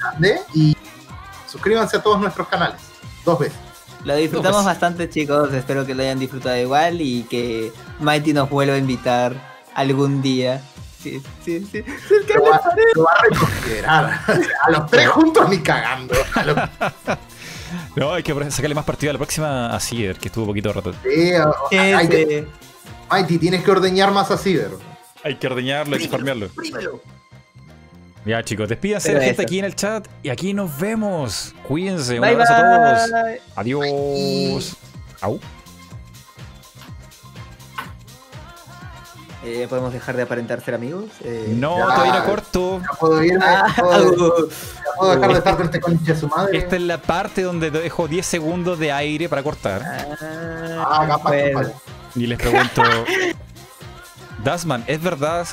grande y suscríbanse a todos nuestros canales, dos veces. Lo disfrutamos No, bastante, chicos. Espero que lo hayan disfrutado igual y que Mighty nos vuelva a invitar algún día. Sí, sí, sí. Lo va, lo va a reconsiderar. *laughs* A los tres juntos ni cagando. Los- *laughs* No, hay que sacarle más partido a la próxima a Ciber, que estuvo poquito rato. Sí, Sí, hay que- sí. Mighty, tienes que ordeñar más a Ciber. Hay que ordeñarlo, hay que farmearlo. Ya, chicos, despídanse la gente aquí en el chat y aquí nos vemos. Cuídense, un Bye, abrazo a todos. bye. Adiós. Au. Eh, ¿Podemos dejar de aparentar ser amigos? Eh, No, Ya. todavía no corto. Ya puedo irme, Ah, puedo, uh, ya puedo dejar de estar con este concha de su madre. Esta es la parte donde te dejo 10 segundos de aire para cortar. Ah, capaz, bueno. capaz. Y les pregunto, *laughs* Dasman, ¿es verdad